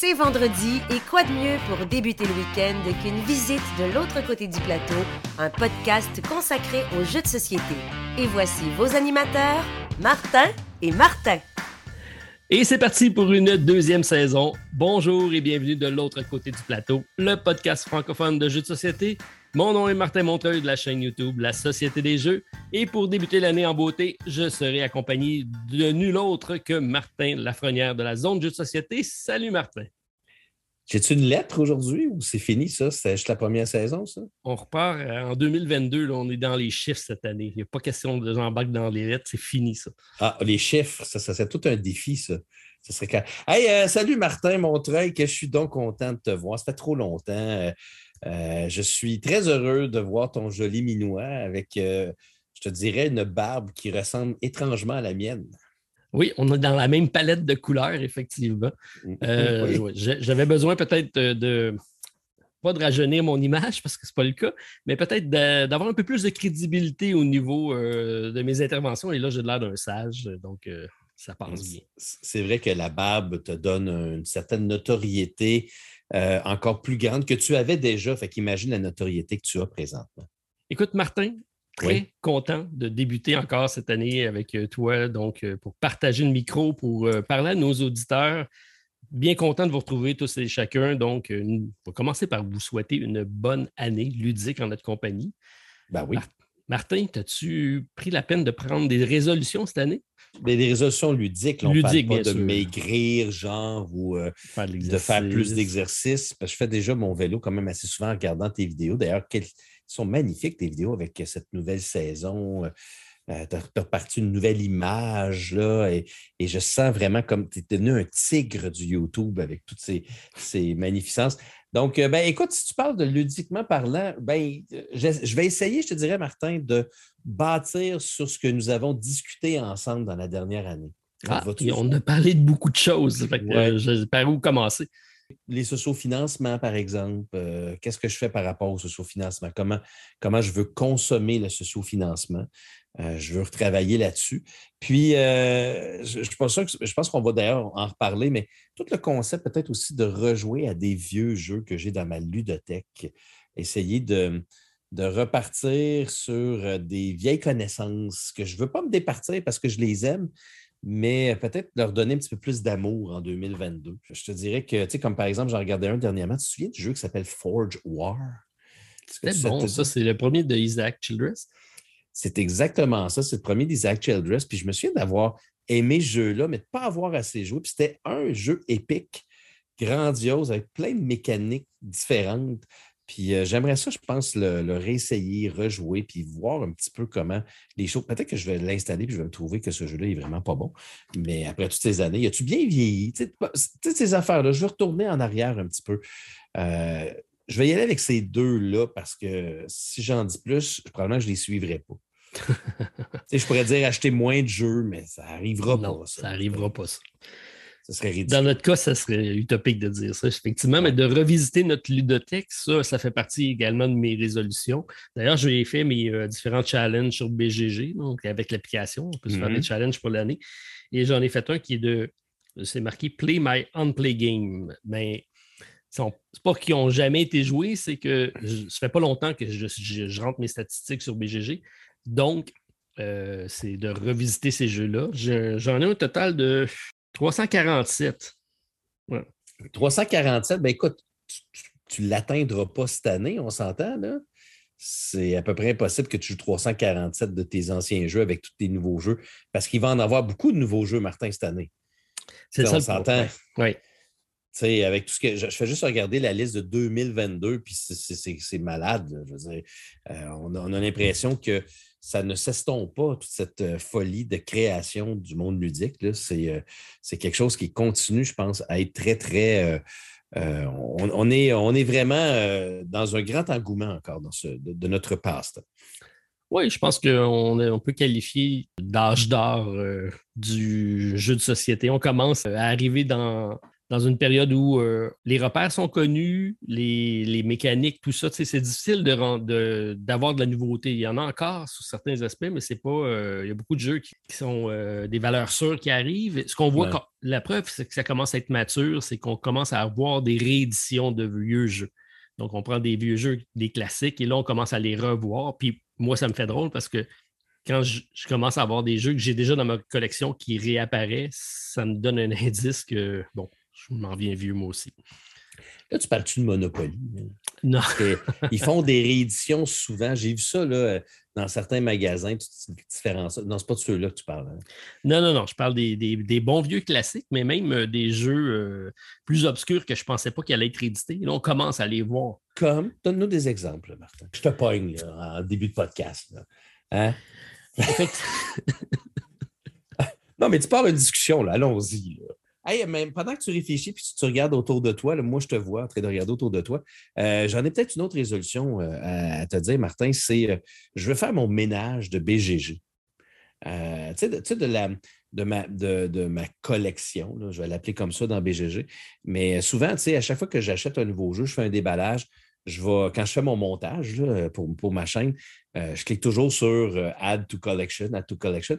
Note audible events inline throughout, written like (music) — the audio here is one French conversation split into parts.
C'est vendredi et quoi de mieux pour débuter le week-end qu'une visite de l'autre côté du plateau, un podcast consacré aux jeux de société. Et voici vos animateurs, Martin et Martin. Et c'est parti pour une deuxième saison. Bonjour et bienvenue de l'autre côté du plateau, le podcast francophone de jeux de société mon nom est Martin Montreuil de la chaîne YouTube La Société des Jeux. Et pour débuter l'année en beauté, je serai accompagné de nul autre que Martin Lafrenière de la Zone Jeux de Société. Salut Martin. J'ai-tu une lettre aujourd'hui ou c'est fini ça? C'est juste la première saison, ça? On repart euh, en 2022. on est dans les chiffres cette année. Il n'y a pas question de j'embarque dans les lettres. C'est fini, ça. Ah, les chiffres, ça, ça c'est tout un défi, ça. ça serait... Hey, euh, salut Martin Montreuil, que je suis donc content de te voir. Ça fait trop longtemps. Euh, euh, je suis très heureux de voir ton joli minois avec, je te dirais, une barbe qui ressemble étrangement à la mienne. Oui, on est dans la même palette de couleurs, effectivement. Mm. Euh, j'avais besoin peut-être de, pas de rajeunir mon image parce que ce n'est pas le cas, mais peut-être d'avoir un peu plus de crédibilité au niveau de mes interventions. Et là, j'ai l'air d'un sage, donc ça passe bien. C'est vrai que la barbe te donne une certaine notoriété euh, encore plus grande que tu avais déjà. Fait qu'imagine la notoriété que tu as présentement. Écoute, Martin, très content de débuter encore cette année avec euh, toi, donc euh, pour partager le micro, pour parler à nos auditeurs. Bien content de vous retrouver tous et chacun. Donc, on va commencer par vous souhaiter une bonne année ludique en notre compagnie. Ben oui. Martin, as-tu pris la peine de prendre des résolutions cette année? des résolutions ludiques. on parle pas de maigrir, genre, ou euh, de faire plus d'exercices. Parce que je fais déjà mon vélo quand même assez souvent en regardant tes vidéos. D'ailleurs, elles sont magnifiques, tes vidéos avec cette nouvelle saison. Euh, euh, tu as, reparti une nouvelle image, là, et, je sens vraiment comme tu es devenu un tigre du YouTube avec toutes ces, ces magnificences. Donc, ben, écoute, si tu parles de ludiquement parlant, ben, je, vais essayer, je te dirais, Martin, de bâtir sur ce que nous avons discuté ensemble dans la dernière année. Ah, on a parlé de beaucoup de choses. Euh, par où commencer? Les sociofinancements, par exemple. Euh, qu'est-ce que je fais par rapport au sociofinancement? Comment, comment je veux consommer le sociofinancement? Euh, je veux retravailler là-dessus. Puis, je, je, je pense qu'on va d'ailleurs en reparler, mais tout le concept peut-être aussi de rejouer à des vieux jeux que j'ai dans ma ludothèque. Essayer de, de repartir sur euh, des vieilles connaissances que je ne veux pas me départir parce que je les aime, mais peut-être leur donner un petit peu plus d'amour en 2022. Je te dirais que, tu sais, comme par exemple, j'en regardais un dernièrement, tu te souviens du jeu qui s'appelle Forge War? C'est bon, ça, c'est le premier de Isaac Childress. C'est exactement ça, c'est le premier d'Isaac Childress. Puis je me souviens d'avoir aimé ce jeu-là, mais de ne pas avoir assez joué. Puis c'était un jeu épique, grandiose, avec plein de mécaniques différentes. Puis euh, j'aimerais ça, je pense, le, réessayer, rejouer, puis voir un petit peu comment les choses. Peut-être que je vais l'installer, puis je vais me trouver que ce jeu-là est vraiment pas bon. Mais après toutes ces années, as-tu bien vieilli? Tu sais, ces affaires-là, je vais retourner en arrière un petit peu. Euh, je vais y aller avec ces deux-là parce que si j'en dis plus, probablement je ne les suivrai pas. (laughs) je pourrais dire acheter moins de jeux, mais ça n'arrivera pas. Ça n'arrivera pas, ça. Serait Dans notre cas, ça serait utopique de dire ça, effectivement, mais de revisiter notre ludothèque, ça, ça fait partie également de mes résolutions. D'ailleurs, j'ai fait mes euh, différents challenges sur BGG, donc avec l'application, on peut se faire des mm-hmm. challenges pour l'année. Et j'en ai fait un qui est de, c'est marqué Play My Unplay Game. Mais c'est pas qu'ils n'ont jamais été joués, c'est que ça fait pas longtemps que je, rentre mes statistiques sur BGG. Donc, euh, c'est de revisiter ces jeux-là. J'en ai un total de 347. 347, ben écoute, tu ne l'atteindras pas cette année, on s'entend, là? C'est à peu près impossible que tu joues 347 de tes anciens jeux avec tous tes nouveaux jeux, parce qu'il va en avoir beaucoup de nouveaux jeux, Martin, cette année. C'est ça. On s'entend. Oui. Avec tout ce que je, fais juste regarder la liste de 2022, puis c'est malade. je veux dire, euh, on a l'impression que ça ne s'estompe pas, toute cette euh, folie de création du monde ludique. Euh, c'est quelque chose qui continue, je pense, à être très, très. On, est, on est vraiment dans un grand engouement encore dans ce, de, notre past. Oui, je pense qu'on on peut qualifier d'âge d'or du jeu de société. On commence à arriver dans, dans une période où euh, les repères sont connus, les, mécaniques, tout ça. C'est difficile d'avoir de, de, la nouveauté. Il y en a encore sur certains aspects, mais c'est pas. Euh, il y a beaucoup de jeux qui, sont euh, des valeurs sûres qui arrivent. Ce qu'on voit, la preuve, c'est que ça commence à être mature, c'est qu'on commence à avoir des rééditions de vieux jeux. Donc, on prend des vieux jeux, des classiques, et là, on commence à les revoir. Puis moi, ça me fait drôle parce que quand je, commence à avoir des jeux que j'ai déjà dans ma collection qui réapparaissent, ça me donne un (laughs) indice que, bon, je m'en viens vieux moi aussi. Là, tu parles-tu de Monopoly? Non. ils font des rééditions souvent. J'ai vu ça là, dans certains magasins, différents. Non, c'est pas de ceux-là que tu parles. Hein? Non, non, non. Je parle des, bons vieux classiques, mais même euh, des jeux euh, plus obscurs que je ne pensais pas qu'ils allaient être réédités. Là, on commence à les voir. Comme? Donne-nous des exemples, Martin. Je te pogne en début de podcast. Hein? (laughs) non, mais tu parles de discussion, là. Allons-y. Hey, pendant que tu réfléchis puis tu regardes autour de toi, moi, je te vois en train de regarder autour de toi. Euh, j'en ai peut-être une autre résolution euh, à, te dire, Martin. C'est euh, je veux faire mon ménage de BGG. tu sais, de, de, ma, de, ma collection, je vais l'appeler comme ça dans BGG. Mais souvent, tu sais, à chaque fois que j'achète un nouveau jeu, je fais un déballage. Je quand je fais mon montage pour, pour, ma chaîne, je clique toujours sur Add to Collection, Add to Collection.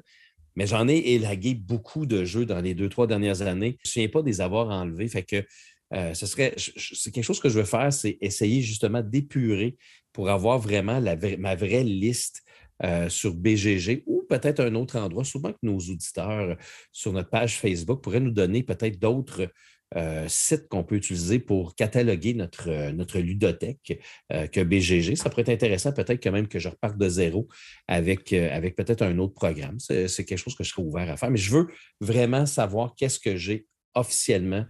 Mais j'en ai élagué beaucoup de jeux dans les deux, trois dernières années. Je ne me souviens pas des avoir enlevés. Que euh, ce serait, c'est quelque chose que je veux faire, c'est essayer justement d'épurer pour avoir vraiment ma vraie liste euh, sur BGG ou peut-être un autre endroit. Souvent que nos auditeurs sur notre page Facebook pourraient nous donner peut-être d'autres euh, site qu'on peut utiliser pour cataloguer notre, euh, ludothèque euh, que BGG. Ça pourrait être intéressant peut-être quand même que je reparte de zéro avec, peut-être un autre programme. C'est quelque chose que je serais ouvert à faire. Mais je veux vraiment savoir qu'est-ce que j'ai officiellement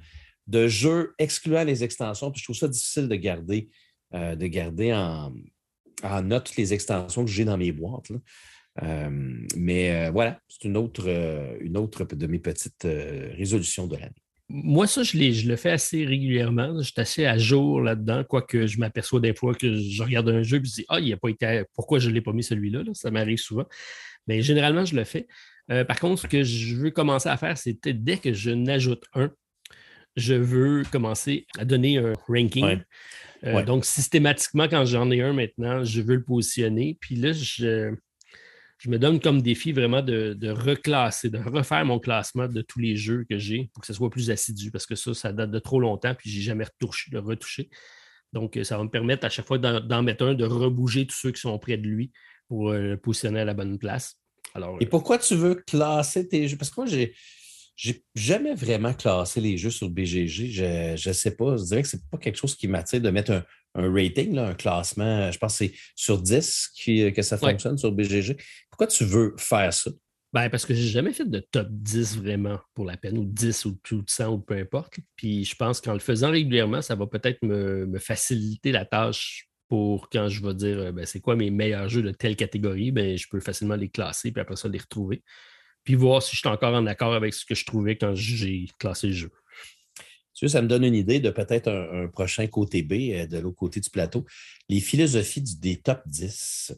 de jeux excluant les extensions. Puis je trouve ça difficile de garder, de garder en, en note les extensions que j'ai dans mes boîtes. mais voilà, c'est une autre, une autre de mes petites résolutions de l'année moi, ça, je, je, le fais assez régulièrement. Je suis assez à jour là-dedans, quoique je m'aperçois des fois que je regarde un jeu et je dis Ah, il n'a pas été. Pourquoi je ne l'ai pas mis celui-là? Ça m'arrive souvent. Mais généralement, je le fais. Euh, par contre, ce que je veux commencer à faire, c'est dès que je n'ajoute un, je veux commencer à donner un ranking. Euh, donc, systématiquement, quand j'en ai un maintenant, je veux le positionner. Puis là, je, je me donne comme défi vraiment de, reclasser, de refaire mon classement de tous les jeux que j'ai pour que ce soit plus assidu, parce que ça, ça date de trop longtemps, puis je n'ai jamais retouché, de retoucher. Donc, ça va me permettre à chaque fois d'en mettre un, de rebouger tous ceux qui sont près de lui pour euh, le positionner à la bonne place. Alors, Et pourquoi tu veux classer tes jeux? Parce que moi, j'ai. J'ai jamais vraiment classé les jeux sur BGG. Je ne sais pas. Je dirais que ce n'est pas quelque chose qui m'attire de mettre un, un rating, un classement, je pense que c'est sur 10 que ça fonctionne sur BGG. Pourquoi tu veux faire ça? Ben, parce que je n'ai jamais fait de top 10 vraiment pour la peine, ou 10 ou tout 100 ou peu importe. Puis je pense qu'en le faisant régulièrement, ça va peut-être me, faciliter la tâche pour quand je vais dire euh, ben, c'est quoi mes meilleurs jeux de telle catégorie, ben, je peux facilement les classer puis après ça les retrouver. Puis voir si je suis encore en accord avec ce que je trouvais quand j'ai classé le jeu ça me donne une idée de peut-être un, prochain côté B, euh, de l'autre côté du plateau. Les philosophies des top 10.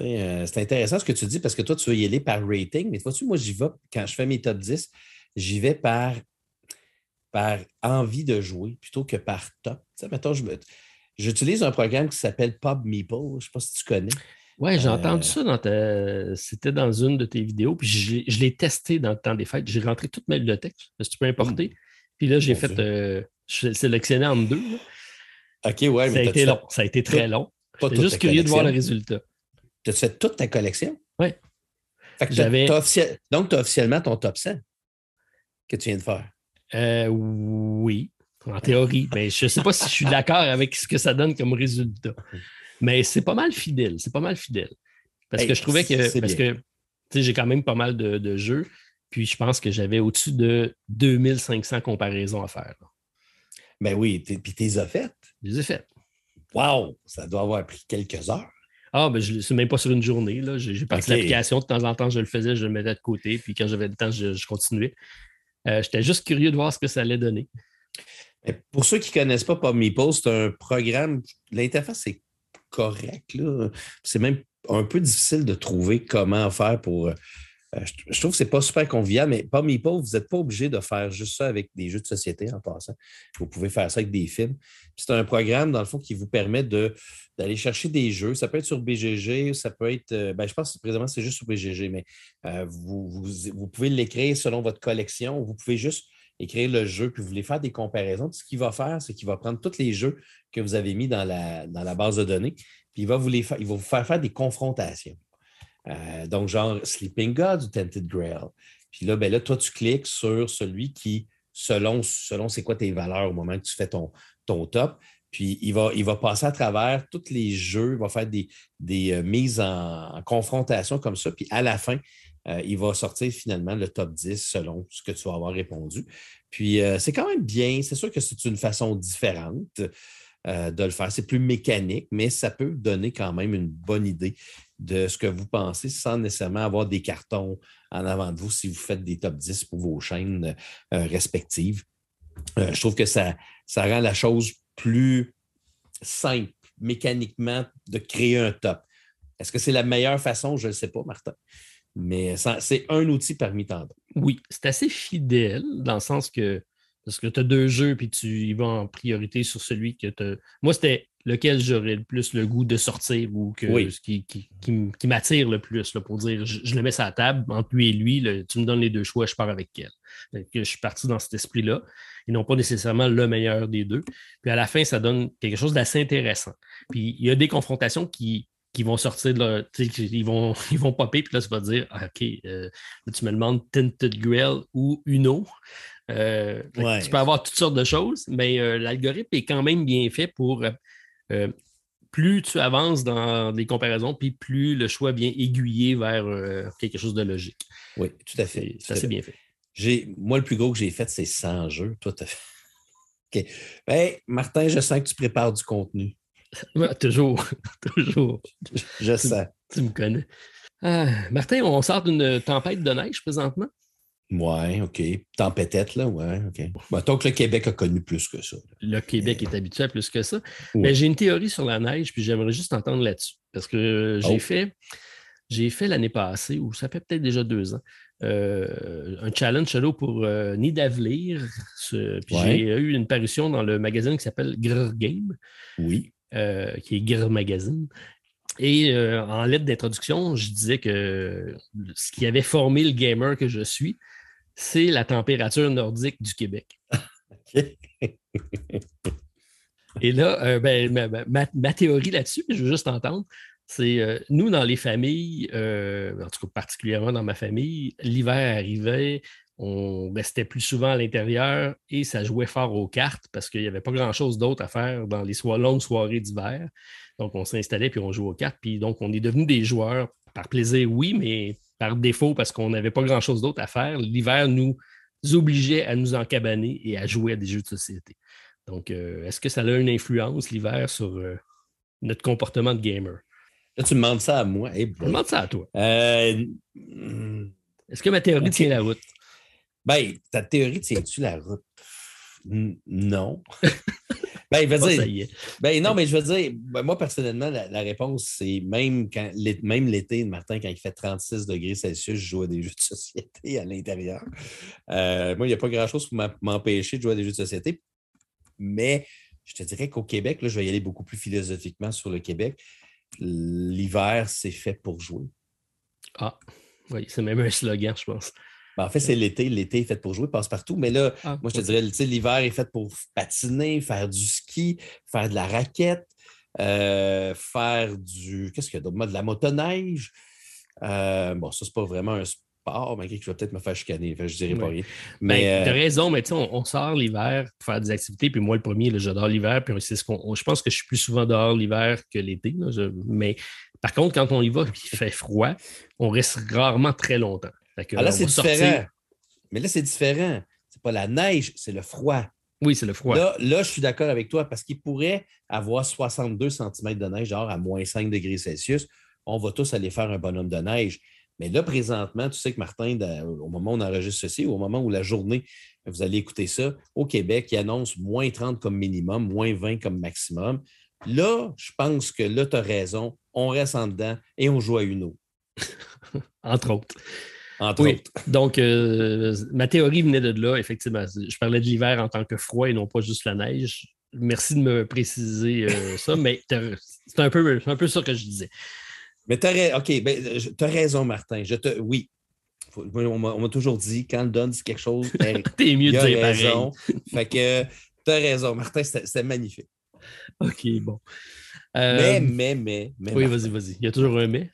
Euh, c'est intéressant ce que tu dis parce que toi, tu veux y aller par rating, mais vois-tu, moi, j'y vais, quand je fais mes top 10, j'y vais par, par envie de jouer plutôt que par top. Mettons, j'utilise un programme qui s'appelle PubMeeple. Je ne sais pas si tu connais. Oui, j'ai entendu euh, ça dans ta... C'était dans une de tes vidéos, puis je l'ai testé dans le temps des fêtes. J'ai rentré toute ma bibliothèque. Que tu peux importer? Puis là, j'ai fait. Euh, je sélectionné en deux. OK, ouais. Ça a été long. Ça a été très long. J'étais juste curieux de voir le résultat. Tu as fait toute ta collection? Oui. Donc, tu as officiellement ton top 100 que tu viens de faire? Euh, oui, en théorie. Mais je ne sais pas si je suis d'accord avec ce que ça donne comme résultat. Mais c'est pas mal fidèle. C'est pas mal fidèle. Parce que je trouvais que. Parce que j'ai quand même pas mal de jeux. Puis je pense que j'avais au-dessus de 2500 comparaisons à faire. Ben oui, puis tu les as faites? Je les ai faites. Wow! Ça doit avoir pris quelques heures. Ah, ben je même pas sur une journée. J'ai parti l'application, de temps en temps, je le faisais, je le mettais de côté, puis quand j'avais le temps, je, continuais. Euh, j'étais juste curieux de voir ce que ça allait donner. pour ceux qui ne connaissent pas PubMeeple, c'est un programme, l'interface est correcte. C'est même un peu difficile de trouver comment faire pour euh, je, trouve que ce n'est pas super convivial, mais pas Meeple, vous n'êtes pas obligé de faire juste ça avec des jeux de société en passant. Vous pouvez faire ça avec des films. C'est un programme, dans le fond, qui vous permet d'aller chercher des jeux. Ça peut être sur BGG, ça peut être. Euh, ben, je pense que présentement, c'est juste sur BGG, mais euh, vous, vous, pouvez l'écrire selon votre collection. Vous pouvez juste écrire le jeu, puis vous voulez faire des comparaisons. Ce qu'il va faire, c'est qu'il va prendre tous les jeux que vous avez mis dans la, dans la base de données, puis il va vous, les il va vous faire faire des confrontations. Euh, donc, genre Sleeping God ou Tented Grail. Puis là, ben là, toi, tu cliques sur celui qui, selon, selon c'est quoi tes valeurs au moment que tu fais ton, ton top, puis il va, il va passer à travers tous les jeux, il va faire des, des euh, mises en, confrontation comme ça. Puis à la fin, euh, il va sortir finalement le top 10 selon ce que tu vas avoir répondu. Puis c'est quand même bien. C'est sûr que c'est une façon différente. De le faire. C'est plus mécanique, mais ça peut donner quand même une bonne idée de ce que vous pensez sans nécessairement avoir des cartons en avant de vous si vous faites des top 10 pour vos chaînes euh, respectives. Euh, je trouve que ça, ça rend la chose plus simple mécaniquement de créer un top. Est-ce que c'est la meilleure façon? Je ne sais pas, Martin. Mais c'est un outil parmi tant d'autres. Oui, c'est assez fidèle dans le sens que parce que tu as deux jeux puis tu y vas en priorité sur celui que tu Moi, c'était lequel j'aurais le plus le goût de sortir ou que, qui, qui, m'attire le plus pour dire je, le mets sur la table entre lui et lui, tu me donnes les deux choix, je pars avec quel. je suis parti dans cet esprit-là. Ils n'ont pas nécessairement le meilleur des deux. Puis à la fin, ça donne quelque chose d'assez intéressant. Puis il y a des confrontations qui, qui vont sortir de leur. Ils vont, (laughs) ils vont popper, puis là, tu vas dire ah, OK, euh, tu me demandes Tinted Grill ou Uno. Euh, tu peux avoir toutes sortes de choses, mais euh, l'algorithme est quand même bien fait pour euh, plus tu avances dans des comparaisons, puis plus le choix vient aiguiller vers quelque chose de logique. Oui, tout à fait. C'est assez bien fait. Moi, le plus gros que j'ai fait, c'est 100 jeux. Toi, tu fait. (laughs) OK. Ben, Martin, je sens que tu prépares du contenu. (laughs) toujours. (laughs) toujours. Je, sens. Tu me connais. Ah, Martin, on sort d'une tempête de neige présentement. Ouais, OK. Tempête, là, ouais, OK. Mettons que le Québec a connu plus que ça. Le Québec est habitué à plus que ça. Mais j'ai une théorie sur la neige, puis j'aimerais juste entendre là-dessus. Parce que j'ai oh. fait, j'ai fait l'année passée, ou ça fait peut-être déjà deux ans, euh, un challenge solo pour euh, Nidavellir. Puis j'ai eu une parution dans le magazine qui s'appelle Grr Game. Oui. Euh, qui est Grr Magazine. Et en lettre d'introduction, je disais que ce qui avait formé le gamer que je suis, c'est la température nordique du Québec. (laughs) Et là, euh, ben, ma, théorie là-dessus, je veux juste entendre, c'est euh, nous, dans les familles, euh, en tout cas particulièrement dans ma famille, l'hiver arrivait, on restait plus souvent à l'intérieur et ça jouait fort aux cartes parce qu'il n'y avait pas grand-chose d'autre à faire dans les longues soirées d'hiver. Donc, on s'installait puis on jouait aux cartes. Puis donc, on est devenus des joueurs par plaisir, oui, mais par défaut parce qu'on n'avait pas grand-chose d'autre à faire. L'hiver nous obligeait à nous encabaner et à jouer à des jeux de société. Donc, euh, est-ce que ça a une influence, l'hiver, sur euh, notre comportement de gamer? Là, tu me demandes ça à moi. Je demande ça à toi. Euh, est-ce que ma théorie tient la route? Ben, ta théorie tient-tu la route? non. (laughs) Ben, il va dire. Ben, non, mais je veux dire, ben, moi, personnellement, la, réponse, c'est même quand même l'été, Martin, quand il fait 36 degrés Celsius, je joue à des jeux de société à l'intérieur. Euh, moi, il n'y a pas grand-chose pour m'empêcher de jouer à des jeux de société. Mais je te dirais qu'au Québec, là, je vais y aller beaucoup plus philosophiquement sur le Québec. L'hiver, c'est fait pour jouer. Ah, oui, c'est même un slogan, je pense. Ben, en fait, c'est l'été. L'été est fait pour jouer, passe partout. Mais là, ah, moi, je te dirais, l'hiver est fait pour patiner, faire du ski, faire de la raquette, euh, faire du. Qu'est-ce qu'il y a d'autre? De la motoneige. Euh, bon, ça, c'est pas vraiment un sport, mais je vais peut-être me faire chicaner. je dirais pas rien. Ben, mais tu as raison, mais tu sais, on, sort l'hiver pour faire des activités. Puis moi, le premier, j'adore l'hiver. Puis c'est ce qu'on. Je pense que je suis plus souvent dehors l'hiver que l'été. Mais par contre, quand on y va (laughs) et qu'il fait froid, on reste rarement très longtemps. Ah, là, c'est différent. Mais là, c'est différent. C'est pas la neige, c'est le froid. Oui, c'est le froid. Là, là je suis d'accord avec toi parce qu'il pourrait avoir 62 cm de neige, genre à moins 5 degrés Celsius. On va tous aller faire un bonhomme de neige. Mais là, présentement, tu sais que Martin, au moment où on enregistre ceci, au moment où la journée, vous allez écouter ça, au Québec, il annonce moins 30 comme minimum, moins 20 comme maximum. Là, je pense que là, tu as raison. On reste en dedans et on joue à une eau. (laughs) Entre autres. Entre Oui. autres. (laughs) Donc, euh, ma théorie venait de là, effectivement. Je parlais de l'hiver en tant que froid et non pas juste la neige. Merci de me préciser euh, (laughs) ça, mais t'as- c'est un peu, un peu ça que je disais. Mais tu as, ben, t'as raison, Martin. Je te, oui. On m'a toujours dit, quand le donne dit quelque chose, ben, (laughs) T'es mieux de dire pareil. raison. Fait que tu as raison, Martin, c'était magnifique. OK, bon. Euh, Mais, mais, mais, mais. oui, vas-y, vas-y. Il y a toujours un mais?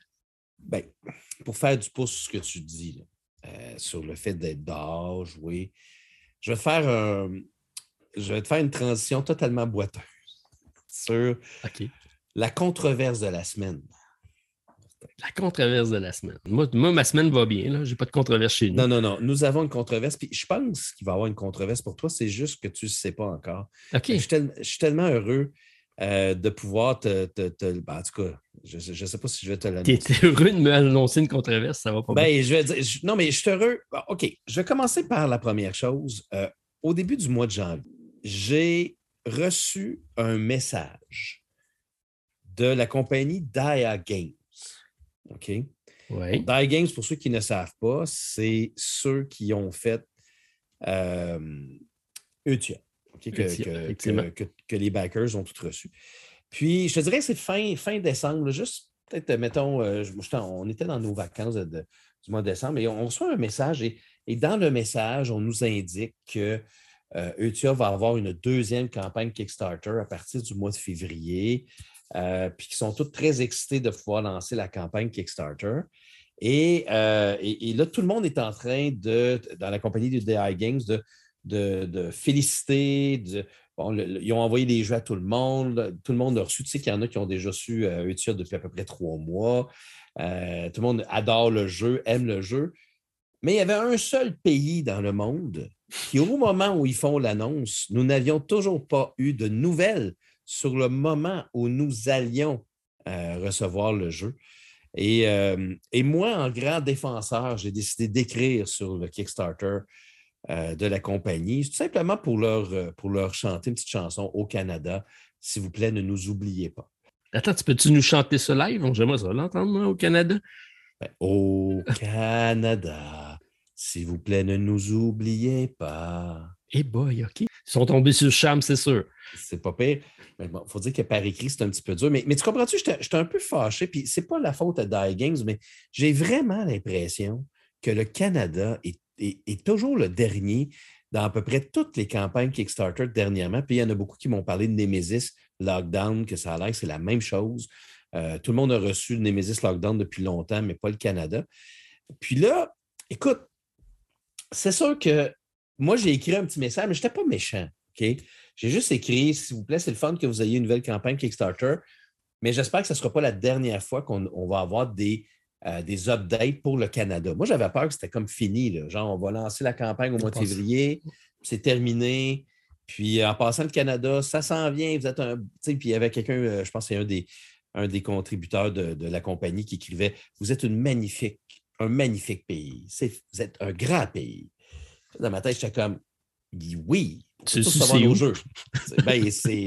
ben, pour faire du pouce sur ce que tu dis, là, euh, sur le fait d'être dehors, jouer, je vais te faire un- je vais te faire une transition totalement boiteuse (laughs) sur la controverse de la semaine. La controverse de la semaine. Moi, moi ma semaine va bien. Je n'ai pas de controverse chez nous. Non, non, non. Nous avons une controverse. Puis je pense qu'il va y avoir une controverse pour toi. C'est juste que tu ne sais pas encore. OK. Je, suis tel- je suis tellement heureux euh, de pouvoir te. te- te- ben, en tout cas, je ne sais pas si je vais te Tu l'annoncer. étais heureux de me annoncer une controverse, ça va pas bien. Ben, je vais dire. je- non, mais je suis heureux. OK. Je vais commencer par la première chose. Euh, au début du mois de janvier, j'ai reçu un message de la compagnie Dia Games. OK? Oui. Die Games, pour ceux qui ne savent pas, c'est ceux qui ont fait euh, que, les backers ont tout reçu. Puis, je te dirais que c'est fin, fin décembre, là, juste peut-être, euh, mettons, euh, on était dans nos vacances de- du mois de décembre et on reçoit un message et, et dans le message, on nous indique que euh, Eutia va avoir une deuxième campagne Kickstarter à partir du mois de février, euh, puis qui sont tous très excités de pouvoir lancer la campagne Kickstarter. Et, euh, et- et là, tout le monde est en train de, dans la compagnie de DI Games, de, de, féliciter. ils ont envoyé des jeux à tout le monde. Tout le monde a reçu. Tu sais qu'il y en a qui ont déjà su euh, depuis à peu près trois mois. Euh, tout le monde adore le jeu, aime le jeu. Mais il y avait un seul pays dans le monde qui, au moment où ils font l'annonce, nous n'avions toujours pas eu de nouvelles sur le moment où nous allions euh, recevoir le jeu. Et, euh, et moi, en grand défenseur, j'ai décidé d'écrire sur le Kickstarter euh, de la compagnie, tout simplement pour leur, euh, pour leur chanter une petite chanson au Canada. S'il vous plaît, ne nous oubliez pas. Attends, tu peux-tu nous chanter ce live? J'aimerais ça l'entendre, au Canada. Ben, au Canada, s'il vous plaît, ne nous oubliez pas. Eh boy, OK. Ils sont tombés sur le charme, c'est sûr. C'est pas pire. Mais bon, il faut dire que par écrit, c'est un petit peu dur. Mais, mais tu comprends-tu, j'étais un peu fâché, puis c'est pas la faute à Die Games, mais j'ai vraiment l'impression que le Canada est, est- toujours le dernier dans à peu près toutes les campagnes Kickstarter dernièrement. Puis il y en a beaucoup qui m'ont parlé de Nemesis Lockdown, que ça a l'air que c'est la même chose. Euh, tout le monde a reçu Nemesis Lockdown depuis longtemps, mais pas le Canada. Puis là, écoute, c'est sûr que moi, j'ai écrit un petit message, mais je n'étais pas méchant. J'ai juste écrit, s'il vous plaît, c'est le fun que vous ayez une nouvelle campagne Kickstarter, mais j'espère que ce ne sera pas la dernière fois qu'on on va avoir des, euh, des updates pour le Canada. Moi, j'avais peur que c'était comme fini. là. Genre, on va lancer la campagne au mois de février, c'est terminé. Puis en passant le Canada, ça s'en vient. Vous êtes un. Puis il y avait quelqu'un, euh, je pense que c'est un des, un des contributeurs de, de la compagnie qui écrivait Vous êtes une magnifique, un magnifique pays. Vous êtes un grand pays. Dans ma tête, j'étais comme Oui, c'est nos où? jeux. C'est- ben, c'est.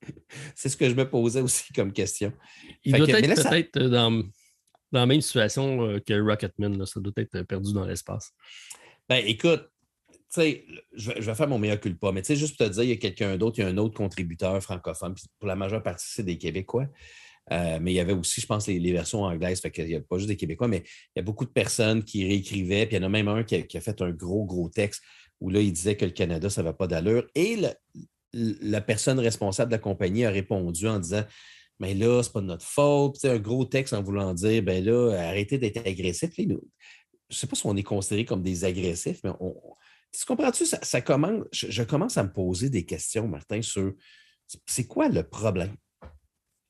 (laughs) C'est ce que je me posais aussi comme question. Il Fait doit que- être ça- peut-être dans, dans la même situation euh, que Rocketman. Ça doit être perdu dans l'espace. Ben, écoute, tu sais, je, vais- je vais faire mon meilleur culpa, mais tu sais, juste pour te dire, il y a quelqu'un d'autre, il y a un autre contributeur francophone, puis pour la majeure partie, c'est des Québécois. Euh, mais il y avait aussi, je pense, les, versions anglaises, fait qu'il n'y a pas juste des Québécois, mais il y a beaucoup de personnes qui réécrivaient, puis il y en a même un qui a, fait un gros, gros texte où là, il disait que le Canada, ça va pas d'allure. Et la personne responsable de la compagnie a répondu en disant Mais là, c'est pas de notre faute. Puis, un gros texte en voulant dire Ben là, arrêtez d'être agressif. Là, nous- je ne sais pas si on est considéré comme des agressifs, mais on, tu comprends-tu, ça, ça commence, je, je commence à me poser des questions, Martin, sur c'est quoi le problème?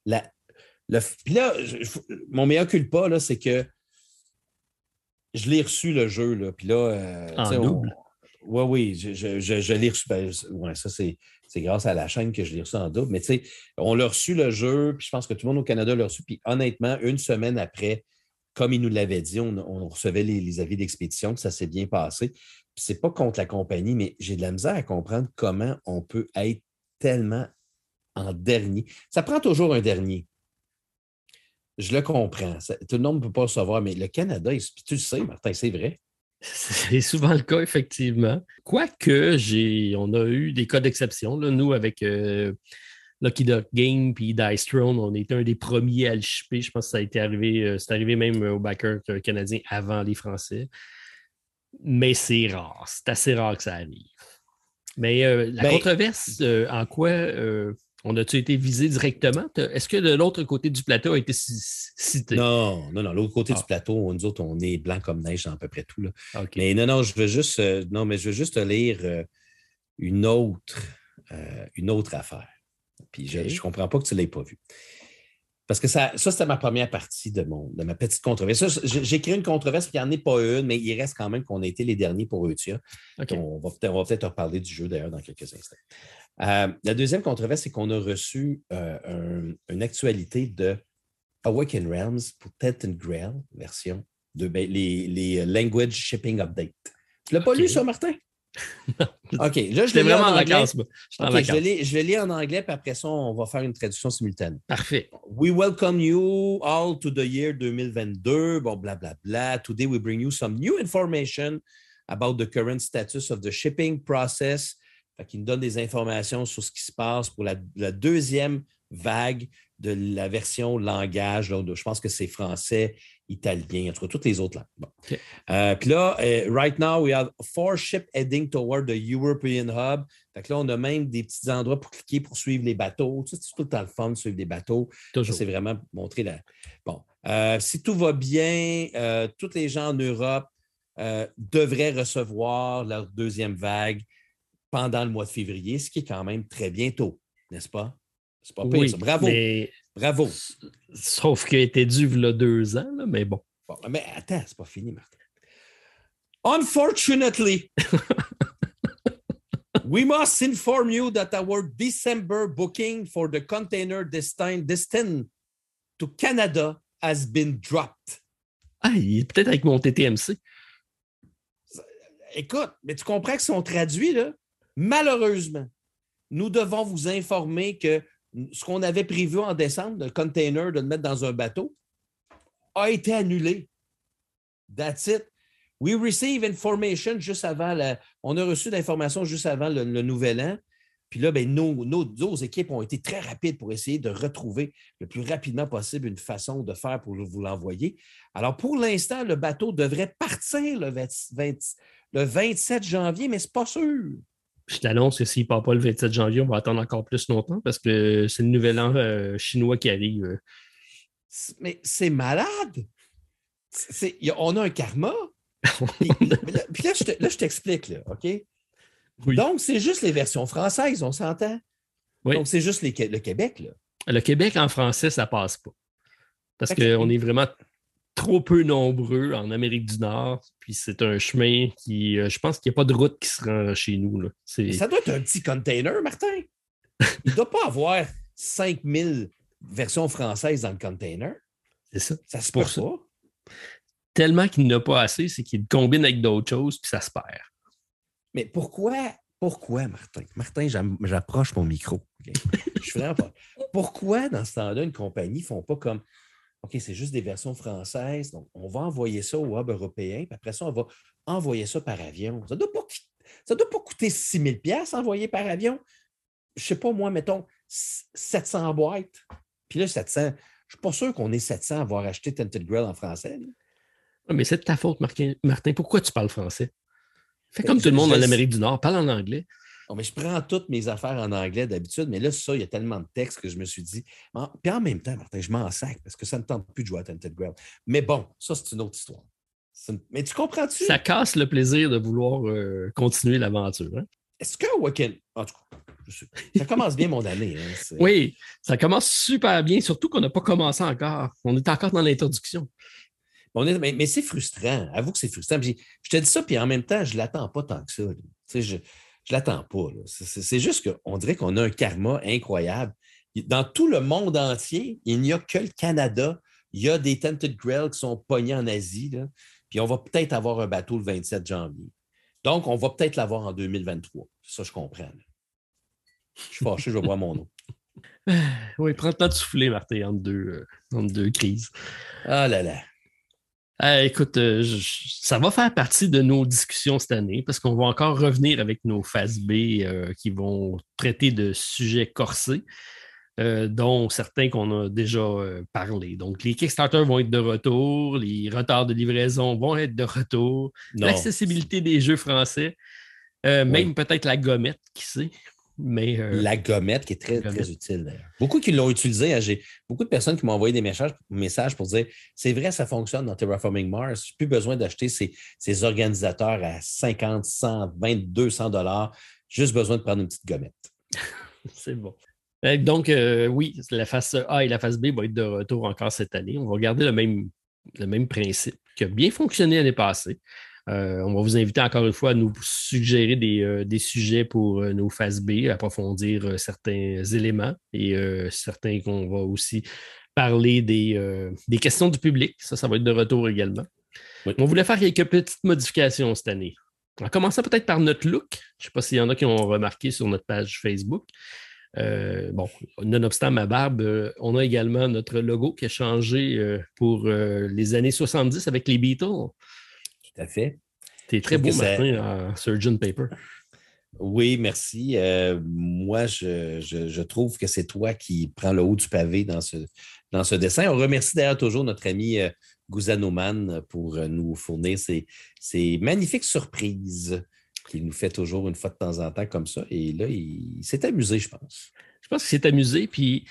La, le, puis là, je- mon meilleur culpa, là, c'est que je l'ai reçu le jeu, là, puis là, euh, En double? Oui, oui, je- je l'ai reçu. Ben, ouais, ça, c'est, c'est grâce à la chaîne que je l'ai reçu en double. Mais tu sais, on l'a reçu le jeu, puis je pense que tout le monde au Canada l'a reçu. Puis honnêtement, une semaine après, comme il nous l'avait dit, on, recevait les, avis d'expédition, ça s'est bien passé. Puis c'est pas contre la compagnie, mais j'ai de la misère à comprendre comment on peut être tellement en dernier. Ça prend toujours un dernier. Je le comprends. tout le monde ne peut pas le savoir, mais le Canada, tu le sais, Martin, c'est vrai. C'est souvent le cas, effectivement. Quoique, j'ai, on a eu des cas d'exception. Nous, avec euh, Lucky Duck Game puis Dice Throne, on était un des premiers à le shipper. Je pense que ça a été arrivé, euh, c'est arrivé même au backer canadien avant les Français. Mais c'est rare. C'est assez rare que ça arrive. Mais euh, la ben, controverse, en quoi on a-tu été visé directement? Est-ce que de l'autre côté du plateau a été cité? Non, non, non. L'autre côté du ah. plateau, nous autres, on est blanc comme neige dans à peu près tout. Là. Mais non, non, je veux juste, euh, non, mais je veux juste lire euh, une autre, euh, une autre affaire. Puis je ne comprends pas que tu ne l'aies pas vu. Parce que ça, ça c'était ma première partie de, mon, de ma petite controverse. J'ai créé une controverse, il n'y en a pas une, mais il reste quand même qu'on a été les derniers pour Eutia. Va, on va peut-être reparler du jeu d'ailleurs dans quelques instants. Euh, la deuxième controverse, c'est qu'on a reçu euh, une actualité de Awaken Realms pour and Grail, version de ben, les, Language Shipping Update. Tu l'as pas lu, ça, Martin? (laughs) OK, là, je l'ai vraiment en, anglais. je, vais lire en anglais, puis après ça, on va faire une traduction simultanée. Parfait. We welcome you all to the year 2022. Bon, blablabla. Bla, bla. Today, we bring you some new information about the current status of the shipping process qui nous donne des informations sur ce qui se passe pour la, deuxième vague de la version langage. je pense que c'est français, italien, en tout cas, toutes les autres langues. Euh, puis là, euh, right now, we have four ships heading toward the European Hub. Fait là, on a même des petits endroits pour cliquer pour suivre les bateaux. c'est tout le temps le fun de suivre des bateaux. C'est vraiment montrer la. Bon. Euh, si tout va bien, tous les gens en Europe devraient recevoir leur deuxième vague pendant le mois de février, ce qui est quand même très bientôt, n'est-ce pas? C'est pas pire, Bravo. Bravo. Sauf qu'il a été dû il y a deux ans, mais bon. Mais attends, c'est pas fini, Martin. Unfortunately, (laughs) we must inform you that our December booking for the container destined, destined to Canada has been dropped. Ah, il est peut-être avec mon TTMC. Écoute, mais tu comprends que si on traduit, là, Malheureusement, nous devons vous informer que ce qu'on avait prévu en décembre, le container de le mettre dans un bateau, a été annulé. That's it. We receive information juste avant. On a reçu l'information juste avant le, nouvel an. Puis là, ben, nos, nos, équipes ont été très rapides pour essayer de retrouver le plus rapidement possible une façon de faire pour vous l'envoyer. Alors, pour l'instant, le bateau devrait partir le, le 27 janvier, mais ce n'est pas sûr. Je t'annonce que s'il ne part pas le 27 janvier, on va attendre encore plus longtemps parce que c'est le nouvel an euh, chinois qui arrive. Mais c'est malade! on a un karma. (laughs) puis, là, je t'explique, OK? Donc, c'est juste les versions françaises, on s'entend? Donc, c'est juste le Québec, là. Le Québec en français, ça passe pas. Parce qu'on est vraiment trop peu nombreux en Amérique du Nord. Puis c'est un chemin qui, euh, je pense qu'il n'y a pas de route qui se rend chez nous. Là. Ça doit être un petit container, Martin. Il ne doit pas avoir 5000 versions françaises dans le container. C'est ça. Ça se pour ça. Tellement qu'il n'a pas assez, c'est qu'il combine avec d'autres choses, puis ça se perd. Mais pourquoi, pourquoi, Martin? Martin, j'approche mon micro. Je suis vraiment pas. Pourquoi, dans ce temps-là, une compagnie ne font pas comme OK, c'est juste des versions françaises. Donc, on va envoyer ça au hub européen, puis après ça, on va envoyer ça par avion. Ça ne doit, pas, doit pas coûter 6 000 envoyer par avion. Je ne sais pas, moi, mettons 700 boîtes. Puis là, 700, je ne suis pas sûr qu'on ait 700 à avoir acheté Tented Grill en français. Ah, mais c'est de ta faute, Martin. Pourquoi tu parles français? Fais ben, comme tout le monde en Amérique du Nord, parle en anglais. Mais je prends toutes mes affaires en anglais d'habitude, mais là, ça, il y a tellement de textes que je me suis dit. puis en même temps, Martin, je m'en sac parce que ça ne tente plus de jouer à Tented Ground. Mais bon, ça, c'est une autre histoire. Mais tu comprends-tu? Ça casse le plaisir de vouloir euh, continuer l'aventure. Hein? Est-ce que Wacken. En tout cas, ça commence bien mon année. Hein, oui, ça commence super bien, surtout qu'on n'a pas commencé encore. On est encore dans l'introduction. mais, c'est frustrant. Avoue que c'est frustrant. Je te dis ça, puis en même temps, je ne l'attends pas tant que ça. Je, je ne l'attends pas. C'est juste qu'on dirait qu'on a un karma incroyable. Dans tout le monde entier, il n'y a que le Canada. Il y a des Tented Grail qui sont pognés en Asie. puis on va peut-être avoir un bateau le 27 janvier. Donc, on va peut-être l'avoir en 2023. Ça, je comprends. Je suis fâché, je vais boire mon eau. (laughs) Oui, prends le temps de souffler, Martin, entre deux, entre deux crises. Ah là là. Euh, écoute, euh, ça va faire partie de nos discussions cette année parce qu'on va encore revenir avec nos phases B euh, qui vont traiter de sujets corsés, dont certains qu'on a déjà parlé. Donc, les Kickstarter vont être de retour, les retards de livraison vont être de retour, l'accessibilité des jeux français, même peut-être la gommette, qui sait? Euh, la gommette qui est très, très utile d'ailleurs. Beaucoup qui l'ont utilisé. Hein. J'ai beaucoup de personnes qui m'ont envoyé des messages, messages pour dire c'est vrai, ça fonctionne dans Terraforming Mars. Je n'ai plus besoin d'acheter ces, organisateurs à 50, 100, 20, 200 dollars. Juste besoin de prendre une petite gommette. (laughs) c'est bon. Euh, donc, euh, oui, la face A et la face B vont être de retour encore cette année. On va garder le même, le même principe qui a bien fonctionné l'année passée. Euh, on va vous inviter encore une fois à nous suggérer des, euh, sujets pour euh, nos phases B, approfondir certains éléments et certains qu'on va aussi parler des, questions du public. Ça, ça va être de retour également. On voulait faire quelques petites modifications cette année. En commençant peut-être par notre look. Je ne sais pas s'il y en a qui ont remarqué sur notre page Facebook. bon, nonobstant ma barbe, on a également notre logo qui a changé pour les années 70 avec les Beatles à fait. Tu es très beau, Martin, en Surgeon Paper. Oui, merci. Euh, moi, je, trouve que c'est toi qui prends le haut du pavé dans ce, dans ce dessin. On remercie d'ailleurs toujours notre ami euh, Gouzanoman pour euh, nous fournir ces, magnifiques surprises qu'il nous fait toujours une fois de temps en temps comme ça. Et là, il, s'est amusé, je pense. Je pense qu'il s'est amusé, puis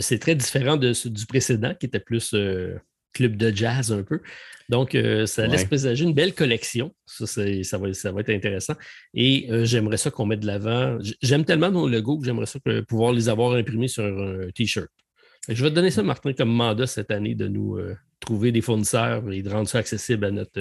c'est très différent de, du précédent qui était plus club de jazz un peu. Donc, euh, ça laisse présager une belle collection. Ça, ça, va, ça va être intéressant. Et euh, j'aimerais ça qu'on mette de l'avant. J'aime tellement nos logos que j'aimerais ça pouvoir les avoir imprimés sur un T-shirt. Je vais te donner ça, Martin, comme mandat cette année de nous euh, trouver des fournisseurs et de rendre ça accessible à notre.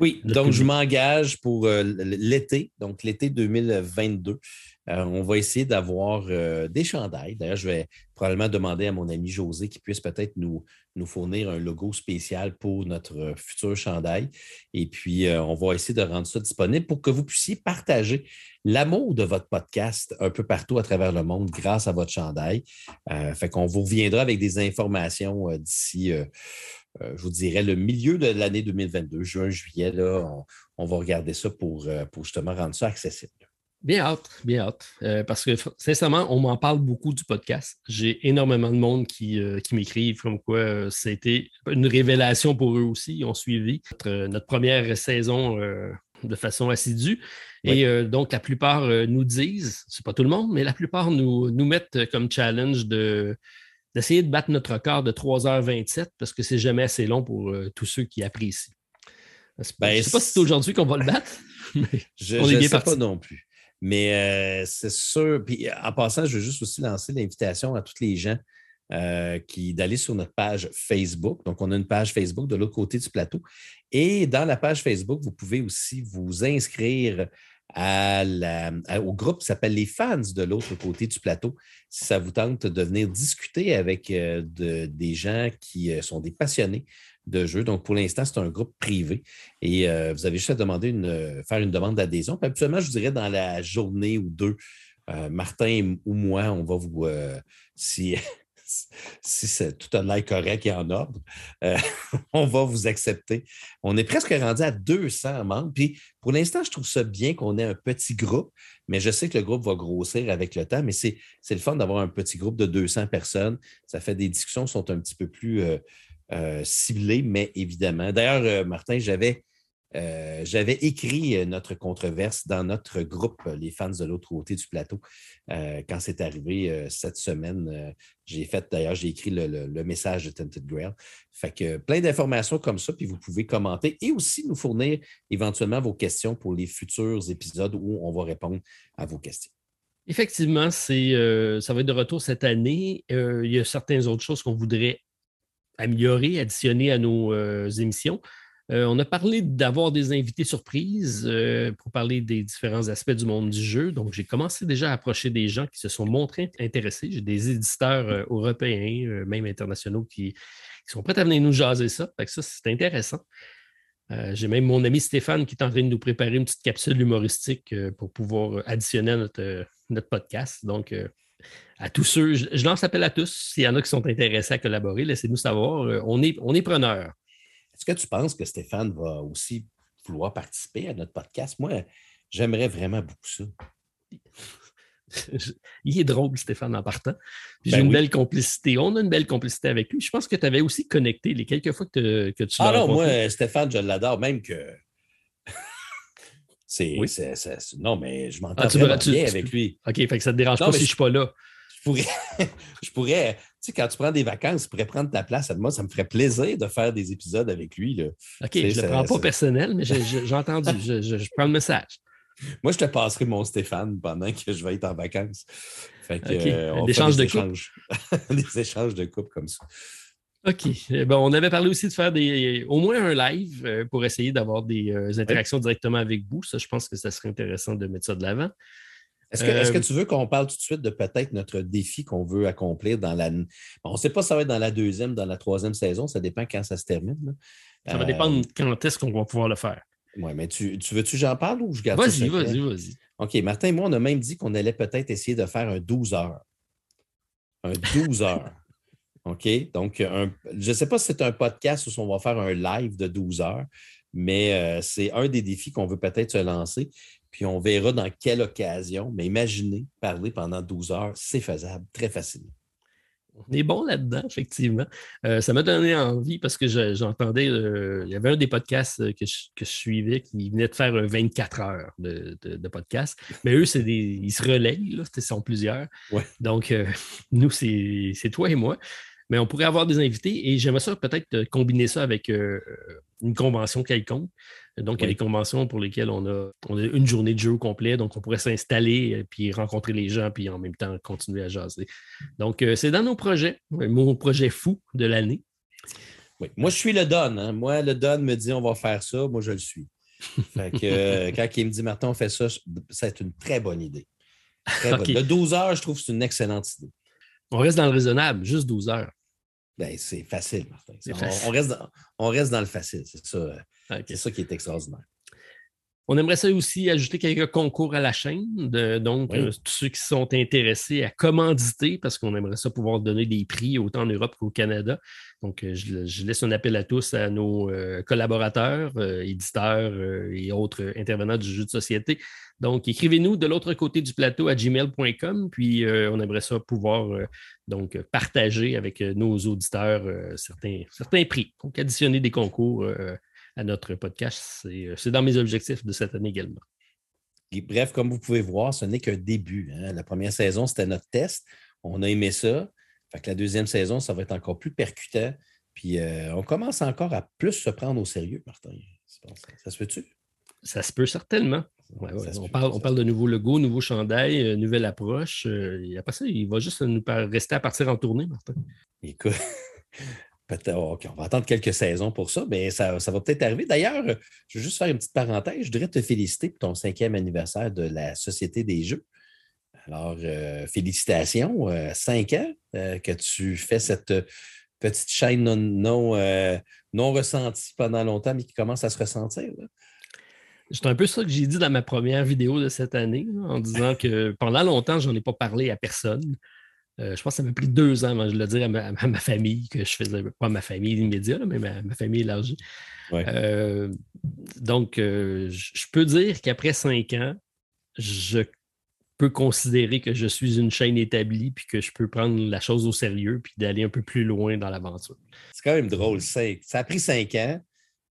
oui, donc je m'engage pour l'été, donc l'été 2022. Euh, on va essayer d'avoir euh, des chandails. D'ailleurs, je vais probablement demander à mon ami José qui puisse peut-être nous, fournir un logo spécial pour notre futur chandail. Et puis, euh, on va essayer de rendre ça disponible pour que vous puissiez partager l'amour de votre podcast un peu partout à travers le monde grâce à votre chandail. fait qu'on vous reviendra avec des informations d'ici. je vous dirais, le milieu de l'année 2022, juin, juillet, là, on, va regarder ça pour justement rendre ça accessible. Bien hâte, bien hâte. Euh, parce que sincèrement, on m'en parle beaucoup du podcast. J'ai énormément de monde qui, euh, m'écrivent comme quoi c'était euh, une révélation pour eux aussi. Ils ont suivi notre, première saison de façon assidue. Et donc, la plupart nous disent, c'est pas tout le monde, mais la plupart nous, nous mettent comme challenge de, d'essayer de battre notre record de 3h27 parce que c'est jamais assez long pour tous ceux qui apprécient. Ben, je ne sais pas si c'est aujourd'hui qu'on va le battre. (laughs) je ne sais pas non plus. Mais euh, c'est sûr. Puis en passant, je veux juste aussi lancer l'invitation à tous les gens euh, qui d'aller sur notre page Facebook. Donc, on a une page Facebook de l'autre côté du plateau. Et dans la page Facebook, vous pouvez aussi vous inscrire au groupe qui s'appelle les fans de l'autre côté du plateau. Si ça vous tente de venir discuter avec euh, des gens qui sont des passionnés de jeu. Donc, pour l'instant, c'est un groupe privé et euh, vous avez juste à demander une, euh, faire une demande d'adhésion. Habituellement, je vous dirais dans la journée ou deux, euh, Martin ou moi, on va vous, si, (laughs) si tout a l'air correct et en ordre, (laughs) on va vous accepter. On est presque rendu à 200 membres. Puis pour l'instant, je trouve ça bien qu'on ait un petit groupe, mais je sais que le groupe va grossir avec le temps. Mais c'est le fun d'avoir un petit groupe de 200 personnes. Ça fait des discussions qui sont un petit peu plus ciblé, mais évidemment. D'ailleurs, euh, Martin, j'avais, euh, écrit notre controverse dans notre groupe, les fans de l'autre côté du plateau, quand c'est arrivé cette semaine. j'ai fait, d'ailleurs, j'ai écrit le, message de Tented Grail. Fait que plein d'informations comme ça, puis vous pouvez commenter et aussi nous fournir éventuellement vos questions pour les futurs épisodes où on va répondre à vos questions. Effectivement, ça va être de retour cette année. il y a certaines autres choses qu'on voudrait améliorer, additionner à nos euh, émissions. Euh, on a parlé d'avoir des invités surprises euh, pour parler des différents aspects du monde du jeu. Donc, j'ai commencé déjà à approcher des gens qui se sont montrés intéressés. J'ai des éditeurs européens, même internationaux, qui, sont prêts à venir nous jaser ça. Fait que ça, c'est intéressant. j'ai même mon ami Stéphane qui est en train de nous préparer une petite capsule humoristique pour pouvoir additionner à notre, notre podcast. Donc, à tous ceux, je, lance appel à tous. S'il y en a qui sont intéressés à collaborer, laissez-nous savoir. Euh, on est, on est preneurs. Est-ce que tu penses que Stéphane va aussi vouloir participer à notre podcast? Moi, j'aimerais vraiment beaucoup ça. (laughs) Il est drôle, Stéphane, en partant. J'ai ben une belle complicité. On a une belle complicité avec lui. Je pense que tu avais aussi connecté les quelques fois que, que tu l'as Ah non, moi, Stéphane, je l'adore, même que. (laughs) c'est, Non, mais je m'entends ah, bien avec lui. OK, fait que ça ne te dérange pas si je ne suis pas là. Je pourrais, (laughs) je pourrais, tu sais, quand tu prends des vacances, tu pourrais prendre ta place. Moi, ça me ferait plaisir de faire des épisodes avec lui. Là. OK, je ne le prends pas personnel, mais j'ai entendu. (laughs) je prends le message. Moi, je te passerai mon Stéphane pendant que je vais être en vacances. Fait que, euh, (laughs) des échanges de échanges. des échanges de coupe comme ça. OK. Eh bon, on avait parlé aussi de faire des, au moins un live euh, pour essayer d'avoir des euh, interactions directement avec vous. Ça, je pense que ça serait intéressant de mettre ça de l'avant. Est-ce que, tu veux qu'on parle tout de suite de peut-être notre défi qu'on veut accomplir dans la. on ne sait pas si ça va être dans la deuxième, dans la troisième saison. Ça dépend quand ça se termine. Ça va dépendre quand est-ce qu'on va pouvoir le faire. Oui, mais tu, veux-tu que j'en parle ou je garde Vas-y, vas-y, vas-y. OK, Martin et moi, on a même dit qu'on allait peut-être essayer de faire un 12 heures. Un 12 heures. (laughs) OK? Donc, je ne sais pas si c'est un podcast ou si on va faire un live de 12 heures, mais euh, c'est un des défis qu'on veut peut-être se lancer. Puis on verra dans quelle occasion. Mais imaginez parler pendant 12 heures, c'est faisable très facilement. On est bon là-dedans, effectivement. Euh, ça m'a donné envie parce que j'entendais, euh, il y avait un des podcasts euh, que je, suivais qui venait de faire 24 heures de, podcast. Mais eux, c'est des, ils se relayent, là, sont plusieurs. Donc, (laughs) nous, c'est toi et moi. Mais on pourrait avoir des invités et j'aimerais ça peut-être combiner ça avec une convention quelconque. Donc, il y a des conventions pour lesquelles on a, une journée de jeu complet. Donc, on pourrait s'installer, euh, puis rencontrer les gens, puis en même temps continuer à jaser. Donc, euh, c'est dans nos projets, mon projet fou de l'année. Oui. Moi, je suis le Don. Hein. Moi, le Don me dit on va faire ça. Moi, je le suis. Fait que, euh, (laughs) quand il me dit Martin, on fait ça, c'est une très bonne idée. Le (laughs) 12 heures, je trouve que c'est une excellente idée. On reste dans le raisonnable, juste 12 heures. Ben, c'est facile, Martin. On, reste dans, on reste dans le facile, c'est ça. C'est ça qui est extraordinaire. On aimerait ça aussi ajouter quelques concours à la chaîne. donc, euh, tous ceux qui sont intéressés à commanditer, parce qu'on aimerait ça pouvoir donner des prix autant en Europe qu'au Canada. Donc, euh, je, laisse un appel à tous, à nos euh, collaborateurs, éditeurs et autres intervenants du jeu de société. Donc, écrivez-nous de l'autre côté du plateau à gmail.com, puis on aimerait ça pouvoir donc partager avec nos auditeurs certains, certains prix. Donc, additionner des concours à notre podcast. Euh, c'est dans mes objectifs de cette année également. bref, comme vous pouvez voir, ce n'est qu'un début. Hein. La première saison, c'était notre test. On a aimé ça. Fait que la deuxième saison, ça va être encore plus percutant. Puis euh, on commence encore à plus se prendre au sérieux, Martin. Ça se peut-tu? Ça se peut certainement. on, parle, on, parle, de nouveaux logos, nouveaux chandails, euh, nouvelle approche. Il après ça, il va juste nous rester à partir en tournée, Martin. Écoute, (laughs) OK, on va attendre quelques saisons pour ça, mais ça, va peut-être arriver. D'ailleurs, je veux juste faire une petite parenthèse. Je voudrais te féliciter pour ton cinquième anniversaire de la Société des Jeux. Alors, euh, félicitations, euh, cinq ans euh, que tu fais cette petite chaîne non, non, non, ressentie pendant longtemps, mais qui commence à se ressentir. C'est un peu ça que j'ai dit dans ma première vidéo de cette année, en disant que pendant longtemps, je n'en ai pas parlé à personne. Euh, je pense que ça m'a pris deux ans avant de le dire à ma, famille, que je faisais pas ma famille immédiate, mais ma, famille élargie. Euh, donc, euh, je peux dire qu'après cinq ans, je peux considérer que je suis une chaîne établie puis que je peux prendre la chose au sérieux puis d'aller un peu plus loin dans l'aventure. C'est quand même drôle. Ça a pris cinq ans.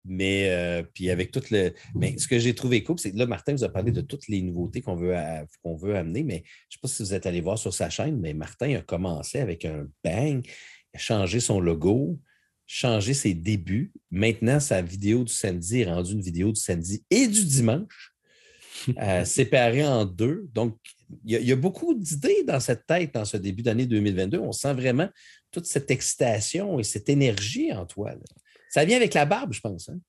Mais euh, puis avec tout le. Mais ce que j'ai trouvé cool, c'est que là, Martin vous a parlé de toutes les nouveautés qu'on veut, qu'on veut amener, mais je ne sais pas si vous êtes allé voir sur sa chaîne, mais Martin a commencé avec un bang, a changé son logo, changé ses débuts. Maintenant, sa vidéo du samedi est rendue une vidéo du samedi et du dimanche, euh, (laughs) séparée en deux. Donc, il y, a, beaucoup d'idées dans cette tête dans ce début d'année 2022. On sent vraiment toute cette excitation et cette énergie en toi. Ça vient avec la barbe, je pense. Hein?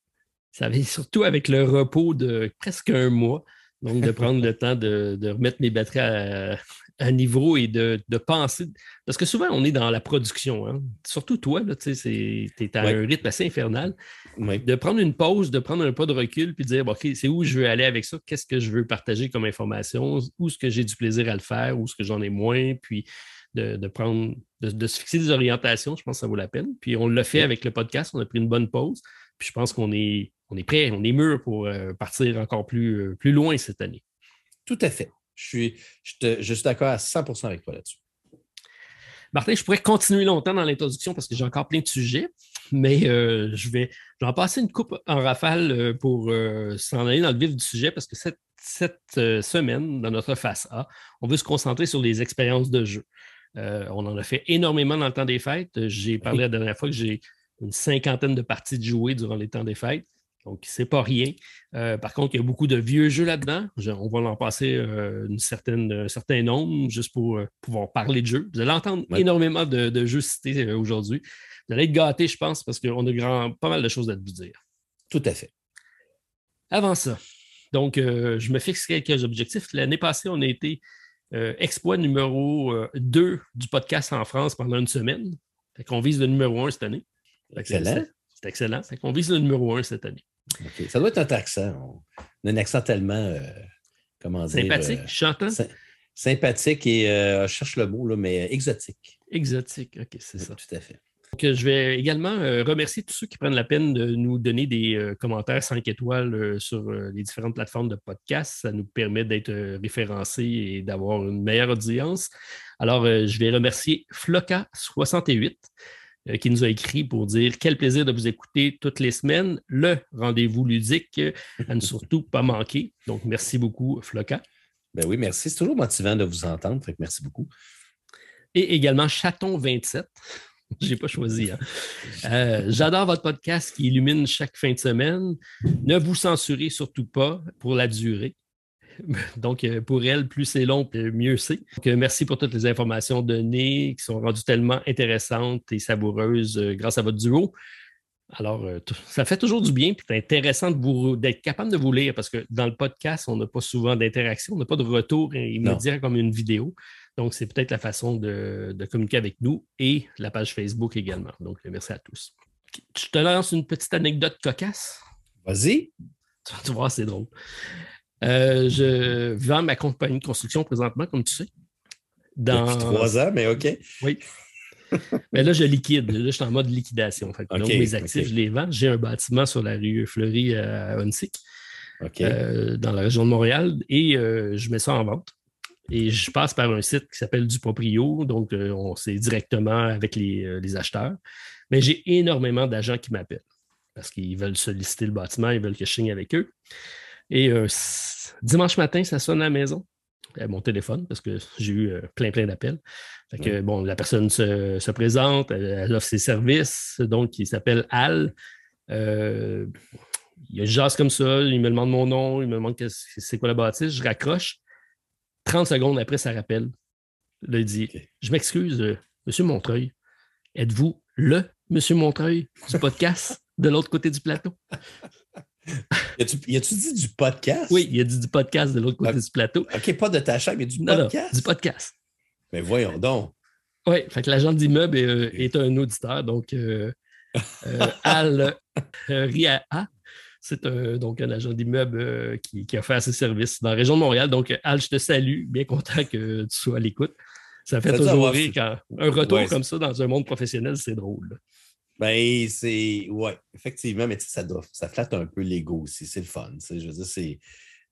Ça vient surtout avec le repos de presque un mois. Donc, de prendre le temps de, remettre mes batteries à, niveau et de, penser. Parce que souvent, on est dans la production. Hein. Surtout toi, tu es à un rythme assez infernal. De prendre une pause, de prendre un pas de recul, puis de dire OK, c'est où je veux aller avec ça, qu'est-ce que je veux partager comme information, où est-ce que j'ai du plaisir à le faire, où est-ce que j'en ai moins, puis de, prendre, de, se fixer des orientations, je pense que ça vaut la peine. Puis on l'a fait avec le podcast, on a pris une bonne pause. Puis je pense qu'on est, on est prêt, on est mûr pour euh, partir encore plus, euh, plus loin cette année. Tout à fait. Je suis, je, suis d'accord à 100% avec toi là-dessus. Martin, je pourrais continuer longtemps dans l'introduction parce que j'ai encore plein de sujets, mais euh, je, vais, en passer une coupe en rafale pour s'en aller dans le vif du sujet parce que cette, cette semaine, dans notre face A, on veut se concentrer sur les expériences de jeu. On en a fait énormément dans le temps des fêtes. J'ai parlé la dernière fois que j'ai une cinquantaine de parties de jouer durant les temps des fêtes. Donc, c'est pas rien. Euh, par contre, il y a beaucoup de vieux jeux là-dedans. On va en passer euh, une certaine, un certain nombre juste pour euh, pouvoir parler de jeux. Vous allez entendre énormément de, jeux cités aujourd'hui. Vous allez être gâtés, je pense, parce qu'on a grand, pas mal de choses à vous dire. Tout à fait. Avant ça, donc, je me fixe quelques objectifs. L'année passée, on a été exploit numéro 2 du podcast en France pendant une semaine. Fait qu'on vise le numéro 1 cette année. Excellent. C'est excellent. Fait qu'on vise le numéro 1 cette année. Ça doit être un accent. On a un accent tellement, euh, comment dire... Sympathique, euh, chantant? sympathique et, euh, je cherche le mot, là, mais exotique. Exotique, OK, c'est ça. Tout à fait. Donc, je vais également remercier tous ceux qui prennent la peine de nous donner des commentaires 5 étoiles sur les différentes plateformes de podcast. Ça nous permet d'être référencés et d'avoir une meilleure audience. Alors, je vais remercier Floca68 euh, qui nous a écrit pour dire quel plaisir de vous écouter toutes les semaines. Le rendez-vous ludique à ne surtout pas manquer. Donc, merci beaucoup, Floca. Ben oui, merci. C'est toujours motivant de vous entendre. merci beaucoup. Et également Chaton27. (laughs) Je n'ai pas choisi. Hein. Euh, j'adore votre podcast qui illumine chaque fin de semaine. Ne vous censurez surtout pas pour la durée. (laughs) Donc, euh, pour elle, plus c'est long, mieux c'est. Euh, merci pour toutes les informations données qui sont rendues tellement intéressantes et savoureuses grâce à votre duo. Alors, ça fait toujours du bien, c'est intéressant d'être capable de vous lire parce que dans le podcast, on n'a pas souvent d'interaction, on n'a pas de retour immédiat comme une vidéo. Donc, c'est peut-être la façon de, communiquer avec nous et la page Facebook également. Donc, merci à tous. Je te lance une petite anecdote cocasse? Vas-y. Tu vas voir, c'est drôle. Euh, je vends ma compagnie de construction présentement, comme tu sais. Dans... Depuis trois ans, mais OK. Oui. (laughs) mais là, je liquide. Là, je suis en mode liquidation. donc, mes actifs, je les vends. J'ai un bâtiment sur la rue Fleury à Hunsick, euh, dans la région de Montréal, et euh, je mets ça en vente. Et je passe par un site qui s'appelle du Proprio, donc on c'est directement avec les, les acheteurs. Mais j'ai énormément d'agents qui m'appellent parce qu'ils veulent solliciter le bâtiment, ils veulent que je signe avec eux. Et euh, dimanche matin, ça sonne à la maison. À mon téléphone, parce que j'ai eu euh, plein, plein d'appels. que, bon, la personne se, présente, elle, offre ses services, donc il s'appelle Al. Euh, il jase comme ça, il me demande mon nom, il me demande c'est quoi la bâtisse, je raccroche. 30 secondes après, ça rappelle. Là, il dit Je m'excuse, euh, Monsieur Montreuil, êtes-vous le Monsieur Montreuil du podcast de l'autre côté du plateau? (laughs) Y a-tu dit du podcast? Oui, il a dit du podcast de l'autre côté du plateau. OK, pas de ta chaîne, mais du podcast? du podcast. Mais voyons donc. Oui, fait que l'agent d'immeuble est, un auditeur, donc euh, euh, Al Ria, c'est donc un agent d'immeuble qui, a fait ses services dans la région de Montréal. Donc, Al, je te salue, bien content que tu sois à l'écoute. Ça fait toujours rire quand un retour comme ça dans un monde professionnel, c'est drôle. Ben, c'est. Ouais, effectivement, mais ça, doit, ça flatte un peu l'ego aussi. C'est le fun. Je veux dire, c'est.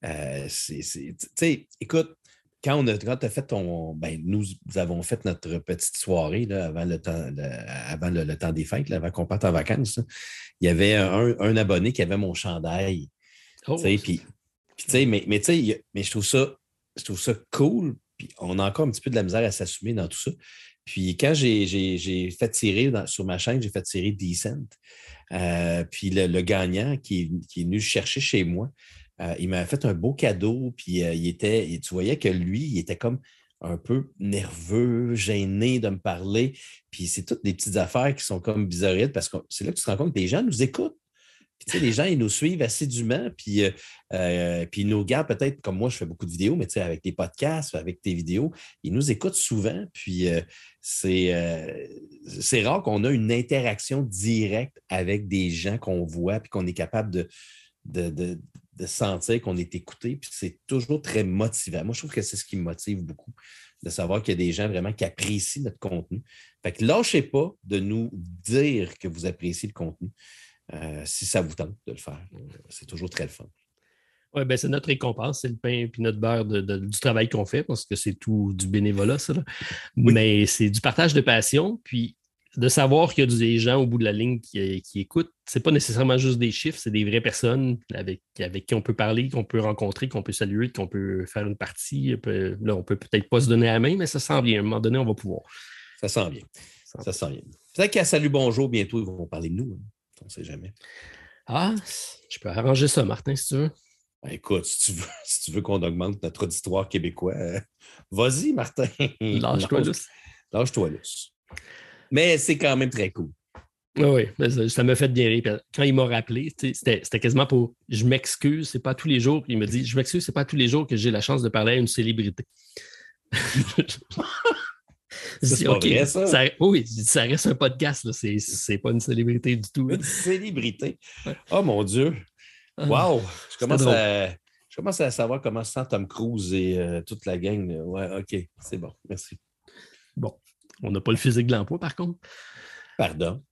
Euh, écoute, quand, on a, quand as fait ton. Ben, nous, avons fait notre petite soirée là, avant, le temps, avant le, temps des fêtes, là, avant qu'on parte en vacances. Il y avait un, abonné qui avait mon chandail. Oh, puis, mais, mais, mais je trouve ça. Je trouve ça cool. Puis on a encore un petit peu de la misère à s'assumer dans tout ça. Puis quand j'ai fait tirer sur ma chaîne, j'ai fait tirer Decent. Euh, puis le, gagnant qui, est venu chercher chez moi, euh, il m'a fait un beau cadeau. Puis euh, il était, tu voyais que lui, il était comme un peu nerveux, gêné de me parler. Puis c'est toutes des petites affaires qui sont comme bizarres parce que c'est là que tu te rends compte que les gens nous écoutent les gens, ils nous suivent assidûment, puis, euh, puis ils nous regardent peut-être, comme moi, je fais beaucoup de vidéos, mais avec tes podcasts, avec tes vidéos, ils nous écoutent souvent, puis c'est rare qu'on a une interaction directe avec des gens qu'on voit, puis qu'on est capable de, de, sentir qu'on est écouté, puis c'est toujours très motivant. Moi, je trouve que c'est ce qui me motive beaucoup. de savoir qu'il y a des gens vraiment qui apprécient notre contenu. Fait que lâchez pas de nous dire que vous appréciez le contenu euh, si ça vous tente de le faire. C'est toujours très le fun. Oui, ben c'est notre récompense, c'est le pain et notre beurre du travail qu'on fait, parce que c'est tout du bénévolat, ça. Mais c'est du partage de passion. Puis de savoir qu'il y a des gens au bout de la ligne qui, qui écoutent, c'est pas nécessairement juste des chiffres, c'est des vraies personnes avec, avec qui on peut parler, qu'on peut rencontrer, qu'on peut saluer, qu'on peut faire une partie. Là, on peut peut-être pas se donner la main, mais ça sent bien. À un moment donné, on va pouvoir. Ça sent bien. Ça, sent bien. Peut-être qu'à Salut Bonjour, bientôt, ils vont parler de nous. Hein. On ne sait jamais. Ah, je peux arranger ça, Martin, si tu veux. Ben, écoute, si tu veux, si veux qu'on augmente notre auditoire québécois, euh, vas-y, Martin. Lâche-toi. (laughs) Lâche-toi lousse. Mais c'est quand même très cool. Oui, ça m'a fait bien rire. Quand il m'a rappelé, c'était quasiment pour je m'excuse, c'est pas tous les jours. Il me dit Je m'excuse, c'est pas tous les jours que j'ai la chance de parler à une célébrité. (laughs) c'est vrai, ça? Oui, ça reste un podcast, c'est pas une célébrité du tout. Une célébrité. Oh mon Dieu. Ah, wow! Je commence, à, je commence à savoir comment se sent Tom Cruise et euh, toute la gang. Ouais, OK, c'est bon. Merci. Bon. On n'a pas le physique de l'emploi, par contre. Pardon?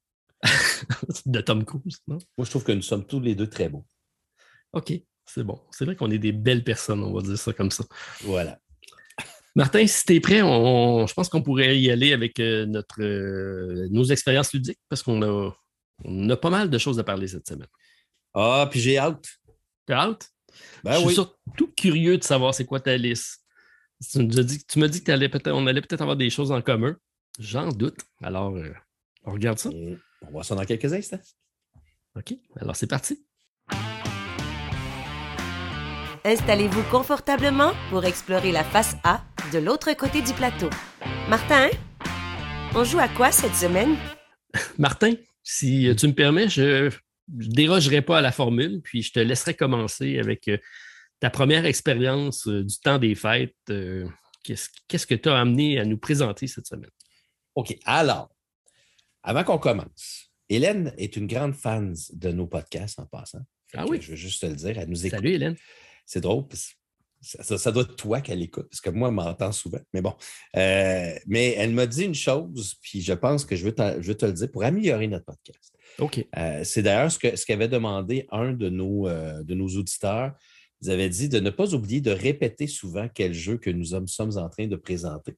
(laughs) de Tom Cruise, non? Moi, je trouve que nous sommes tous les deux très beaux. OK, c'est bon. C'est vrai qu'on est des belles personnes, on va dire ça comme ça. Voilà. Martin, si tu es prêt, je pense qu'on pourrait y aller avec euh, notre, euh, nos expériences ludiques parce qu'on a, on a pas mal de choses à parler cette semaine. Ah, puis j'ai hâte. T'as hâte? Ben je suis surtout curieux de savoir c'est quoi ta liste. Tu, nous dit, tu m'as dit qu'on allait peut-être avoir des choses en commun. J'en doute. Alors, euh, on regarde ça. on voit ça dans quelques instants. OK. Alors, c'est parti. Installez-vous confortablement pour explorer la face A de l'autre côté du plateau. Martin, on joue à quoi cette semaine? (laughs) Martin, si tu me permets, je ne dérogerai pas à la formule, puis je te laisserai commencer avec euh, ta première expérience euh, du temps des fêtes. Qu'est-ce que tu as amené à nous présenter cette semaine? OK. Alors, avant qu'on commence, Hélène est une grande fan de nos podcasts en passant. Ah oui? Je veux juste te le dire. Elle nous écoute. Salut, Hélène. C'est drôle. ça, doit être toi qu'elle écoute, parce que moi, elle m'entend souvent. Mais bon. Euh, mais elle m'a dit une chose, puis je pense que je veux, te, te le dire pour améliorer notre podcast. OK. Euh, c'est d'ailleurs ce, ce qu'avait demandé un de nos, euh, de nos auditeurs. Ils avaient dit de ne pas oublier de répéter souvent quel jeu que nous sommes en train de présenter.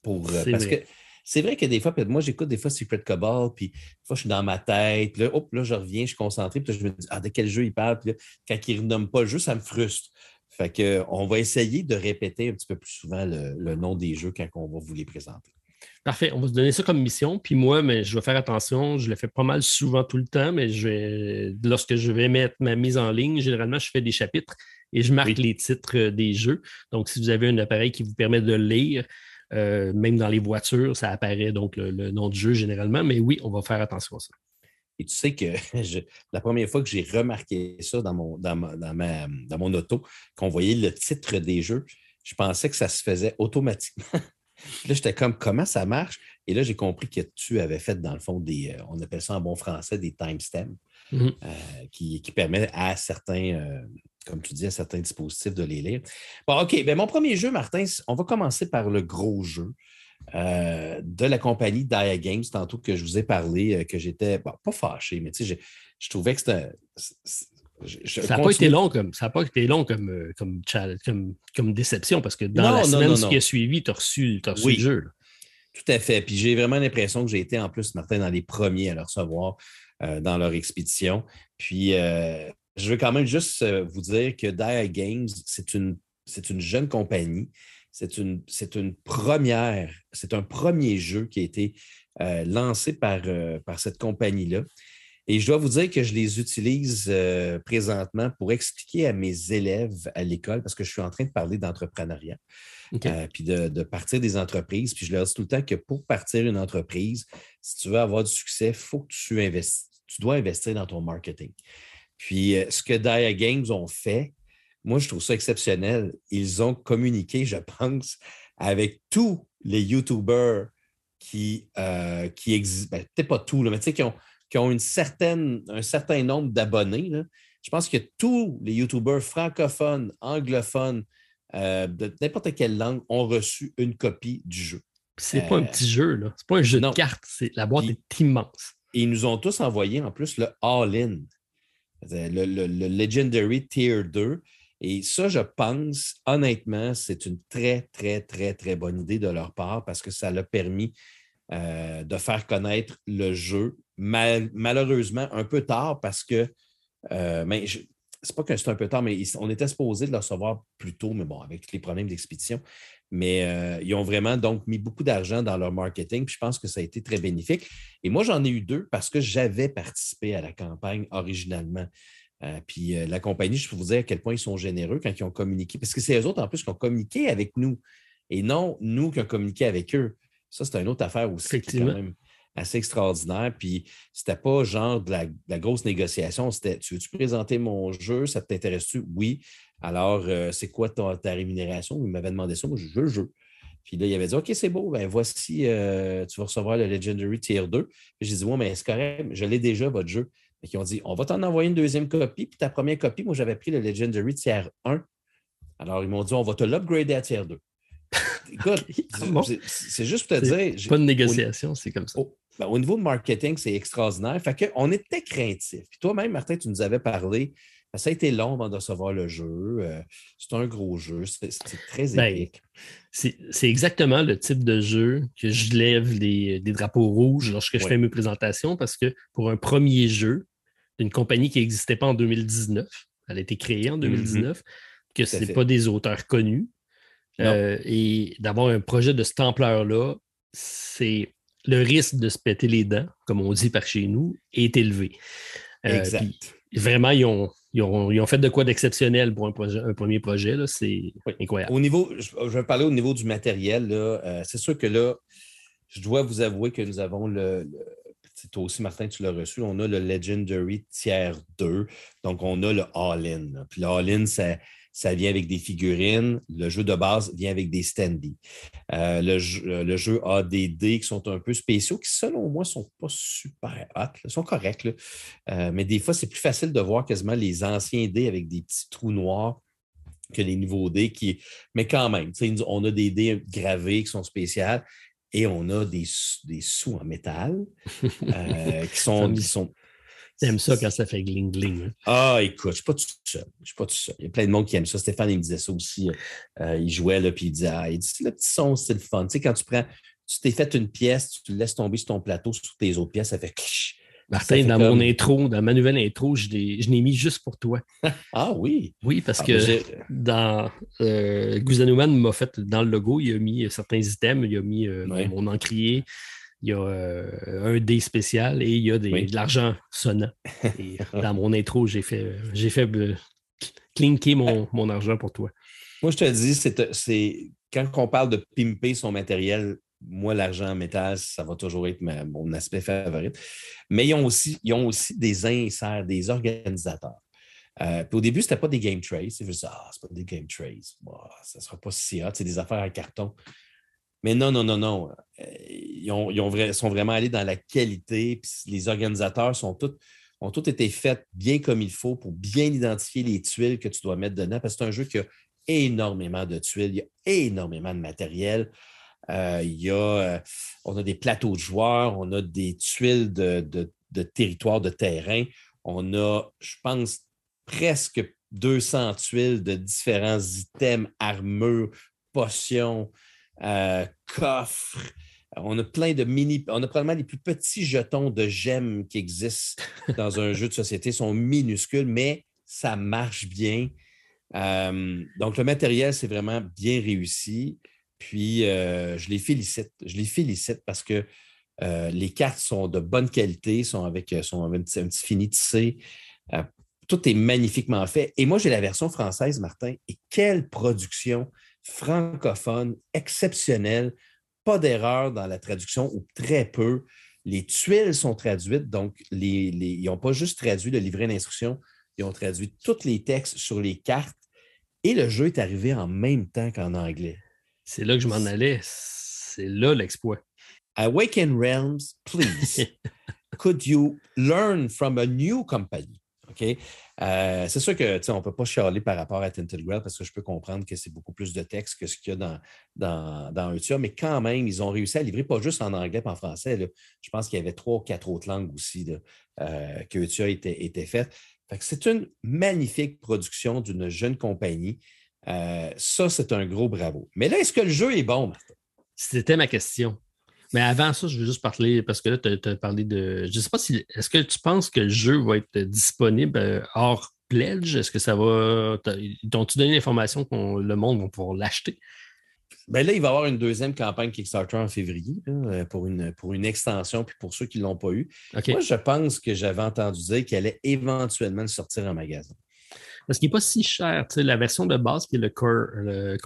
Pour, parce que c'est vrai que des fois, moi, j'écoute des fois Secret Cobalt, puis des fois, je suis dans ma tête, puis là, hop, là, je reviens, je suis concentré, puis là, je me dis, ah, de quel jeu il parle, puis là, quand il ne renomme pas le jeu, ça me frustre. Fait que, on va essayer de répéter un petit peu plus souvent le, nom des jeux quand on va vous les présenter. Parfait. On va se donner ça comme mission. Puis moi, mais je vais faire attention. Je le fais pas mal souvent tout le temps, mais je lorsque je vais mettre ma mise en ligne, généralement, je fais des chapitres et je marque les titres des jeux. Donc, si vous avez un appareil qui vous permet de lire, euh, même dans les voitures, ça apparaît donc le, nom du jeu généralement. Mais oui, on va faire attention à ça. Et tu sais que (laughs) la première fois que j'ai remarqué ça dans mon, dans, mon auto, qu'on voyait le titre des jeux, je pensais que ça se faisait automatiquement. (laughs) là, j'étais comme, comment ça marche? Et là, j'ai compris que tu avais fait, dans le fond, des, euh, on appelle ça en bon français, des timestamps, mm-hmm. euh, qui, qui permettent à certains, comme tu dis, à certains dispositifs de les lire. Bon, OK. Bien, mon premier jeu, Martin, on va commencer par le gros jeu. Euh, de la compagnie Dia Games, tantôt que je vous ai parlé, euh, que j'étais pas fâché, mais tu sais, je, trouvais que c'était. ça n'a pas été long comme ça pas été long comme, euh, comme, comme, déception parce que dans la semaine qui a suivi, tu as reçu, le jeu. Tout à fait. Puis j'ai vraiment l'impression que j'ai été en plus, Martin, dans les premiers à le recevoir dans leur expédition. Puis je veux quand même juste euh, vous dire que Dia Games, c'est une, une jeune compagnie. C'est une, une première, c'est un premier jeu qui a été euh, lancé par, euh, par cette compagnie-là. Et je dois vous dire que je les utilise présentement pour expliquer à mes élèves à l'école, parce que je suis en train de parler d'entrepreneuriat, puis de, de, partir des entreprises. Puis je leur dis tout le temps que pour partir une entreprise, si tu veux avoir du succès, il faut que tu investisses. Tu dois investir dans ton marketing. Puis euh, ce que Dia Games ont fait, moi, je trouve ça exceptionnel. Ils ont communiqué, je pense, avec tous les YouTubers qui, euh, qui existent. Ben, peut-être pas tous, mais tu sais, qui ont, qui ont une certaine, un certain nombre d'abonnés. Je pense que tous les YouTubers francophones, anglophones, de n'importe quelle langue ont reçu une copie du jeu. C'est pas un petit jeu, là. C'est pas un jeu de cartes. La boîte est immense. Et ils nous ont tous envoyé en plus le All-In, le, le, Legendary Tier 2. Et ça, je pense, honnêtement, c'est une très, très, très, très bonne idée de leur part parce que ça l'a permis euh, de faire connaître le jeu. malheureusement, un peu tard parce que, euh, mais c'est pas que c'est un peu tard, mais on était supposé de le recevoir plus tôt, mais bon, avec les problèmes d'expédition. Mais euh, ils ont vraiment donc mis beaucoup d'argent dans leur marketing, puis je pense que ça a été très bénéfique. Et moi, j'en ai eu deux parce que j'avais participé à la campagne originalement. Euh, puis euh, la compagnie, je peux vous dire à quel point ils sont généreux quand ils ont communiqué, parce que c'est eux autres en plus qui ont communiqué avec nous et non nous qui avons communiqué avec eux. Ça, c'est une autre affaire aussi quand même assez extraordinaire. Puis c'était pas genre de la, grosse négociation, c'était Tu veux-tu présenter mon jeu? Ça t'intéresse-tu? Oui. Alors, euh, c'est quoi ta, rémunération? Il m'avait demandé ça, moi, je veux le jeu. Puis là, il avait dit OK, c'est beau, ben voici, tu vas recevoir le Legendary Tier 2. J'ai dit, moi, mais c'est correct, je l'ai déjà, votre jeu. Et qui ont dit on va t'en envoyer une deuxième copie. Puis ta première copie, moi, j'avais pris le Legendary tiers 1. Alors, ils m'ont dit on va te l'upgrader à tiers 2. Écoute, (laughs) c'est juste pour te dire. Pas de négociation, c'est comme ça. Ben, au, niveau de marketing, c'est extraordinaire. Fait qu'on était craintifs. Puis toi-même, Martin, tu nous avais parlé. Ben, ça a été long avant de recevoir le jeu. Euh, c'est un gros jeu. C'est très ben, épique. c'est exactement le type de jeu que je lève des, drapeaux rouges lorsque je fais mes présentations parce que pour un premier jeu d'une compagnie qui n'existait pas en 2019, elle a été créée en 2019, mm-hmm. que ce n'est pas des auteurs connus. Euh, et d'avoir un projet de cette ampleur-là, c'est le risque de se péter les dents, comme on dit par chez nous, est élevé. Euh, exact. vraiment, ils ont, ils ont, fait de quoi d'exceptionnel pour un, premier projet. C'est incroyable. Au niveau, je, vais parler au niveau du matériel. Euh, c'est sûr que là, je dois vous avouer que nous avons le, toi aussi, Martin, tu l'as reçu. On a le Legendary Tier 2. Donc, on a le All-In. Puis le All-In, ça, ça vient avec des figurines. Le jeu de base vient avec des standees. Euh, le, jeu, a des dés qui sont un peu spéciaux, qui, selon moi, ne sont pas super hot. Ils sont corrects. Euh, mais des fois, c'est plus facile de voir quasiment les anciens dés avec des petits trous noirs que les nouveaux dés. Qui... Mais quand même, on a des dés gravés qui sont spéciaux et on a des, des sous en métal (laughs) euh, qui sont, qui sont T'aimes ça quand ça fait gling-gling. Hein? Ah, écoute, je ne suis pas tout seul. Je suis pas tout seul. Il y a plein de monde qui aime ça. Stéphane, il me disait ça aussi. Euh, il jouait, là, puis il disait, ah, il dit, le petit son, c'est le fun. Tu sais, quand tu prends, tu t'es fait une pièce, tu laisses tomber sur ton plateau, sur tes autres pièces, ça fait clich. Martin, dans mon intro, dans ma nouvelle intro, je l'ai mis juste pour toi. (laughs) ah oui? Oui, parce ah, que dans euh, m'a fait dans le logo, il a mis certains items, il a mis euh, mon encrier, il y a euh, un dé spécial et il y a de l'argent sonnant. (laughs) dans mon intro, j'ai fait, j'ai fait euh, clinker mon, (laughs) argent pour toi. Moi, je te dis, c'est quand on parle de pimper son matériel, moi, l'argent en métal, ça va toujours être mon aspect favori. Mais ils ont aussi, ils ont aussi des inserts, des organisateurs. Euh, au début, ce n'était pas des game trays. C'est juste, ah, c'est pas des game trays. ça ne sera pas si hot. C'est des affaires en carton. Mais non, non, non, non. Euh, ils, ont, sont vraiment allés dans la qualité. les organisateurs sont ont tous été faits bien comme il faut pour bien identifier les tuiles que tu dois mettre dedans. Parce que c'est un jeu qui a énormément de tuiles, il y a énormément de matériel. Euh, il y a, euh, on a des plateaux de joueurs, on a des tuiles de, de territoire, de terrain. On a, je pense, presque 200 tuiles de différents items, armures, potions, euh, coffre. On a plein de mini. On a probablement les plus petits jetons de gemmes qui existent dans un jeu de société. Ils sont minuscules, mais ça marche bien. Euh, donc, le matériel, c'est vraiment bien réussi. Puis, euh, je les félicite. Je les félicite parce que les cartes sont de bonne qualité, sont avec, sont un, petit, un petit fini tissé. tout est magnifiquement fait. Et moi, j'ai la version française, Martin. Et quelle production! Francophone exceptionnel. Pas d'erreur dans la traduction ou très peu. Les tuiles sont traduites, donc ils n'ont pas juste traduit le livret d'instruction, ils ont traduit tous les textes sur les cartes et le jeu est arrivé en même temps qu'en anglais. C'est là que je m'en allais. C'est là l'exploit. Awaken Realms, please. (laughs) Could you learn from a new company? OK? Euh, c'est sûr que on ne peut pas chialer par rapport à Tinted Grail parce que je peux comprendre que c'est beaucoup plus de texte que ce qu'il y a dans, dans, dans Eutia, mais quand même, ils ont réussi à livrer pas juste en anglais et en français. Je pense qu'il y avait trois ou quatre autres langues aussi euh, que Eutia était, était faite. c'est une magnifique production d'une jeune compagnie. Euh, ça, c'est un gros bravo. Mais là, est-ce que le jeu est bon, Martin? C'était ma question. Mais avant ça, je veux juste parler, parce que là, tu as, parlé de. Je ne sais pas si. Est-ce que tu penses que le jeu va être disponible euh, hors pledge? Est-ce que ça va. T'ont-tu donné l'information que le monde va pouvoir l'acheter? Ben là, il va y avoir une deuxième campagne Kickstarter en février euh, pour, une, pour une extension, puis pour ceux qui ne l'ont pas eu. Moi, je pense que j'avais entendu dire qu'elle allait éventuellement sortir en magasin parce qu'il n'est pas si cher. la version de base, qui est le Core, le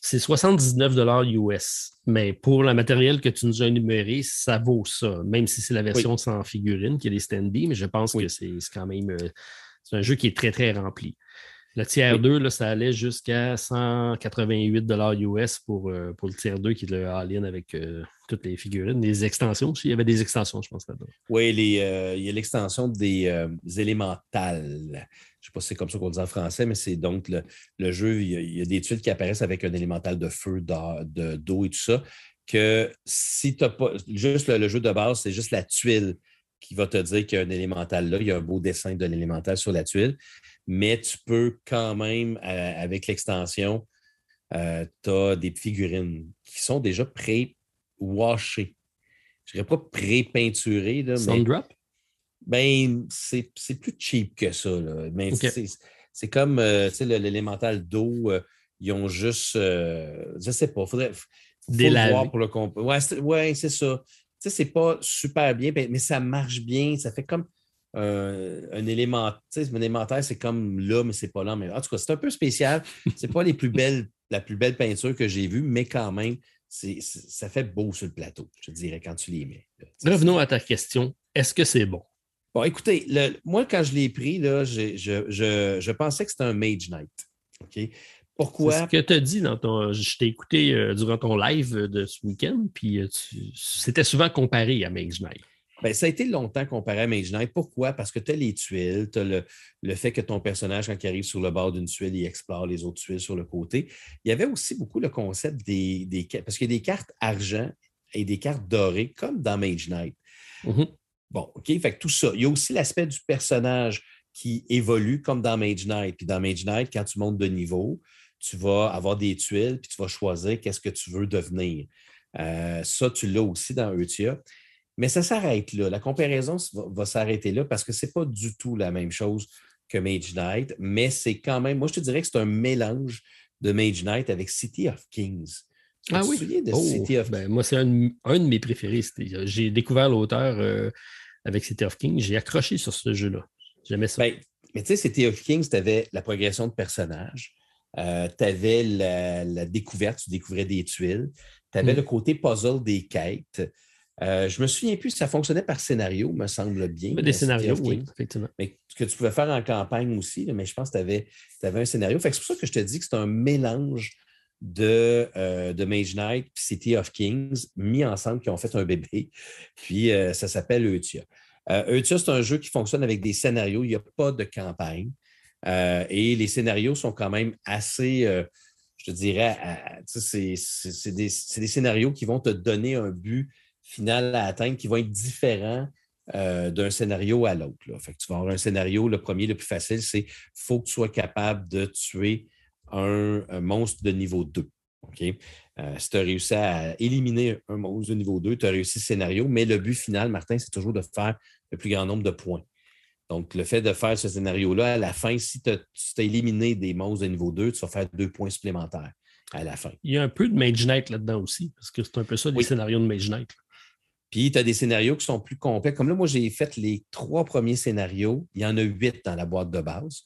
c'est 79 US. Mais pour le matériel que tu nous as énuméré, ça vaut ça, même si c'est la version sans figurine, qui est des stand-by, mais je pense que c'est quand même euh, c'est un jeu qui est très, très rempli. Le tiers 2, là, ça allait jusqu'à 188 US pour, euh, pour le tiers 2, qui est le all-in avec euh, toutes les figurines, les extensions aussi. Il y avait des extensions, je pense, là-dedans. Oui, il y a l'extension des, élémentales. Je ne sais pas si c'est comme ça qu'on dit en français, mais c'est donc le, jeu, il y, a, des tuiles qui apparaissent avec un élémental de feu, d'eau et tout ça, que si tu n'as pas, juste le, jeu de base, c'est juste la tuile qui va te dire qu'il y a un élémental là, il y a un beau dessin de l'élémental sur la tuile, mais tu peux quand même, avec l'extension, euh, tu as des figurines qui sont déjà pré-washées. Je ne dirais pas pré-peinturées. Drop? Ben, c'est plus cheap que ça. Mais c'est comme euh, l'élémental d'eau. Euh, ils ont juste. Euh, je ne sais pas. Il faudrait le voir pour le comprendre. Oui, ouais, c'est ça. Tu sais, c'est pas super bien, mais ça marche bien. Ça fait comme un élément. Tu sais, élémentaire, c'est comme là, mais c'est pas là. Mais en tout cas, c'est un peu spécial. C'est pas les plus belles, la plus belle peinture que j'ai vue, mais quand même, ça fait beau sur le plateau, je dirais, quand tu les mets. Revenons à ta question. Est-ce que c'est bon? Bon, écoutez, moi, quand je l'ai pris, là, je, pensais que c'était un Mage Knight. OK? Pourquoi? Ce que tu as dit dans ton. Je t'ai écouté euh, durant ton live de ce week-end, puis euh, c'était souvent comparé à Mage Knight. Bien, ça a été longtemps comparé à Mage Knight. Pourquoi? Parce que tu as les tuiles, tu as le, fait que ton personnage, quand il arrive sur le bord d'une tuile, il explore les autres tuiles sur le côté. Il y avait aussi beaucoup le concept des. des parce qu'il y a des cartes argent et des cartes dorées, comme dans Mage Knight. Mm-hmm. Bon, OK, fait que tout ça. Il y a aussi l'aspect du personnage qui évolue comme dans Mage Knight. Puis dans Mage Knight, quand tu montes de niveau, tu vas avoir des tuiles, puis tu vas choisir qu'est-ce que tu veux devenir. Euh, ça, tu l'as aussi dans Eutia. Mais ça s'arrête là. La comparaison va, s'arrêter là parce que ce n'est pas du tout la même chose que Mage Knight, mais c'est quand même, moi je te dirais que c'est un mélange de Mage Knight avec City of Kings. ah oui? De oh, City of... Ben, moi, c'est un, de mes préférés. J'ai découvert l'auteur euh, avec City of Kings, j'ai accroché sur ce jeu-là. J'aimais ça. Ben, mais tu sais, City of Kings, tu avais la progression de personnages, euh, tu avais la, découverte, tu découvrais des tuiles, tu avais mm. le côté puzzle des quêtes. Euh, je me souviens plus si ça fonctionnait par scénario, me semble bien. Des scénarios, oui, effectivement. Mais que tu pouvais faire en campagne aussi, mais je pense que tu avais, un scénario. c'est pour ça que je te dis que c'est un mélange de, euh, de Mage Knight et City of Kings mis ensemble qui ont fait un bébé. Puis euh, ça s'appelle Eutia. Euh, Eutia, c'est un jeu qui fonctionne avec des scénarios. Il n'y a pas de campagne. et les scénarios sont quand même assez, je te dirais, c'est des, scénarios qui vont te donner un but final à atteindre qui vont être différents d'un scénario à l'autre. tu vas avoir un scénario, le premier, le plus facile, c'est faut que tu sois capable de tuer un, monstre de niveau 2. OK? Euh, si tu as réussi à éliminer un monstre de niveau 2, tu as réussi le scénario, mais le but final, Martin, c'est toujours de faire le plus grand nombre de points. Donc, le fait de faire ce scénario-là, à la fin, si tu as, éliminé des monstres de niveau 2, tu vas faire deux points supplémentaires à la fin. Il y a un peu de Mage Knight là-dedans aussi, parce que c'est un peu ça, les scénarios de Mage Knight. Puis, tu as des scénarios qui sont plus complets. Comme là, moi, j'ai fait les trois premiers scénarios. Il y en a huit dans la boîte de base.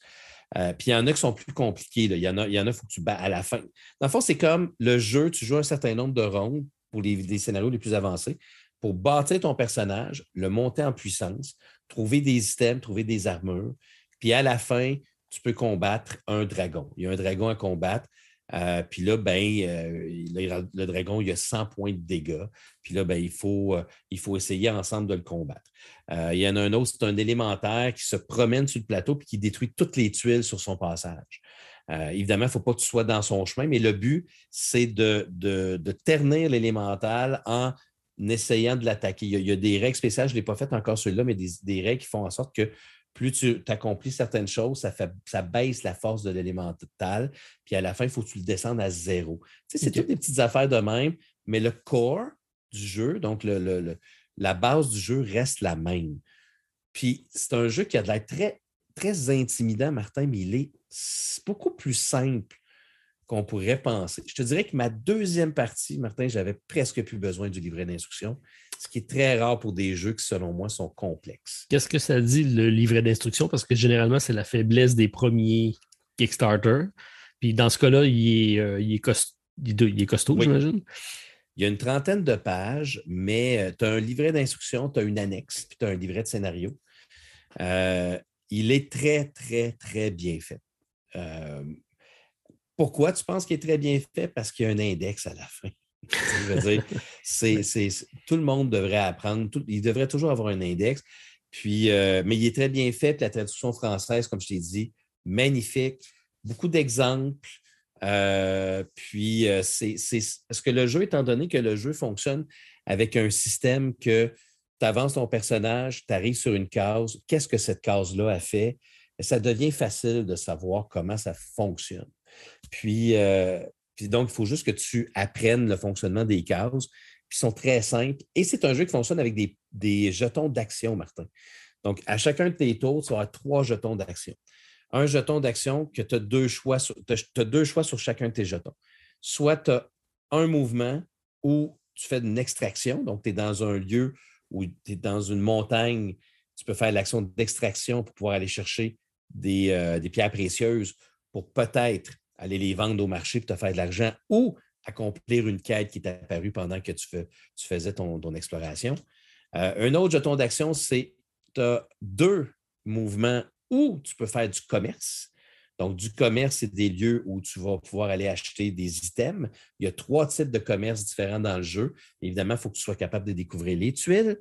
Euh, puis il y en a qui sont plus compliqués. Il y en a, il y faut que tu bats à la fin. Dans le fond, c'est comme le jeu, tu joues un certain nombre de rondes pour les, scénarios les plus avancés pour bâtir ton personnage, le monter en puissance, trouver des items, trouver des armures. Puis à la fin, tu peux combattre un dragon. Il y a un dragon à combattre. Euh, puis là, ben, le, dragon, il a 100 points de dégâts. Puis là, ben, il, faut, il faut essayer ensemble de le combattre. il y en a un autre, c'est un élémentaire qui se promène sur le plateau puis qui détruit toutes les tuiles sur son passage. évidemment, il ne faut pas que tu sois dans son chemin, mais le but, c'est de, de, ternir l'élémental en essayant de l'attaquer. Il, y a des règles spéciales, je ne l'ai pas fait encore celui-là, mais des, règles qui font en sorte que plus tu accomplis certaines choses, ça, fait, ça baisse la force de l'élémental. Puis à la fin, il faut que tu le descendes à zéro. Tu sais, c'est toutes des petites affaires de même, mais le core du jeu, donc le, la base du jeu reste la même. Puis c'est un jeu qui a de l'air très, très intimidant, Martin, mais il est beaucoup plus simple qu'on pourrait penser. Je te dirais que ma deuxième partie, Martin, j'avais presque plus besoin du livret d'instruction, ce qui est très rare pour des jeux qui, selon moi, sont complexes. Qu'est-ce que ça dit, le livret d'instruction? Parce que généralement, c'est la faiblesse des premiers Kickstarter. Puis dans ce cas-là, il est, euh, il est, costaud, j'imagine. Il y a une trentaine de pages, mais euh, tu as un livret d'instruction, tu as une annexe, puis tu as un livret de scénario. Euh, il est très, très, très bien fait. Pourquoi tu penses qu'il est très bien fait? Parce qu'il y a un index à la fin. Je veux dire, (laughs) c'est, tout le monde devrait apprendre, il devrait toujours avoir un index. Puis, euh, mais il est très bien fait. la traduction française, comme je t'ai dit, magnifique. Beaucoup d'exemples. Euh, puis, euh, c'est, parce que le jeu, étant donné que le jeu fonctionne avec un système que tu avances ton personnage, tu arrives sur une case, qu'est-ce que cette case-là a fait? ça devient facile de savoir comment ça fonctionne. Puis, euh, donc, il faut juste que tu apprennes le fonctionnement des cases. Puis, sont très simples. Et c'est un jeu qui fonctionne avec des, jetons d'action, Martin. Donc, à chacun de tes tours, tu auras trois jetons d'action. Un jeton d'action que tu as deux choix sur, deux choix sur chacun de tes jetons. Soit tu as un mouvement où tu fais une extraction, donc tu es dans un lieu où tu es dans une montagne, tu peux faire l'action d'extraction pour pouvoir aller chercher des, euh, des pierres précieuses pour peut-être aller les vendre au marché pour te faire de l'argent ou accomplir une quête qui est apparue pendant que tu, faisais ton, exploration. Euh, un autre jeton d'action, c'est tu as deux mouvements où tu peux faire du commerce. Donc, du commerce, c'est des lieux où tu vas pouvoir aller acheter des items. Il y a trois types de commerce différents dans le jeu. Évidemment, il faut que tu sois capable de découvrir les tuiles.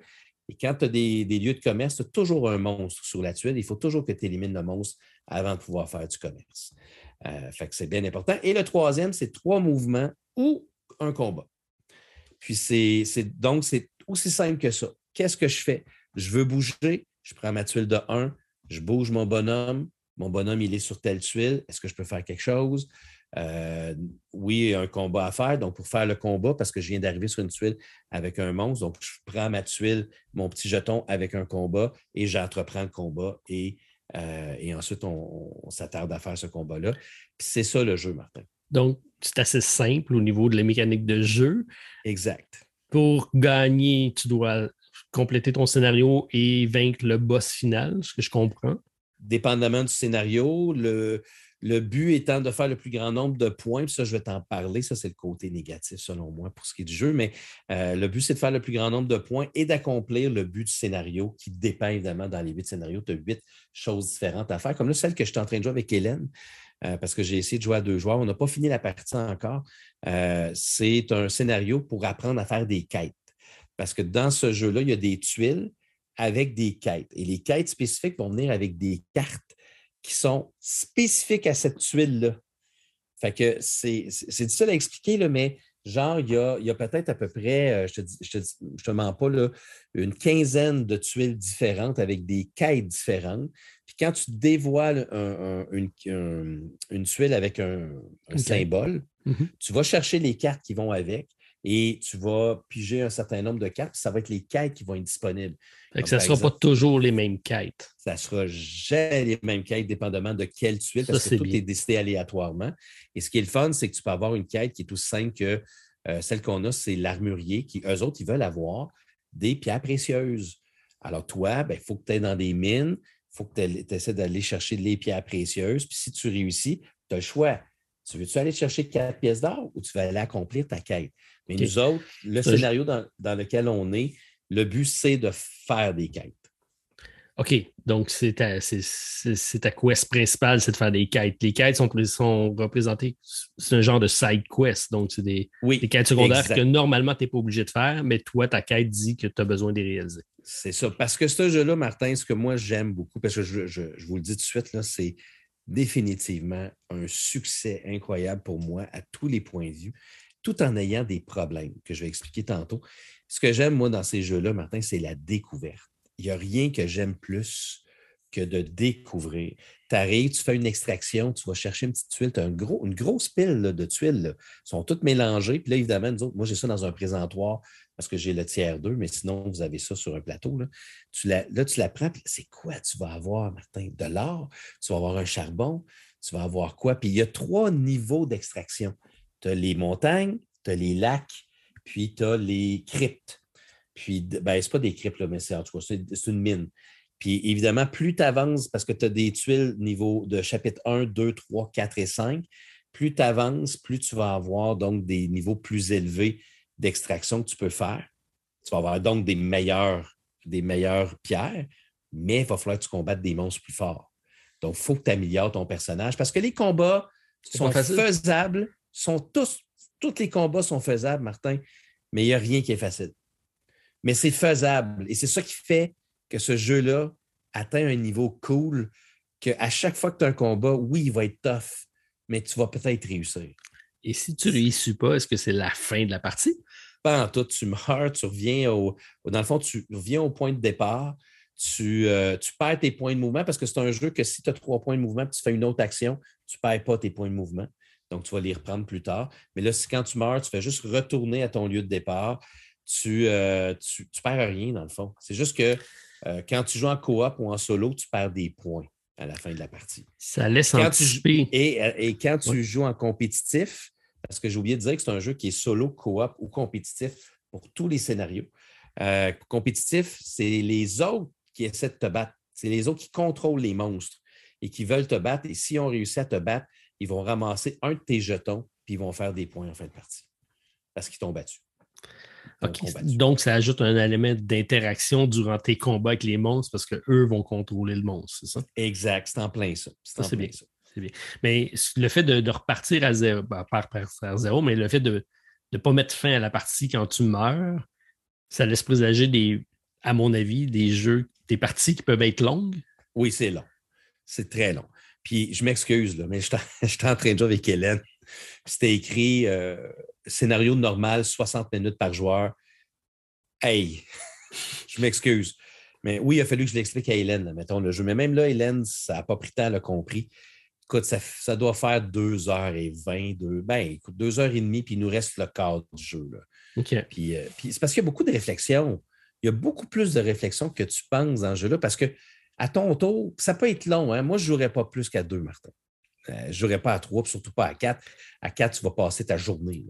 Et quand tu as des, des, lieux de commerce, tu as toujours un monstre sur la tuile. Il faut toujours que tu élimines le monstre avant de pouvoir faire du commerce. Euh, fait que c'est bien important. Et le troisième, c'est trois mouvements ou un combat. Puis c'est donc c'est aussi simple que ça. Qu'est-ce que je fais? Je veux bouger, je prends ma tuile de 1, je bouge mon bonhomme. Mon bonhomme, il est sur telle tuile. Est-ce que je peux faire quelque chose? Euh, oui, un combat à faire. Donc, pour faire le combat, parce que je viens d'arriver sur une tuile avec un monstre, donc je prends ma tuile, mon petit jeton avec un combat et j'entreprends le combat et euh, et ensuite, on, s'attarde à faire ce combat-là. c'est ça le jeu, Martin. Donc, c'est assez simple au niveau de la mécanique de jeu. Exact. Pour gagner, tu dois compléter ton scénario et vaincre le boss final, ce que je comprends. Dépendamment du scénario, le, le but étant de faire le plus grand nombre de points, ça, je vais t'en parler. Ça, c'est le côté négatif, selon moi, pour ce qui est du jeu. Mais euh, le but, c'est de faire le plus grand nombre de points et d'accomplir le but du scénario qui dépend évidemment dans les huit scénarios. Tu as huit choses différentes à faire, comme là, celle que je suis en train de jouer avec Hélène. Euh, parce que j'ai essayé de jouer à deux joueurs. On n'a pas fini la partie encore. Euh, c'est un scénario pour apprendre à faire des quêtes. Parce que dans ce jeu-là, il y a des tuiles avec des quêtes. Et les quêtes spécifiques vont venir avec des cartes qui sont spécifiques à cette tuile-là. Fait que c'est difficile à expliquer, là, mais genre, il y a, peut-être à peu près, euh, je te, je te, mens pas, là, une quinzaine de tuiles différentes avec des quêtes différentes. Puis quand tu dévoiles une, tuile avec un, symbole, mm-hmm. tu vas chercher les cartes qui vont avec et tu vas piger un certain nombre de cartes, puis ça va être les quêtes qui vont être disponibles. ça ne sera pas toujours les mêmes quêtes. Ça ne sera jamais les mêmes quêtes, dépendamment de quelle tuile, parce que tout est décidé aléatoirement. Et ce qui est le fun, c'est que tu peux avoir une quête qui est aussi simple que euh, celle qu'on a, c'est l'armurier, qui, eux autres, ils veulent avoir des pierres précieuses. Alors, toi, il ben, faut que tu ailles dans des mines, il faut que tu essaies d'aller chercher les pierres précieuses. Puis si tu réussis, tu as le choix. Tu veux-tu aller chercher quatre pièces d'or ou tu vas aller accomplir ta quête? Mais nous autres, le scénario dans, lequel on est, le but, c'est de faire des quêtes. OK, donc c'est ta, quest principale, c'est de faire des quêtes. Les quêtes sont, sont représentées, c'est un genre de side quest, donc c'est des, quêtes secondaires que normalement tu n'es pas obligé de faire, mais toi, ta quête dit que tu as besoin de les réaliser. C'est ça, parce que ce jeu-là, Martin, ce que moi j'aime beaucoup, parce que je, vous le dis tout de suite, c'est définitivement un succès incroyable pour moi à tous les points de vue, tout en ayant des problèmes que je vais expliquer tantôt. Ce que j'aime, moi, dans ces jeux-là, Martin, c'est la découverte il n'y a rien que j'aime plus que de découvrir. Tu arrives, tu fais une extraction, tu vas chercher une petite tuile, tu as une grosse pile de tuiles. Sont toutes mélangées. Puis là, évidemment, nous autres, moi, j'ai ça dans un présentoir parce que j'ai le tiers 2, mais sinon, vous avez ça sur un plateau. Là, tu la, là, tu la prends. C'est quoi tu vas avoir, Martin? De l'or, tu vas avoir un charbon, tu vas avoir quoi? Puis il y a trois niveaux d'extraction. Tu as les montagnes, tu as les lacs, puis tu as les cryptes. Puis, ben, ce pas des cryptes, mais c'est en tout cas, c'est une mine. Puis évidemment, plus tu avances, parce que tu as des tuiles niveau de chapitre 1, 2, 3, 4 et 5, plus tu avances, plus tu vas avoir donc des niveaux plus élevés d'extraction que tu peux faire. Tu vas avoir donc des meilleures, des meilleures pierres, mais il va falloir que tu combattes des monstres plus forts. Donc, il faut que tu améliores ton personnage parce que les combats sont faisables, sont tous, tous les combats sont faisables, Martin, mais il n'y a rien qui est facile mais c'est faisable. Et c'est ça qui fait que ce jeu-là atteint un niveau cool, qu'à chaque fois que tu as un combat, oui, il va être tough, mais tu vas peut-être réussir. Et si tu ne réussis pas, est-ce que c'est la fin de la partie? Pas en tout, tu meurs, tu reviens au. Dans le fond, tu reviens au point de départ, tu, euh, tu perds tes points de mouvement parce que c'est un jeu que si tu as trois points de mouvement tu fais une autre action, tu ne perds pas tes points de mouvement. Donc, tu vas les reprendre plus tard. Mais là, quand tu meurs, tu fais juste retourner à ton lieu de départ. Euh, tu, tu, perds rien dans le fond. C'est juste que euh, quand tu joues en coop ou en solo, tu perds des points à la fin de la partie. Ça laisse anticiper. et, euh, et, quand tu joues en compétitif, parce que j'ai oublié de dire que c'est un jeu qui est solo, coop ou compétitif pour tous les scénarios. compétitif, c'est les autres qui essaient de te battre. C'est les autres qui contrôlent les monstres et qui veulent te battre. Et si on réussit à te battre, ils vont ramasser un de tes jetons puis ils vont faire des points en fin de partie parce qu'ils t'ont battu. Donc, ça ajoute un élément d'interaction durant tes combats avec les monstres parce qu'eux vont contrôler le monstre, c'est ça? Exact, c'est en plein ça. C'est bien. Ça. bien. Mais le fait de, repartir à zéro, ben, à zéro, mais le fait de ne pas mettre fin à la partie quand tu meurs, ça laisse présager des, à mon avis, des jeux, des parties qui peuvent être longues. Oui, c'est long. C'est très long. Puis je m'excuse, mais (laughs) je suis en train de jouer avec Hélène. C'était écrit euh, scénario normal, 60 minutes par joueur. Hey, (laughs) je m'excuse. Mais oui, il a fallu que je l'explique à Hélène, mettons le jeu. Mais même là, Hélène, ça n'a pas pris temps, elle a compris. Écoute, ça, doit faire 2h20, deux, ben, écoute, 2h30, puis il nous reste le cadre du jeu. Puis, euh, puis c'est parce qu'il y a beaucoup de réflexions. Il y a beaucoup plus de réflexions que tu penses dans ce jeu-là parce que à ton tour, ça peut être long. Hein? Moi, je ne jouerais pas plus qu'à deux, Martin. Euh, je ne jouerais pas à trois, surtout pas à quatre. À quatre, tu vas passer ta journée.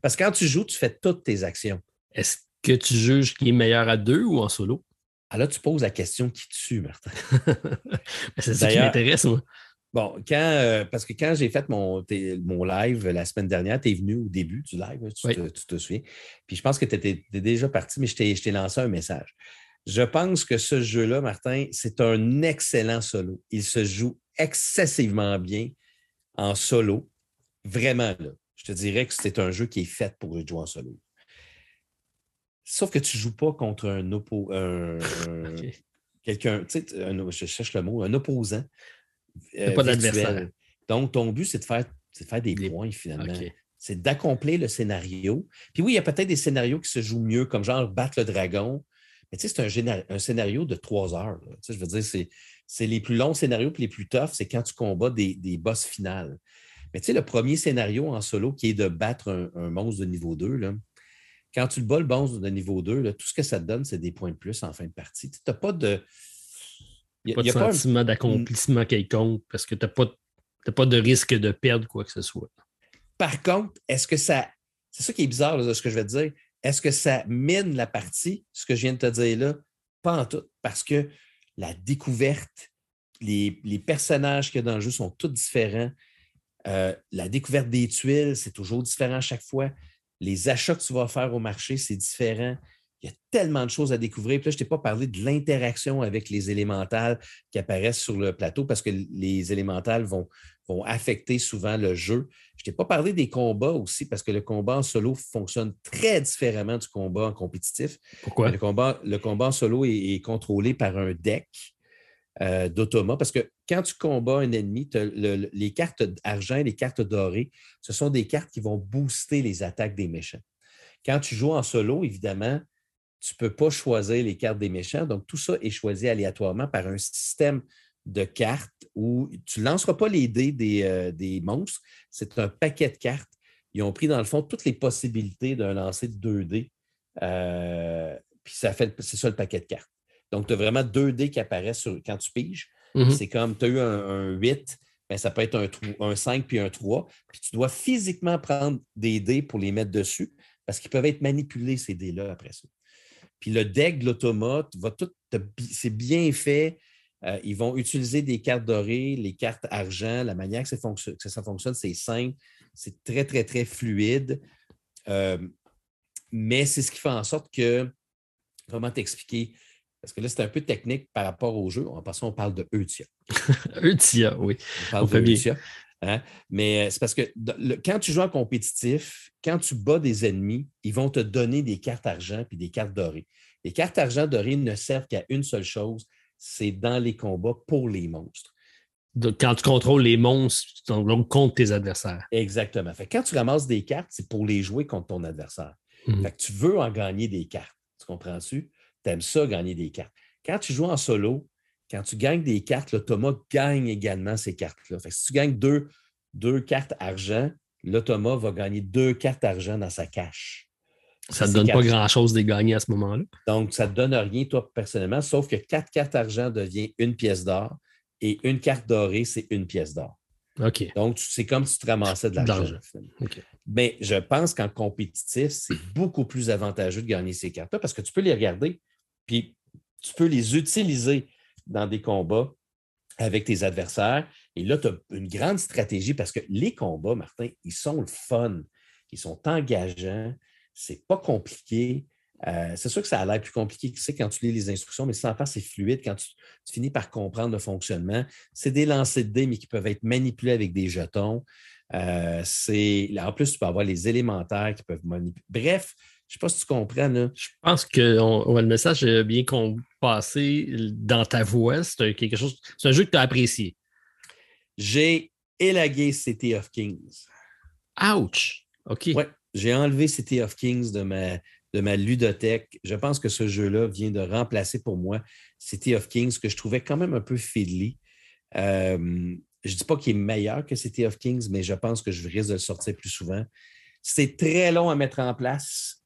Parce que quand tu joues, tu fais toutes tes actions. Est-ce que tu juges qui est meilleur à deux ou en solo? Ah là, tu poses la question qui tue, Martin. (laughs) c'est ça qui m'intéresse, moi. Bon, quand, euh, parce que quand j'ai fait mon, mon live la semaine dernière, tu es venu au début du live, tu, te, tu, te, souviens. Puis je pense que tu étais, déjà parti, mais je t'ai lancé un message. Je pense que ce jeu-là, Martin, c'est un excellent solo. Il se joue excessivement bien en solo. Vraiment, là. Je te dirais que c'est un jeu qui est fait pour jouer en solo. Sauf que tu ne joues pas contre un oppo, (laughs) quelqu'un, tu sais, je cherche le mot, un opposant. Euh, pas d'adversaire. Donc, ton but, c'est de faire, de faire des points finalement. C'est d'accomplir le scénario. Puis oui, il y a peut-être des scénarios qui se jouent mieux, comme genre battre le dragon. Mais tu sais, c'est un, un, scénario de trois heures. Tu sais, je veux dire, c'est c'est les plus longs scénarios et les plus toughs, c'est quand tu combats des, boss finales. Mais tu sais, le premier scénario en solo qui est de battre un, monstre de niveau 2, là, quand tu le bats le monstre de niveau 2, tout ce que ça te donne, c'est des points de plus en fin de partie. Tu n'as pas de. Y a, pas de sentiment d'accomplissement quelconque parce que tu n'as pas, pas de risque de perdre quoi que ce soit. Par contre, est-ce que ça. C'est ça qui est bizarre, ce que je vais te dire. Est-ce que ça mine la partie, ce que je viens de te dire là? Pas en tout. Parce que la découverte, les, personnages qu'il y a dans le jeu sont tous différents. Euh, la découverte des tuiles, c'est toujours différent à chaque fois. Les achats que tu vas faire au marché, c'est différent. Il y a tellement de choses à découvrir. Puis là, je t'ai pas parlé de l'interaction avec les élémentales qui apparaissent sur le plateau parce que les élémentales vont, vont affecter souvent le jeu. Je t'ai pas parlé des combats aussi parce que le combat en solo fonctionne très différemment du combat en compétitif. Pourquoi? Le combat, le combat en solo est, est contrôlé par un deck euh, d'automa parce que quand tu combats un ennemi, le- les cartes argent et les cartes dorées, ce sont des cartes qui vont booster les attaques des méchants. Quand tu joues en solo, évidemment, tu ne peux pas choisir les cartes des méchants. Donc, tout ça est choisi aléatoirement par un système de cartes où tu ne lanceras pas les dés des, euh, des monstres. C'est un paquet de cartes. Ils ont pris, dans le fond, toutes les possibilités d'un lancer de 2 dés. Euh, puis ça fait, c'est ça le paquet de cartes. Donc, tu as vraiment 2 dés qui apparaissent sur- quand tu piges. Mhm. C'est comme tu as eu un, un 8, ben, ça peut être un, un 5 puis un 3. Puis tu dois physiquement prendre des dés pour les mettre dessus parce qu'ils peuvent être manipulés, ces dés-là, après ça. Puis le deck de l'automate va tout. C'est bien fait. Euh, ils vont utiliser des cartes dorées, les cartes argent. La manière que ça fonctionne, que ça fonctionne, c'est simple. C'est très, très, très fluide. Euh, mais c'est ce qui fait en sorte que, comment t'expliquer? Parce que là, c'est un peu technique par rapport au jeu. En passant, on parle de Eutia. (laughs) Eutia, oui. On parle On de. Eutia, hein? Mais euh, c'est parce que le- quand tu joues en compétitif, quand tu bats des ennemis, ils vont te donner des cartes argent puis des cartes dorées. Les cartes argent dorées ne servent qu'à une seule chose, c'est dans les combats pour les monstres. Donc, quand tu contrôles les monstres, donc contre tes adversaires. Exactement. Fait que quand tu ramasses des cartes, c'est pour les jouer contre ton adversaire. Mhm. Fait que tu veux en gagner des cartes. Tu comprends-tu? Tu aimes ça, gagner des cartes. Quand tu joues en solo, quand tu gagnes des cartes, l'automa gagne également ces cartes-là. Si tu gagnes deux, deux cartes argent, l'automa va gagner deux cartes argent dans sa cache. Ça ne donne pas grand-chose de gagner à ce moment-là. Donc, ça ne te donne rien, toi, personnellement, sauf que quatre cartes argent devient une pièce d'or et une carte dorée, c'est une pièce d'or. OK. Donc, c'est comme si tu te ramassais de l'argent. l'argent. finalement. OK. Mais je pense qu'en compétitif, c'est beaucoup plus avantageux de gagner ces cartes-là parce que tu peux les regarder, puis tu peux les utiliser dans des combats avec tes adversaires. Et là, tu as une grande stratégie parce que les combats, Martin, ils sont le fun, ils sont engageants, c'est pas compliqué. Euh, c'est sûr que ça a l'air plus compliqué que c'est quand tu lis les instructions, mais sans faire, c'est fluide. Quand tu, tu finis par comprendre le fonctionnement, c'est des lancers de dés, mais qui peuvent être manipulés avec des jetons. Euh, c'est, en plus, tu peux avoir les élémentaires qui peuvent manipuler. Bref, je ne sais pas si tu comprends. Là. Je pense que on- ouais, le message est bien qu'on passé dans ta voix. C'est un, quelque chose. C'est un jeu que tu as apprécié. J'ai élagué City of Kings. Ouch! OK. Ouais, j'ai enlevé City of Kings de ma, de ma ludothèque. Je pense que ce jeu-là vient de remplacer pour moi City of Kings, que je trouvais quand même un peu fiddly. Euh, je ne dis pas qu'il est meilleur que City of Kings, mais je pense que je risque de le sortir plus souvent. C'est très long à mettre en place.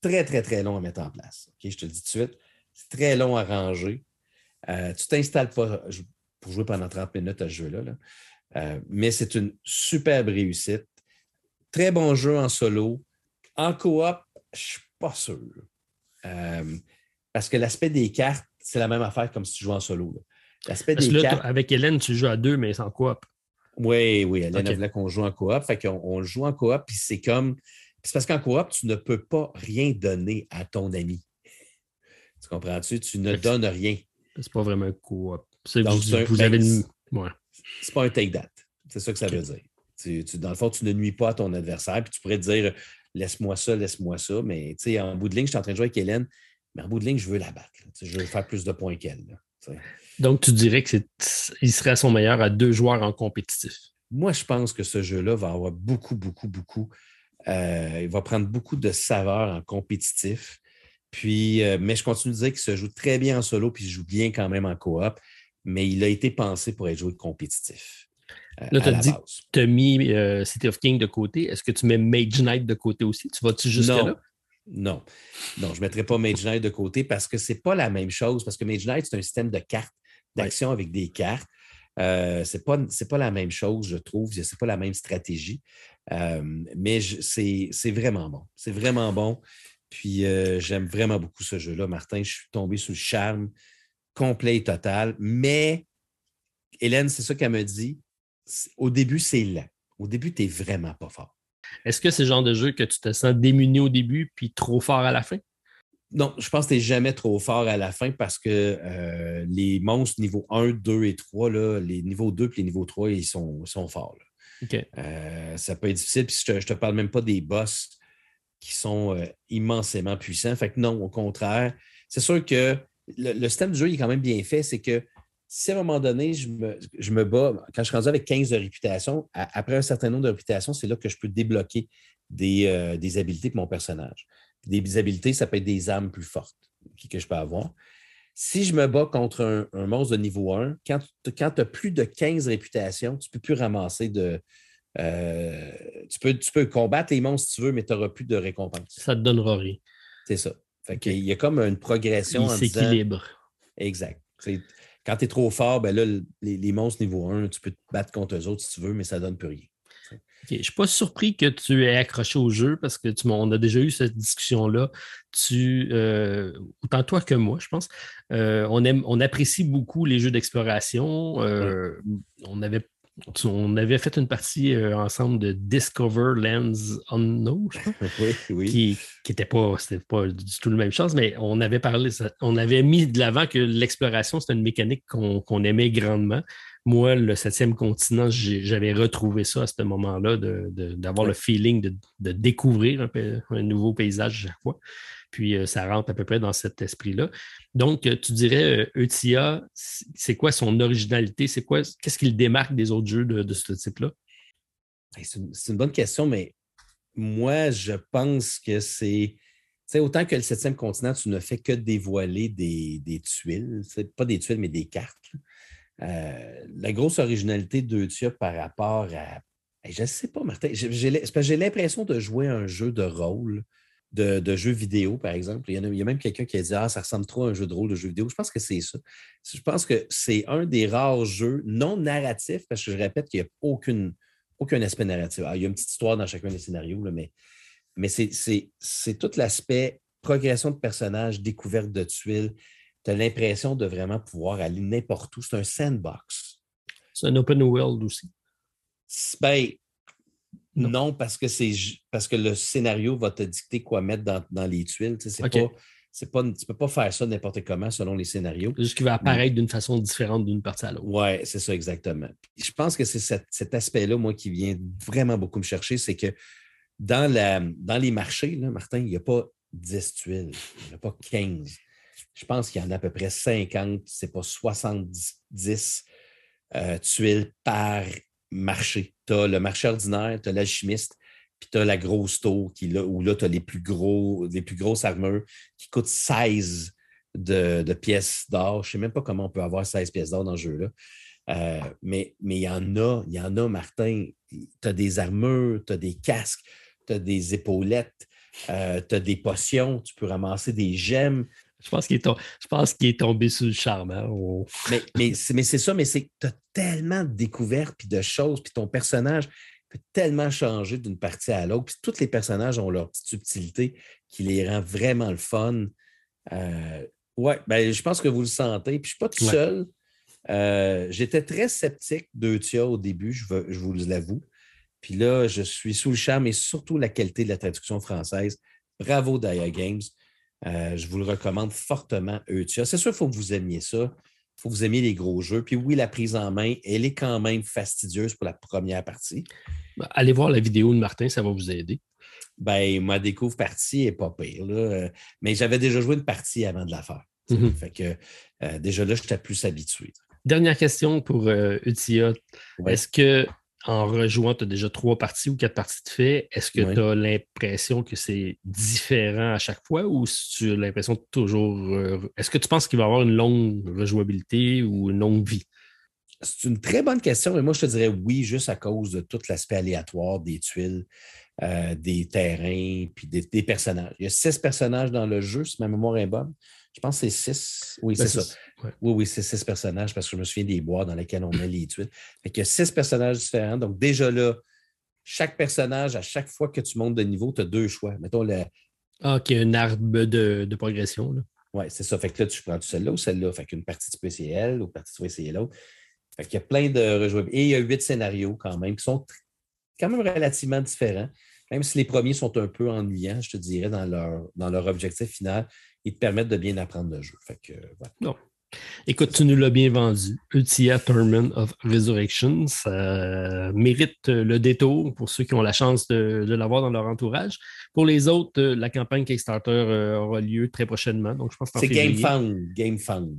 Très, très, très long à mettre en place. Je te le dis tout de suite. C'est très long à ranger. Euh, tu ne t'installes pas pour jouer pendant 30 minutes à ce jeu-là. là. Euh, mais c'est une superbe réussite. Très bon jeu en solo. En coop, je ne suis pas sûr. Euh, parce que l'aspect des cartes, c'est la même affaire comme si tu jouais en solo. L'aspect des là, cartes. avec Hélène, tu joues à deux, mais sans coop. Oui, oui, Hélène OK. voulait qu'on joue en coop. Fait qu'on on joue en coop, puis c'est comme. C'est parce qu'en coop, tu ne peux pas rien donner à ton ami. Tu comprends-tu? Tu ne donnes rien. C'est pas vraiment un coop. C'est- Vous, c'est un- vous avez une. c'est- Ouais. C'est pas un take that. C'est ça que ça veut dire. Tu- tu- dans le fond, tu ne nuis pas à ton adversaire, puis tu pourrais te dire laisse-moi ça, laisse-moi ça. Mais tu sais, en bout de ligne, je suis en train de jouer avec Hélène, mais en bout de ligne, je veux la battre. Je veux faire plus de points qu'elle. Donc, tu dirais que c'est, il serait à son meilleur à deux joueurs en compétitif. Moi, je pense que ce jeu-là va avoir beaucoup, beaucoup, beaucoup. euh, il va prendre beaucoup de saveur en compétitif. Puis, euh, mais je continue de dire qu'il se joue très bien en solo, puis il joue bien quand même en coop, mais il a été pensé pour être joué compétitif. Euh, Là, tu as dit tu as mis euh, City of King de côté. Est-ce que tu mets Mage Knight de côté aussi? Tu vas-tu jusque-là? Non. Non. Non, je ne mettrai pas Mage Knight de côté parce que ce n'est pas la même chose. Parce que Mage Knight, c'est un système de cartes, d'action avec des cartes. Euh, ce n'est pas, la même chose, je trouve. Ce n'est pas la même stratégie. Euh, mais c'est, c'est vraiment bon. C'est vraiment bon. Puis j'aime vraiment beaucoup ce jeu-là, Martin. Je suis tombé sous le charme complet et total. Mais Hélène, c'est ça qu'elle me dit. Au début, c'est lent. Au début, tu n'es vraiment pas fort. Est-ce que c'est le genre de jeu que tu te sens démuni au début puis trop fort à la fin? non, je pense que tu n'es jamais trop fort à la fin parce que euh, les monstres niveau 1, 2 et 3, là, les niveaux 2 et les niveaux 3, ils sont, sont forts. Euh, ça peut être difficile. Puis je ne te, parle même pas des boss qui sont euh, immensément puissants. Fait que non, au contraire. C'est sûr que le, système du jeu est quand même bien fait. C'est que si à un moment donné, je me, je me bats, quand je suis rendu avec 15 de réputation, après un certain nombre de réputations, c'est là que je peux débloquer des, des habiletés pour mon personnage des habilités, ça peut être des armes plus fortes que je peux avoir. Si je me bats contre un, monstre de niveau 1, quand, tu as plus de 15 réputations, tu ne peux plus ramasser de. Euh, tu, peux, tu peux combattre les monstres si tu veux, mais tu n'auras plus de récompense. Ça ne te donnera rien. C'est ça. Il y a comme une progression. Il s'équilibre. Exact. Quand tu es trop fort, ben là, les, les, monstres niveau 1, tu peux te battre contre eux autres si tu veux, mais ça ne donne plus rien. Je ne suis pas surpris que tu aies accroché au jeu parce que tu, on a déjà eu cette discussion-là. Tu, euh, autant toi que moi, je pense, euh, on, aime, on apprécie beaucoup les jeux d'exploration. Euh, on, avait, on avait fait une partie ensemble de Discover Lands Unknown, je crois, (laughs) oui, qui n'était pas, pas du tout la même chose, mais on avait parlé, on avait mis de l'avant que l'exploration, c'était une mécanique qu'on aimait grandement. Moi, le septième continent, j'avais retrouvé ça à ce moment-là, d'avoir le feeling de, découvrir un, nouveau paysage chaque fois. Puis euh, ça rentre à peu près dans cet esprit-là. Donc, euh, tu dirais, Eutia, c'est quoi son originalité? C'est quoi, qu'est-ce qui le démarque des autres jeux de, ce type-là? C'est une, bonne question, mais moi, je pense que c'est. Autant que le septième continent, tu ne fais que dévoiler des, tuiles, pas des tuiles, mais des cartes. Euh, la grosse originalité d'Eutia par rapport à. Je ne sais pas, Martin. J'ai l'impression de jouer un jeu de rôle, de, jeu vidéo, par exemple. Il y, a, il y a même quelqu'un qui a dit Ah, ça ressemble trop à un jeu de rôle de jeu vidéo. Je pense que c'est ça. Je pense que c'est un des rares jeux non narratifs, parce que je répète qu'il n'y a aucune, aucun aspect narratif. il y a une petite histoire dans chacun des scénarios, mais, mais c'est tout l'aspect progression de personnages, découverte de tuiles, tu as l'impression de vraiment pouvoir aller n'importe où. C'est un sandbox. C'est un open world aussi. Ben, non. parce que c'est parce que le scénario va te dicter quoi mettre dans, les tuiles. Tu sais, pas, tu ne peux pas faire ça n'importe comment selon les scénarios. C'est juste qu'il va apparaître d'une façon différente d'une partie à l'autre. Oui, c'est ça exactement. Je pense que c'est cet, aspect-là, moi, qui vient vraiment beaucoup me chercher, c'est que dans, la, dans les marchés, là, Martin, il n'y a pas 10 tuiles, il n'y a pas 15 je pense qu'il y en a à peu près 50, c'est pas 70 euh, tuiles par marché. Tu as le marché ordinaire, tu as l'alchimiste, puis tu as la grosse tour qui, là, où là, tu as les plus, gros, les plus grosses armures qui coûtent 16 de, pièces d'or. Je ne sais même pas comment on peut avoir 16 pièces d'or dans ce jeu-là. Euh, mais il y en a, il y en a, Martin. Tu as des armures, tu as des casques, tu as des épaulettes, euh, tu as des potions, tu peux ramasser des gemmes, je pense qu'il est, est, tombé sous le charme. Hein, mais, mais, c'est ça, mais c'est que tu as tellement de découvertes puis de choses, puis ton personnage peut tellement changer d'une partie à l'autre. Puis tous les personnages ont leur petite subtilité qui les rend vraiment le fun. Euh, oui, ben, je pense que vous le sentez. Puis je ne suis pas tout seul. Euh, j'étais très sceptique d'Eutia au début, je, je vous l'avoue. Puis là, je suis sous le charme et surtout la qualité de la traduction française. Bravo Daya Games. Euh, je vous le recommande fortement, Eutia. C'est sûr qu'il faut que vous aimiez ça. Il faut que vous aimiez les gros jeux. Puis oui, la prise en main, elle est quand même fastidieuse pour la première partie. Ben, allez voir la vidéo de Martin, ça va vous aider. Ben, ma découvre partie n'est pas pire. Euh, mais j'avais déjà joué une partie avant de la faire. Mhm. Fait que euh, déjà là, j'étais plus habitué. Dernière question pour Eutia. Est-ce que en rejouant, tu as déjà trois parties ou quatre parties de fait. Est-ce que tu as l'impression que c'est différent à chaque fois ou tu as l'impression de toujours. Euh, est-ce que tu penses qu'il va y avoir une longue rejouabilité ou une longue vie? C'est une très bonne question, mais moi, je te dirais oui, juste à cause de tout l'aspect aléatoire des tuiles, euh, des terrains, puis des, personnages. Il y a six personnages dans le jeu, si ma mémoire est bonne. Je pense que c'est six. Oui, ben, c'est ça. Oui, oui, c'est six personnages parce que je me souviens des bois dans lesquels on met les tuiles. Fait il y a six personnages différents. Donc, déjà là, chaque personnage, à chaque fois que tu montes de niveau, tu as deux choix. Mettons le. Ah, OK, un arbre de, progression. Oui, c'est ça. Fait que là, tu prends celle-là ou celle-là? Fait qu'une partie, tu peux essayer elle, ou partie, tu peux essayer l'autre. Fait qu'il y a plein de rejouables. Et il y a huit scénarios quand même qui sont quand même relativement différents. même si les premiers sont un peu ennuyants, je te dirais, dans leur, dans leur objectif final, ils te permettent de bien apprendre le jeu. Fait que, Non. Écoute, tu nous l'as bien vendu. Utia Tournament of Resurrection, ça mérite le détour pour ceux qui ont la chance de, l'avoir dans leur entourage. Pour les autres, la campagne Kickstarter euh, aura lieu très prochainement. Donc, je pense C'est GameFound. Game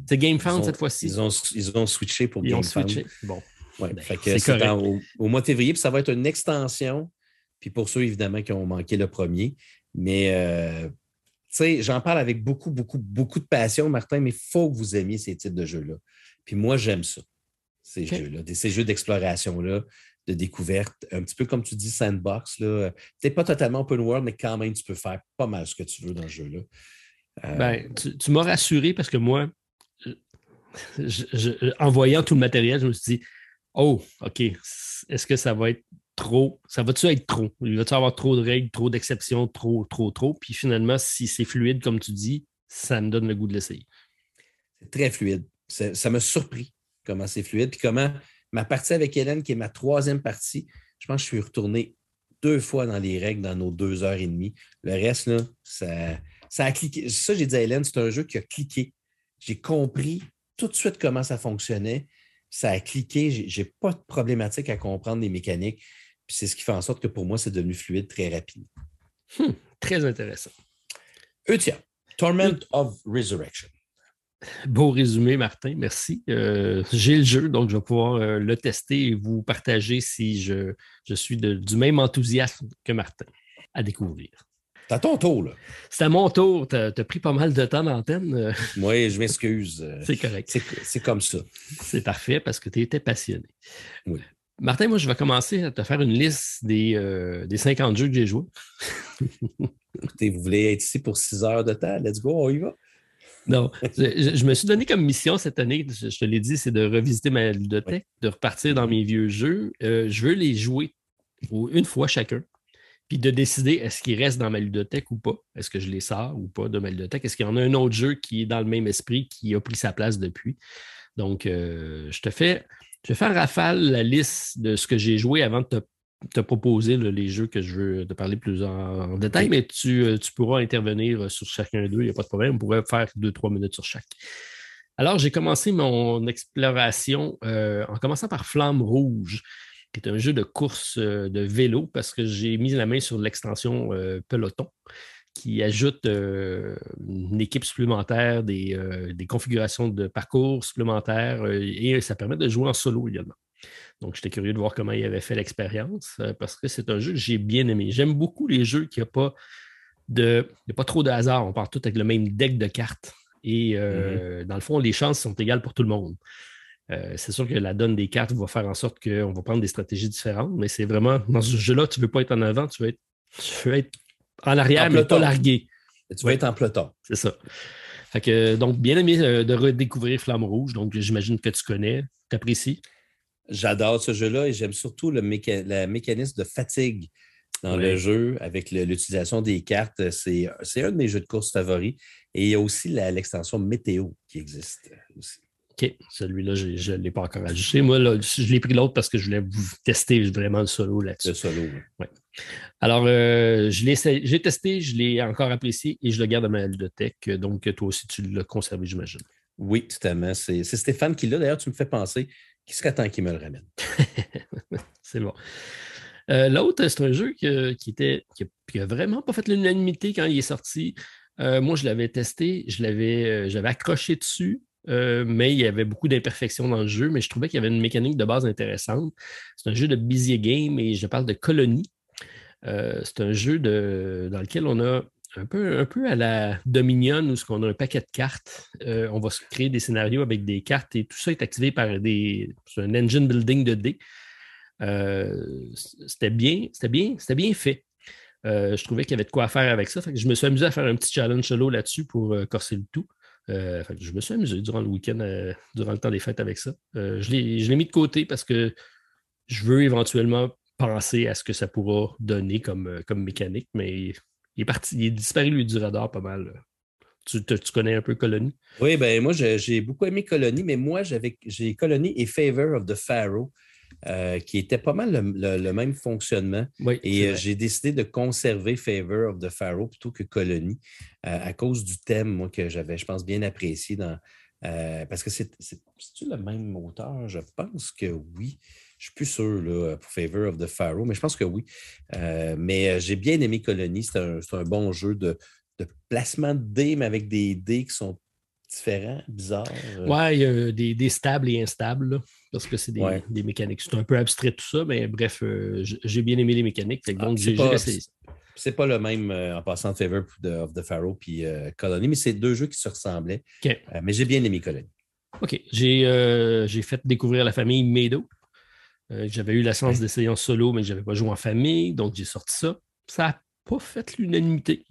C'est GameFound cette fois-ci. Ils ont, ils ont switché pour GameFound. Bon. Ouais, ben, c'est au, au, mois de février, puis ça va être une extension. Puis pour ceux, évidemment, qui ont manqué le premier. Mais euh, sais, j'en parle avec beaucoup, beaucoup, beaucoup de passion, Martin, mais il faut que vous aimiez ces types de jeux-là. Puis moi, j'aime ça, ces jeux-là, ces jeux d'exploration-là, de découverte, un petit peu comme tu dis, sandbox. Peut-être pas totalement open world, mais quand même, tu peux faire pas mal ce que tu veux dans ce jeu-là. Euh, ben, tu, m'as rassuré parce que moi, en voyant tout le matériel, je me suis dit, oh, OK, est-ce que ça va être trop, ça va-tu être trop? Il va-tu avoir trop de règles, trop d'exceptions, trop, trop, trop? Puis finalement, si c'est fluide, comme tu dis, ça me donne le goût de l'essayer. C'est très fluide. Ça m'a surpris comment c'est fluide. Puis comment ma partie avec Hélène, qui est ma troisième partie, je pense que je suis retourné deux fois dans les règles dans nos deux heures et demie. Le reste, là, ça, ça a cliqué. Ça, j'ai dit à Hélène, c'est un jeu qui a cliqué. J'ai compris tout de suite comment ça fonctionnait. Ça a cliqué. J'ai pas de problématique à comprendre les mécaniques c'est ce qui fait en sorte que pour moi, c'est devenu fluide très rapidement. Hmm, très intéressant. Eutia, Torment of Resurrection. Beau résumé, Martin, merci. Euh, j'ai le jeu, donc je vais pouvoir euh, le tester et vous partager si je, suis du même enthousiasme que Martin à découvrir. C'est à ton tour, là. C'est à mon tour. Tu as, pris pas mal de temps d'antenne. Euh. Oui, je m'excuse. C'est correct. C'est comme ça. C'est parfait parce que tu étais passionné. Oui. Martin, moi, je vais commencer à te faire une liste des, euh, des 50 jeux que j'ai joués. Écoutez, vous voulez être ici pour 6 heures de temps? Let's go, on y va. Non, je, me suis donné comme mission cette année, je, te l'ai dit, c'est de revisiter ma ludothèque, de repartir dans mes vieux jeux. Euh, je veux les jouer une fois chacun, puis de décider est-ce qu'ils restent dans ma ludothèque ou pas. Est-ce que je les sors ou pas de ma ludothèque? Est-ce qu'il y en a un autre jeu qui est dans le même esprit, qui a pris sa place depuis? Donc, euh, je te fais je vais faire rafale la liste de ce que j'ai joué avant de te, proposer les jeux que je veux te parler plus en, détail, mais euh, tu, pourras intervenir sur chacun d'eux, il n'y a pas de problème. On pourrait faire deux, trois minutes sur chaque. Alors, j'ai commencé mon exploration euh, en commençant par Flamme Rouge, qui est un jeu de course euh, de vélo, parce que j'ai mis la main sur l'extension Peloton qui ajoute euh, une équipe supplémentaire, des, euh, configurations de parcours supplémentaires euh, et ça permet de jouer en solo également. Donc, j'étais curieux de voir comment il avait fait l'expérience parce que c'est un jeu que j'ai bien aimé. J'aime beaucoup les jeux qui n'ont pas de. pas trop de hasard. On part tout avec le même deck de cartes. Et mm-hmm. dans le fond, les chances sont égales pour tout le monde. c'est sûr que la donne des cartes va faire en sorte qu'on va prendre des stratégies différentes, mais c'est vraiment dans ce jeu-là, tu ne veux pas être en avant, tu veux être, tu veux être en arrière, mais pas largué. tu vas être en peloton. C'est ça. Fait que, donc, bien aimé euh, de redécouvrir Flamme Rouge. Donc, j'imagine que tu connais, tu apprécies. J'adore ce jeu-là et j'aime surtout le, mécanisme de fatigue dans le jeu avec l'utilisation des cartes. C'est un de mes jeux de course favoris. Et il y a aussi l'extension météo qui existe aussi. OK, celui-là, je ne l'ai pas encore ajusté. Moi, je l'ai pris l'autre parce que je voulais vous tester vraiment le solo là-dessus. Le solo, oui. Alors, euh, j'ai testé, je l'ai encore apprécié et je le garde dans ma ludothèque. Donc, toi aussi, tu l'as conservé, j'imagine. Oui, totalement. C'est Stéphane qui l'a. D'ailleurs, tu me fais penser qu'il serait temps qu'il me le ramène. (laughs) c'est bon. Euh, l'autre, c'est un jeu qui, était, qui, a, vraiment pas fait l'unanimité quand il est sorti. Euh, moi, je l'avais testé, je l'avais, j'avais accroché dessus. mais il y avait beaucoup d'imperfections dans le jeu, mais je trouvais qu'il y avait une mécanique de base intéressante. C'est un jeu de busy game et je parle de Colony. Euh, c'est un jeu dans lequel on a un peu, à la Dominion où on a un paquet de cartes. Euh, on va se créer des scénarios avec des cartes et tout ça est activé par des, un engine building de dés. Euh, c'était bien, c'était bien, c'était bien fait. je trouvais qu'il y avait de quoi faire avec ça. je me suis amusé à faire un petit challenge solo là-dessus pour corser le tout. je me suis amusé durant le week-end, durant le temps des fêtes avec ça. je l'ai mis de côté parce que je veux éventuellement penser à ce que ça pourra donner comme, euh, comme mécanique, mais il est parti, il est disparu lui du radar pas mal. Tu, connais un peu Colony? Oui, ben moi j'ai beaucoup aimé Colony, mais moi j'ai Colony et Favor of the Pharaoh. euh, qui était pas mal le, même fonctionnement. Et euh, j'ai décidé de conserver Favor of the Pharaoh plutôt que Colony à cause du thème, moi, que j'avais, je pense, bien apprécié dans. parce que c'est-tu le même auteur? Je pense que oui. Je ne suis plus sûr là, pour Favor of the Pharaoh, mais je pense que oui. mais j'ai bien aimé Colony. C'est un, bon jeu de, de placement de dés, mais avec des dés qui sont différents, bizarres. Euh. Ouais, il y a des, stables et instables, parce que c'est des, mécaniques. C'est un peu abstrait tout ça, mais bref, euh, j'ai bien aimé les mécaniques. Ah, donc, j'ai c'est pas le même euh, en passant de Favor of the Pharaoh puis Colony, mais c'est deux jeux qui se ressemblaient. mais j'ai bien aimé Colony. OK. J'ai fait découvrir la famille Meadow. J'avais eu la chance d'essayer en solo, mais je n'avais pas joué en famille, donc j'ai sorti ça. Ça n'a pas fait l'unanimité.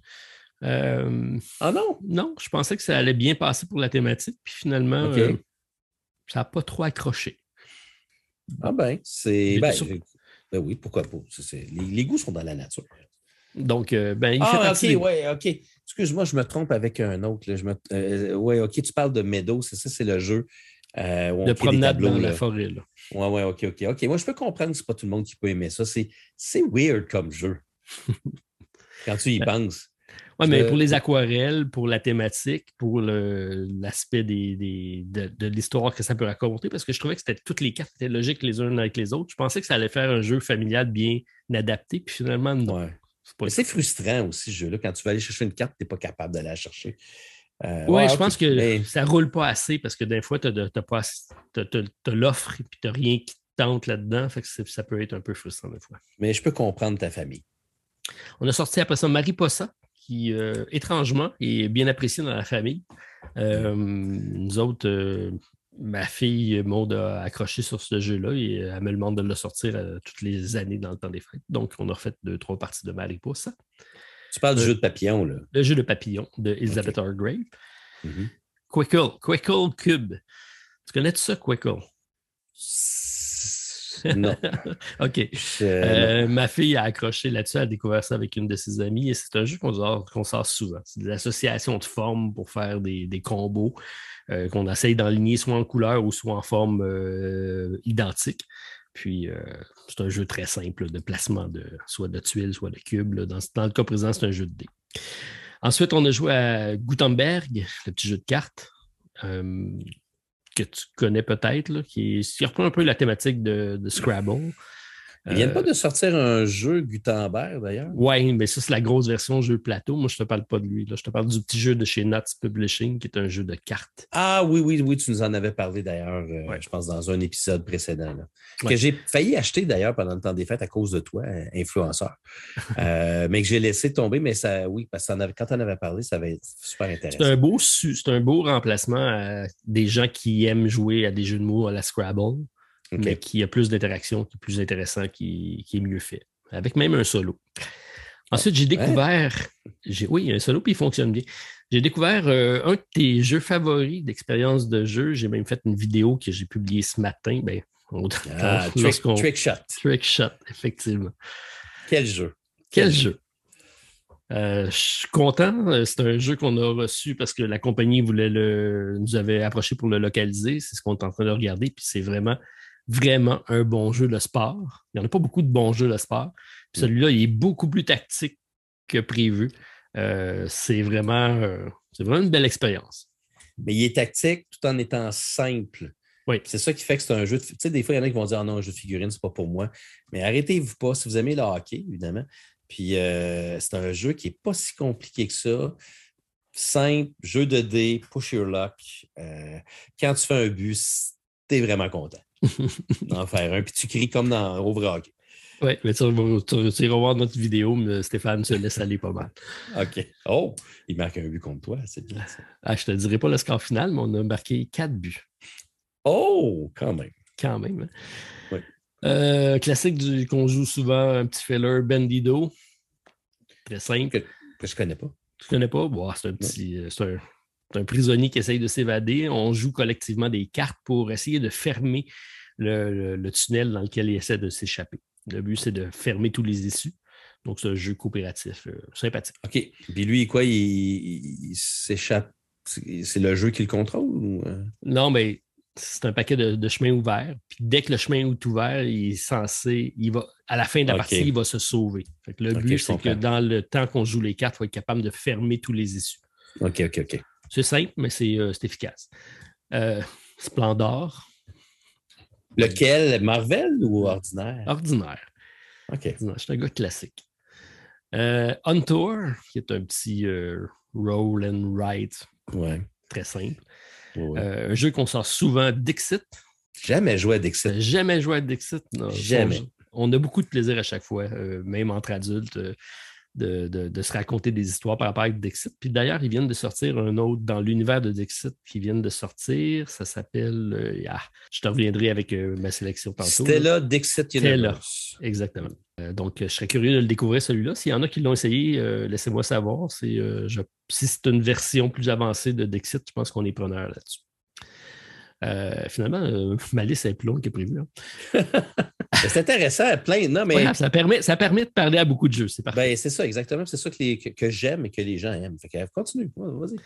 Euh, ah non? Non, je pensais que ça allait bien passer pour la thématique, puis finalement, euh, ça n'a pas trop accroché. Ah ben, c'est. Ben, ben, oui, pourquoi pas? Les, goûts sont dans la nature. Donc, euh, ben, il ah, fait OK, ouais, OK. Excuse-moi, je me trompe avec un autre. oui, OK, tu parles de Meadow, c'est ça, c'est le jeu. De promenade dans la forêt. Là. Ouais, ouais, OK, OK. OK, moi, je peux comprendre que ce n'est pas tout le monde qui peut aimer ça. C'est weird comme jeu. (laughs) Quand tu y ben, penses. Oui, mais pour les aquarelles, pour la thématique, pour l'aspect des, de, l'histoire que ça peut raconter, parce que je trouvais que c'était toutes les cartes étaient logiques les unes avec les autres. Je pensais que ça allait faire un jeu familial bien adapté, puis finalement, non. C'est frustrant aussi, ce jeu-là. Quand tu vas aller chercher une carte, tu n'es pas capable de la chercher. Euh, oui, je pense que ça ne roule pas assez parce que des fois, tu as, l'offre et puis tu n'as rien qui tente là-dedans. ça peut être un peu frustrant des fois. Mais je peux comprendre ta famille. On a sorti après ça Mariposa, qui, euh, étrangement, est bien apprécié dans la famille. Euh, nous autres, euh, ma fille Maud a accroché sur ce jeu-là et elle me demande de le sortir toutes les années dans le temps des fêtes. Donc, on a refait deux, trois parties de Mariposa. Tu parles du jeu de papillon, là. Le jeu de papillon de Elizabeth okay. Hargrave. Mm Quickle, Quickle Cube. Tu connais -tu ça, Quickle? Non. (laughs) OK. Euh, ma fille a accroché là-dessus, elle a découvert ça avec une de ses amies et c'est un jeu qu'on sort, souvent. C'est des associations de formes pour faire des, combos euh, qu'on essaye d'enligner soit en couleur ou soit en forme euh, identique. Puis, c'est un jeu très simple de placement de soit de tuiles, soit de cubes. Dans, le cas présent, c'est un jeu de dés. Ensuite, on a joué à Gutenberg, le petit jeu de cartes que tu connais peut-être, qui, reprend un peu la thématique de Scrabble. Ils viennent pas euh, de sortir un jeu Gutenberg, d'ailleurs? Oui, mais ça, c'est la grosse version jeu plateau. Moi, je ne te parle pas de lui. Là. Je te parle du petit jeu de chez Nuts Publishing, qui est un jeu de cartes. Ah oui, oui, oui, tu nous en avais parlé d'ailleurs, euh, je pense, dans un épisode précédent. Que j'ai failli acheter d'ailleurs pendant le temps des fêtes à cause de toi, influenceur. (laughs) Euh, mais que j'ai laissé tomber, mais ça, oui, parce que quand on avait parlé, ça avait été super intéressant. C'est un beau, c'est un beau remplacement à des gens qui aiment jouer à des jeux de mots à la Scrabble mais qui a plus d'interaction, qui est plus intéressant, qui, est mieux fait. Avec même un solo. Ensuite, j'ai découvert. oui, un solo, puis il fonctionne bien. J'ai découvert euh, un de tes jeux favoris d'expérience de jeu. J'ai même fait une vidéo que j'ai publiée ce matin. Ben, ah, trick, Shot. Trick Shot, effectivement. Quel jeu? Quel, jeu? Euh, je suis content. C'est un jeu qu'on a reçu parce que la compagnie voulait le, nous avait approché pour le localiser. C'est ce qu'on est en train de regarder. Puis c'est vraiment vraiment un bon jeu de sport. Il n'y en a pas beaucoup de bons jeux de sport. Mm. celui-là, il est beaucoup plus tactique que prévu. Euh, c'est vraiment, euh, vraiment une belle expérience. Mais il est tactique tout en étant simple. Oui. C'est ça qui fait que c'est un jeu de. Tu sais, des fois, il y en a qui vont dire Ah non, un jeu de figurine, c'est pas pour moi. Mais arrêtez-vous pas si vous aimez le hockey, évidemment. Puis euh, c'est un jeu qui n'est pas si compliqué que ça. Simple, jeu de dés, push your luck. quand tu fais un but, tu es vraiment content (laughs) d'en faire un. Puis tu cries comme dans Overhawk. Oui, mais tu, tu, revoir notre vidéo, mais Stéphane se laisse aller pas mal. (laughs) OK. Oh, il marque un but contre toi, c'est bien ça. Ah, je te dirai pas le score final, mais on a marqué quatre buts. Oh, quand même. Quand même. Hein. Oui. Euh, classique qu'on joue souvent, un petit filler Bendido. Très simple. Que, que je connais pas. Tu connais pas? Bon, c'est un petit. C'est un, un prisonnier qui essaye de s'évader. On joue collectivement des cartes pour essayer de fermer le, tunnel dans lequel il essaie de s'échapper. Le but, c'est de fermer tous les issues. Donc, c'est un jeu coopératif euh, sympathique. OK. Puis lui, quoi, il, s'échappe? C'est le jeu qui le contrôle? Euh? Non, mais c'est un paquet de, chemins ouverts. Puis dès que le chemin est ouvert, il est censé, il va, à la fin de la partie, il va se sauver. le but, c'est que dans le temps qu'on joue les cartes, il faut être capable de fermer tous les issues. OK, OK, OK. C'est simple, mais c'est euh, efficace. Euh, Splendor. Lequel, Marvel ou ordinaire? Ordinaire. OK. C'est un gars classique. Euh, Untour, qui est un petit euh, roll and write. Ouais. Très simple. un jeu qu'on sort souvent Dixit. Jamais joué à Dixit. Jamais joué à Dixit. Non, Jamais. On, a beaucoup de plaisir à chaque fois, même entre adultes de, se raconter des histoires par rapport à Dixit. Puis d'ailleurs, ils viennent de sortir un autre dans l'univers de Dixit qui viennent de sortir. Ça s'appelle. Euh, ah, je te reviendrai avec euh, ma sélection tantôt. Stella Dixit Universe. Stella, exactement. Euh, donc, je serais curieux de le découvrir celui-là. S'il y en a qui l'ont essayé, laissez-moi savoir. si c'est une version plus avancée de Dixit, je pense qu'on est preneur là-dessus. Finalement, (laughs) ma liste est plus longue que prévu. Hein. (laughs) c'est intéressant, plein. Non, mais... ça, permet, ça permet de parler à beaucoup de jeux. C'est ben, c'est ça, exactement. C'est ça que, j'aime et que les gens aiment. Fait continue. Vas-y.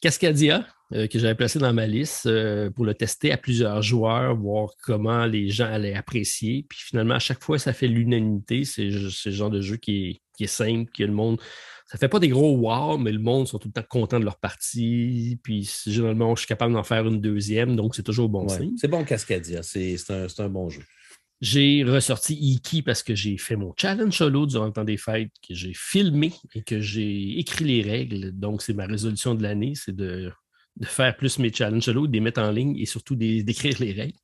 Cascadia, euh, que j'avais placé dans ma liste pour le tester à plusieurs joueurs, voir comment les gens allaient apprécier. Puis finalement, à chaque fois, ça fait l'unanimité. C'est le genre de jeu qui est, qui est simple, que le monde ça fait pas des gros wow, mais le monde sont tout le temps contents de leur partie. Puis généralement, je suis capable d'en faire une deuxième, donc c'est toujours bon signe. C'est bon Cascadia, c'est un, bon jeu. J'ai ressorti Iki parce que j'ai fait mon challenge solo durant le temps des fêtes, que j'ai filmé et que j'ai écrit les règles. Donc, c'est ma résolution de l'année, c'est de, faire plus mes challenges solo, de les mettre en ligne et surtout d'écrire les règles.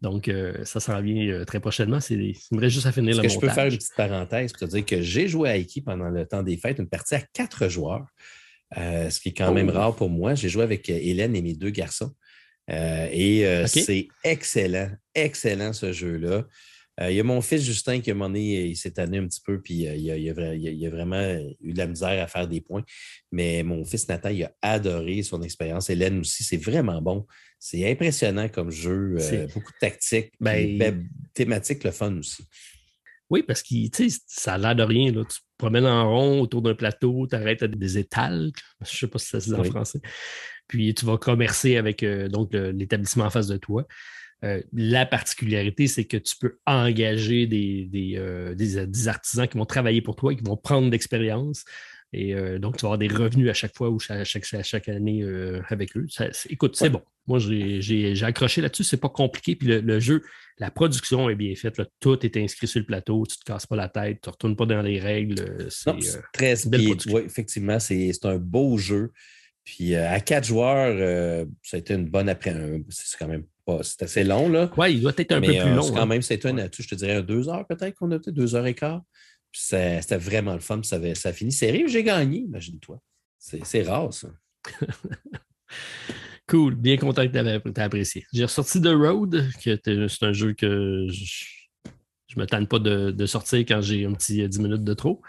Donc, euh, ça s'en vient euh, très prochainement. C'est, il me reste juste à finir le que Je peux faire une petite parenthèse pour te dire que j'ai joué à Iki pendant le temps des fêtes, une partie à quatre joueurs, euh, ce qui est quand même oh. rare pour moi. J'ai joué avec Hélène et mes deux garçons. Et c'est excellent, excellent ce jeu-là. Il y a mon fils Justin qui, a un il s'est tanné un petit peu, puis il, a, vraiment eu de la misère à faire des points. Mais mon fils Nathan, il a adoré son expérience. Hélène aussi, c'est vraiment bon. C'est impressionnant comme jeu, euh, beaucoup de tactique, ben, ben, thématique, le fun aussi. Oui, parce que ça a l'air de rien. Là. Tu te promènes en rond autour d'un plateau, tu arrêtes à des étals, je ne sais pas si ça se dit en français. Puis tu vas commercer avec euh, donc l'établissement en face de toi. Euh, la particularité, c'est que tu peux engager des, des, artisans qui vont travailler pour toi, qui vont prendre de l'expérience. Et donc, tu vas avoir des revenus à chaque fois ou chaque, chaque, année avec eux. écoute, c'est bon. Moi, j'ai accroché là-dessus, c'est pas compliqué. Puis le, jeu, la production est bien faite. Tout est inscrit sur le plateau, tu ne te casses pas la tête, tu ne retournes pas dans les règles. C'est euh, très bien. Oui, effectivement, c'est un beau jeu. Puis euh, à quatre joueurs, euh, ça a été une bonne après. C'est quand même pas. C'est assez long, là. Oui, il doit être un peu plus long. Quand hein. même, c'était une, je te dirais, deux heures peut-être qu'on a fait, deux heures et quart. C'était vraiment le fun. Ça, ça a fini serré. J'ai gagné, imagine-toi. C'est rare, ça. (laughs) Cool, bien content que tu aies apprécié. J'ai ressorti The Road, qui c'est un jeu que je ne me tente pas de, sortir quand j'ai un petit 10 minutes de trop.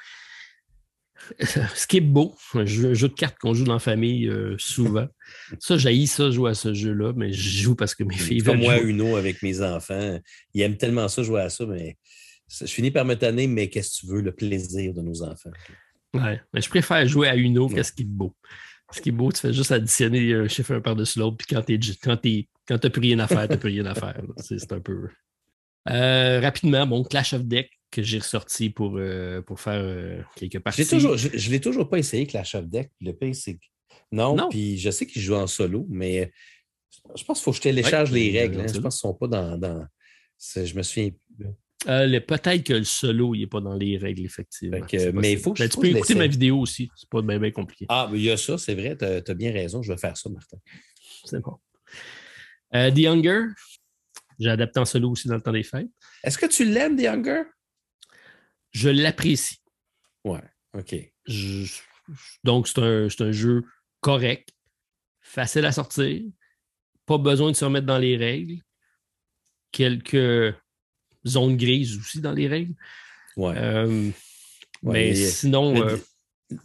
Ce qui est beau, un jeu, de cartes qu'on joue dans la famille euh, souvent. Ça, j'ai ça jouer à ce jeu-là, mais je joue parce que mes filles Comme moi, Uno avec mes enfants, ils aiment tellement ça jouer à ça, mais je finis par me tanner, mais qu'est-ce que tu veux, le plaisir de nos enfants? Ouais, mais je préfère jouer à Uno qu'est-ce qui est beau. Ce qui est beau, tu fais juste additionner un chiffre un par-dessus l'autre, puis quand tu n'as plus rien à faire, tu n'as plus rien à faire. C'est un peu. Euh, rapidement, bon, Clash of Deck que j'ai ressorti pour, euh, pour faire euh, quelques parties. Toujours, je ne l'ai toujours pas essayé, Clash of Deck. Le pire, c'est Non, puis je sais qu'il joue en solo, mais je pense qu'il faut que je télécharge les règles. Hein. Je pense qu'ils ne sont pas dans. dans... Je me souviens euh, Peut-être que le solo, il n'est pas dans les règles, effectivement. mais il faut que je Tu peux écouter ma vidéo aussi. C'est pas bien, compliqué. Ah, mais il y a ça, c'est vrai. Tu as, bien raison. Je vais faire ça, Martin. C'est bon. Euh, The Younger, j'ai adapté en solo aussi dans le temps des fêtes. Est-ce que tu l'aimes, The Younger? Je l'apprécie. Ouais, OK. donc, c'est un, un jeu correct, facile à sortir, pas besoin de se remettre dans les règles. Quelques zone grise aussi dans les règles. Ouais. Euh, mais sinon. Euh,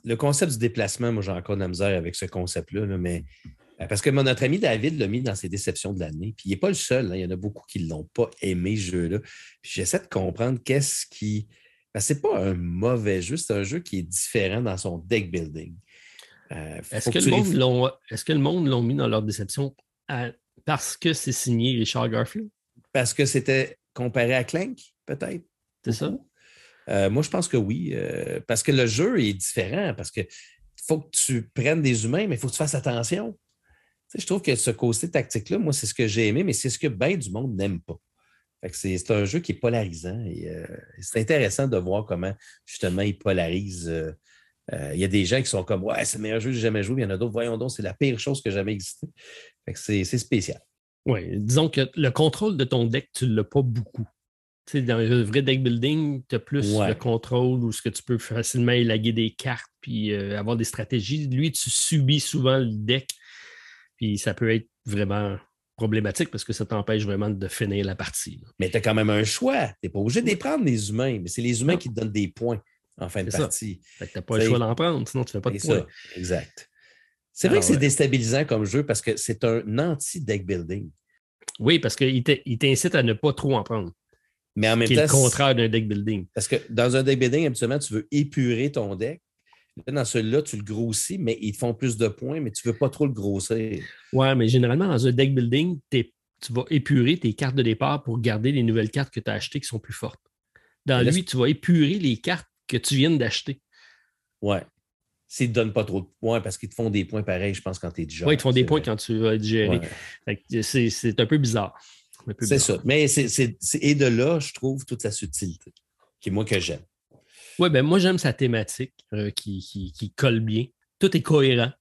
le, concept du déplacement, moi, j'ai encore de la misère avec ce concept-là, mais. Euh, parce que notre ami David l'a mis dans ses déceptions de l'année. Puis il n'est pas le seul. Hein. il y en a beaucoup qui ne l'ont pas aimé, ce jeu-là. J'essaie de comprendre qu'est-ce qui. Ce n'est pas un mauvais jeu, c'est un jeu qui est différent dans son deck building. Est-ce que, le monde est-ce que le monde l'ont mis dans leur déception Parce que c'est signé Richard Garfield? Parce que c'était comparé à Clank, peut-être? C'est ça? Euh, moi, je pense que oui. euh, parce que le jeu est différent. Parce que faut que tu prennes des humains, mais il faut que tu fasses attention. Tu sais, je trouve que ce côté tactique-là, moi, c'est ce que j'ai aimé, mais c'est ce que bien du monde n'aime pas. C'est un jeu qui est polarisant et euh, c'est intéressant de voir comment justement il polarise. euh, euh, Il y a des gens qui sont comme Ouais, c'est le meilleur jeu que j'ai jamais joué. Il y en a d'autres, voyons donc, c'est la pire chose que j'ai jamais existé. C'est spécial. Oui, disons que le contrôle de ton deck, tu ne l'as pas beaucoup. Dans le vrai deck building, tu as plus Ouais. le contrôle où ce que tu peux facilement élaguer des cartes puis avoir des stratégies. Lui, tu subis souvent le deck, puis ça peut être vraiment problématique parce que ça t'empêche vraiment de finir la partie. là. Mais tu as quand même un choix. Tu n'es pas obligé de les prendre, les humains, mais c'est les humains Non. qui te donnent des points en fin de C'est ça. partie. Tu n'as pas le C'est- choix d'en prendre, sinon tu ne fais pas de C'est points. ça, exact. C'est vrai que c'est ouais. déstabilisant comme jeu parce que c'est un anti-deck building. Oui, parce qu'il t'in- il t'incite à ne pas trop en prendre. Mais en même Qui temps, le contraire d'un deck building. parce que dans un deck building, habituellement, tu veux épurer ton deck. Là, dans celui-là, tu le grossis, mais ils te font plus de points, mais tu ne veux pas trop le grossir. Ouais, mais généralement, dans un deck building, tu vas épurer tes cartes de départ pour garder les nouvelles cartes que tu as achetées qui sont plus fortes. Dans là, lui, tu vas épurer les cartes que tu viens d'acheter. Ouais. S'ils ne te donnent pas trop de points, parce qu'ils te font des points pareils, je pense, quand tu es déjà. Oui, ils te font des points quand tu vas être géré. Ouais. C'est un peu bizarre. C'est ça. Mais c'est- et de là, je trouve toute la subtilité, qui est moi que j'aime. Oui, ben moi, j'aime sa thématique euh, qui, qui- qui colle bien. Tout est cohérent,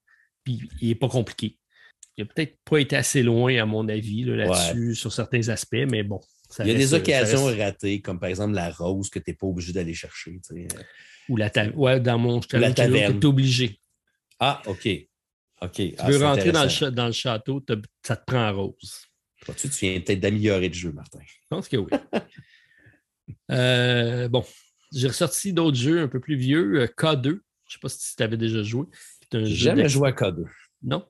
puis il n'est pas compliqué. Il n'a peut-être pas été assez loin, à mon avis, là, là-dessus, sur certains aspects, mais bon. ça Il y a reste- des occasions reste- ratées, comme par exemple la rose que tu n'es pas obligé d'aller chercher. tu. Ou la taverne. Ouais, dans mon Ou la taverne. tu es obligé. Ah, OK. OK. Tu Ah, veux rentrer dans le, dans château, ça te prend en rose. Vois-tu, tu viens peut-être d'améliorer le jeu, Martin. Je pense que oui. (laughs) Euh, bon, j'ai ressorti d'autres jeux un peu plus vieux. euh, K2, je ne sais pas si tu avais déjà joué. Jamais joué à K2. Non?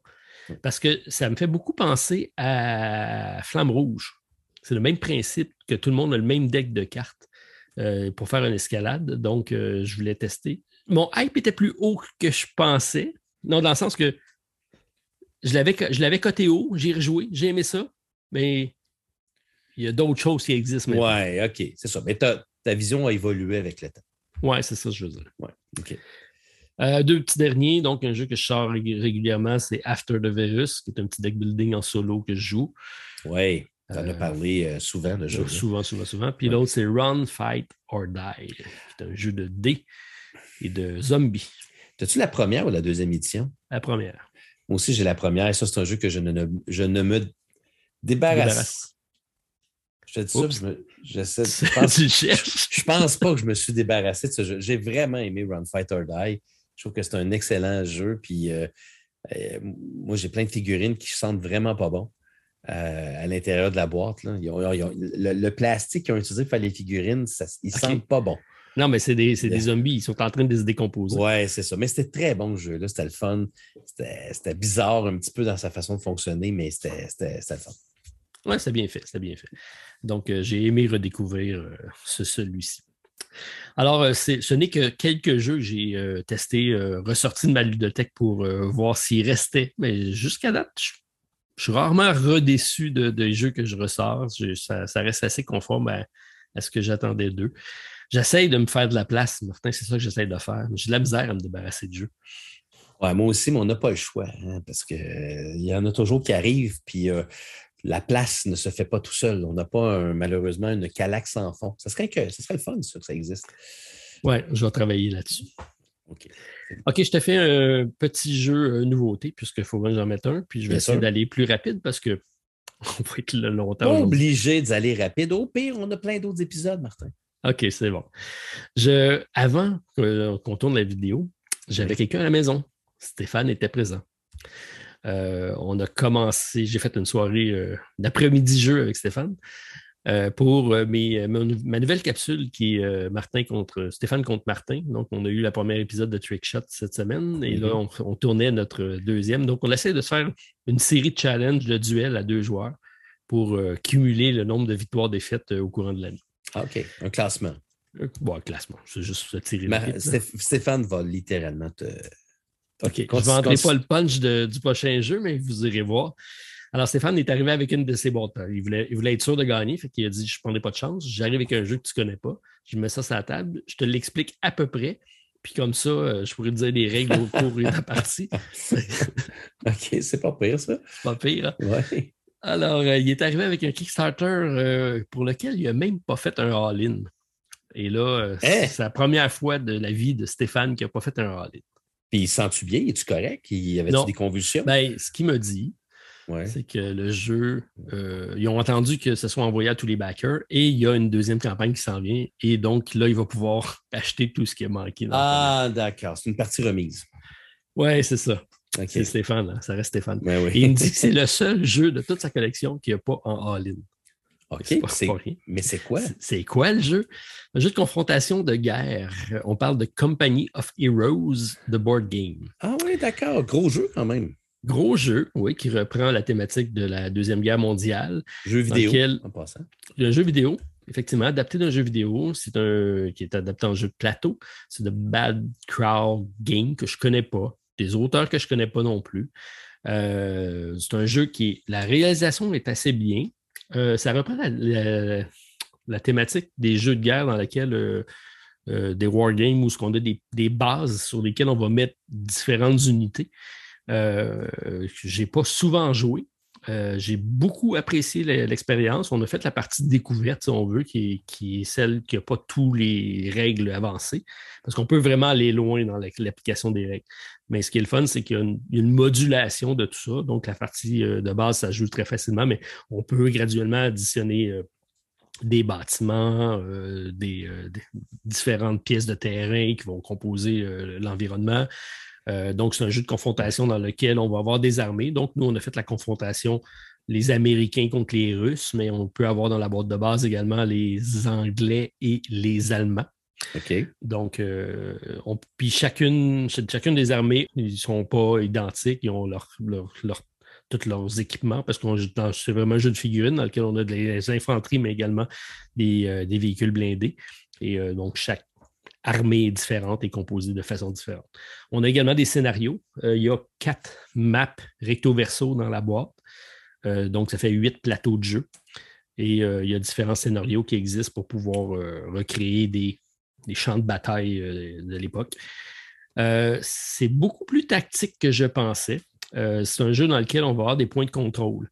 Parce que ça me fait beaucoup penser à Flamme Rouge. C'est le même principe que tout le monde a le même deck de cartes euh, pour faire une escalade. Donc, euh, je voulais tester. Mon hype était plus haut que je pensais. Non, dans le sens que je l'avais, je l'avais coté haut, j'ai rejoué, j'ai aimé ça, mais il y a d'autres choses qui existent maintenant. Ouais, OK. C'est ça. Mais ta vision a évolué avec le temps. Ouais, c'est ça que je veux dire. Ouais. OK. Euh, deux petits derniers, donc un jeu que je sors rég- régulièrement, c'est After the Virus, qui est un petit deck building en solo que je joue. Oui. Tu en as Euh, parlé euh, souvent, le jeu. Souvent, souvent, souvent. Puis Ouais. l'autre, c'est Run, Fight or Die, qui est un jeu de dés et de zombies. As-tu la première ou la deuxième édition? La première. Moi aussi, j'ai la première. Et ça, c'est un jeu que je ne, je ne me débarrasse. Débarrasse. Je dis ça, je me- j'essaie de- (laughs) je pense- le. Je pas que je me suis débarrassé de ce jeu. J'ai vraiment aimé Run Fight or Die. Je trouve que c'est un excellent jeu. Puis euh, euh, moi, j'ai plein de figurines qui sentent vraiment pas bon euh, à l'intérieur de la boîte. là. Ils ont- ils ont- le, le plastique qu'ils ont utilisé pour faire les figurines, ça, ils Ok. sentent pas bon. Non, mais c'est des, c'est des Yeah. zombies. Ils sont en train de se décomposer. Ouais, c'est ça. Mais c'était très bon ce jeu-là. C'était le fun. C'était c'était bizarre un petit peu dans sa façon de fonctionner, mais c'était c'était- c'était le fun. Ouais, c'est bien fait, c'est bien fait. Donc, euh, j'ai aimé redécouvrir euh, ce, celui-ci. Alors, euh, ce n'est que quelques jeux que j'ai testés, ressortis de ma ludothèque pour voir s'ils restaient. Mais jusqu'à date, je, suis rarement redéçu de, des jeux que je ressors. Ça, reste assez conforme à, ce que j'attendais d'eux. J'essaye de me faire de la place, Martin, c'est ça que j'essaye de faire. J'ai de la misère à me débarrasser de jeux. Ouais, moi aussi, mais on n'a pas le choix, hein, parce qu'il y en a toujours qui arrivent, puis la place ne se fait pas tout seul. On n'a pas un- malheureusement une calaxe en fond. Ça serait, que, ça serait le fun, ça, que ça existe. Ouais, je vais travailler là-dessus. OK. OK, je te fais un petit jeu euh, nouveauté, puisqu'il faut que j'en mette un, puis je vais Bien essayer d'aller plus rapide parce que (laughs) on va être là longtemps. Obligé d'aller rapide. Au pire, on a plein d'autres épisodes, Martin. OK, c'est bon. Je, avant que- qu'on tourne la vidéo, j'avais Oui. quelqu'un à la maison. Stéphane était présent. Euh, on a commencé, j'ai fait une soirée euh, d'après-midi jeu avec Stéphane euh, pour mes- ma, nouvelle capsule qui est Martin contre Stéphane contre Martin. Donc, on a eu le premier épisode de Trick Shot cette semaine et là, on, on tournait notre deuxième. Donc, on essaie de se faire une série de challenges de duels à deux joueurs pour cumuler le nombre de victoires-défaites au courant de l'année. Ah, OK. Un classement. Bon, classement, c'est juste se tirer Stéphane va littéralement te. OK, je ne vendrai pas le punch de- du prochain jeu, mais vous irez voir. Alors, Stéphane est arrivé avec une de ses boîtes. Il voulait, il voulait être sûr de gagner, fait qu'il a dit Je ne prendrai pas de chance. J'arrive avec un jeu que tu ne connais pas. Je mets ça sur la table. Je te l'explique à peu près. Puis comme ça, euh, je pourrais te dire les règles au cours de la partie. (laughs) OK, c'est pas pire, ça. C'est pas pire. Hein? Ouais. Alors, euh, il est arrivé avec un Kickstarter euh, pour lequel il n'a même pas fait un all-in. Et là, Hein? c'est la première fois de la vie de Stéphane qui n'a pas fait un all-in. Puis, il sent-tu bien? Es-tu correct? Y avait-tu Non. des convulsions? Ben, ce qu'il m'a dit, ouais. c'est que le jeu, euh, ils ont entendu que ce soit envoyé à tous les backers et il y a une deuxième campagne qui s'en vient. Et donc, là, il va pouvoir (laughs) acheter tout ce qui a manqué. dans Ah, d'accord. C'est une partie remise. Ouais, c'est ça. C'est Stéphane, là. ça reste Stéphane. Ben oui. Et il me dit que c'est (laughs) le seul jeu de toute sa collection qui n'a pas en all-in. OK. Mais c'est quoi? C'est- quoi le jeu? Un jeu de confrontation de guerre. On parle de Company of Heroes, the board game. Ah oui, d'accord. Gros jeu quand même. Gros jeu, oui, qui reprend la thématique de la Deuxième Guerre mondiale. Jeu vidéo, lequel- en passant. Un jeu vidéo, effectivement, adapté d'un jeu vidéo. C'est un qui est adapté en jeu de plateau. C'est de Bad Crowd Game que je ne connais pas. Des auteurs que je ne connais pas non plus. Euh, c'est un jeu qui est. La réalisation est assez bien. Euh, ça reprend la, thématique des jeux de guerre dans lesquels euh, euh, des wargames où ce qu'on a des, des bases sur lesquelles on va mettre différentes unités. Euh, j'ai pas souvent joué. Euh, j'ai beaucoup apprécié le- l'expérience. On a fait la partie découverte, si on veut, qui est, celle qui n'a pas tous les règles avancées. Parce qu'on peut vraiment aller loin dans la- l'application des règles. Mais ce qui est le fun, c'est qu'il y a une, modulation de tout ça. Donc, la partie euh, de base, ça joue très facilement, mais on peut graduellement additionner euh, des bâtiments, des, différentes pièces de terrain qui vont composer l'environnement. Euh, donc, c'est un jeu de confrontation dans lequel on va avoir des armées. Donc, nous, on a fait la confrontation les Américains contre les Russes, mais on peut avoir dans la boîte de base également les Anglais et les Allemands. OK. Donc, euh, on- puis chacune, ch- chacune des armées, ils ne sont pas identiques, ils ont leur, leur- leur- tous leurs équipements, parce que c'est vraiment un jeu de figurines dans lequel on a des infanteries, mais également des, euh, des véhicules blindés. Et euh, donc, chaque armée est différente et composée de façon différente. On a également des scénarios. Euh, il y a quatre maps recto-verso dans la boîte. Euh, donc, ça fait huit plateaux de jeu. Et euh, il y a différents scénarios qui existent pour pouvoir recréer des, champs de bataille de l'époque. C'est beaucoup plus tactique que je pensais. C'est un jeu dans lequel on va avoir des points de contrôle.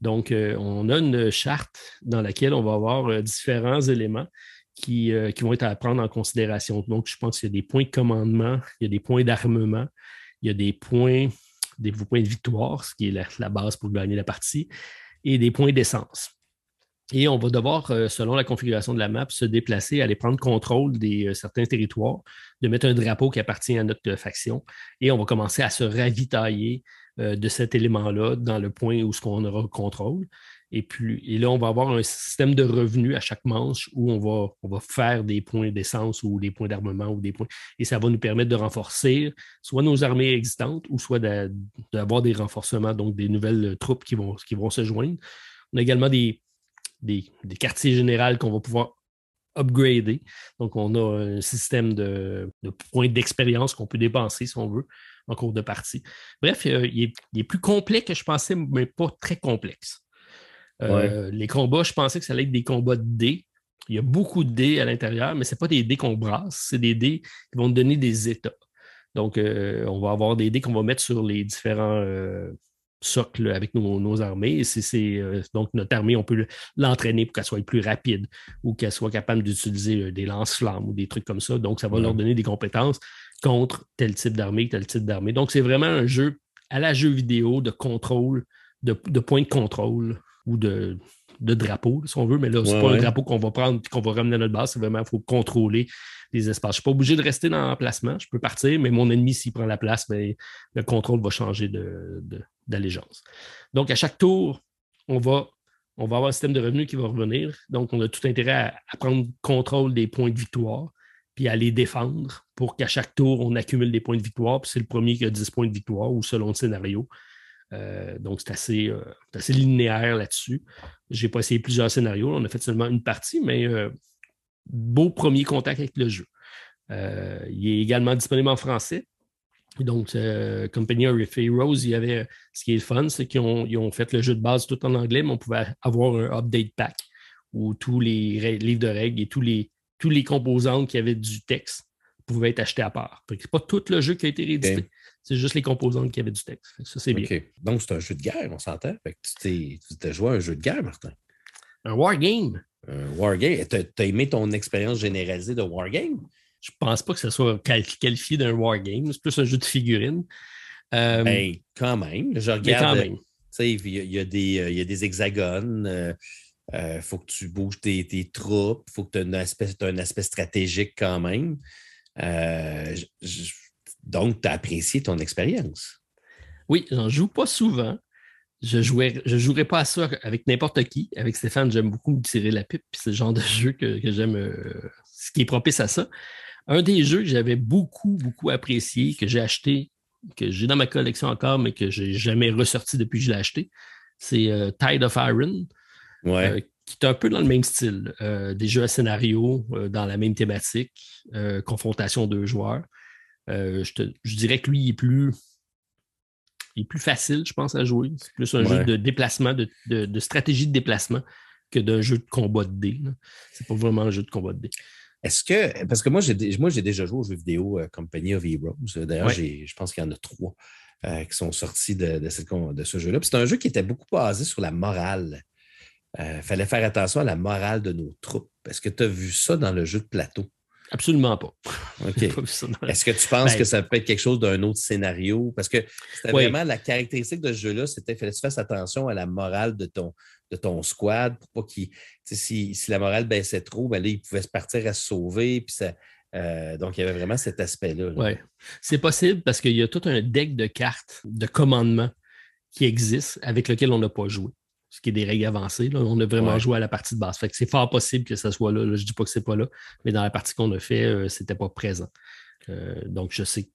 Donc, on a une charte dans laquelle on va avoir différents éléments qui, euh, qui vont être à prendre en considération. Donc, je pense qu'il y a des points de commandement, il y a des points d'armement, il y a des points, des points de victoire, ce qui est la, base pour gagner la partie, et des points d'essence. Et on va devoir, euh, selon la configuration de la map, se déplacer, aller prendre contrôle des euh, certains territoires, de mettre un drapeau qui appartient à notre faction, et on va commencer à se ravitailler de cet élément-là dans le point où ce qu'on aura contrôle. Et et là, on va avoir un système de revenus à chaque manche où on va, on va faire des points d'essence ou des points d'armement ou des points. Et ça va nous permettre de renforcer soit nos armées existantes ou soit d'a- d'avoir des renforcements, donc des nouvelles troupes qui vont, qui vont se joindre. On a également des, des, quartiers généraux qu'on va pouvoir upgrader. Donc, on a un système de, de points d'expérience qu'on peut dépenser, si on veut, en cours de partie. Bref, euh, il, est, il est plus complet que je pensais, mais pas très complexe. Euh, Les combats, je pensais que ça allait être des combats de dés. Il y a beaucoup de dés à l'intérieur, mais ce n'est pas des dés qu'on brasse, c'est des dés qui vont te donner des états. Donc, euh, on va avoir des dés qu'on va mettre sur les différents euh, socles avec nos, nos armées. Et c'est- c'est, donc, notre armée, on peut l'entraîner pour qu'elle soit plus rapide ou qu'elle soit capable d'utiliser des lance-flammes ou des trucs comme ça. Donc, ça va Ouais. leur donner des compétences contre tel type d'armée, tel type d'armée. Donc, c'est vraiment un jeu à la jeu vidéo de contrôle, de, de points de contrôle ou de, de drapeau, si on veut. Mais là, c'est Ouais, pas ouais. un drapeau qu'on va prendre et qu'on va ramener à notre base. C'est vraiment, il faut contrôler les espaces. Je ne suis pas obligé de rester dans l'emplacement. Je peux partir, mais mon ennemi, s'il prend la place, ben, le contrôle va changer de- de- d'allégeance. Donc, à chaque tour, on va, on va avoir un système de revenus qui va revenir. Donc, on a tout intérêt à, à prendre contrôle des points de victoire, puis à les défendre pour qu'à chaque tour, on accumule des points de victoire. Puis c'est le premier qui a 10 points de victoire ou selon le scénario. Euh, donc, c'est assez, euh, c'est assez linéaire là-dessus. Je n'ai pas essayé plusieurs scénarios. On a fait seulement une partie, mais euh, beau premier contact avec le jeu. Il est également disponible en français. Donc, Company of Heroes, il y avait, ce qui est fun, c'est qu'ils ont, fait le jeu de base tout en anglais, mais on pouvait avoir un update pack où tous les livres de règles et tous les, tous les composantes qui avaient du texte pouvaient être achetés à part. Ce n'est pas tout le jeu qui a été réédité. C'est juste les composantes qui avaient du texte. Ça, c'est bien. Donc, c'est un jeu de guerre, on s'entend. tu t'es joué à un jeu de guerre, Martin. Un wargame. Un wargame. Tu as aimé ton expérience généralisée de wargame? Je pense pas que ce soit qualifié d'un wargame. C'est plus un jeu de figurines. Euh, ben, quand même. Je regarde. Euh, il y, a des hexagones. Il euh, faut que tu bouges tes, troupes. Il faut que tu aies un aspect, un aspect stratégique quand même. Donc, tu as apprécié ton expérience. Oui, j'en joue pas souvent. Je ne je jouerai pas à ça avec n'importe qui. Avec Stéphane, j'aime beaucoup me tirer la pipe. C'est le genre de (laughs) jeu que, j'aime, ce qui est propice à ça. Un des jeux que j'avais beaucoup, beaucoup apprécié, que j'ai acheté, que j'ai dans ma collection encore, mais que je n'ai jamais ressorti depuis que je l'ai acheté, c'est euh, Tide of Iron, euh, qui est un peu dans le même style. Euh, des jeux à scénario dans la même thématique, confrontation de joueurs. Je, dirais que lui, il est plus, il est plus facile, je pense, à jouer. C'est plus un jeu de déplacement, de, stratégie de déplacement que d'un jeu de combat de dés. C'est pas vraiment un jeu de combat de dés. Est-ce que, parce que moi, j'ai, moi, j'ai déjà joué aux jeux vidéo euh, Company of Heroes. D'ailleurs, je pense qu'il y en a trois euh, qui sont sortis de, de, ce jeu-là. c'est un jeu qui était beaucoup basé sur la morale. Il euh, fallait faire attention à la morale de nos troupes. Est-ce que tu as vu ça dans le jeu de plateau? Absolument pas. (laughs) Est-ce que tu penses ben que ça peut être quelque chose d'un autre scénario? Parce que c'était vraiment la caractéristique de ce jeu-là, c'était qu'il fallait que tu fasses attention à la morale de ton, de ton squad pour pas qu'il. Si, si la morale baissait trop, ben là, il pouvait se partir à se sauver. Puis ça, euh, donc, il y avait vraiment cet aspect-là. Oui. C'est possible parce qu'il y a tout un deck de cartes de commandement qui existe avec lequel on n'a pas joué. Ce qui est des règles avancées. On a vraiment joué à la partie de base. Fait que c'est fort possible que ça soit là. Je ne dis pas que ce n'est pas là, mais dans la partie qu'on a fait, euh, ce n'était pas présent. Euh, donc, je sais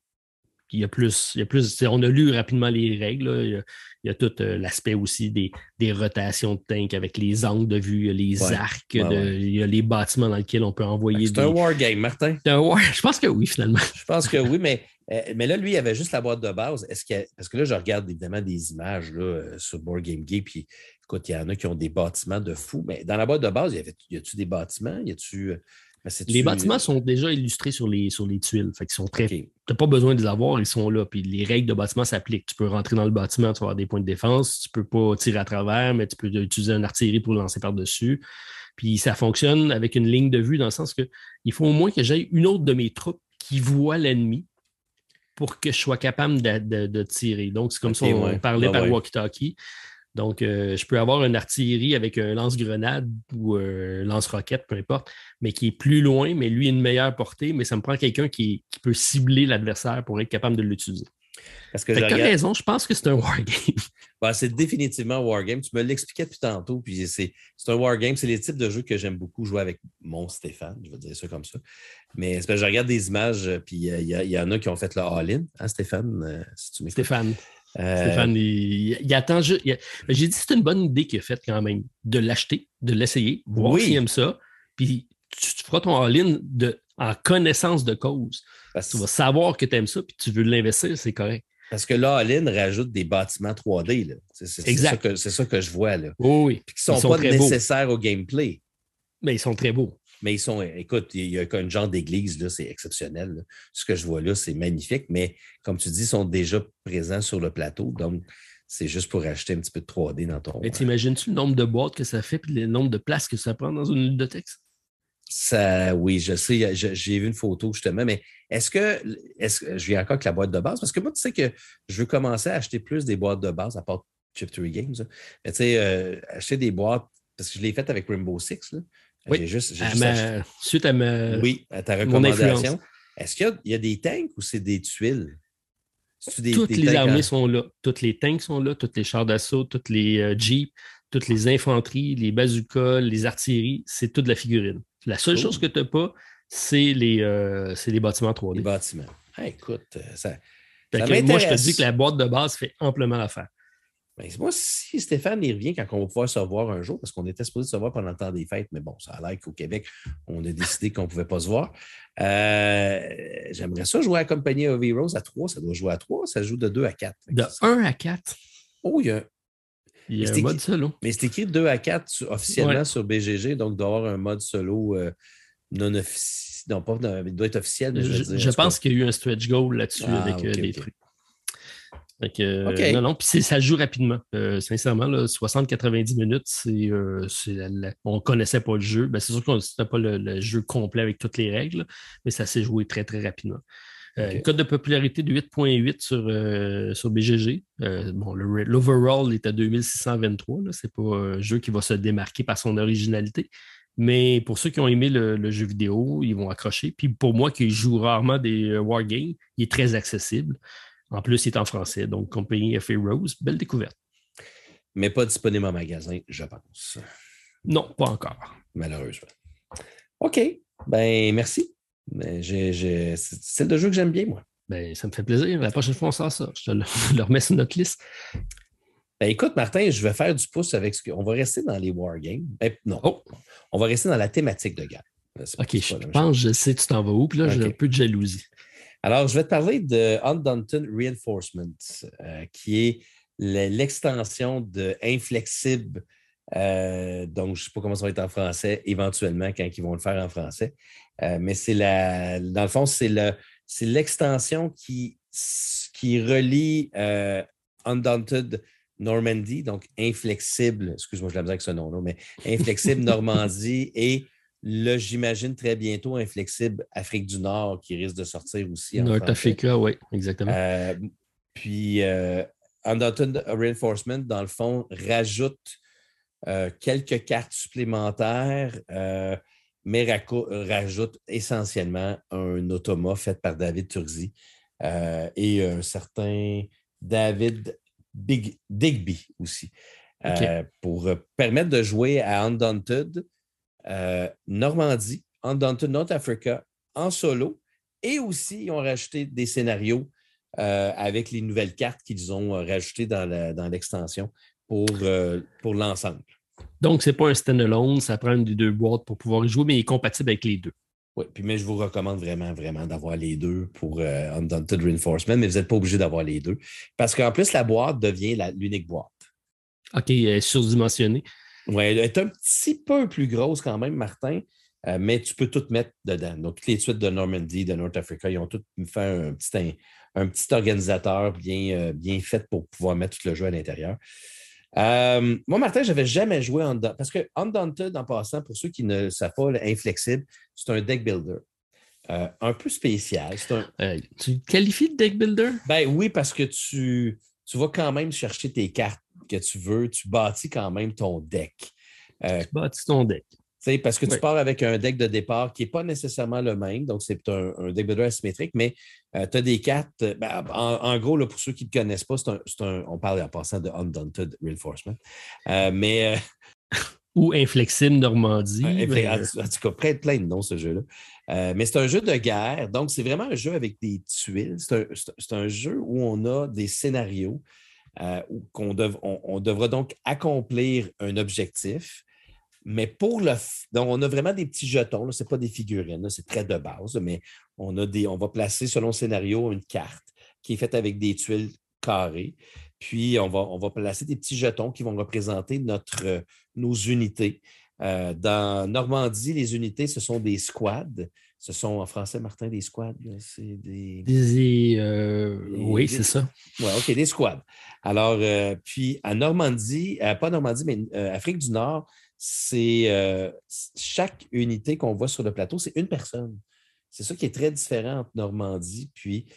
il y a plus, il y a plus on a lu rapidement les règles. Il, y a, tout euh, l'aspect aussi des, des, rotations de tank avec les angles de vue, les arcs, il y a les bâtiments dans lesquels on peut envoyer. C'est un wargame, Martin. Un war... (laughs) Je pense que oui, finalement. Je pense que oui, mais, euh, mais là, lui, il avait juste la boîte de base. Est-ce Parce que là, je regarde évidemment des images là, sur Board Game Geek, puis écoute, il y en a qui ont des bâtiments de fou. Mais dans la boîte de base, y, avait, y a-tu des bâtiments? Y a-tu. Les bâtiments sont déjà illustrés sur les, sur les tuiles. Fait sont très. Tu n'as pas besoin de les avoir, ils sont là. Puis les règles de bâtiment s'appliquent. Tu peux rentrer dans le bâtiment, tu vas avoir des points de défense. Tu ne peux pas tirer à travers, mais tu peux utiliser une artillerie pour lancer par-dessus. Puis ça fonctionne avec une ligne de vue dans le sens que il faut au moins que j'aie une autre de mes troupes qui voit l'ennemi pour que je sois capable de, tirer. Donc, c'est comme ça on parlait par walkie-talkie. Donc, euh, je peux avoir une artillerie avec un lance-grenade ou un lance-roquette, peu importe, mais qui est plus loin, mais lui, une meilleure portée, mais ça me prend quelqu'un qui, peut cibler l'adversaire pour être capable de l'utiliser. Parce que tu as raison, je pense que c'est un (laughs) wargame. Ben, c'est définitivement un wargame. Tu me l'expliquais depuis tantôt, puis c'est un wargame. C'est les types de jeux que j'aime beaucoup jouer avec mon Stéphane, je vais dire ça comme ça. Mais je regarde des images, puis euh, il y, en a qui ont fait le all-in, hein, Stéphane? Euh, si tu Stéphane. Euh, Stéphane, il, attend juste. J'ai dit c'est une bonne idée qu'il a faite quand même, de l'acheter, de l'essayer, voir s'il aime ça. Puis tu, feras ton all-in en connaissance de cause. Parce tu vas savoir que tu aimes ça, puis tu veux l'investir, c'est correct. Parce que là, All-in rajoute des bâtiments 3D. C'est ça, ça, que je vois. Là. oui, Puis qui ne sont, pas nécessaires au gameplay. Mais ils sont très beaux. Mais ils sont, écoute, il y a un genre d'église, c'est exceptionnel. Ce que je vois là, c'est magnifique, mais comme tu dis, ils sont déjà présents sur le plateau. Donc, c'est juste pour acheter un petit peu de 3D dans ton. Mais t'imagines-tu le nombre de boîtes que ça fait et le nombre de places que ça prend dans une ludothèque? Ça, oui, je sais, j'ai vu une photo justement, mais est-ce que, est que je viens encore avec la boîte de base? Parce que moi, tu sais que je veux commencer à acheter plus des boîtes de base, à part Chip Games. Mais tu sais, euh, acheter des boîtes, parce que je l'ai fait avec Rainbow Six. Là. Oui, juste, suite à ma, oui, à ta recommandation. Est-ce qu'il y, a des tanks ou c'est des tuiles? toutes les armées sont là. Toutes les tanks sont là, toutes les chars d'assaut, toutes les euh, jeeps, toutes les infanteries, les bazookas, les artilleries, c'est toute la figurine. La seule chose que tu n'as pas, c'est les, euh, les bâtiments 3D. Les bâtiments. Ah, écoute, euh, ça. moi, je te dis que la boîte de base fait amplement l'affaire. Ben, moi, si Stéphane y revient quand on va pouvoir se revoir un jour, parce qu'on était supposé se voir pendant le temps des fêtes, mais bon, ça a l'air qu'au Québec, on a décidé qu'on ne pouvait pas se voir. Euh, j'aimerais ça jouer à compagnie of Heroes à 3. Ça doit jouer à 3, ça joue de 2 à 4. De 1 à 4. Oh, il y a, il y a un mode solo. Mais c'est écrit 2 à 4 officiellement sur BGG, donc d'avoir un mode solo euh, non officiel. Non, pas, il doit être officiel. Mais je, je, dire, je pense qu'il y a eu un stretch goal là-dessus Ah, avec euh, des ok. trucs. Fait que. Non, non, puis ça joue rapidement. Euh, sincèrement, 60-90 minutes, c'est, euh, on ne connaissait pas le jeu. Ben, c'est sûr qu'on ne pas le, le jeu complet avec toutes les règles, mais ça s'est joué très, très rapidement. Euh. Code de popularité de 8.8 sur, euh, sur BGG. Euh, bon, l'overall est à 2623. Ce n'est pas un jeu qui va se démarquer par son originalité. Mais pour ceux qui ont aimé le, le jeu vidéo, ils vont accrocher. Puis pour moi qui joue rarement des wargames, il est très accessible. En plus, il est en français. Donc, Compagnie F.A. Rose, belle découverte. Mais pas disponible en magasin, je pense, Non, pas encore. malheureusement. OK. Ben, merci. Ben, j'ai- j'ai- c'est le jeu que j'aime bien, moi. Ben, ça me fait plaisir. La prochaine fois, on sort ça. Je te le, le remets sur notre liste. Ben, écoute, Martin, je vais faire du pouce avec ce que. On va rester dans les wargames. Ben, non. Oh. On va rester dans la thématique de guerre. OK, je pense, je sais, tu t'en vas où. Puis là, j'ai un peu de jalousie. Alors, je vais te parler de Undaunted Reinforcement, euh, qui est le- l'extension de Inflexible. euh, donc, je ne sais pas comment ça va être en français, éventuellement, quand ils vont le faire en français. Euh, mais c'est la. Dans le fond, c'est le, c'est l'extension qui, qui relie Undaunted Normandy, donc Inflexible, excuse-moi, je l'ai avec ce nom-là, mais Inflexible Normandie et le, j'imagine, très bientôt Inflexible Afrique du Nord qui risque de sortir aussi. North. Africa, oui, exactement. Euh, puis, euh, Undaunted Reinforcement, dans le fond, rajoute euh, quelques cartes supplémentaires, euh, mais rajoute essentiellement un automa fait par David Turzi euh, et un certain David Big, Digby aussi, euh, pour euh, permettre de jouer à Undaunted euh, Normandie, Undaunted North Africa en solo et aussi ils ont rajouté des scénarios euh, avec les nouvelles cartes qu'ils ont euh, rajoutées dans l'extension pour, euh, pour l'ensemble. Donc, c'est pas un standalone, ça prend une des deux boîtes pour pouvoir y jouer, mais il est compatible avec les deux. Oui, puis mais je vous recommande vraiment, vraiment d'avoir les deux pour euh, Undaunted Reinforcement, mais vous n'êtes pas obligé d'avoir les deux. Parce qu'en plus, la boîte devient l'unique boîte. OK, elle est surdimensionnée. Oui, elle est un petit peu plus grosse quand même, Martin, euh, mais tu peux tout mettre dedans. Donc, toutes les suites de Normandie, de North Africa, ils ont tout fait un petit, un, un petit organisateur bien, euh, bien fait pour pouvoir mettre tout le jeu à l'intérieur. Euh, moi, Martin, je n'avais jamais joué en parce que Undaunted, en passant, pour ceux qui ne le savent pas, le Inflexible, c'est un deck builder. Euh, un peu spécial. Un, Euh, tu qualifies de deck builder? ben oui, parce que tu, tu vas quand même chercher tes cartes que tu veux. Tu bâtis quand même ton deck. Euh, Tu bâtis ton deck. parce que tu pars avec un deck de départ qui n'est pas nécessairement le même, donc c'est un, un deck builder asymétrique, mais tu as des cartes. euh, ben, en, en gros, là, pour ceux qui ne connaissent pas, c'est un, on parle en passant de Undaunted Reinforcement. Euh, mais euh, Ou Inflexible Normandie. Mais, en, euh, en tout cas, plein, plein de noms, ce jeu-là. Euh, mais c'est un jeu de guerre, donc c'est vraiment un jeu avec des tuiles. C'est un, c'est- c'est un jeu où on a des scénarios, euh, qu'on on, devra donc accomplir un objectif. Mais pour le. Donc, on a vraiment des petits jetons, ce n'est pas des figurines, c'est très de base, mais on, a des, on va placer selon le scénario une carte qui est faite avec des tuiles carrées. Puis, on va, placer des petits jetons qui vont représenter euh, nos unités. Euh, dans Normandie, les unités, ce sont des squads. Ce sont en français, Martin, des squads. C'est des. des- euh, oui, c'est ça. Oui, OK, des squads. Alors, euh, puis à Normandie, euh, pas Normandie, mais Afrique du Nord, c'est chaque unité qu'on voit sur le plateau, c'est une personne. C'est ça qui est très différent entre Normandie puis,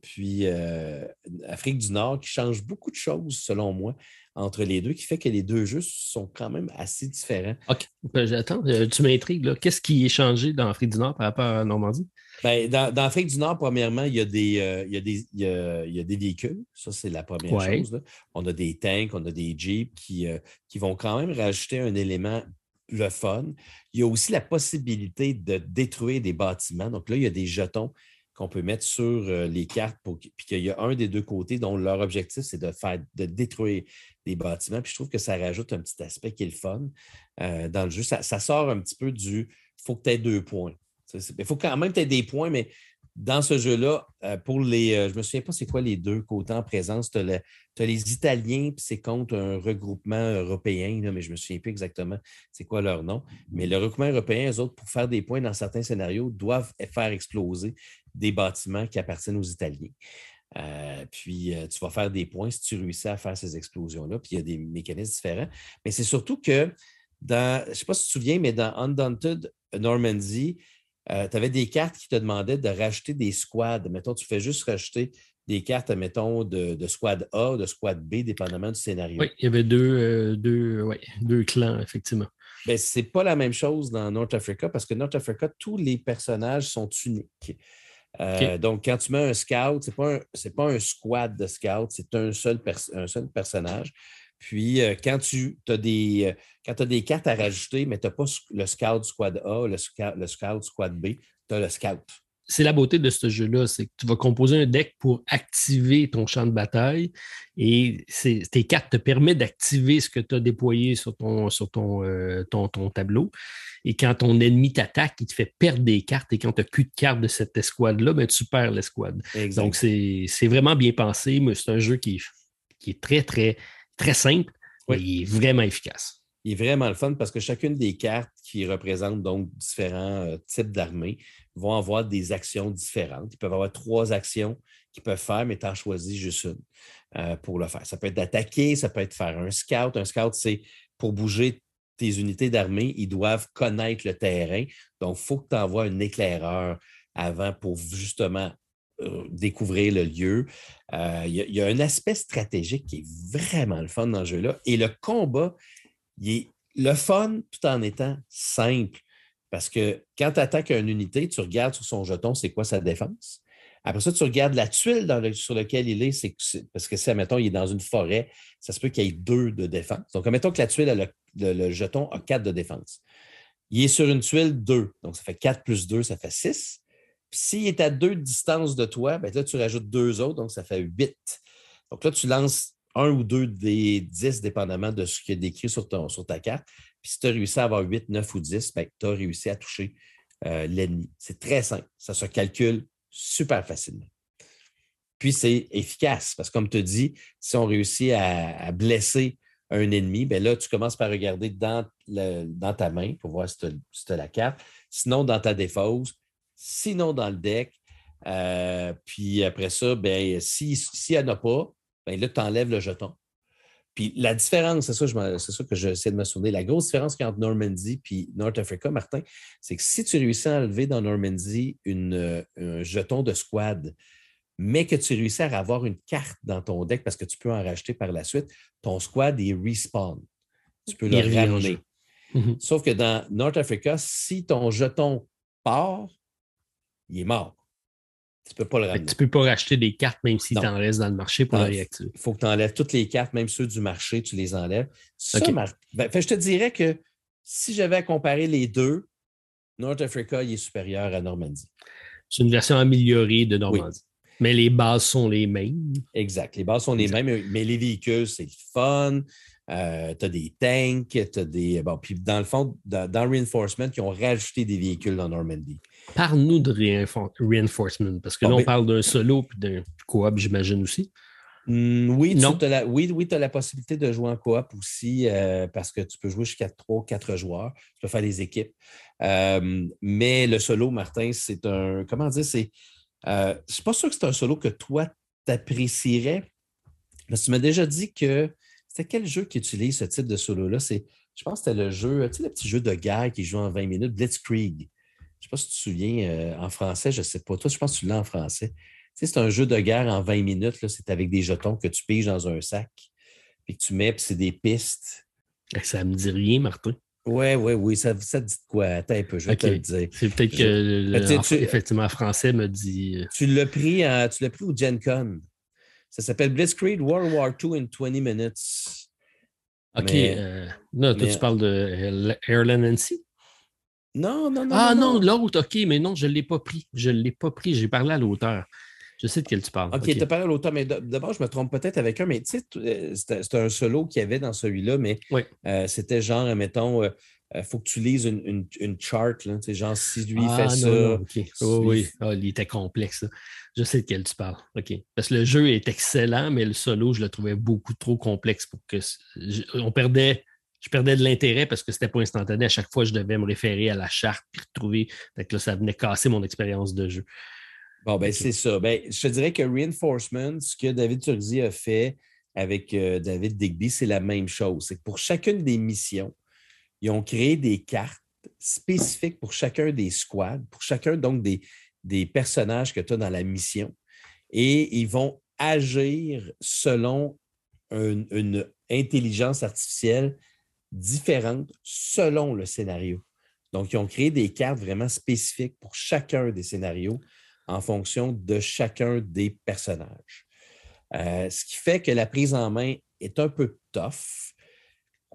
puis Afrique du Nord, qui change beaucoup de choses, selon moi, entre les deux, qui fait que les deux jeux sont quand même assez différents. OK. Ben, Attends, euh, tu m'intrigues. Qu'est-ce qui est changé dans Afrique du Nord par rapport à Normandie? Ben, dans, dans l'Afrique du Nord, premièrement, il y a des, euh, il y a des, il y a- il y a des véhicules. Ça, c'est la première Ouais. chose. là. On a des tanks, on a des jeeps qui, euh, qui vont quand même rajouter un élément le fun. Il y a aussi la possibilité de détruire des bâtiments. Donc là, il y a des jetons qu'on peut mettre sur les cartes, pour, puis qu'il y a un des deux côtés dont leur objectif, c'est de faire de détruire bâtiments. Puis je trouve que ça rajoute un petit aspect qui est le fun euh, dans le jeu. Ça, sort un petit peu du faut que tu aies deux points. Il faut quand même que tu aies des points, mais dans ce jeu-là, euh, pour les. je ne me souviens pas c'est quoi les deux côtés en présence. Tu as, les Italiens, puis c'est contre un regroupement européen, mais je ne me souviens plus exactement c'est quoi leur nom. Mais le regroupement européen, eux autres, pour faire des points dans certains scénarios, doivent faire exploser des bâtiments qui appartiennent aux Italiens. Euh, puis euh, tu vas faire des points si tu réussis à faire ces explosions-là. Puis il y a des mécanismes différents. Mais c'est surtout que dans, je ne sais pas si tu te souviens, mais dans Undaunted Normandy, euh, tu avais des cartes qui te demandaient de racheter des squads. Mettons, tu fais juste racheter des cartes, mettons, de, squad A, de squad B, dépendamment du scénario. Oui, il y avait deux, deux clans, effectivement. Ce n'est pas la même chose dans North Africa parce que North Africa, tous les personnages sont uniques. Euh, donc, quand tu mets un scout, ce n'est pas, un, pas un squad de scouts, c'est un seul, un seul personnage. Puis, euh, quand tu as des, euh, as des cartes à rajouter, mais tu n'as pas le scout squad A, le scout, le scout squad B, tu as le scout c'est la beauté de ce jeu-là, c'est que tu vas composer un deck pour activer ton champ de bataille et tes cartes te permettent d'activer ce que tu as déployé sur, ton, sur ton, euh, ton, ton, tableau. Et quand ton ennemi t'attaque, il te fait perdre des cartes et quand tu n'as plus de cartes de cette escouade-là, ben, tu perds l'escouade. Donc, c'est vraiment bien pensé, mais c'est un jeu qui est, qui est très, très, très simple, mais il est vraiment efficace il est vraiment le fun parce que chacune des cartes qui représentent donc différents euh, types d'armées vont avoir des actions différentes. Ils peuvent avoir trois actions qu'ils peuvent faire, mais tu en choisis juste une euh, pour le faire. Ça peut être d'attaquer, ça peut être faire un scout. Un scout, c'est pour bouger tes unités d'armée, ils doivent connaître le terrain. Donc, il faut que tu envoies un éclaireur avant pour justement euh, découvrir le lieu. Il y, y, a un aspect stratégique qui est vraiment le fun dans ce jeu-là. Et le combat il est le fun tout en étant simple. Parce que quand tu attaques une unité, tu regardes sur son jeton, c'est quoi sa défense. Après ça, tu regardes la tuile sur laquelle il est, c'est, parce que si, admettons, il est dans une forêt, ça se peut qu'il y ait deux de défense. Donc, admettons que la tuile, le, jeton a quatre de défense. Il est sur une tuile deux. Donc, ça fait quatre plus deux, ça fait six. Puis s'il est à deux de distance de toi, bien là, tu rajoutes deux autres, donc ça fait huit. Donc là, tu lances un ou deux des dix, dépendamment de ce qui est décrit sur, ton, sur ta carte. Puis si tu as réussi à avoir 8, 9 ou 10, ben, tu as réussi à toucher euh, l'ennemi. C'est très simple. Ça se calcule super facilement. Puis c'est efficace parce que, comme tu dis, si on réussit à, blesser un ennemi, bien là, tu commences par regarder dans, ta main pour voir si tu as, la carte. Sinon, dans ta défausse. Sinon, dans le deck. Euh, puis après ça, ben, si, si elle n'a pas, ben là, tu enlèves le jeton. Puis la différence, c'est ça, c'est ça que j'essaie de me souvenir, la grosse différence qu'il y a entre Normandy et North Africa, Martin, c'est que si tu réussis à enlever dans Normandy une, euh, un jeton de squad, mais que tu réussis à avoir une carte dans ton deck parce que tu peux en racheter par la suite, ton squad est respawn. Tu peux le ramener. Mhm. Sauf que dans North Africa, si ton jeton part, il est mort. Tu peux pas le ramener. Tu peux pas racheter des cartes même si tu en restes dans le marché pour le réactiver. Il faut que tu enlèves toutes les cartes, même ceux du marché, tu les enlèves. Ça, ben, je te dirais que si j'avais à comparer les deux, North Africa il est supérieur à Normandie. C'est une version améliorée de Normandie. Mais les bases sont les mêmes. Exact. Les bases sont les mêmes, mais les véhicules, c'est fun. Euh, tu as des tanks, tu as des. Bon, puis dans le fond, dans, Reinforcement, ils ont rajouté des véhicules dans Normandie. Parle-nous de Reinforcement, parce que là, on parle d'un solo et d'un coop, j'imagine aussi. Hmm, oui, tu as oui, oui, as la possibilité de jouer en coop aussi euh, parce que tu peux jouer jusqu'à 3 4 joueurs. Tu peux faire des équipes. Euh, mais le solo, Martin, c'est un. Comment dire? C'est. je ne suis pas sûr que c'est un solo que toi, t'apprécierais. Parce que tu m'as déjà dit que c'est quel jeu qui utilise ce type de solo-là? Je pense que c'était le jeu, tu sais, le petit jeu de guerre qui joue en 20 minutes, Blitzkrieg. Je ne sais pas si tu te souviens, euh, en français, je ne sais pas. Toi, je pense que tu l'as en français. Tu sais, c'est un jeu de guerre en 20 minutes. C'est avec des jetons que tu piges dans un sac, puis que tu mets, puis c'est des pistes. Ça ne me dit rien, Martin. Oui, oui, oui. Ça, ça te dit quoi? Attends un peu, je vais te le dire. C'est peut-être que, effectivement, en français me dit. Euh, tu l'as pris, pris au Gen Con. Ça s'appelle Blitzkrieg World War II in 20 minutes. OK. Euh, non, toi, tu parles de Airland NC? Non, non, non. Ah non, l'autre, OK, mais non, je ne l'ai pas pris. Je ne l'ai pas pris. J'ai parlé à l'auteur. Je sais de quel tu parles. OK, tu as parlé à l'auteur, mais d'abord, je me trompe peut-être avec un, mais tu sais, euh, c'était un solo qu'il y avait dans celui-là, mais euh, c'était genre, mettons, il euh, faut que tu lises une, une, chart, là, genre si lui fait ah, ça. oui, ah, il était complexe. Je sais de quel tu parles. OK. Parce que le jeu est excellent, mais le solo, je le trouvais beaucoup trop complexe pour que. on perdait je perdais de l'intérêt parce que c'était pas instantané. À chaque fois, je devais me référer à la charte puis retrouver. là, ça venait casser mon expérience de jeu. Bon, ben, c'est ça. Ben, je te dirais que Reinforcement, ce que David Turzi a fait avec euh, David Digby, c'est la même chose. C'est que pour chacune des missions, ils ont créé des cartes spécifiques pour chacun des squads, pour chacun donc des, des personnages que tu as dans la mission. Et ils vont agir selon une intelligence artificielle différentes selon le scénario. Donc, ils ont créé des cartes vraiment spécifiques pour chacun des scénarios en fonction de chacun des personnages. Euh, ce qui fait que la prise en main est un peu tough.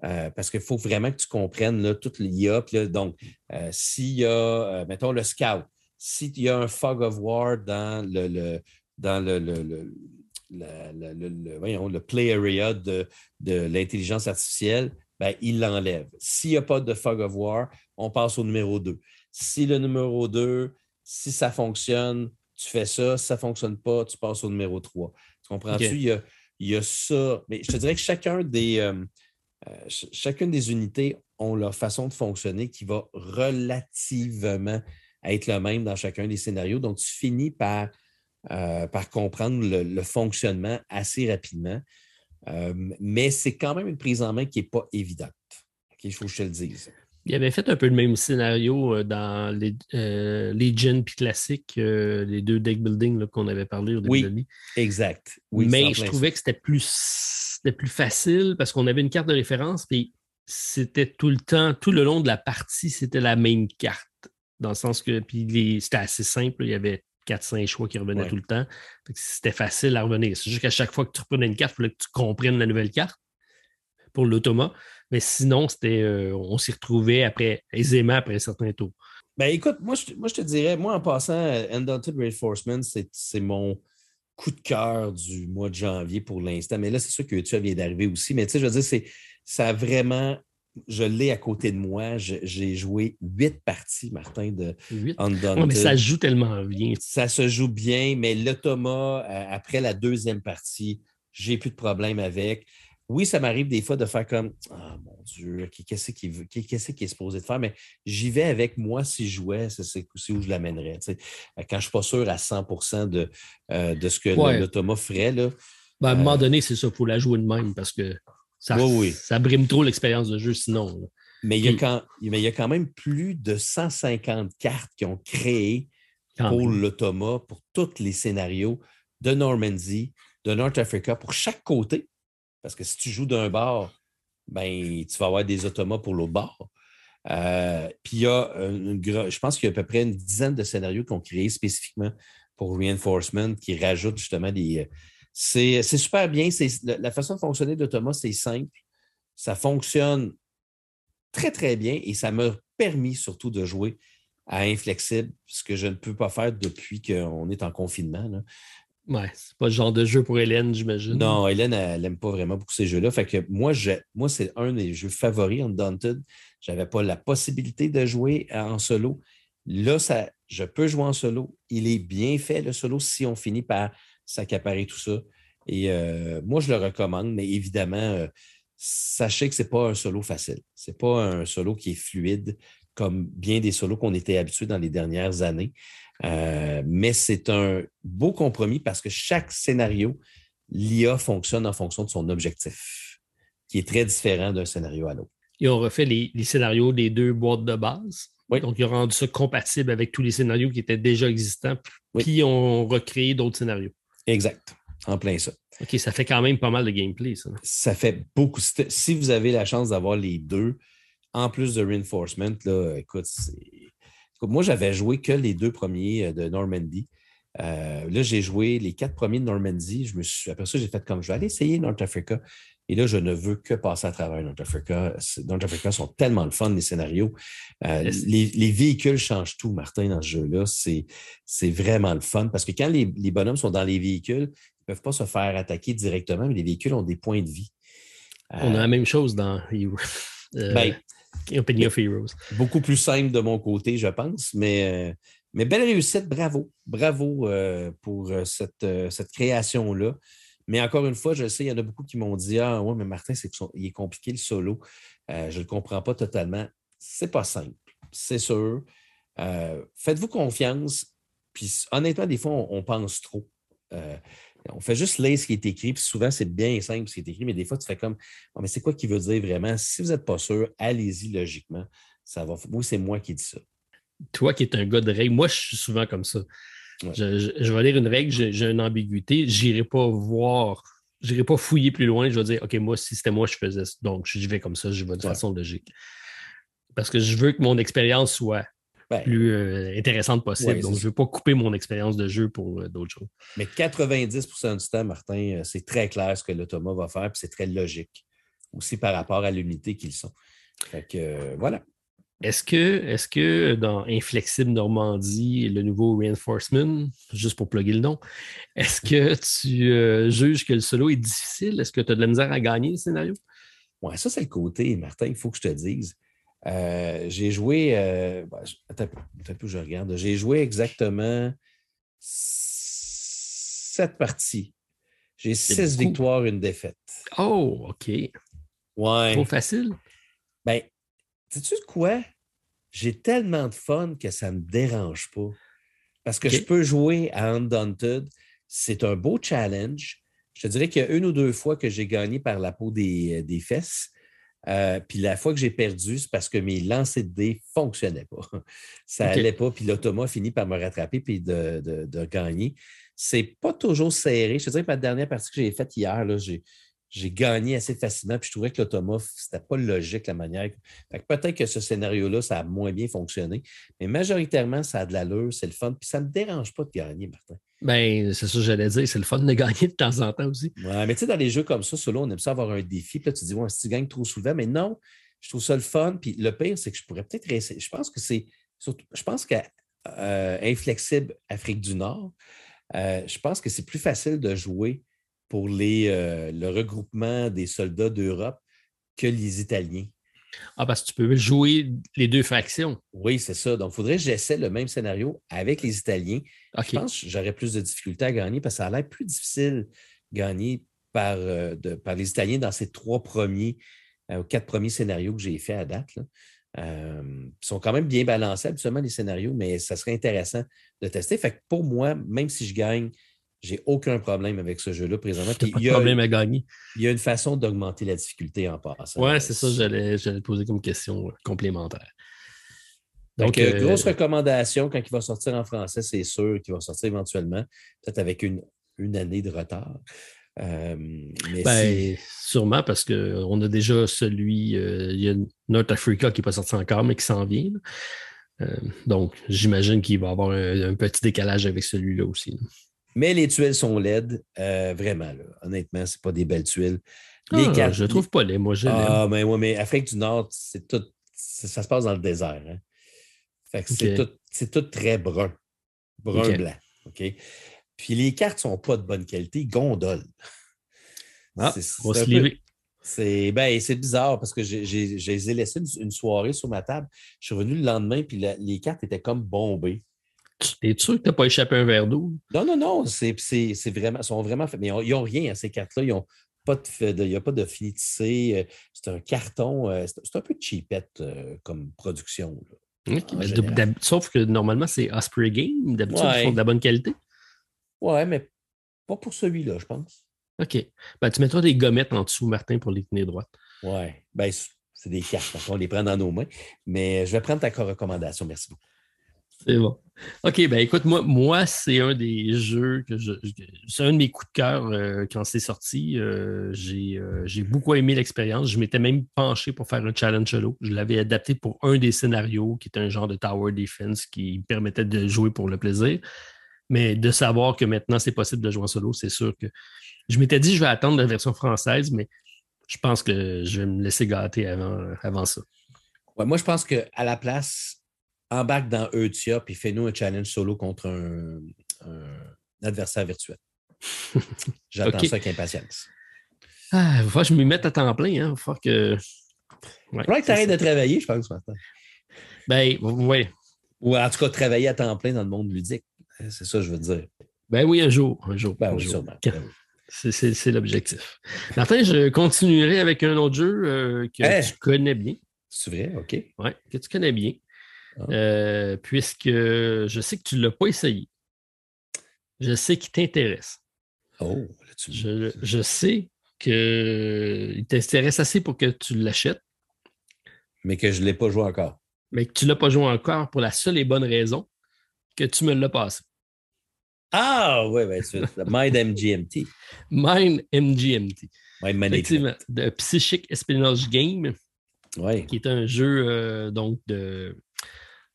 Euh, parce qu'il faut vraiment que tu comprennes là, toute l'IA. Donc, euh, s'il y a, mettons, le scout, s'il y a un fog of war dans le, dans le, le, play area de l'intelligence artificielle, ben, il l'enlève. S'il n'y a pas de fog of war, on passe au numéro 2. Si le numéro 2, si ça fonctionne, tu fais ça. Si ça ne fonctionne pas, tu passes au numéro 3. Tu comprends-tu? Il, y a, ça. Mais je te dirais que chacun des, euh, euh, chacune des unités ont leur façon de fonctionner qui va relativement être le même dans chacun des scénarios. Donc, tu finis par, euh, par comprendre le, fonctionnement assez rapidement. Euh, mais c'est quand même une prise en main qui n'est pas évidente. Il faut que je te le dise. Il avait fait un peu le même scénario euh, dans les, euh, Legion puis Classic, les deux deck building qu'on avait parlé au début de l'année. Exact. mais je trouvais que c'était plus, plus facile parce qu'on avait une carte de référence, puis c'était tout le temps, tout le long de la partie, c'était la même carte. Dans le sens que puis c'était assez simple. Il y avait 4-5 choix qui revenaient tout le temps. C'était facile à revenir. C'est juste qu'à chaque fois que tu reprenais une carte, il fallait que tu comprennes la nouvelle carte pour l'automa. Mais sinon, c'était, euh, on s'y retrouvait après, aisément après un certain tour. Ben écoute, moi je, moi, je te dirais, moi en passant, Undaunted Reinforcement, c'est mon coup de cœur du mois de janvier pour l'instant. Mais là, c'est sûr que tu vient d'arriver aussi. Mais tu sais, je veux dire, ça a vraiment je l'ai à côté de moi. J'ai joué huit parties, Martin, de Undaunted. mais ça joue tellement bien. Ça se joue bien, mais l'automa, euh, après la deuxième partie, j'ai plus de problème avec. Oui, ça m'arrive des fois de faire comme Ah mon Dieu, qu'est-ce qu'il qui est supposé de faire? Mais j'y vais avec moi si je jouais, c'est où je l'amènerais. Quand je ne suis pas sûr à 100 de, euh, de ce que l'automa ferait. Là, ben, à un moment euh, donné, c'est ça, il faut la jouer de même parce que ça, ça brime trop l'expérience de jeu sinon. Mais il, y a quand, mais il y a quand même plus de 150 cartes qui ont créé pour l'automa, pour tous les scénarios de Normandie, de North Africa, pour chaque côté. Parce que si tu joues d'un bord, ben, tu vas avoir des automas pour l'autre bord. Euh, puis il y a une, je pense qu'il y a à peu près une dizaine de scénarios qui ont créé spécifiquement pour Reinforcement qui rajoutent justement des, c'est super bien. La, façon de fonctionner de Thomas, c'est simple. Ça fonctionne très, très bien et ça m'a permis surtout de jouer à Inflexible, ce que je ne peux pas faire depuis qu'on est en confinement. Là. Ouais, c'est pas le genre de jeu pour Hélène, j'imagine. Non, Hélène, elle n'aime pas vraiment beaucoup ces jeux-là. Fait que moi, moi c'est un des jeux favoris en Daunted. Je n'avais pas la possibilité de jouer en solo. Là, ça, je peux jouer en solo. Il est bien fait, le solo, si on finit par s'accaparer tout ça. Et euh, moi, je le recommande, mais évidemment, euh, sachez que ce n'est pas un solo facile. Ce n'est pas un solo qui est fluide comme bien des solos qu'on était habitués dans les dernières années. Euh, mais c'est un beau compromis parce que chaque scénario, l'IA fonctionne en fonction de son objectif, qui est très différent d'un scénario à l'autre. Ils ont refait les, scénarios des deux boîtes de base. Donc, ils ont rendu ça compatible avec tous les scénarios qui étaient déjà existants, puis ils ont recréé d'autres scénarios. Exact. En plein ça. OK, ça fait quand même pas mal de gameplay, ça. Ça fait beaucoup. Si vous avez la chance d'avoir les deux, en plus de Reinforcement, là, écoute, moi, j'avais joué que les deux premiers euh, de Normandy. Euh, là, j'ai joué les quatre premiers de Normandie. Je me suis, après ça, j'ai fait comme je vais aller essayer North Africa. Et là, je ne veux que passer à travers North Africa. North Africa sont tellement le fun, les scénarios. Euh, les, véhicules changent tout, Martin, dans ce jeu-là. C'est vraiment le fun parce que quand les, bonhommes sont dans les véhicules, ils ne peuvent pas se faire attaquer directement, mais les véhicules ont des points de vie. On a la même chose dans euh, ben, of Heroes. Beaucoup plus simple de mon côté, je pense, mais, mais belle réussite. Bravo. Bravo pour cette, cette création-là. Mais encore une fois, je sais, il y en a beaucoup qui m'ont dit Ah, ouais, mais Martin, c'est qu'il est compliqué le solo. Euh, je ne le comprends pas totalement. C'est pas simple, c'est sûr. Euh, faites-vous confiance. Puis honnêtement, des fois, on, pense trop. Euh, on fait juste lire ce qui est écrit, puis souvent, c'est bien simple ce qui est écrit, mais des fois, tu fais comme oh, mais c'est quoi qui veut dire vraiment? Si vous n'êtes pas sûr, allez-y logiquement. Ça va. Oui, c'est moi qui dis ça. Toi qui es un gars de règles, moi, je suis souvent comme ça. Je, vais lire une règle, j'ai une ambiguïté, je n'irai pas voir, je n'irai pas fouiller plus loin, je vais dire, OK, moi, si c'était moi, je faisais ça. Donc, je vais comme ça, je vais de façon logique. Parce que je veux que mon expérience soit ben, plus euh, intéressante possible. donc, je ne veux pas couper mon expérience de jeu pour euh, d'autres choses. Mais 90% du temps, Martin, euh, c'est très clair ce que l'automa va faire, puis c'est très logique aussi par rapport à l'unité qu'ils sont. Fait que voilà. Est-ce que, est que dans Inflexible Normandie, le nouveau Reinforcement, juste pour plugger le nom, est-ce que tu euh, juges que le solo est difficile? Est-ce que tu as de la misère à gagner le scénario? Oui, ça, c'est le côté, Martin, il faut que je te dise. Euh, j'ai joué. Euh, ben, attends, un peu, je regarde. J'ai joué exactement sept parties. J'ai six victoires, une défaite. Oh, OK. Ouais. Trop facile? Ben, Sais-tu quoi? J'ai tellement de fun que ça ne me dérange pas. Parce que je peux jouer à Undaunted. C'est un beau challenge. Je te dirais qu'il y a une ou deux fois que j'ai gagné par la peau des, euh, fesses. Euh, puis la fois que j'ai perdu, c'est parce que mes lancers de dés ne fonctionnaient pas. (laughs) Ça n'allait pas. Puis l'automa finit par me rattraper puis de, de, de gagner. C'est pas toujours serré. Je te dirais que ma dernière partie que j'ai faite hier, j'ai j'ai gagné assez facilement. Puis je trouvais que l'automate, c'était pas logique la manière. peut-être que ce scénario-là, ça a moins bien fonctionné. Mais majoritairement, ça a de l'allure, c'est le fun. Puis ça ne me dérange pas de gagner, Martin. Bien, c'est ça que j'allais dire. C'est le fun de gagner de temps en temps aussi. Ouais, mais tu sais, dans les jeux comme ça, solo, on aime ça avoir un défi. Puis là, tu dis, ouais, si tu gagnes trop souvent, mais non, je trouve ça le fun. Puis le pire, c'est que je pourrais peut-être rester. Je pense que c'est. Je pense qu'à euh, Inflexible Afrique du Nord, euh, je pense que c'est plus facile de jouer pour les, euh, le regroupement des soldats d'Europe que les Italiens. Ah, parce que tu peux jouer les deux factions. Oui, c'est ça. Donc, il faudrait que j'essaie le même scénario avec les Italiens. Je pense que j'aurais plus de difficultés à gagner parce que ça a l'air plus difficile de gagner par, euh, par les Italiens dans ces trois premiers, euh, ou quatre premiers scénarios que j'ai faits à date. ils sont quand même bien balancés, absolument, les scénarios, mais ça serait intéressant de tester. Fait que pour moi, même si je gagne j'ai aucun problème avec ce jeu-là présentement. Pas de problème à gagner. Il y a une façon d'augmenter la difficulté en passant. Oui, c'est ça, j'allais te poser comme question complémentaire. Donc, euh, grosse recommandation quand il va sortir en français, c'est sûr qu'il va sortir éventuellement, peut-être avec une, une année de retard. Euh, ben, sûrement parce qu'on a déjà celui, euh, il y a North Africa qui n'est pas sorti encore, mais qui s'en vient. donc, j'imagine qu'il va y avoir un, petit décalage avec celui-là aussi. Mais les tuiles sont laides, euh, vraiment. Là. Honnêtement, ce pas des belles tuiles. Les ah, je ne trouve pas les moi je Ah, mais, ouais, mais Afrique du Nord, c'est tout. Ça se passe dans le désert. Hein. c'est tout, tout, très brun. Brun-blanc. OK? Puis les cartes ne sont pas de bonne qualité, gondoles. Ah, on va se C'est ben, bizarre parce que j'ai laissé une, soirée sur ma table. Je suis revenu le lendemain, puis les cartes étaient comme bombées. T'es sûr que tu n'as pas échappé un verre d'eau? Non, non, non. C'est vraiment, sont vraiment Mais ils n'ont rien, à ces cartes-là. Ils ont pas de, il n'y a pas de finitissé. Euh, c'est un carton. Euh, c'est un peu cheapette euh, comme production. sauf que normalement, c'est Osprey Game. D'habitude, ils font de la bonne qualité. Ouais, mais pas pour celui-là, je pense. OK. Ben, tu mettras des gommettes en dessous, Martin, pour les tenir droites. Ouais. Ben, c'est des cartes. On les prend dans nos mains. Mais je vais prendre ta recommandation. Merci beaucoup. C'est bon. OK, ben écoute, moi, moi c'est un des jeux que je. C'est un de mes coups de cœur euh, quand c'est sorti. Euh, euh, j'ai beaucoup aimé l'expérience. Je m'étais même penché pour faire un challenge solo. Je l'avais adapté pour un des scénarios qui était un genre de tower defense qui permettait de jouer pour le plaisir. Mais de savoir que maintenant c'est possible de jouer en solo, c'est sûr que. Je m'étais dit je vais attendre la version française, mais je pense que je vais me laisser gâter avant, avant ça. Moi, je pense qu'à la place, embarque dans Eutia puis fais-nous un challenge solo contre un, adversaire virtuel. (laughs) J'attends ça avec impatience. Ah, il faut que je me mette à temps plein. Hein. Il faut que. Ouais, il faudrait que tu arrêtes de travailler, je pense, maintenant. Ben, oui. Ou en tout cas, travailler à temps plein dans le monde ludique. C'est ça que je veux dire. Ben oui, un jour. Un jour. Ben, un jour. Sûrement. C'est l'objectif. Martin, je continuerai avec un autre jeu euh, que Hein? tu connais bien. C'est vrai, OK. Oui, que tu connais bien. Ah. Euh, puisque je sais que tu ne l'as pas essayé. Je sais qu'il t'intéresse. Oh, là, tu Je, je sais qu'il t'intéresse assez pour que tu l'achètes, Mais que je ne l'ai pas joué encore. mais que tu ne l'as pas joué encore pour la seule et bonne raison que tu me l'as passé. Ah, oui, bien sûr. Mind MGMT. Mind MGMT. Mind Management. Psychic Espionage Game, Oui. qui est un jeu euh, donc de,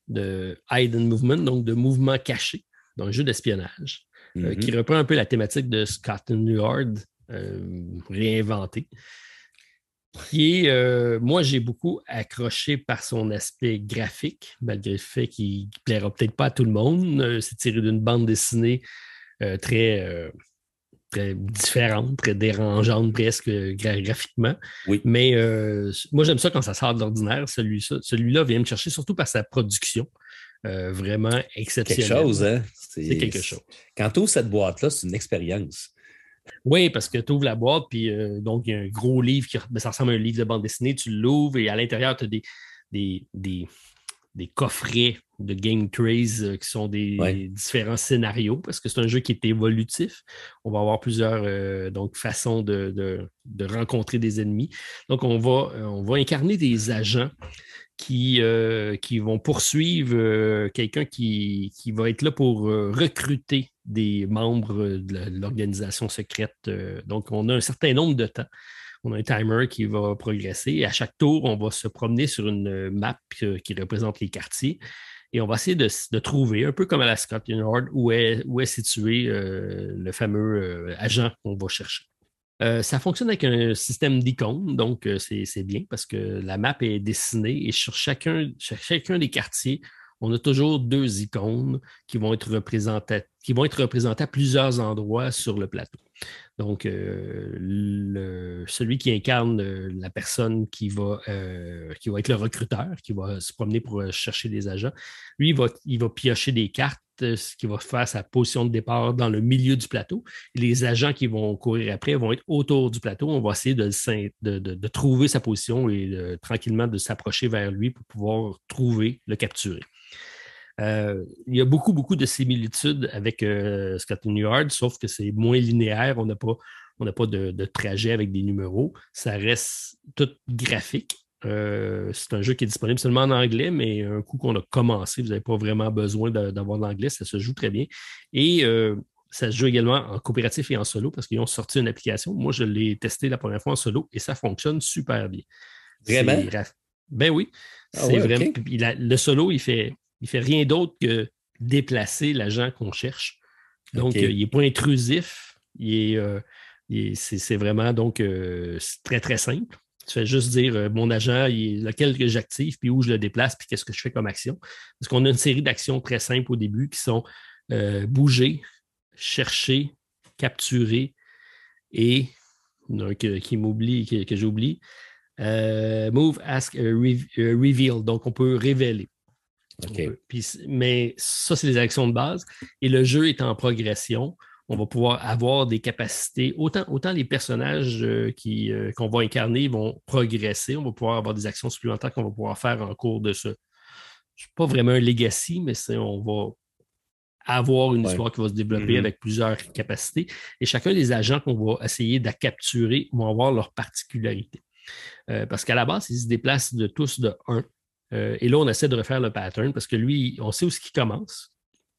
de hidden movement, donc de mouvement caché, donc un jeu d'espionnage, euh, Mhm. qui reprend un peu la thématique de Scotland Yard euh, réinventé. Qui est, euh, moi, j'ai beaucoup accroché par son aspect graphique, malgré le fait qu'il ne plaira peut-être pas à tout le monde. Euh, c'est tiré d'une bande dessinée euh, très, très différente, très dérangeante presque euh, gra- graphiquement. Oui. Mais euh, moi, j'aime ça quand ça sort de l'ordinaire. Celui- Celui-là vient me chercher surtout par sa production. euh, vraiment Quelque exceptionnelle. chose, hein? C'est quelque chose. Quand tu ouvres cette boîte-là, c'est une expérience. Oui, parce que tu ouvres la boîte, puis euh, donc il y a un gros livre qui ben, ça ressemble à un livre de bande dessinée, tu l'ouvres et à l'intérieur, tu as des, des, des, des coffrets de game trays euh, qui sont des Ouais. différents scénarios, parce que c'est un jeu qui est évolutif. On va avoir plusieurs euh, donc, façons de, de- de rencontrer des ennemis. Donc, on va, euh, on va incarner des agents qui, euh, qui vont poursuivre quelqu'un qui, qui va être là pour recruter des membres de l'organisation secrète. Donc, on a un certain nombre de temps. On a un timer qui va progresser. À chaque tour, on va se promener sur une map qui représente les quartiers. Et on va essayer de, trouver, un peu comme à la Scotland Yard, où est, situé euh, le fameux euh, agent qu'on va chercher. Euh, ça fonctionne avec un système d'icônes, donc c'est bien parce que la map est dessinée et sur chacun, sur chacun des quartiers, on a toujours deux icônes qui vont être représentées, qui vont être représentées à plusieurs endroits sur le plateau. Donc, euh, celui qui incarne euh, la personne qui va, euh, qui va être le recruteur, qui va se promener pour chercher des agents, lui, il va, il va piocher des cartes, ce qui va faire sa position de départ dans le milieu du plateau. Les agents qui vont courir après vont être autour du plateau. On va essayer de, de- de- trouver sa position et tranquillement de s'approcher vers lui pour pouvoir trouver, le capturer. Euh, il y a beaucoup, beaucoup de similitudes avec euh, Scotland Yard, sauf que c'est moins linéaire. On n'a pas, on pas de, de trajet avec des numéros. Ça reste tout graphique. Euh, c'est un jeu qui est disponible seulement en anglais, mais un coup qu'on a commencé, vous n'avez pas vraiment besoin d'avoir l'anglais, ça se joue très bien. Et euh, ça se joue également en coopératif et en solo parce qu'ils ont sorti une application. Moi, je l'ai testé la première fois en solo et ça fonctionne super bien. Vraiment? Ben oui. Ah ouais, vraiment. le solo, il fait, il fait rien d'autre que déplacer l'agent qu'on cherche. Donc, euh, il n'est pas intrusif. Il est, euh, c'est, vraiment donc euh, très, très simple. Tu fais juste dire mon agent, il lequel que j'active, puis où je le déplace, puis qu'est-ce que je fais comme action. Parce qu'on a une série d'actions très simples au début qui sont bouger, chercher, capturer et donc, qui m'oublie, que, que j'oublie. move, ask, re- reveal. Donc, on peut révéler. Puis mais ça, c'est les actions de base. Et le jeu est en progression. On va pouvoir avoir des capacités. Autant, autant les personnages euh, qui, euh, qu'on va incarner vont progresser. On va pouvoir avoir des actions supplémentaires qu'on va pouvoir faire en cours de ce. Je pas vraiment un legacy, mais c'est, on va avoir une Ouais. histoire qui va se développer Mhm. avec plusieurs capacités. Et chacun des agents qu'on va essayer de capturer vont avoir leurs particularités. Euh, parce qu'à la base, ils se déplacent de tous de 1. Et là, on essaie de refaire le pattern parce que lui, on sait où ce qui commence.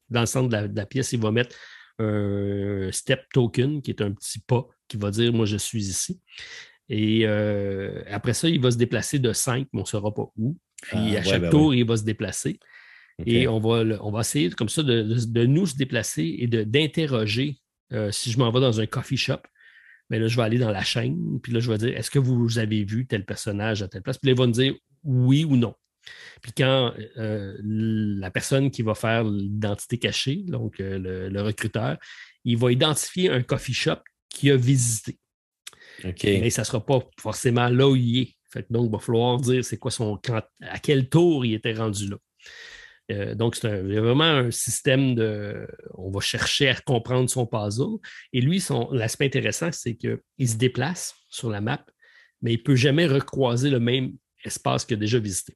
Dans le centre de la, de la pièce, il va mettre un step token, qui est un petit pas qui va dire Moi, je suis ici. Et euh, après ça, il va se déplacer de 5, mais on ne saura pas où. Puis Ah, à ouais, chaque ben tour, il va se déplacer. Et on va, on va essayer comme ça de, nous se déplacer et d'interroger euh, si je m'en vais dans un coffee shop. Mais là, je vais aller dans la chaîne, puis là, je vais dire est-ce que vous avez vu tel personnage à telle place? Puis là, ils vont me dire oui ou non. Puis quand euh, la personne qui va faire l'identité cachée, donc euh, le, recruteur, il va identifier un coffee shop qu'il a visité. Mais ça ne sera pas forcément là où il est. donc, il va falloir dire c'est quoi son à quel tour il était rendu là. Euh, donc, c'est vraiment un système de. On va chercher à comprendre son puzzle. Et lui, l'aspect intéressant, c'est qu'il se déplace sur la map, mais il ne peut jamais recroiser le même espace qu'il a déjà visité.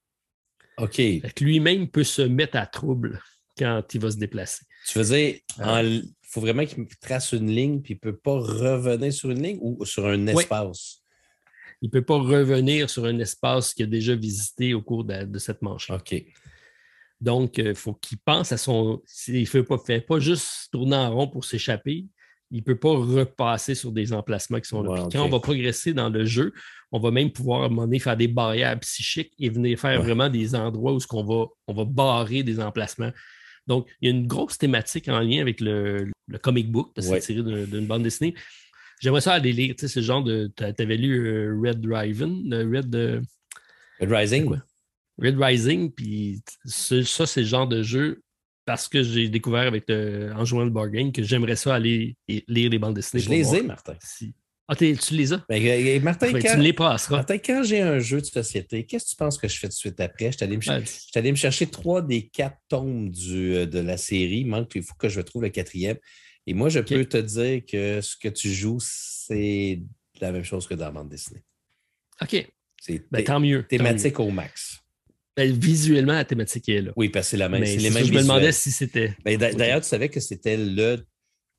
OK. Lui-même peut se mettre à trouble quand il va se déplacer. Tu veux dire, il faut vraiment qu'il trace une ligne, puis il ne peut pas revenir sur une ligne ou sur un espace? Il ne peut pas revenir sur un espace qu'il a déjà visité au cours de, cette manche. OK. Donc, il faut qu'il pense à son. Il ne fait pas, fait pas juste tourner en rond pour s'échapper. Il ne peut pas repasser sur des emplacements qui sont là. Quand on va progresser dans le jeu, on va même pouvoir à un moment donné faire des barrières psychiques et venir faire vraiment des endroits où on va, on va barrer des emplacements. Donc, il y a une grosse thématique en lien avec le, comic book, parce que c'est tiré d'une bande dessinée. J'aimerais ça aller lire, tu sais, ce genre de. Tu avais lu euh, Red Riven, Red. Euh, Red Rising? Red Rising, puis ça, c'est le genre de jeu, parce que j'ai découvert avec en jouant le bargain, que j'aimerais ça aller lire les bandes dessinées. Je les ai, Martin. Ah, tu les as? Ben, euh, Martin, quand, tu me les passeras. Martin, quand j'ai un jeu de société, qu'est-ce que tu penses que je fais tout de suite après? Je suis allé, me, chercher trois des quatre tomes du, euh, de la série. Il manque, il faut que je trouve le quatrième. Et moi, je peux te dire que ce que tu joues, c'est la même chose que dans la bande dessinée. OK. C'est ben, tant mieux. Thématique au max. Ben, visuellement, la thématique est là. Oui, parce que c'est la même. les mêmes je me demandais si c'était. Ben, d'ailleurs, tu savais que c'était le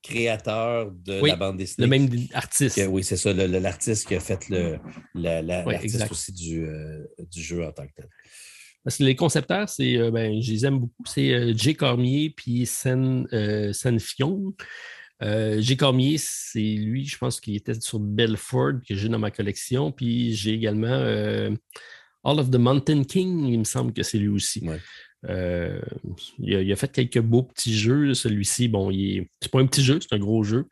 créateur de la bande dessinée. Le même artiste. oui, c'est ça, l'artiste qui a fait le, l'artiste aussi du, euh, du, jeu en tant que tel. Parce que les concepteurs, c'est, euh, ben, je les aime beaucoup, c'est euh, Jay Cormier puis Sen, Sen Fion. Jay Cormier, c'est lui, je pense qu'il était sur Belford que j'ai dans ma collection. Puis j'ai également All of the Mountain King, il me semble que c'est lui aussi. Euh, il, a, fait quelques beaux petits jeux. Celui-ci, bon, c'est pas un petit jeu, c'est un gros jeu.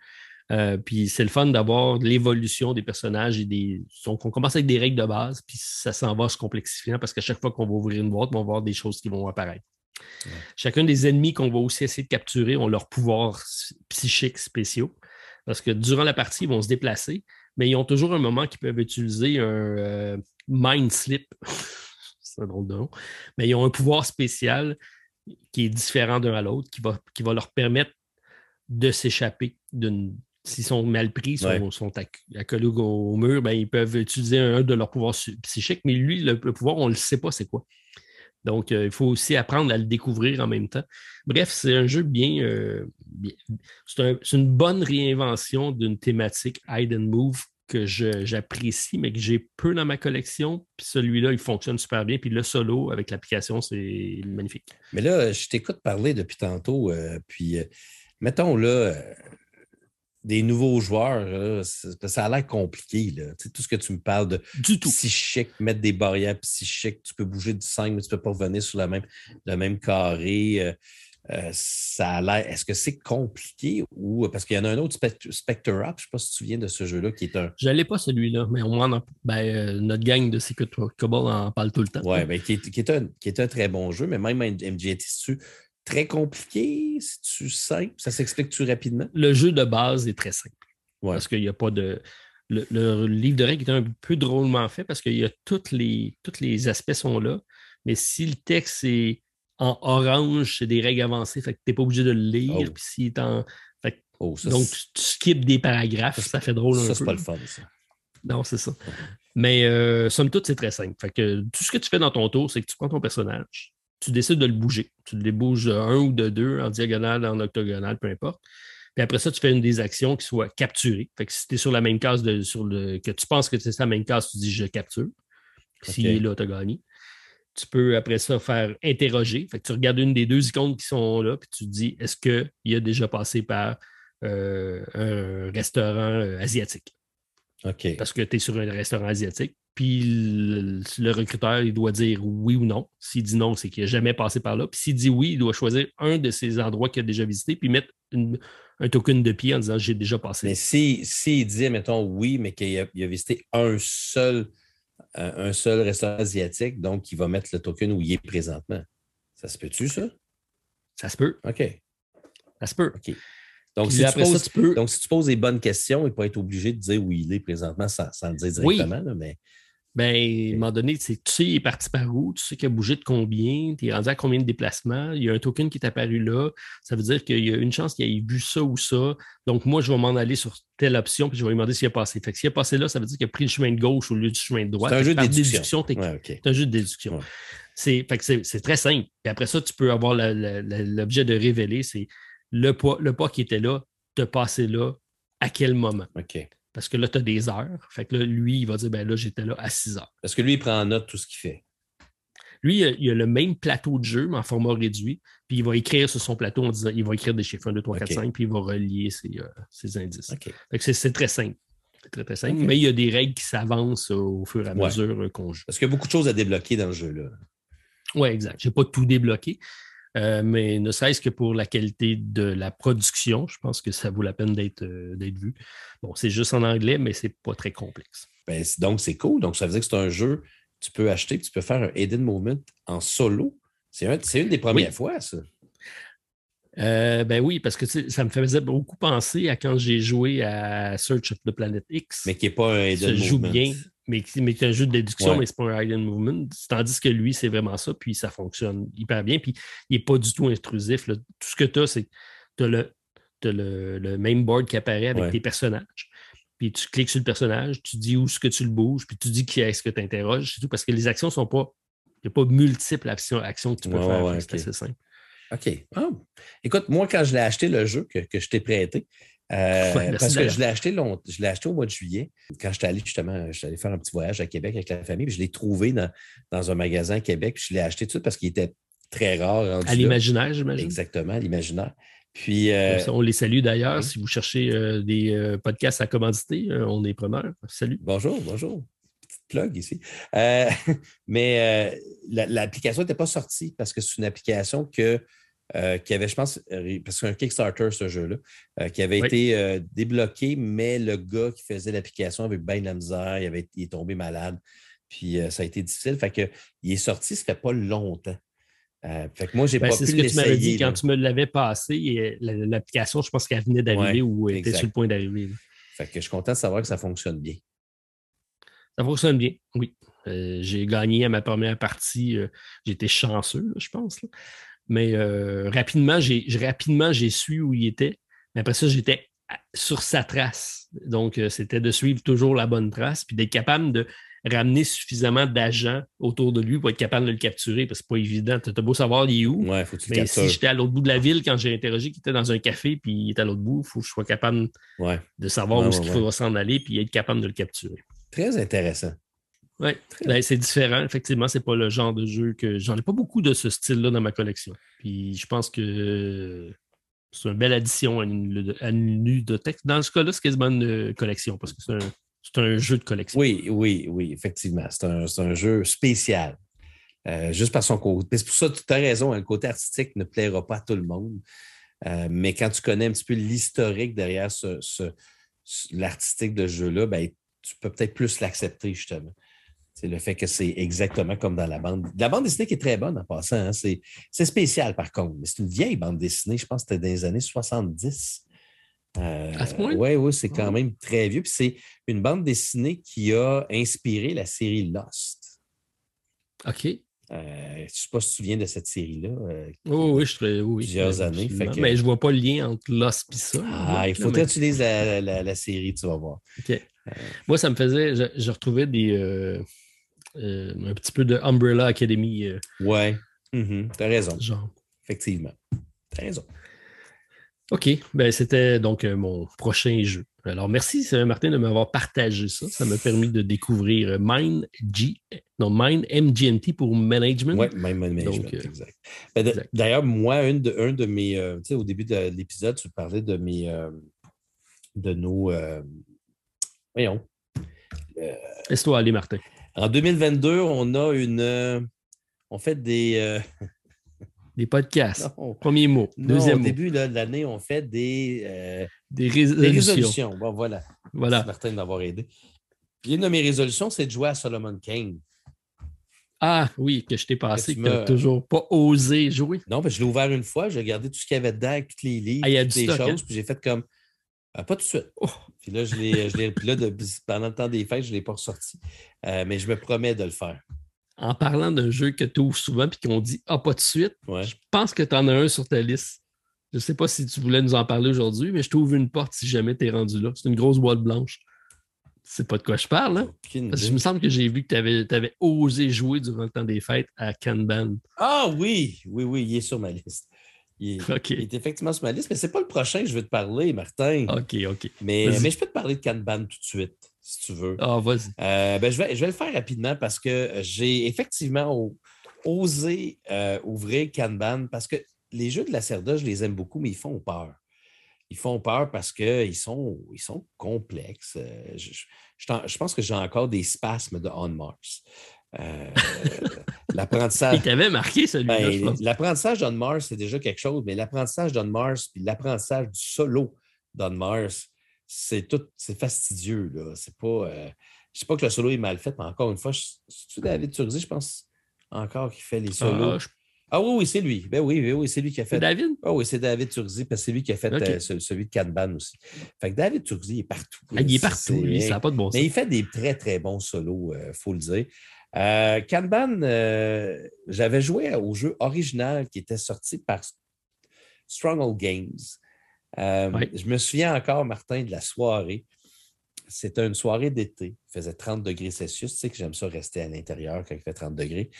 Euh, puis c'est le fun d'avoir l'évolution des personnages et des. On, commence avec des règles de base, puis ça s'en va se complexifiant parce qu'à chaque fois qu'on va ouvrir une boîte, on va voir des choses qui vont apparaître. Chacun des ennemis qu'on va aussi essayer de capturer ont leurs pouvoirs psychiques spéciaux. Parce que durant la partie, ils vont se déplacer, mais ils ont toujours un moment qu'ils peuvent utiliser un euh, mind slip. (laughs) c'est un drôle de nom. Mais ils ont un pouvoir spécial qui est différent d'un à l'autre, qui va, qui va leur permettre de s'échapper d'une. S'ils sont mal pris, sont, sont accolés au, mur, ben, ils peuvent utiliser un, de leurs pouvoirs psychiques, mais lui, le, pouvoir, on ne le sait pas c'est quoi. Donc, euh, il faut aussi apprendre à le découvrir en même temps. Bref, c'est un jeu bien. Euh, c'est une bonne réinvention d'une thématique hide and move que j'apprécie, mais que j'ai peu dans ma collection. Puis celui-là, il fonctionne super bien. Puis le solo avec l'application, c'est magnifique. Mais là, je t'écoute parler depuis tantôt. Euh, puis, mettons là, des nouveaux joueurs, ça a l'air compliqué. Là. tout ce que tu me parles de du tout. psychique, mettre des barrières psychiques, tu peux bouger du 5, mais tu ne peux pas revenir sur le même, le même carré. Euh, ça a l'air. Est-ce que c'est compliqué ou parce qu'il y en a un autre Spectre Up, je ne sais pas si tu te souviens de ce jeu-là qui est un. Je n'allais pas celui-là, mais au moins ben, euh, notre gang de Secret Cobalt en parle tout le temps. Oui, mais qui est, un, qui est un très bon jeu, mais même MGT, très compliqué, si tu simple, ça s'explique-tu rapidement? Le jeu de base est très simple. Parce qu'il n'y a pas de. Le, livre de règles est un peu drôlement fait parce qu'il y a tous les, tous les aspects sont là, mais si le texte est en orange, c'est des règles avancées, fait que tu n'es pas obligé de le lire. Oh. Puis si en... oh, donc, tu, skips des paragraphes, ça, fait drôle. Ça, c'est pas le fun, ça. Non, c'est ça. Mais euh, somme toute, c'est très simple. Fait que tout ce que tu fais dans ton tour, c'est que tu prends ton personnage, tu décides de le bouger. Tu le bouges de un ou de deux, en diagonale, en octogonale, peu importe. Puis après ça, tu fais une des actions qui soit capturée. Fait que si tu es sur la même case de, sur le, que tu penses que c'est la même case, tu dis je capture. S'il est là, tu as gagné. Tu peux après ça faire interroger. Fait que tu regardes une des deux icônes qui sont là, puis tu te dis est-ce qu'il a déjà passé par euh, un restaurant euh, asiatique? Parce que tu es sur un restaurant asiatique. Puis le, le recruteur, il doit dire oui ou non. S'il dit non, c'est qu'il n'a jamais passé par là. Puis s'il dit oui, il doit choisir un de ces endroits qu'il a déjà visité, puis mettre une- un token de pied en disant j'ai déjà passé. Mais s'il si, s'il dit, mettons, oui, mais qu'il a, visité un seul, un, un seul restaurant asiatique, donc il va mettre le token où il est présentement. Ça se peut-tu, ça? Ça se peut. OK. Ça se peut. OK. Donc, si tu ça, poses, tu peux. donc, si tu poses les bonnes questions, il ne peut pas être obligé de dire où il est présentement sans, sans le dire Oui. directement. là, mais Ben, à un moment donné, tu sais, il est parti par où, tu sais qu'il a bougé de combien, tu es rendu à combien de déplacements, il y a un token qui est apparu là. Ça veut dire qu'il y a une chance qu'il ait vu ça ou ça. Donc, moi, je vais m'en aller sur telle option, puis je vais lui demander s'il a passé. Fait que s'il a passé là, ça veut dire qu'il a pris le chemin de gauche au lieu du chemin de droite. c'est un jeu de déduction. Ouais. C'est un jeu de déduction. Ouais. C'est, fait que c'est, c'est très simple. Puis après ça, tu peux avoir la- la- la- l'objet de révéler, c'est le pas, le pas qui était là, te passer là, à quel moment? OK. Parce que là, tu as des heures. Fait que là, lui, il va dire, ben là, j'étais là à 6 heures. Parce que lui, il prend en note tout ce qu'il fait. Lui, il a, il a le même plateau de jeu, mais en format réduit. Puis il va écrire sur son plateau en disant, il va écrire des chiffres 1, 2, 3, 4, OK. 5, puis il va relier ses, euh, ses indices. OK. Fait que c'est, très simple. Très, très simple. Mais il y a des règles qui s'avancent au fur et à Ouais. mesure euh, qu'on joue. Parce qu'il y a beaucoup de choses à débloquer dans le jeu-là. Oui, exact. Je n'ai pas tout débloqué, euh, mais ne serait-ce que pour la qualité de la production, je pense que ça vaut la peine d'être euh, vu. Bon, c'est juste en anglais, mais c'est pas très complexe. Ben, donc, c'est cool. Donc, ça veut dire que c'est un jeu que tu peux acheter, puis tu peux faire un Hidden Moment en solo. C'est un- c'est une des premières Oui. fois, ça. Euh, ben oui, parce que ça me faisait beaucoup penser à quand j'ai joué à Search of the Planet X. Mais qui n'est pas un Hidden se joue bien, mais qui, mais qui est un jeu de déduction, Ouais. mais c'est pas un hidden movement. Tandis que lui, c'est vraiment ça, puis ça fonctionne hyper bien, puis il n'est pas du tout intrusif. là. Tout ce que tu as, c'est que tu as, le, t'as le, le même board qui apparaît avec Ouais. tes personnages. Puis tu cliques sur le personnage, tu dis où est-ce que tu le bouges, puis tu dis qui est-ce que tu interroges, c'est tout, parce que les actions sont pas. Il n'y a pas multiples actions, actions que tu peux Ouais, faire. c'est assez simple. OK. Ah. Écoute, moi, quand je l'ai acheté, le jeu que, que je t'ai prêté, euh, Ouais, parce que je l'ai acheté long- je l'ai acheté au mois de juillet, quand j'étais allé justement, j'étais allé faire un petit voyage à Québec avec la famille, puis je l'ai trouvé dans, dans un magasin à Québec, puis je l'ai acheté tout de suite parce qu'il était très rare. À l'imaginaire, j'imagine. Exactement, à l'imaginaire. Puis, euh, On les salue d'ailleurs. oui. Si vous cherchez euh, des podcasts à commanditer, on est preneurs. Salut. Bonjour, bonjour. Petite plug ici. Euh, (laughs) mais euh, la- l'application n'était pas sortie parce que c'est une application que, euh, qui avait, je pense, ré- parce que c'est un Kickstarter, ce jeu-là, euh, qui avait Oui. été euh, débloqué, mais le gars qui faisait l'application avait bien de la misère, il, avait, il est tombé malade, puis euh, ça a été difficile. Fait que, il est sorti, ça fait pas longtemps. Euh, fait que moi, j'ai Ben, pas c'est pu ce que tu m'avais dit quand tu me l'avais passé. L'application, je pense qu'elle venait d'arriver Ouais, ou était exact. sur le point d'arriver. Fait que je suis content de savoir que ça fonctionne bien. Ça fonctionne bien, oui. Euh, j'ai gagné à ma première partie. euh, J'étais chanceux, là, je pense. là. Mais euh, rapidement, j'ai rapidement, j'ai su où il était. Mais après ça, j'étais sur sa trace. Donc, euh, c'était de suivre toujours la bonne trace, puis d'être capable de ramener suffisamment d'agents autour de lui pour être capable de le capturer, parce que c'est pas évident. Tu as beau savoir il est où. Ouais, faut que tu le Mais si j'étais à l'autre bout de la ville, quand j'ai interrogé qu'il était dans un café, puis il est à l'autre bout, il faut que je sois capable Ouais. de savoir Ouais, où est-ce qu'il faudra s'en aller, puis être capable de le capturer. Très intéressant. Oui, Ben, c'est différent. Effectivement, c'est pas le genre de jeu que. J'en ai pas beaucoup de ce style-là dans ma collection. Puis je pense que c'est une belle addition à une, à une ludothèque. Dans ce cas-là, c'est quasiment une euh, collection parce que c'est un, c'est un jeu de collection. Oui, oui, oui, effectivement. C'est un, jeu spécial. Euh, juste par son côté. C'est pour ça que tu as raison, hein, le côté artistique ne plaira pas à tout le monde. Euh, mais quand tu connais un petit peu l'historique derrière ce, ce- ce- l'artistique de ce jeu-là, ben, tu peux peut-être plus l'accepter, justement. C'est le fait que c'est exactement comme dans la bande. La bande dessinée qui est très bonne en passant. hein. C'est, c'est spécial, par contre. Mais c'est une vieille bande dessinée. Je pense que c'était dans les années 70. À ce point? oui, oui, c'est quand même très vieux. Puis c'est une bande dessinée qui a inspiré la série Lost. OK. Euh, je ne sais pas si tu te souviens de cette série-là. euh, Oh, oui, je serais. Oui, Plusieurs euh, années, absolument. fait que- Mais je vois pas le lien entre Lost et ça. Ah, il mais- que tu lises la, la- la série, tu vas voir. OK. Moi, ça me faisait. Je, je retrouvais des. Euh, un petit peu de Umbrella Academy, euh, Ouais, tu as raison, genre. effectivement. Tu as raison. OK, ben, c'était donc euh, mon prochain jeu. Alors, merci Martin de m'avoir partagé ça. Ça m'a permis de découvrir Mind, G... non, Mind MGMT pour Management. Oui, même management, Donc, euh, exact. Ben, exact. D'ailleurs, moi, une de, un de mes. euh, tu sais, au début de l'épisode, tu parlais de mes. de nos. voyons. Laisse-toi aller, Martin. En 2022, on a une. euh, on fait des. euh, (laughs) Des podcasts. non, Premier mot. non, Deuxième au mot. début là, de l'année, on fait des, euh, Des des résolutions. Bon, voilà. Merci Voilà. Martin de m'avoir aidé. Puis une de mes résolutions, c'est de jouer à Solomon Kane. Ah oui, que je t'ai passé, Que que tu n'as toujours pas osé jouer. Non, mais je l'ai ouvert une fois, j'ai regardé tout ce qu'il y avait dedans, tous les livres, Ah, il y a toutes les stock, choses, hein? puis j'ai fait comme Ah, pas tout de suite. Oh. Puis là, je l'ai, je puis là, de- pendant le temps des fêtes, je ne l'ai pas ressorti. Euh, mais je me promets de le faire. En parlant d'un jeu que tu ouvres souvent et qu'on dit Ah, pas de suite, Ouais. je pense que tu en as un sur ta liste. Je ne sais pas si tu voulais nous en parler aujourd'hui, mais je t'ouvre une porte si jamais tu es rendu là. C'est une grosse boîte blanche. C'est pas de quoi je parle, hein? Parce que il me semble que j'ai vu que tu avais, osé jouer durant le temps des fêtes à Kanban. Ah oui, oui, oui, il est sur ma liste. Il est, il est effectivement sur ma liste, mais c'est pas le prochain que je veux te parler, Martin. OK, OK. mais, je peux te parler de Kanban tout de suite, si tu veux. Ah, vas-y. Euh, ben, je, vais, je vais le faire rapidement parce que j'ai effectivement osé euh, ouvrir Kanban parce que les jeux de la Cerda, je les aime beaucoup, mais ils font peur. Ils font peur parce qu'ils sont, ils sont complexes. Euh, je, je pense que j'ai encore des spasmes de On Mars. Euh, L'apprentissage. (laughs) Il t'avait marqué celui-là, Ben, l'apprentissage d'On Mars, c'est déjà quelque chose, mais l'apprentissage d'On Mars puis l'apprentissage du solo d'On Mars, c'est tout, c'est fastidieux. Là. C'est pas. euh, je sais pas que le solo est mal fait, mais encore une fois, c'est-tu David Turzi, je pense encore qui fait les solos? Ah, je- Ah oui, oui, c'est lui. Ben oui, oui, oui, c'est lui qui a fait. C'est David? Ah oui, c'est David Turzi, parce que c'est lui qui a fait euh, ce- celui de Kanban aussi. Fait que David Turzi est partout. Ah, il est partout, lui, ça n'a pas de bon sens. mais il fait des très, très bons solos, il faut le dire. Euh, Kanban, euh, j'avais joué au jeu original qui était sorti par Stronghold Games. Euh. Je me souviens encore, Martin, de la soirée. C'était une soirée d'été. Il faisait 30 degrés Celsius. Tu sais que j'aime ça rester à l'intérieur quand il fait 30 degrés.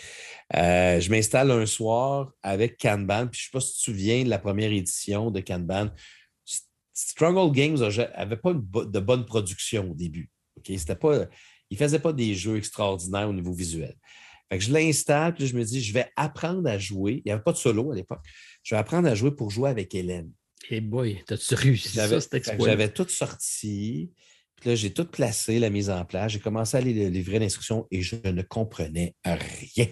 Euh, je m'installe un soir avec Kanban. Puis je ne sais pas si tu te souviens de la première édition de Kanban. Stronghold Games n'avait pas de bonne production au début. C'était pas, il ne faisait pas des jeux extraordinaires au niveau visuel. Fait que je l'installe, puis je me dis, je vais apprendre à jouer. Il n'y avait pas de solo à l'époque. Je vais apprendre à jouer pour jouer avec Hélène. Eh boy, t'as-tu réussi J'avais ça, tout sorti. Puis là, j'ai tout placé, la mise en place. J'ai commencé à aller livrer l'instruction et je ne comprenais rien.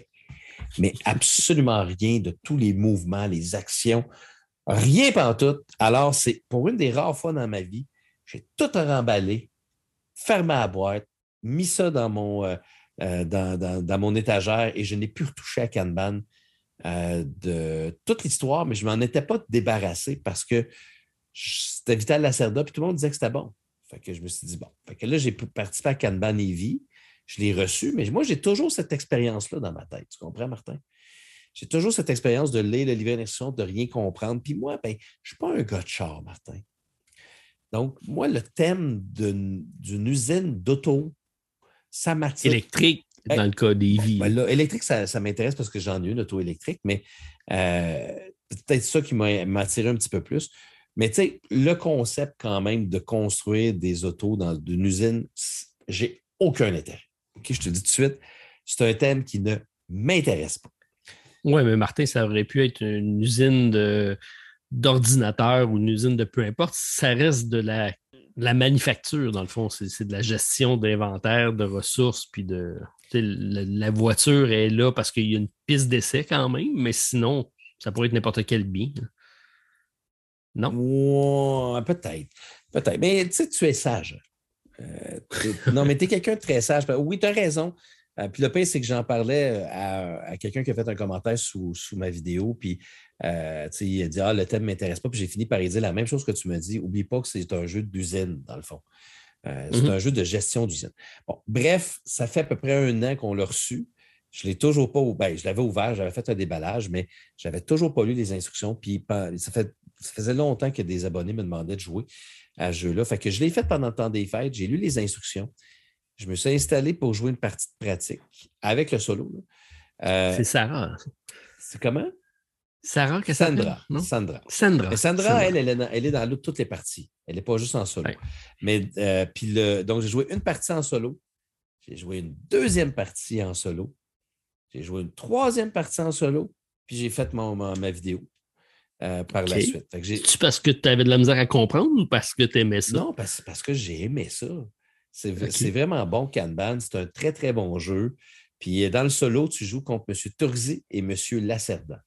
Mais absolument rien de tous les mouvements, les actions. Rien tout. Alors, c'est pour une des rares fois dans ma vie, j'ai tout remballé, fermé la boîte, mis ça dans mon, euh, euh, dans, dans- mon étagère et je n'ai plus retouché à Kanban euh, de toute l'histoire, mais je ne m'en étais pas débarrassé parce que c'était Vital Lacerda, puis tout le monde disait que c'était bon. Fait que je me suis dit, bon. Là, j'ai pu participer à Kanban Evie. Je l'ai reçu, mais moi, j'ai toujours cette expérience-là dans ma tête. Tu comprends, Martin? J'ai toujours cette expérience de lire le livre d'instruction, de rien comprendre. Puis moi, ben, je ne suis pas un gars de char, Martin. Donc, moi, le thème d'une usine d'auto, ça m'attire. Électrique, dans le cas des vies. Ben là, électrique, ça, ça m'intéresse parce que j'en ai une auto électrique, mais euh, peut-être ça qui m'a attiré un petit peu plus. Mais tu sais, le concept quand même de construire des autos dans une usine, j'ai aucun intérêt. OK, je te dis tout de suite, c'est un thème qui ne m'intéresse pas. Oui, mais Martin, ça aurait pu être une usine de- d'ordinateur ou une usine de peu importe. Ça reste de la, la manufacture, dans le fond. C'est de la gestion d'inventaire, de ressources, puis de. La, voiture est là parce qu'il y a une piste d'essai quand même, mais sinon, ça pourrait être n'importe quel bien. Non? Peut-être. Peut-être. Mais tu sais, tu es sage. Euh, non, mais tu es quelqu'un de très sage. Oui, tu as raison. Euh, puis le pire, c'est que j'en parlais à, à quelqu'un qui a fait un commentaire sous, sous ma vidéo. Puis euh, il a dit Ah, le thème ne m'intéresse pas. Puis j'ai fini par dire la même chose que tu me dis. Oublie pas que c'est un jeu d'usine, dans le fond. Euh, c'est Mhm. un jeu de gestion d'usine. Bon, bref, ça fait à peu près un an qu'on l'a reçu. Je l'ai toujours pas ouvert. Je l'avais ouvert, j'avais fait un déballage, mais j'avais toujours pas lu les instructions. Puis ça, fait, ça faisait longtemps que des abonnés me demandaient de jouer à ce jeu-là. Fait que je l'ai fait pendant le temps des fêtes. J'ai lu les instructions. Je me suis installé pour jouer une partie de pratique avec le solo. Euh, C'est Sarah. c'est comment? Sarah, que Sandra. Non? Sandra. Sandra. Sandra, Elle, elle est dans, elle est dans l'autre- toutes les parties. Elle n'est pas juste en solo. Ouais. Mais euh, puis donc, j'ai joué une partie en solo. J'ai joué une deuxième partie en solo. J'ai joué une troisième partie en solo. Puis j'ai fait mon, ma, ma vidéo euh, par la suite. C'est parce que tu avais de la misère à comprendre ou parce que tu aimais ça? non, parce, parce que j'ai aimé ça. C'est vraiment bon, Kanban. C'est un très, très bon jeu. Puis dans le solo, tu joues contre M. Turzi et M. Lacerda.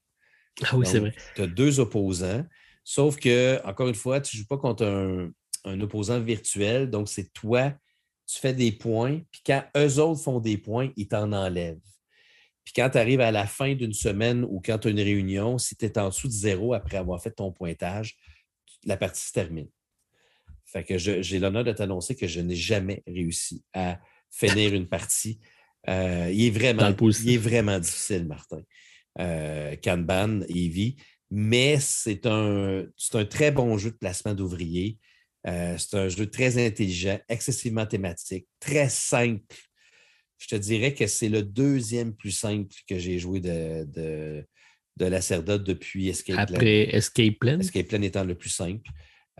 Ah oui, c'est vrai. Tu as deux opposants. Sauf que, encore une fois, tu ne joues pas contre un, opposant virtuel. Donc, c'est toi, tu fais des points. Puis quand eux autres font des points, ils t'en enlèvent. Puis quand tu arrives à la fin d'une semaine ou quand tu as une réunion, si tu es en dessous de zéro après avoir fait ton pointage, la partie se termine. Fait que j'ai l'honneur de t'annoncer que je n'ai jamais réussi à finir une partie. Euh, il, est vraiment, il est vraiment difficile, Martin. Euh, Kanban, Eevee, mais c'est un, un très bon jeu de placement d'ouvriers. Euh, c'est un jeu très intelligent, excessivement thématique, très simple. Je te dirais que c'est le deuxième plus simple que j'ai joué de, de, de la Cerda depuis Escape Plan. Après Escape Plan? Escape Plan étant le plus simple.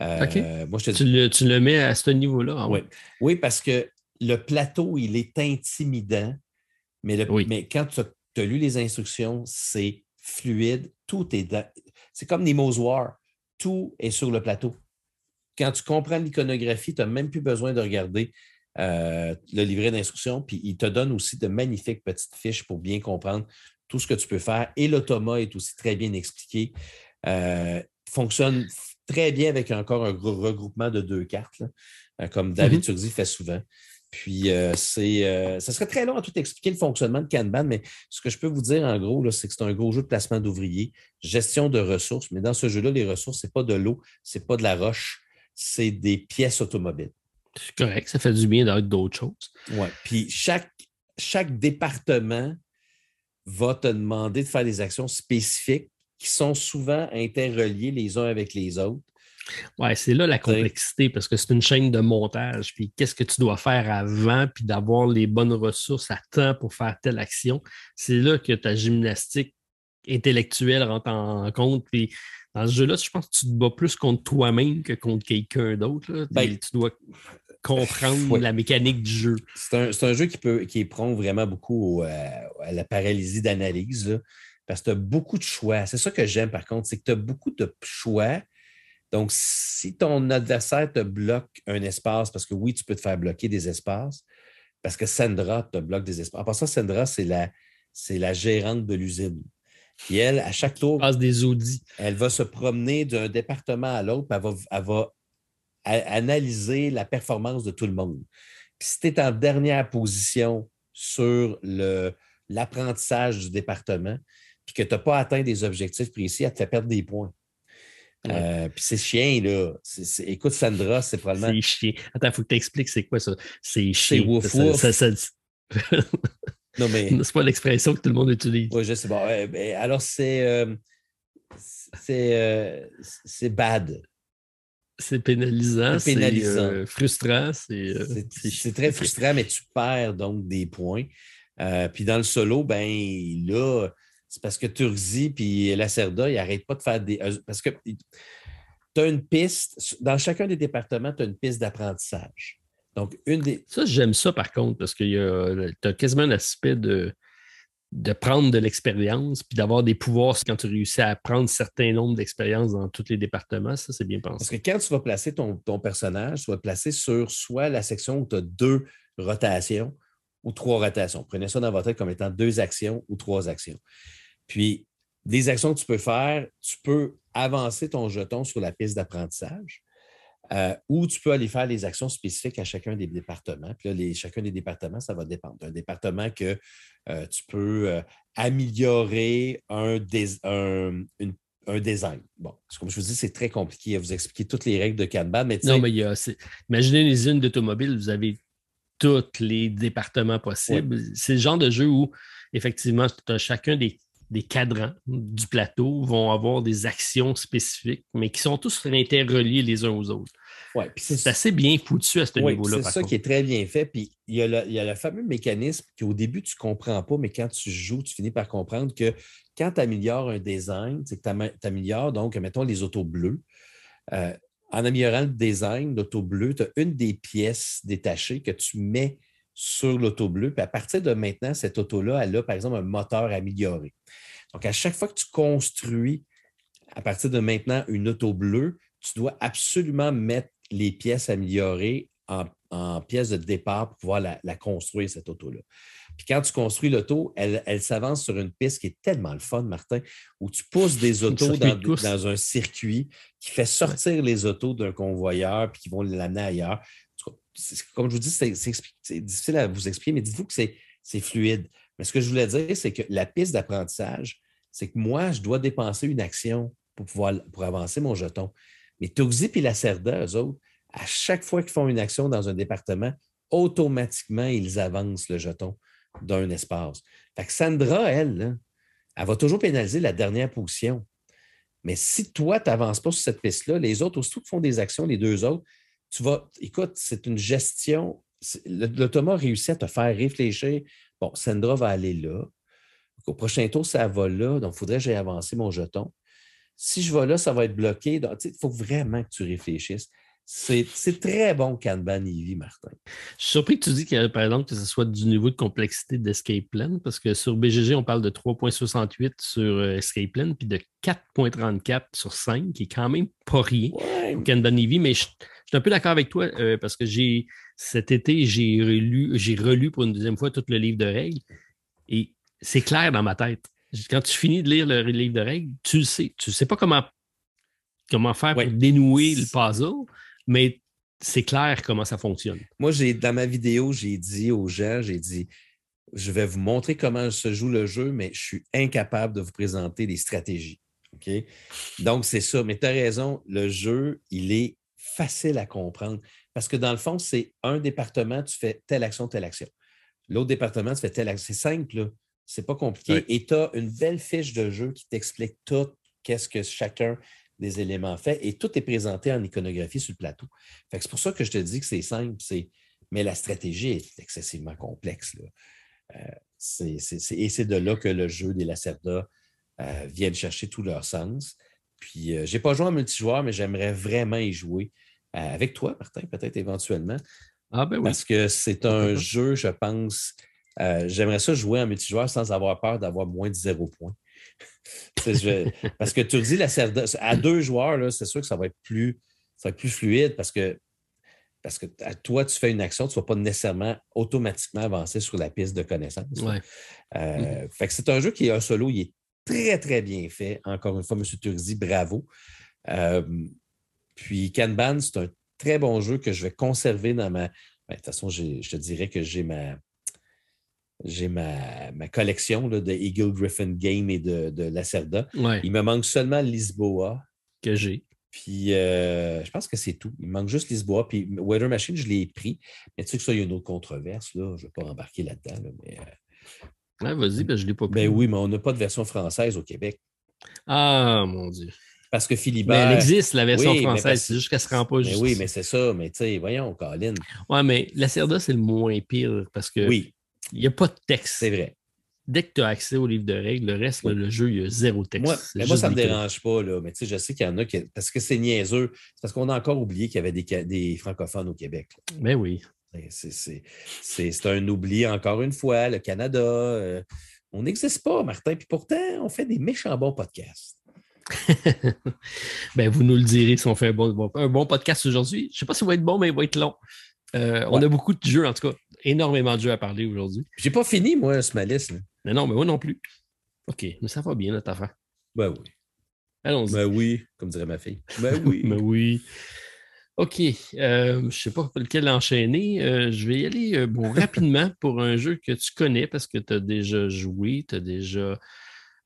Euh, moi, je tu, le, tu, le, mets à ce niveau-là? Hein? Oui. oui, parce que le plateau, il est intimidant, mais, le, mais quand tu as, lu les instructions, c'est fluide, tout est C'est comme Nemo's War, tout est sur le plateau. Quand tu comprends l'iconographie, tu n'as même plus besoin de regarder euh, le livret d'instructions, puis il te donne aussi de magnifiques petites fiches pour bien comprendre tout ce que tu peux faire. Et l'automa est aussi très bien expliqué. Euh, fonctionne très bien avec encore un regroupement de deux cartes, euh, comme David mm fait souvent. Puis, euh, c'est, euh, ça serait très long à tout expliquer le fonctionnement de Kanban, mais ce que je peux vous dire en gros, c'est que c'est un gros jeu de placement d'ouvriers, gestion de ressources. Mais dans ce jeu-là, les ressources, ce n'est pas de l'eau, ce n'est pas de la roche, c'est des pièces automobiles. C'est correct, ça fait du bien d'avoir d'autres choses. Oui. Puis, chaque, chaque département va te demander de faire des actions spécifiques qui sont souvent interreliés les uns avec les autres. Oui, c'est là la complexité parce que c'est une chaîne de montage. Puis qu'est-ce que tu dois faire avant, puis d'avoir les bonnes ressources à temps pour faire telle action. C'est là que ta gymnastique intellectuelle rentre en compte. Puis dans ce jeu-là, je pense que tu te bats plus contre toi-même que contre quelqu'un d'autre. Ben, tu dois comprendre la mécanique du jeu. C'est un, jeu qui, peut, qui est prend vraiment beaucoup à la paralysie d'analyse parce que tu as beaucoup de choix. C'est ça que j'aime par contre, c'est que tu as beaucoup de choix. Donc, si ton adversaire te bloque un espace, parce que oui, tu peux te faire bloquer des espaces, parce que Sandra te bloque des espaces. En passant, Sandra, c'est la, c'est la gérante de l'usine. Et elle, à chaque tour, des audits. elle va se promener d'un département à l'autre, elle va, elle va analyser la performance de tout le monde. Puis si tu es en dernière position sur l'apprentissage du département, puis que tu n'as pas atteint des objectifs précis, elle te fait perdre des points. Euh, puis c'est chien, là. écoute, Sandra, c'est probablement. C'est chien. Attends, il faut que tu expliques c'est quoi ça. C'est chien. C'est wouf, non, mais. (laughs) C'est pas l'expression que tout le monde utilise. Oui, je sais pas. Ben, alors, c'est. Euh, euh, c'est bad. C'est pénalisant. C'est pénalisant. frustrant. C'est très frustrant, mais tu perds donc des points. puis dans le solo, ben là, c'est parce que Turzi et Lacerda, ils n'arrêtent pas de faire des. Parce que tu as une piste, dans chacun des départements, tu as une piste d'apprentissage. Donc, une des. Ça, j'aime ça par contre, parce que tu as quasiment un aspect de, de prendre de l'expérience puis d'avoir des pouvoirs quand tu réussis à prendre certains nombres d'expériences dans tous les départements. Ça, c'est bien pensé. Parce que quand tu vas placer ton, ton personnage, tu vas le placer sur soit la section où tu as deux rotations ou trois rotations. Prenez ça dans votre tête comme étant deux actions ou trois actions. Puis, des actions que tu peux faire, tu peux avancer ton jeton sur la piste d'apprentissage euh, ou tu peux aller faire les actions spécifiques à chacun des départements. Puis là, les, chacun des départements, ça va dépendre. Un département que euh, tu peux euh, améliorer un, un, design. Bon, comme je vous dis, c'est très compliqué à vous expliquer toutes les règles de Kanban. Mais non, mais il y a, imaginez les unes d'automobile, vous avez tous les départements possibles. C'est le genre de jeu où, effectivement, tu as chacun des des cadrans du plateau vont avoir des actions spécifiques, mais qui sont tous interreliés les uns aux autres. Ouais, c'est assez bien foutu à ce niveau-là. C'est ça qui est très bien fait. Puis il y, a le, fameux mécanisme qu'au début, tu ne comprends pas, mais quand tu joues, tu finis par comprendre que quand tu améliores un design, c'est que tu améliores, donc, mettons, les autos bleues. Euh, en améliorant le design l'auto bleu, tu as une des pièces détachées que tu mets sur l'auto bleue. Puis à partir de maintenant, cette auto-là, elle a, par exemple, un moteur amélioré. Donc, à chaque fois que tu construis, à partir de maintenant, une auto bleue, tu dois absolument mettre les pièces améliorées en, en pièces de départ pour pouvoir la, la construire, cette auto-là. Puis quand tu construis l'auto, elle, elle s'avance sur une piste qui est tellement le fun, Martin, où tu pousses des (laughs) autos de dans un circuit qui fait sortir les autos d'un convoyeur puis qui vont l'amener ailleurs. Comme je vous dis, c'est difficile à vous expliquer, mais dites-vous que c'est fluide. Mais ce que je voulais dire, c'est que la piste d'apprentissage, c'est que moi, je dois dépenser une action pour pouvoir pour avancer mon jeton. Mais Tuxi et la Cerda, eux autres, à chaque fois qu'ils font une action dans un département, automatiquement, ils avancent le jeton d'un espace. Fait que Sandra, elle, elle va toujours pénaliser la dernière position. Mais si toi, tu n'avances pas sur cette piste-là, les autres, aussitôt qu'ils font des actions, les deux autres, tu vas. Écoute, c'est une gestion. le- L'automa réussit à te faire réfléchir. Bon, Sandra va aller là. Au prochain tour, ça va là. Donc, il faudrait que j'aille avancer mon jeton. Si je vais là, ça va être bloqué. Donc, Il faut vraiment que tu réfléchisses. C'est très bon Kanban Eevee, Martin. Je suis surpris que tu dis que, par exemple, que ce soit du niveau de complexité d'Escape Plan, parce que sur BGG, on parle de 3.68 sur euh, Escape Plan, puis de 4.34 sur 5, qui est quand même pas rien Ouais, Kanban Eevee, mais je, je suis un peu d'accord avec toi, euh, parce que j'ai cet été, j'ai relu, j'ai relu pour une deuxième fois tout le livre de règles, et c'est clair dans ma tête. Quand tu finis de lire le livre de règles, tu le sais. Tu ne sais pas comment, comment faire Ouais. pour dénouer le puzzle, mais c'est clair comment ça fonctionne. Moi, j'ai dans ma vidéo, j'ai dit aux gens, j'ai dit, je vais vous montrer comment se joue le jeu, mais je suis incapable de vous présenter les stratégies. OK? Donc, c'est ça. Mais tu as raison, le jeu, il est facile à comprendre. Parce que dans le fond, c'est un département, tu fais telle action, telle action. L'autre département, tu fais telle action. C'est simple. C'est pas compliqué. Et tu as une belle fiche de jeu qui t'explique tout, qu'est-ce que chacun des éléments fait. Et tout est présenté en iconographie sur le plateau. C'est pour ça que je te dis que c'est simple, c'est... mais la stratégie est excessivement complexe. là. Euh, Et c'est de là que le jeu des Lacerda euh, vient de chercher tout leur sens. Puis, euh, je n'ai pas joué en multijoueur, mais j'aimerais vraiment y jouer euh, avec toi, Martin, peut-être éventuellement, Ah ben oui. parce que c'est un jeu, je pense, j'aimerais ça jouer en multijoueur sans avoir peur d'avoir moins de zéro point. Je- parce que tu dis la Cerda, à deux joueurs, c'est sûr que ça va être plus, ça va être plus fluide parce que, parce que à toi, tu fais une action, tu ne vas pas nécessairement automatiquement avancer sur la piste de connaissance. Ouais. Euh, fait que c'est un jeu qui est un solo, il est très, très bien fait. Encore une fois, M. Turzi, bravo. Euh, puis Kanban, c'est un très bon jeu que je vais conserver dans ma. ben, de toute façon, je te dirais que j'ai ma. J'ai ma, ma collection là, de Eagle Griffin Game et de, de Lacerda. Ouais, Il me manque seulement Lisboa. que j'ai. Puis euh, je pense que c'est tout. Il me manque juste Lisboa. Puis Weather Machine, je l'ai pris. Mais tu sais que ça, il y a une autre controverse. Là. Je ne vais pas embarquer là-dedans. là, mais, euh, vas-y, ben, je ne l'ai pas pris. ben oui, mais on n'a pas de version française au Québec. Ah, mon Dieu. Parce que Mais Philibert. elle existe, la version oui, mais française. parce- C'est juste qu'elle ne se rend pas Mais juste. oui, mais c'est ça. Mais tu sais, voyons, Colin. Ouais, mais la Cerda, c'est le moins pire parce que Oui, il n'y a pas de texte. c'est vrai. Dès que tu as accès au livre de règles, le reste, le jeu, il y a zéro texte. Moi, mais ça ne me dérange pas, là. Mais tu sais, je sais qu'il y en a qui. Parce que c'est niaiseux. C'est parce qu'on a encore oublié qu'il y avait des, francophones au Québec. là. trucs. Ben oui. C'est- un oubli, encore une fois. Le Canada, euh, on n'existe pas, Martin. Puis pourtant, on fait des méchants bons podcasts. (laughs) ben, vous nous le direz si on fait un bon, un bon podcast aujourd'hui. Je ne sais pas s'il va être bon, mais il va être long. Euh, On a beaucoup de jeux, en tout cas, énormément de jeux à parler aujourd'hui. J'ai pas fini, moi, ce malice. Là. Mais non, mais moi non plus. OK, mais ça va bien, notre affaire. Ben oui. Allons-y. Ben oui, comme dirait ma fille. Ben (laughs) oui. Mais oui. OK. euh, je ne sais pas pour lequel enchaîner. Euh, je vais y aller euh, bon, (laughs) rapidement pour un jeu que tu connais parce que tu as déjà joué, tu as déjà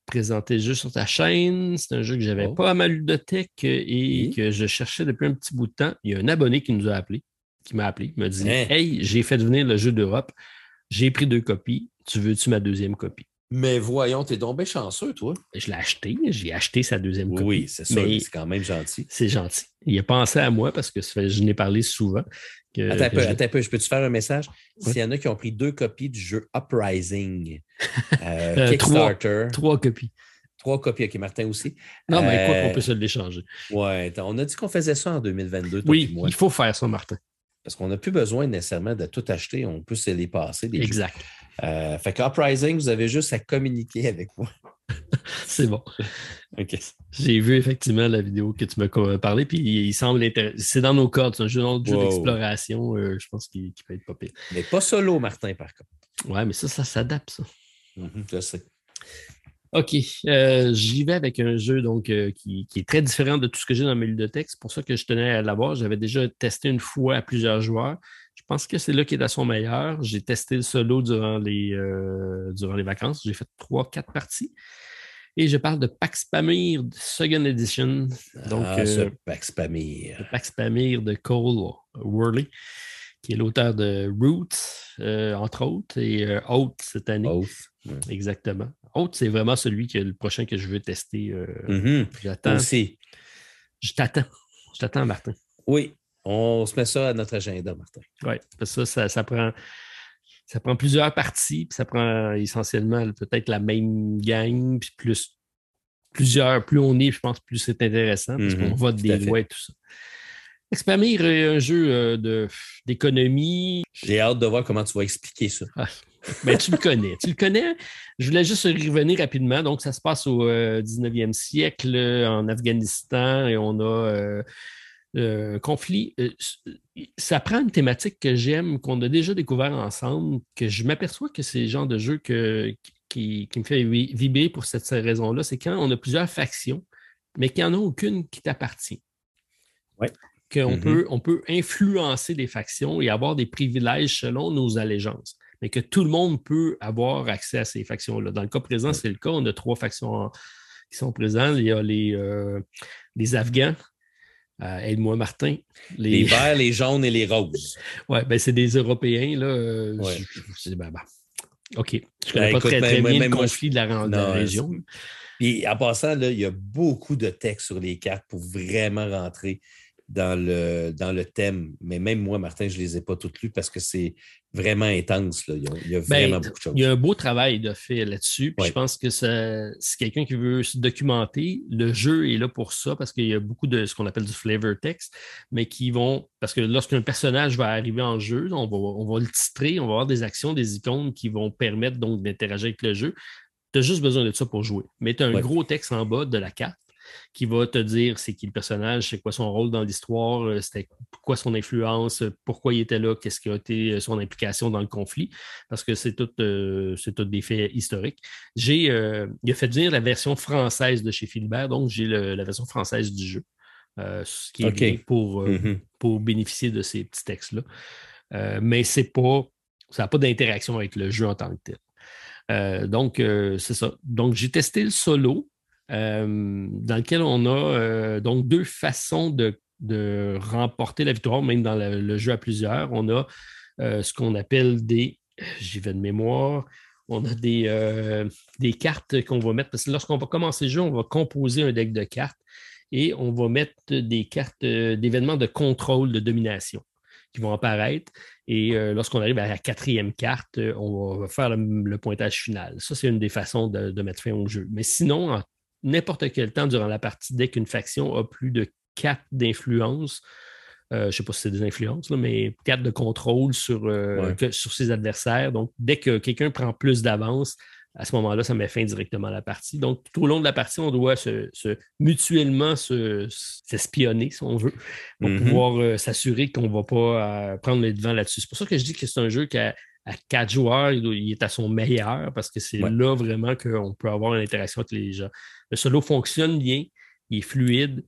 présenté le jeu sur ta chaîne. C'est un jeu que j'avais Oh. pas à ma ludothèque et Oui. que je cherchais depuis un petit bout de temps. Il y a un abonné qui nous a appelé, qui m'a appelé, il m'a dit Hein? Hey, j'ai fait venir le jeu d'Europe. J'ai pris deux copies. Tu veux-tu ma deuxième copie? Mais voyons, t'es bien chanceux, toi. Je l'ai acheté. J'ai acheté sa deuxième copie. Oui, c'est sûr. Mais C'est quand même gentil. c'est gentil. Il a pensé à moi parce que je n'ai parlé souvent. que- Attends un peu, je- attends un peu. Je peux-tu faire un message? Ouais. S'il y en a qui ont pris deux copies du jeu Uprising, (laughs) euh, Euh, Kickstarter, Trois copies. trois copies. OK, Martin aussi. Non, mais quoi Euh, qu'on peut se l'échanger. Ouais, on a dit qu'on faisait ça en 2022, toi Oui, et moi. il faut faire ça, Martin. Parce qu'on n'a plus besoin nécessairement de tout acheter. On peut se les passer. Des. Exact. Euh, fait que Uprising, vous avez juste à communiquer avec moi. (laughs) C'est bon. OK. J'ai vu effectivement la vidéo que tu m'as parlé, puis il semble intéressant. C'est dans nos cordes, c'est un jeu, d'exploration, euh, je pense qu'il peut être pas pire. Mais pas solo, Martin, par contre. Ouais, mais ça, ça s'adapte, ça. Mhm, je sais. OK. euh, J'y vais avec un jeu donc, euh, qui, qui est très différent de tout ce que j'ai dans mes ludothèques. C'est pour ça que je tenais à l'avoir. J'avais déjà testé une fois à plusieurs joueurs. Je pense que c'est là qu'il est à son meilleur. J'ai testé le solo durant les, euh, durant les vacances. J'ai fait trois, quatre parties. Et je parle de Pax Pamir Second Edition. Donc, ah, ce Pax Pamir. Pax Pamir de Cole Worley, qui est l'auteur de Roots, euh, entre autres, et euh, Oath cette année. Oath. Exactement. Oath, c'est vraiment celui que le prochain que je veux tester. euh, Mhm. J'attends. Aussi. Je t'attends. Je t'attends, Martin. Oui, on se met ça à notre agenda, Martin. Oui, parce que ça, ça, ça prend. Ça prend plusieurs parties, puis ça prend essentiellement peut-être la même gang, puis plus plusieurs, plus on est, je pense, plus c'est intéressant, parce Mhm, qu'on vote des lois et tout ça. Expamir est un jeu euh, de- d'économie. J'ai hâte de voir comment tu vas expliquer ça. Ben, tu le connais. Tu le connais? Je voulais juste revenir rapidement. Donc, ça se passe au euh, 19e siècle euh, en Afghanistan et on a euh, euh, un conflit. Euh, ça prend une thématique que j'aime, qu'on a déjà découvert ensemble, que je m'aperçois que c'est le genre de jeu que, qui, qui me fait vi- vibrer pour cette raison-là. C'est quand on a plusieurs factions, mais qu'il n'y en a aucune qui t'appartient. Ouais. Qu'on Mhm. peut, on peut influencer des factions et avoir des privilèges selon nos allégeances mais que tout le monde peut avoir accès à ces factions-là. Dans le cas présent, c'est le cas. On a trois factions en- qui sont présentes. Il y a les, euh, les Afghans. Euh, Aide-moi, Martin. Les Les... verts, les jaunes et les roses. (laughs) Ouais, ben, c'est des Européens. Là, euh, Ouais. je- je- ben, ben, OK. Je connais Ben, pas écoute, très, très même- bien même le moi, conflit de la, de la Non, région. Puis en passant, là, il y a beaucoup de textes sur les cartes pour vraiment rentrer dans le, dans le thème. Mais même moi, Martin, je ne les ai pas toutes lues parce que c'est vraiment intense. Là. Il, y a, il y a Ben, vraiment beaucoup de choses. Il y a un beau travail de fait là-dessus. Ouais. Je pense que si quelqu'un qui veut se documenter, le jeu est là pour ça parce qu'il y a beaucoup de ce qu'on appelle du flavor text, mais qui vont. Parce que lorsqu'un personnage va arriver en jeu, on va, on va le titrer, on va avoir des actions, des icônes qui vont permettre donc d'interagir avec le jeu. Tu as juste besoin de ça pour jouer. Mais tu as un Ouais. gros texte en bas de la carte qui va te dire c'est qui le personnage, c'est quoi son rôle dans l'histoire, euh, c'était quoi son influence, euh, pourquoi il était là, qu'est-ce qui a été euh, son implication dans le conflit, parce que c'est tout, euh, c'est tout des faits historiques. J'ai, euh, il a fait dire la version française de chez Philibert, donc j'ai la version française du jeu, ce qui est OK. bien pour, Mhm. pour bénéficier de ces petits textes-là. Mais c'est pas, ça n'a pas d'interaction avec le jeu en tant que tel. Euh, donc, euh, c'est ça. Donc, j'ai testé le solo, dans lequel on a euh, donc deux façons de, remporter la victoire, même dans le, jeu à plusieurs. On a euh, ce qu'on appelle des, j'y vais de mémoire, on a des, euh, cartes qu'on va mettre, parce que lorsqu'on va commencer le jeu, on va composer un deck de cartes et on va mettre des cartes euh, d'événements de contrôle, de domination qui vont apparaître. Et euh, lorsqu'on arrive à la quatrième carte, euh, on va faire le, le pointage final. Ça, c'est une des façons de, de mettre fin au jeu. Mais sinon, en n'importe quel temps durant la partie, dès qu'une faction a plus de quatre d'influence, euh, je ne sais pas si c'est des influences, là, mais quatre de contrôle sur, euh, Ouais. que- sur ses adversaires. Donc, dès que quelqu'un prend plus d'avance, à ce moment-là, ça met fin directement à la partie. Donc, tout au long de la partie, on doit se, se- mutuellement se- s'espionner, si on veut, pour Mhm. pouvoir euh, s'assurer qu'on ne va pas euh, prendre les devants là-dessus. C'est pour ça que je dis que c'est un jeu qu'à à quatre joueurs, il, est à son meilleur parce que c'est Ouais. là vraiment qu'on peut avoir une interaction avec les gens. Le solo fonctionne bien, il est fluide,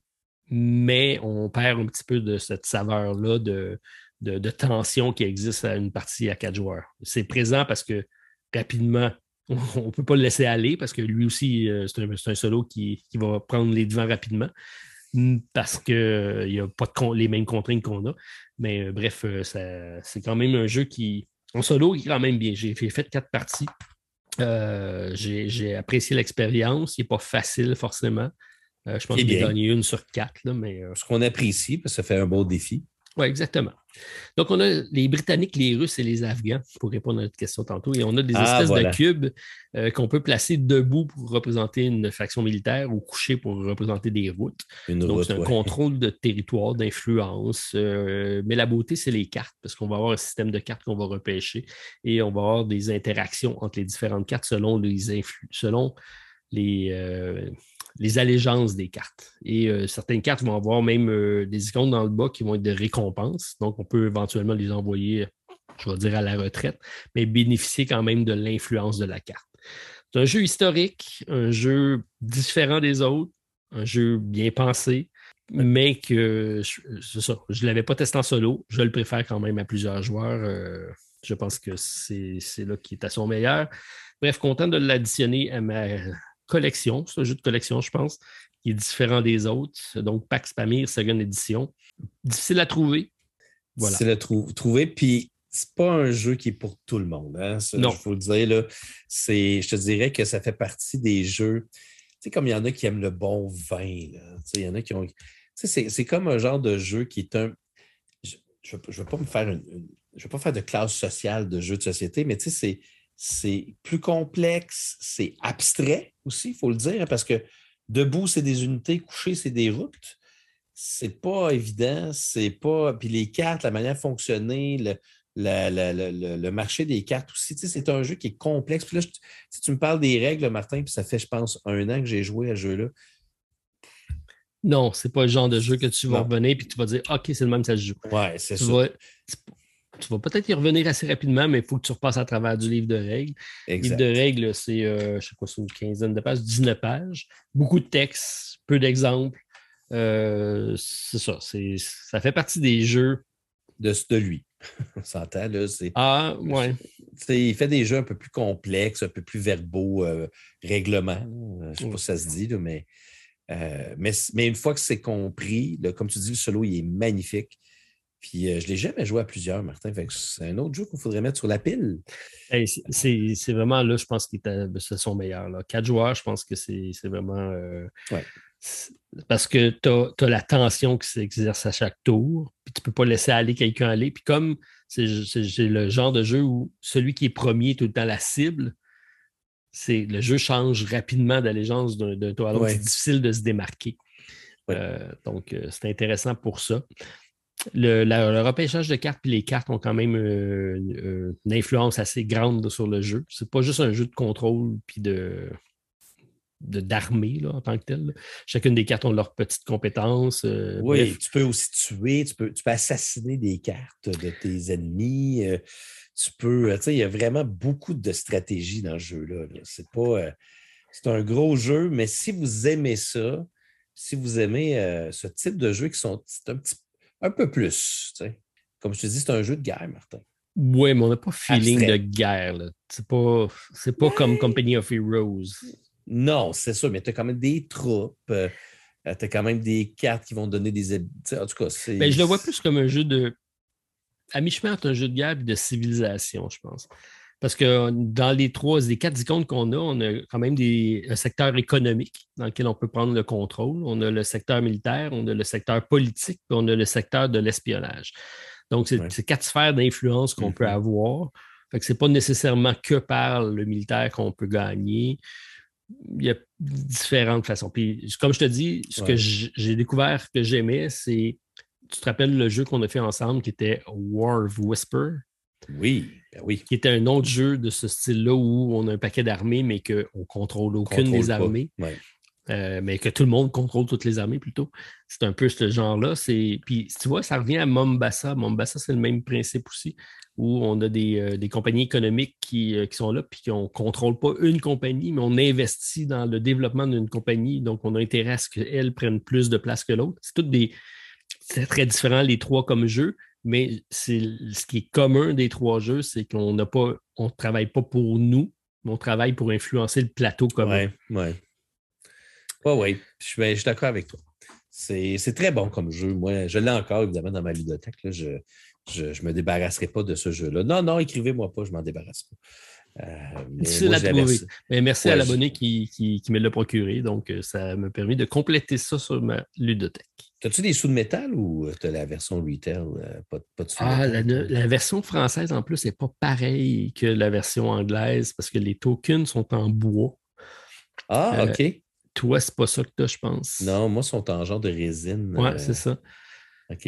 mais on perd un petit peu de cette saveur-là de, de, de tension qui existe à une partie à quatre joueurs. C'est présent parce que rapidement, (laughs) on ne peut pas le laisser aller parce que lui aussi, euh, c'est un, solo qui, qui va prendre les devants rapidement parce qu'il n'y a pas de les mêmes contraintes qu'on a. Mais euh, bref, euh, c'est quand même un jeu qui, en solo, qui est quand même bien. J'ai fait, quatre parties. Euh, j'ai apprécié l'expérience. Il n'est pas facile forcément. Euh, je pense qu'il a gagné une sur quatre, là, mais euh, Ce qu'on apprécie, parce que ça fait un beau défi. oui, exactement. Donc, on a les Britanniques, les Russes et les Afghans, pour répondre à notre question tantôt. Et on a des Ah, espèces voilà. de cubes euh, qu'on peut placer debout pour représenter une faction militaire ou coucher pour représenter des routes. Une Donc, c'est un ouais. contrôle de territoire, d'influence. euh, mais la beauté, c'est les cartes, parce qu'on va avoir un système de cartes qu'on va repêcher et on va avoir des interactions entre les différentes cartes selon les influx, selon les, les allégeances des cartes. Et certaines cartes vont avoir même des icônes dans le bas qui vont être des récompenses. Donc, on peut éventuellement les envoyer, je vais dire, à la retraite, mais bénéficier quand même de l'influence de la carte. C'est un jeu historique, un jeu différent des autres, un jeu bien pensé, mais que je ne l'avais pas testé en solo. Je le préfère quand même à plusieurs joueurs. Euh, je pense que c'est là qui est à son meilleur. Bref, content de l'additionner à ma collection. C'est un jeu de collection, je pense, qui est différent des autres. Donc, Pax Pamir, seconde édition. Difficile à trouver. Voilà. Difficile à trouver. Puis, c'est pas un jeu qui est pour tout le monde. Hein? non. Il faut le dire. Là, je te dirais que ça fait partie des jeux. Tu sais, comme il y en a qui aiment le bon vin. Il y en a qui ont c'est comme un genre de jeu qui est un. Je ne veux, pas me faire une, je veux pas faire de classe sociale de jeu de société, mais c'est plus complexe, c'est abstrait aussi, il faut le dire, hein, parce que debout, c'est des unités, couché, c'est des routes. C'est pas évident, c'est pas. Puis les cartes, la manière de fonctionner, le, le, marché des cartes aussi. c'est un jeu qui est complexe. Puis là, si tu me parles des règles, Martin, puis ça fait, je pense, un an que j'ai joué à ce jeu-là. Non, c'est pas le genre de jeu que tu vas revenir et tu vas dire OK, c'est le même, ça se joue. Ouais, c'est ça. Tu vas peut-être y revenir assez rapidement, mais il faut que tu repasses à travers du livre de règles. Le livre de règles, c'est, euh, je sais pas, c'est une quinzaine de pages, 19 pages, beaucoup de textes, peu d'exemples. Euh, c'est ça. ça fait partie des jeux. De, de lui. (laughs) On s'entend, là. Ah, ouais. Il fait des jeux un peu plus complexes, un peu plus verbaux, euh, règlements. Je ne sais pas si ça se dit, là, mais euh, mais, une fois que c'est compris, comme tu dis, le solo, il est magnifique. Puis euh, je ne l'ai jamais joué à plusieurs, Martin. C'est un autre jeu qu'il faudrait mettre sur la pile. c'est vraiment là, je pense que c'est son meilleur. Là. Quatre joueurs, je pense que c'est vraiment. Euh, parce que tu as, la tension qui s'exerce à chaque tour, puis tu ne peux pas laisser aller quelqu'un aller. Puis comme c'est le genre de jeu où celui qui est premier est tout le temps la cible, le jeu change rapidement d'allégeance d'un toit à l'autre. C'est difficile de se démarquer. Euh, donc, c'est intéressant pour ça. Le, la, repêchage de cartes, puis les cartes ont quand même euh, une influence assez grande sur le jeu. C'est pas juste un jeu de contrôle puis de d'armée en tant que tel. Chacune des cartes ont leurs petites compétences. oui, tu peux aussi tuer, tu peux, tu peux assassiner des cartes de tes ennemis tu peux, euh, tu sais, il y a vraiment beaucoup de stratégie dans ce jeu-là. C'est pas. Euh, c'est un gros jeu, mais si vous aimez ça, si vous aimez euh, ce type de jeu qui sont un petit un peu plus, tu sais. Comme je te dis, c'est un jeu de guerre, Martin. Oui, mais on n'a pas feeling de guerre. C'est pas, c'est pas comme Company of Heroes. Non, c'est ça, mais tu as quand même des troupes. tu as quand même des cartes qui vont donner des. En tout cas, c'est. Ben, je le vois plus comme un jeu de à mi-chemin entre un jeu de guerre et de civilisation, je pense. Parce que dans les trois, les quatre icônes qu'on a, on a quand même des, un secteur économique dans lequel on peut prendre le contrôle. On a le secteur militaire, on a le secteur politique, puis on a le secteur de l'espionnage. Donc, c'est quatre sphères d'influence qu'on peut mm-hmm. avoir. Fait que ce n'est pas nécessairement que par le militaire qu'on peut gagner. Il y a différentes façons. Puis, comme je te dis, ce que j'ai découvert que j'aimais, c'est tu te rappelles le jeu qu'on a fait ensemble qui était War of Whisper? Oui, ben oui. Qui était un autre jeu de ce style-là où on a un paquet d'armées, mais qu'on ne contrôle aucune des armées. Euh, mais que tout le monde contrôle toutes les armées plutôt. C'est un peu ce genre-là. Puis tu vois, ça revient à Mombasa. Mombasa, c'est le même principe aussi, où on a des, euh, compagnies économiques qui, euh, qui, sont là, puis qu'on ne contrôle pas une compagnie, mais on investit dans le développement d'une compagnie. Donc, on a intérêt à ce qu'elle prenne plus de place que l'autre. C'est toutes des, c'est très différent les trois comme jeux, mais ce qui est commun des trois jeux, c'est qu'on n'a pas, on ne travaille pas pour nous, mais on travaille pour influencer le plateau commun. Oui, oui. Oui, oui, je suis, d'accord avec toi. C'est très bon comme jeu. Moi, je l'ai encore, évidemment, dans ma bibliothèque. Je ne me débarrasserai pas de ce jeu-là. Non, non, écrivez-moi pas, je m'en débarrasse pas. Euh, Difficile à trouver. Mais merci à l'abonné qui, qui, me l'a procuré. Donc, euh, ça m'a permis de compléter ça sur ma ludothèque. As-tu des sous de métal ou tu as la version retail? Euh, pas, pas de sous ah, la, version française, en plus, n'est pas pareille que la version anglaise parce que les tokens sont en bois. Ah, OK. Toi, c'est pas ça que tu as, je pense. Non, moi, ils sont en genre de résine. Oui, c'est ça. OK.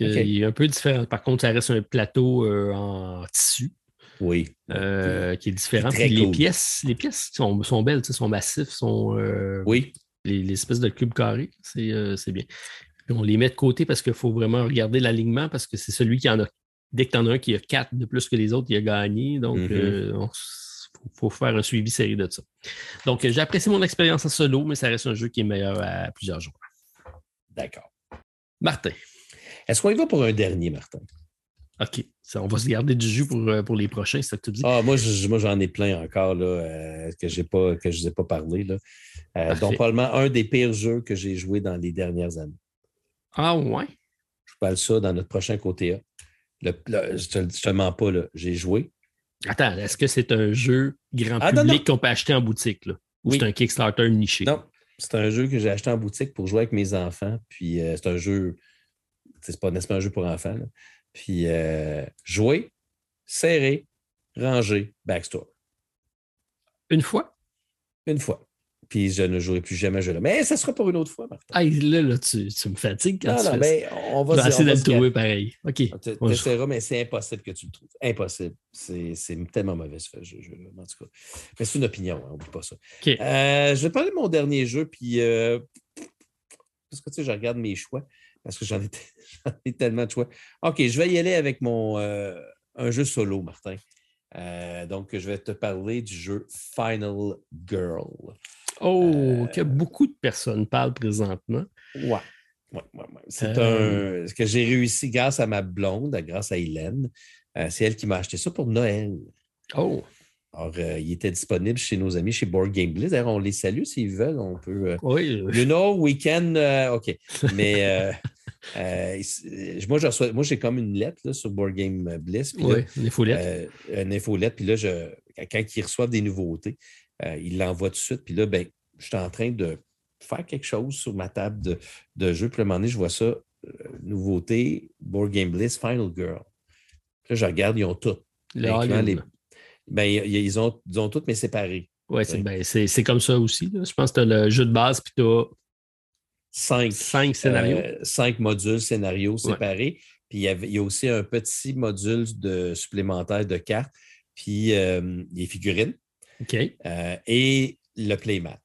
Il est un peu différent. Par contre, ça reste un plateau en tissu. Oui. Euh, qui est différent. Les cool. pièces, les pièces sont, sont belles, sont massifs, sont euh, Oui. les, les espèces de cubes carrés, c'est euh, bien. Puis on les met de côté parce qu'il faut vraiment regarder l'alignement parce que c'est celui qui en a. Dès que tu en as un qui a quatre de plus que les autres, il a gagné. Donc, euh, on- faut, faire un suivi série de ça. Donc, j'ai apprécié mon expérience en solo, mais ça reste un jeu qui est meilleur à plusieurs jours. D'accord. Martin. Est-ce qu'on y va pour un dernier, Martin? OK. Ça, on va se garder du jus pour, euh, pour les prochains, c'est ça que tu dis? Ah, moi, je- moi, j'en ai plein encore là, euh, que, j'ai pas, que je ne vous ai pas parlé. Là. Euh, donc, probablement un des pires jeux que j'ai joué dans les dernières années. Ah, ouais? Je vous parle ça dans notre prochain côté A. Le, le- je ne te, te mens pas, j'ai joué. Attends, est-ce que c'est un jeu grand Ah, public qu'on peut acheter en boutique? Là? Ou Oui. c'est un Kickstarter niché? Non, c'est un jeu que j'ai acheté en boutique pour jouer avec mes enfants. Puis euh, c'est un jeu, c'est pas n'est-ce pas un jeu pour enfants. là. Puis euh, jouer, serrer, ranger, backstore. Une fois? Une fois. Puis je ne jouerai plus jamais à ce jeu-là. Mais ça sera pour une autre fois, Martin. Ah, là, là tu, tu me fatigues quand non, tu non, fais mais on. Je va essayer de le trouver pareil. OK. Tu On mais c'est impossible que tu le trouves. Impossible. C'est tellement mauvais ce jeu, jeu-là, en tout cas. Mais c'est une opinion, hein, oublie pas ça. OK. Euh, je vais parler de mon dernier jeu, puis euh, parce que tu sais, je regarde mes choix, parce que (laughs) j'en ai, tellement de choix. OK, je vais y aller avec mon euh, un jeu solo, Martin. Euh, donc, je vais te parler du jeu Final Girl. Oh, Euh, que beaucoup de personnes parlent présentement. Ouais. Ouais, ouais, ouais. C'est Euh, un. Ce que j'ai réussi grâce à ma blonde, grâce à Hélène. Euh, c'est elle qui m'a acheté ça pour Noël. Oh, Alors, euh, il était disponible chez nos amis chez Board Game Bliss. D'ailleurs, on les salue s'ils veulent. On peut. oui. You know, we can. OK. Mais (laughs) euh, euh, moi, je reçois- moi, j'ai comme une lettre là, sur Board Game Bliss. Là, Oui, foulettes. euh, une infolette. Puis là, je, quand ils reçoivent des nouveautés, euh, ils l'envoient tout de suite. Puis là, ben, je suis en train de faire quelque chose sur ma table de, de jeu. Puis à un moment donné, je vois ça, euh, nouveauté, Board Game Bliss, Final Girl. Puis là, je regarde, ils ont tout. le incluant all-in. les- Ben, ils, ont, ils ont tout, mais c'est Oui. ben, c'est- comme ça aussi. là. Je pense que tu as le jeu de base puis tu as Cinq, cinq scénarios. euh, cinq modules scénarios séparés. Puis il y, avait, il y a aussi un petit module de, supplémentaire de cartes. Puis euh, les figurines. OK. Euh, et le playmat.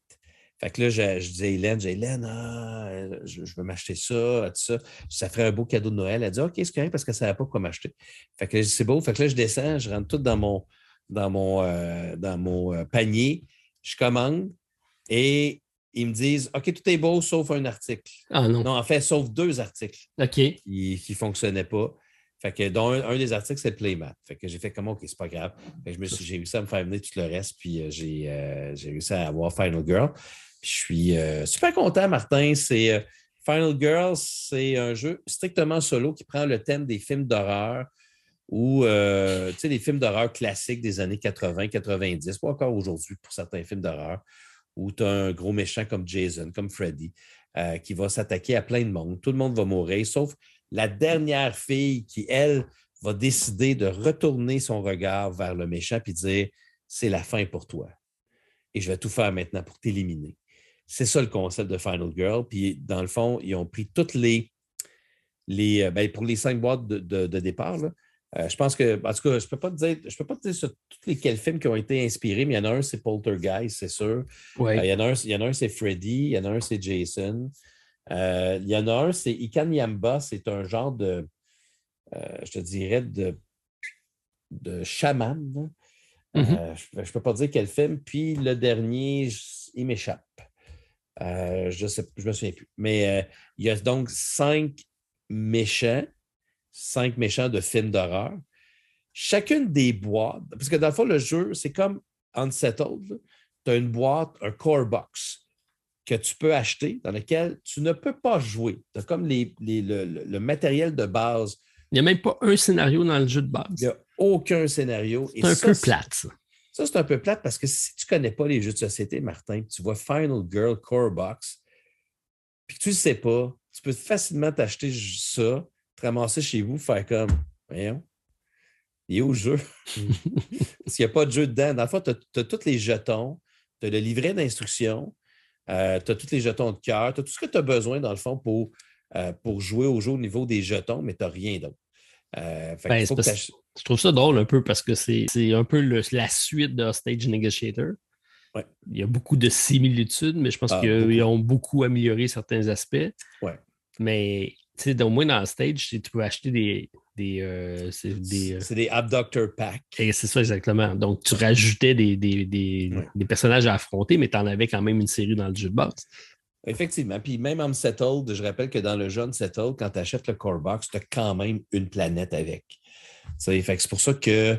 Fait que là, je, je disais à Hélène, j'ai Hélène, ah, je, je veux m'acheter ça, tout ça. Ça ferait un beau cadeau de Noël. Elle dit, OK, c'est correct parce qu'elle ne savait pas quoi m'acheter. Fait que c'est beau. Fait que là, je descends, je rentre tout dans mon, dans mon, euh, dans mon panier. Je commande et ils me disent, OK, tout est beau sauf un article. Ah non. Non, en fait, sauf deux articles OK. qui ne fonctionnaient pas. Fait que dont un, un des articles, c'est playmat. Fait que j'ai fait comme OK, c'est pas grave. Fait que je me suis, j'ai réussi à me faire venir tout le reste, puis euh, j'ai, euh, j'ai réussi à avoir Final Girl. Puis je suis euh, super content, Martin. C'est Final Girl, c'est un jeu strictement solo qui prend le thème des films d'horreur ou tu sais, des films d'horreur classiques des années 80, 90, pas encore aujourd'hui pour certains films d'horreur, où tu as un gros méchant comme Jason, comme Freddy, euh, qui va s'attaquer à plein de monde. Tout le monde va mourir, sauf la dernière fille qui, elle, va décider de retourner son regard vers le méchant et dire c'est la fin pour toi. Et je vais tout faire maintenant pour t'éliminer. C'est ça le concept de Final Girl. Puis, dans le fond, ils ont pris toutes les. les euh, ben, pour les cinq boîtes de, de- de départ, là, euh, je pense que, en tout cas, je ne peux pas te dire, je peux pas te dire sur tous lesquels films qui ont été inspirés, mais il y en a un, c'est Poltergeist, c'est sûr. Euh, il, y en a un, il y en a un, c'est Freddy. Il y en a un, c'est Jason. Euh, il y en a un, c'est Ikan Yamba. C'est un genre de, je te dirais, de, de chaman. Mhm. Euh, je ne peux pas dire quel film. Puis le dernier, je- il m'échappe. Je ne me souviens plus. Mais il y a donc cinq méchants, cinq méchants de films d'horreur. Chacune des boîtes, parce que dans le fond, le jeu, c'est comme Unsettled. Tu as une boîte, un core box que tu peux acheter dans lequel tu ne peux pas jouer. Tu as comme les, les- le, matériel de base. Il n'y a même pas un scénario dans le jeu de base. Il n'y a aucun scénario. C'est un ça, peu plate, ça. Ça, c'est un peu plate parce que si tu ne connais pas les jeux de société, Martin, tu vois Final Girl Core Box, puis que tu ne sais pas, tu peux facilement t'acheter ça, te ramasser chez vous, faire comme, voyons, il est où le jeu? (laughs) Parce qu'il n'y a pas de jeu dedans. Dans le fond, tu as, tous les jetons, tu as le livret d'instruction, tu as tous les jetons de cœur, tu as tout ce que tu as besoin, dans le fond, pour, euh, pour jouer au jeu au niveau des jetons, mais tu n'as rien d'autre. Euh, Ben, Je trouve ça drôle un peu parce que c'est un peu la suite de Stage Negotiator. Il y a beaucoup de similitudes, mais je pense ah, qu'ils ont beaucoup amélioré certains aspects. Ouais. Mais au moins dans Stage, tu peux acheter des. des, euh, c'est des, euh, des Abductor Pack. C'est ça, exactement. Donc, tu rajoutais des, des, des personnages à affronter, mais tu en avais quand même une série dans le jeu de base. Effectivement. Puis même en Settled, je rappelle que dans le jeune Settled, quand tu achètes le core box, tu as quand même une planète avec. C'est pour ça que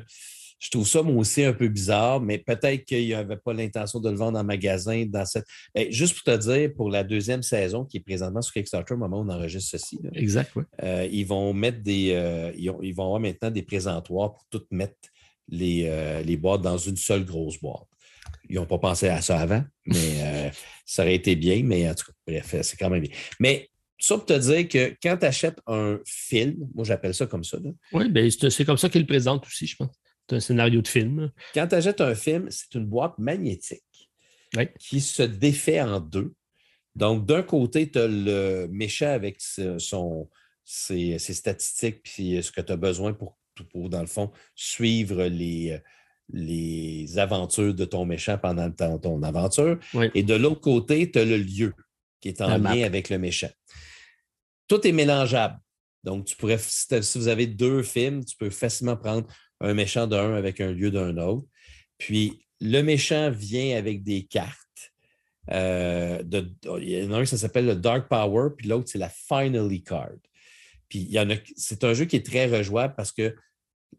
je trouve ça, moi aussi, un peu bizarre, mais peut-être qu'il n'y avait pas l'intention de le vendre en magasin dans cette. Ben, juste pour te dire, pour la deuxième saison qui est présentement sur Kickstarter au moment où on enregistre ceci, exact, euh, ils vont mettre des. Euh, ils, vont avoir maintenant des présentoirs pour toutes mettre les, euh, les boîtes dans une seule grosse boîte. Ils n'ont pas pensé à ça avant, mais (laughs) ça aurait été bien, mais en tout cas, bref, c'est quand même bien. Mais ça pour te dire que quand tu achètes un film, moi j'appelle ça comme ça. Oui, ben, c'est comme ça qu'ils le présentent aussi, je pense. C'est un scénario de film. Quand tu achètes un film, c'est une boîte magnétique qui se défait en deux. Donc, d'un côté, tu as le méchant avec son, ses, statistiques puis ce que tu as besoin pour, pour, dans le fond, suivre les, les aventures de ton méchant pendant ton, aventure. Et de l'autre côté, tu as le lieu qui est en lien avec le méchant. Tout est mélangeable. Donc, tu pourrais, si vous avez deux films, tu peux facilement prendre un méchant d'un avec un lieu d'un autre. Puis, le méchant vient avec des cartes. Euh, de, il y en a un, ça s'appelle le Dark Power, puis l'autre, c'est la Finally Card. Puis, il y en a, c'est un jeu qui est très rejouable parce que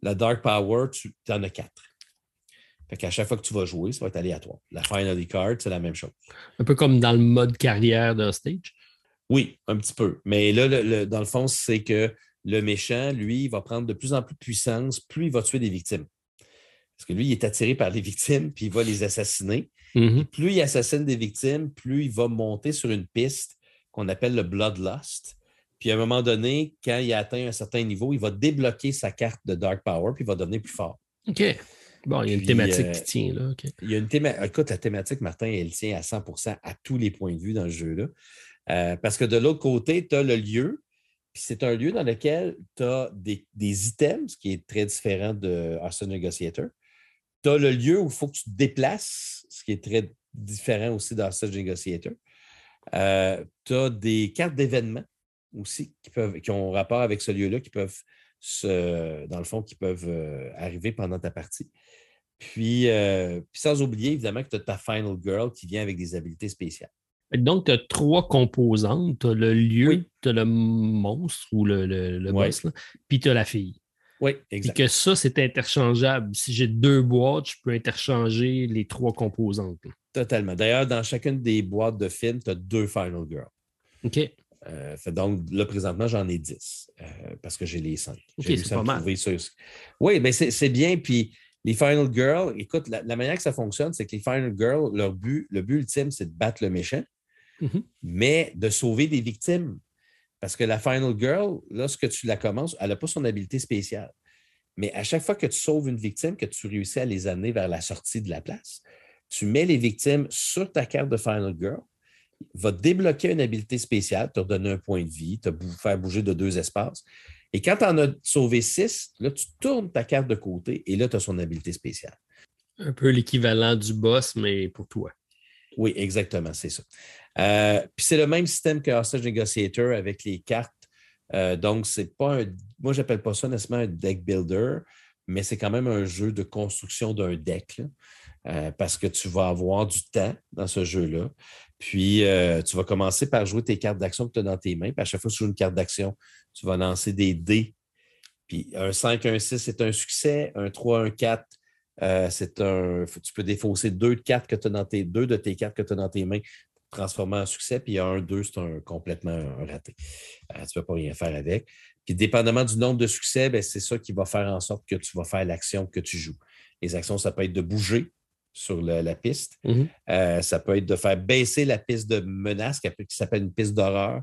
la Dark Power, tu en as quatre. Fait qu'à chaque fois que tu vas jouer, ça va être aléatoire. La Finally Card, c'est la même chose. Un peu comme dans le mode carrière de Stage? Oui, un petit peu. Mais là, dans le fond, c'est que le méchant, lui, va prendre de plus en plus de puissance, plus il va tuer des victimes. Parce que lui, il est attiré par les victimes, puis il va les assassiner. Mm-hmm. Plus il assassine des victimes, plus il va monter sur une piste qu'on appelle le Bloodlust. Puis à un moment donné, quand il a atteint un certain niveau, il va débloquer sa carte de Dark Power, puis il va devenir plus fort. OK. Bon, il y a une thématique qui euh, tient là. Il y a une thématique. Écoute, la thématique, Martin, elle tient à 100% à tous les points de vue dans le jeu-là. Euh, parce que de l'autre côté, tu as le lieu, puis c'est un lieu dans lequel tu as des, items, ce qui est très différent de Arsenal Negotiator. Tu as le lieu où il faut que tu te déplaces, ce qui est très différent aussi d'Arsenal Negotiator. Euh, tu as des cartes d'événements aussi qui, ont rapport avec ce lieu-là, qui peuvent, se, dans le fond, qui peuvent euh, arriver pendant ta partie. Puis, puis sans oublier, évidemment, que tu as ta Final Girl qui vient avec des habiletés spéciales. Donc, tu as trois composantes. Tu as le lieu, tu as le monstre ou le, le, boss, puis tu as la fille. Oui, exact. Et que ça, c'est interchangeable. Si j'ai deux boîtes, je peux interchanger les trois composantes. Totalement. D'ailleurs, dans chacune des boîtes de films, tu as deux Final Girls. OK. Euh, donc, là, présentement, j'en ai dix euh, parce que j'ai les cinq. OK, c'est pas mal. Oui, mais c'est bien. Puis les Final Girls, écoute, la, la, manière que ça fonctionne, c'est que les Final Girls, leur but, le but ultime, c'est de battre le méchant. Mhm. mais de sauver des victimes. Parce que la Final Girl, lorsque tu la commences, elle n'a pas son habileté spéciale. Mais à chaque fois que tu sauves une victime, que tu réussis à les amener vers la sortie de la place, tu mets les victimes sur ta carte de Final Girl, va débloquer une habileté spéciale, te redonner un point de vie, te faire bouger de deux espaces. Et quand tu en as sauvé six, là, tu tournes ta carte de côté et là, tu as son habileté spéciale. Un peu l'équivalent du boss, mais pour toi. Oui, exactement, c'est ça. Euh, puis c'est le même système que Hostage Negotiator avec les cartes. Euh, donc, c'est pas un. Moi, j'appelle pas ça nécessairement un deck builder, mais c'est quand même un jeu de construction d'un deck. Euh, parce que tu vas avoir du temps dans ce jeu-là. Puis, tu vas commencer par jouer tes cartes d'action que tu as dans tes mains. Puis, à chaque fois que tu joues une carte d'action, tu vas lancer des dés. Puis, un 5, un 6, c'est un succès. Un 3, un 4, c'est un. Tu peux défausser deux, de cartes que as dans tes, deux de tes cartes que tu as dans tes mains transformer en succès, puis il y a un 2, c'est un, complètement un raté. Euh, tu ne peux pas rien faire avec. Puis, dépendamment du nombre de succès, ben, c'est ça qui va faire en sorte que tu vas faire l'action que tu joues. Les actions, ça peut être de bouger sur la piste. Mm-hmm. Euh, ça peut être de faire baisser la piste de menace, qui, s'appelle une piste d'horreur.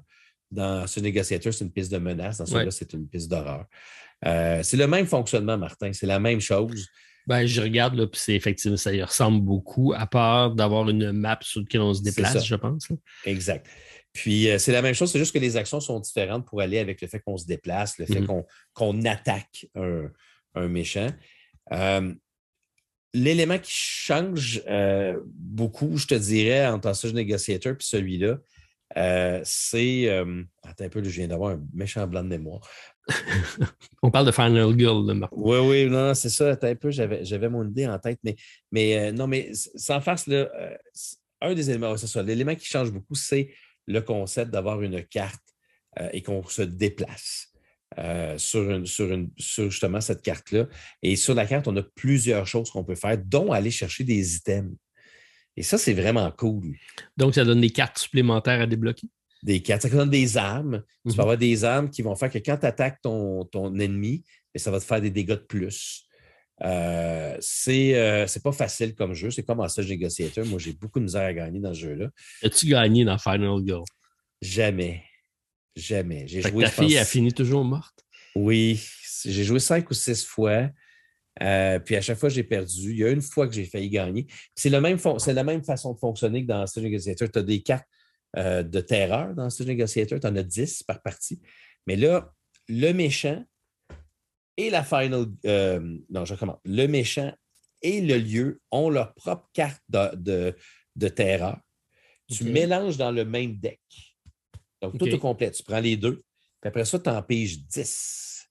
Dans ce négociateur, c'est une piste de menace. Dans celui-là, c'est une piste d'horreur. Euh, c'est le même fonctionnement, Martin. C'est la même chose. Ben, je regarde, là, puis c'est effectivement, ça y ressemble beaucoup, à part d'avoir une map sur laquelle on se déplace, je pense. Exact. Puis euh, c'est la même chose, c'est juste que les actions sont différentes pour aller avec le fait qu'on se déplace, le fait mm-hmm. qu'on attaque un méchant. Euh, l'élément qui change euh, beaucoup, je te dirais, entre Hostage Negotiator et celui-là, euh, c'est. attends un peu, je viens d'avoir un méchant blanc de mémoire. (laughs) On parle de Final Girl, là, Oui, oui, non, c'est ça. Attends un peu, j'avais mon idée en tête, mais, mais non, mais sans farce, là, un des éléments, c'est ça. L'élément qui change beaucoup, c'est le concept d'avoir une carte et qu'on se déplace. Euh, sur, sur, justement cette carte-là. Et sur la carte, on a plusieurs choses qu'on peut faire, dont aller chercher des items. Et ça, c'est vraiment cool. Donc, ça donne des cartes supplémentaires à débloquer? Des cartes, ça donne des armes. Tu vas mhm. avoir des armes qui vont faire que quand tu attaques ton, ton ennemi, ben, ça va te faire des dégâts de plus. Euh, euh, c'est pas facile comme jeu. C'est comme un stage négociateur. Moi, j'ai beaucoup de misère à gagner dans ce jeu-là. As-tu gagné dans Final Girl? Jamais. Jamais. J'ai joué, ta fille a fini toujours morte? Oui, j'ai joué cinq ou six fois. Euh, puis à chaque fois, j'ai perdu. Il y a une fois que j'ai failli gagner. C'est la même façon de fonctionner que dans Stage Negotiator. Tu as des cartes euh, de terreur dans Stage Negotiator. Tu en as 10 par partie. Mais là, le méchant et la final. Euh, non, je recommence. Le méchant et le lieu ont leur propre carte de, de, terreur. Tu mélanges dans le même deck. Donc, tout est complet. Tu prends les deux, puis après ça, tu en piges 10.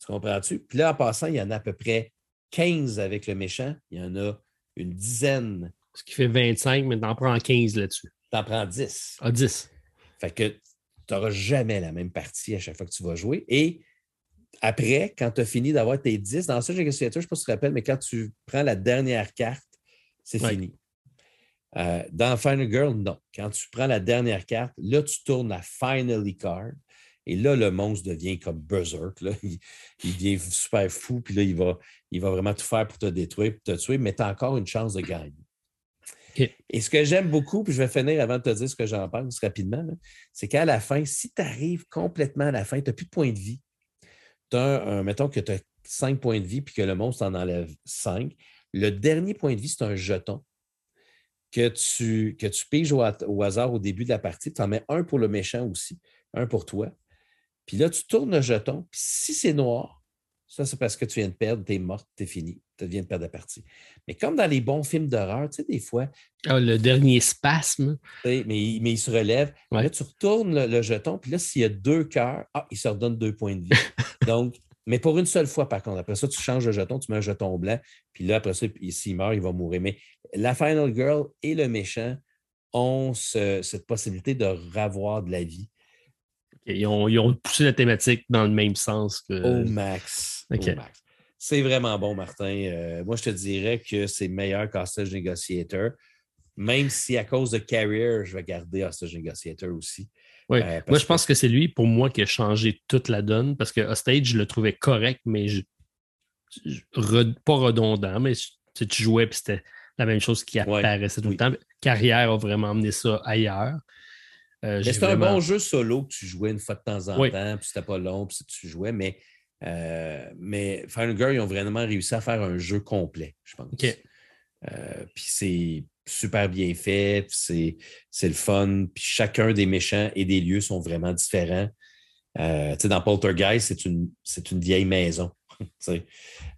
Tu comprends-tu? Puis là, en passant, il y en a à peu près 15 avec le méchant. Il y en a une dizaine. Ce qui fait 25, mais tu en prends 15 là-dessus. Tu en prends 10. Ah, 10. Fait que tu n'auras jamais la même partie à chaque fois que tu vas jouer. Et après, quand tu as fini d'avoir tes 10, dans ça, je ne sais pas si tu te rappelles, mais quand tu prends la dernière carte, c'est fini. Euh, dans Final Girl, non. Quand tu prends la dernière carte, là, tu tournes à Finally Card. Et là, le monstre devient comme Berserk. Là. (laughs) Il, devient super fou. Puis là, il va, il va vraiment tout faire pour te détruire, pour te tuer, mais tu as encore une chance de gagner. Et ce que j'aime beaucoup, puis je vais finir avant de te dire ce que j'en pense rapidement, c'est qu'à la fin, si tu arrives complètement à la fin, tu n'as plus de points de vie. Tu as mettons que tu as 5 points de vie, puis que le monstre en enlève 5. Le dernier point de vie, c'est un jeton que tu, que tu piges au, hasard au début de la partie. Tu en mets un pour le méchant aussi, un pour toi. Puis là, tu tournes le jeton. Puis si c'est noir, ça, c'est parce que tu viens de perdre, tu es morte, tu es fini. Tu viens de perdre la partie. Mais comme dans les bons films d'horreur, tu sais, des fois. Ah, le dernier spasme. Mais, mais il se relève. Là, tu retournes le, le jeton. Puis là, s'il y a deux cœurs, ah, il se redonne deux points de vie. (laughs) Donc, mais pour une seule fois, par contre. Après ça, tu changes de jeton, tu mets un jeton blanc, puis là, après ça, s'il meurt, il va mourir. Mais la Final Girl et le méchant ont cette possibilité de revoir de la vie. Ils, ont, poussé la thématique dans le même sens que. Au max. C'est vraiment bon, Martin. Euh, moi, je te dirais que c'est meilleur qu'Hostage Negotiator, même si à cause de Carrier, je vais garder Hostage Negotiator aussi. Oui. Euh, moi, je pense que, c'est lui, pour moi, qui a changé toute la donne parce que Hostage, je le trouvais correct, mais pas redondant, mais tu jouais et c'était la même chose qui apparaissait tout le temps. Carrière a vraiment amené ça ailleurs. Euh, c'était un bon jeu solo que tu jouais une fois de temps en temps, puis c'était pas long, puis tu jouais, mais, euh, mais Final Girl, ils ont vraiment réussi à faire un jeu complet, je pense. Euh, puis c'est super bien fait, c'est le fun. Puis chacun des méchants et des lieux sont vraiment différents. Euh, dans Poltergeist, c'est une, une vieille maison. (laughs)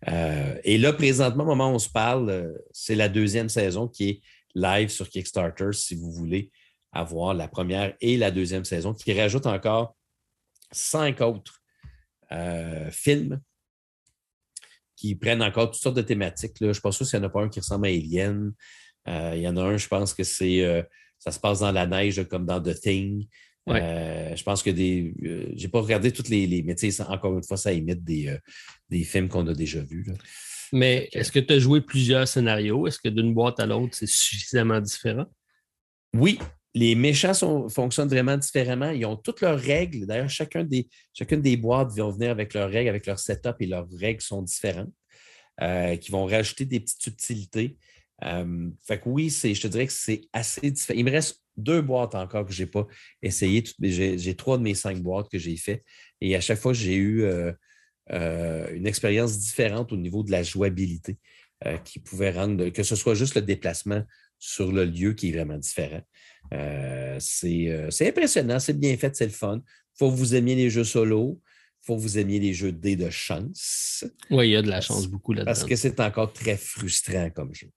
Euh, et là, présentement, au moment où on se parle, euh, c'est la deuxième saison qui est live sur Kickstarter si vous voulez avoir la première et la deuxième saison, qui rajoute encore cinq autres films qui prennent encore toutes sortes de thématiques. Je ne suis pas sûr s'il n'y en a pas un qui ressemble à Alien. Euh, il y en a un, je pense que c'est euh, ça se passe dans la neige comme dans The Thing. Euh, je pense que des. j'ai pas regardé toutes les, les mais encore une fois, ça imite des, des films qu'on a déjà vus. Mais est-ce que tu as joué plusieurs scénarios? Est-ce que d'une boîte à l'autre, c'est suffisamment différent? Oui, les méchants fonctionnent vraiment différemment. Ils ont toutes leurs règles. D'ailleurs, chacune des boîtes vont venir avec leurs règles, avec leur setup et leurs règles sont différentes, qui vont rajouter des petites subtilités. Euh, fait que oui, je te dirais que c'est assez différent. Il me reste deux boîtes encore que je n'ai pas essayé. J'ai trois de mes cinq boîtes que j'ai fait. Et à chaque fois, j'ai eu euh, euh, une expérience différente au niveau de la jouabilité qui pouvait rendre, que ce soit juste le déplacement sur le lieu qui est vraiment différent. C'est impressionnant, c'est bien fait, c'est le fun. Il faut que vous aimiez les jeux solo. faut que vous aimiez les jeux de dés de chance. Oui, il y a de la chance beaucoup là-dedans. Parce que c'est encore très frustrant comme jeu.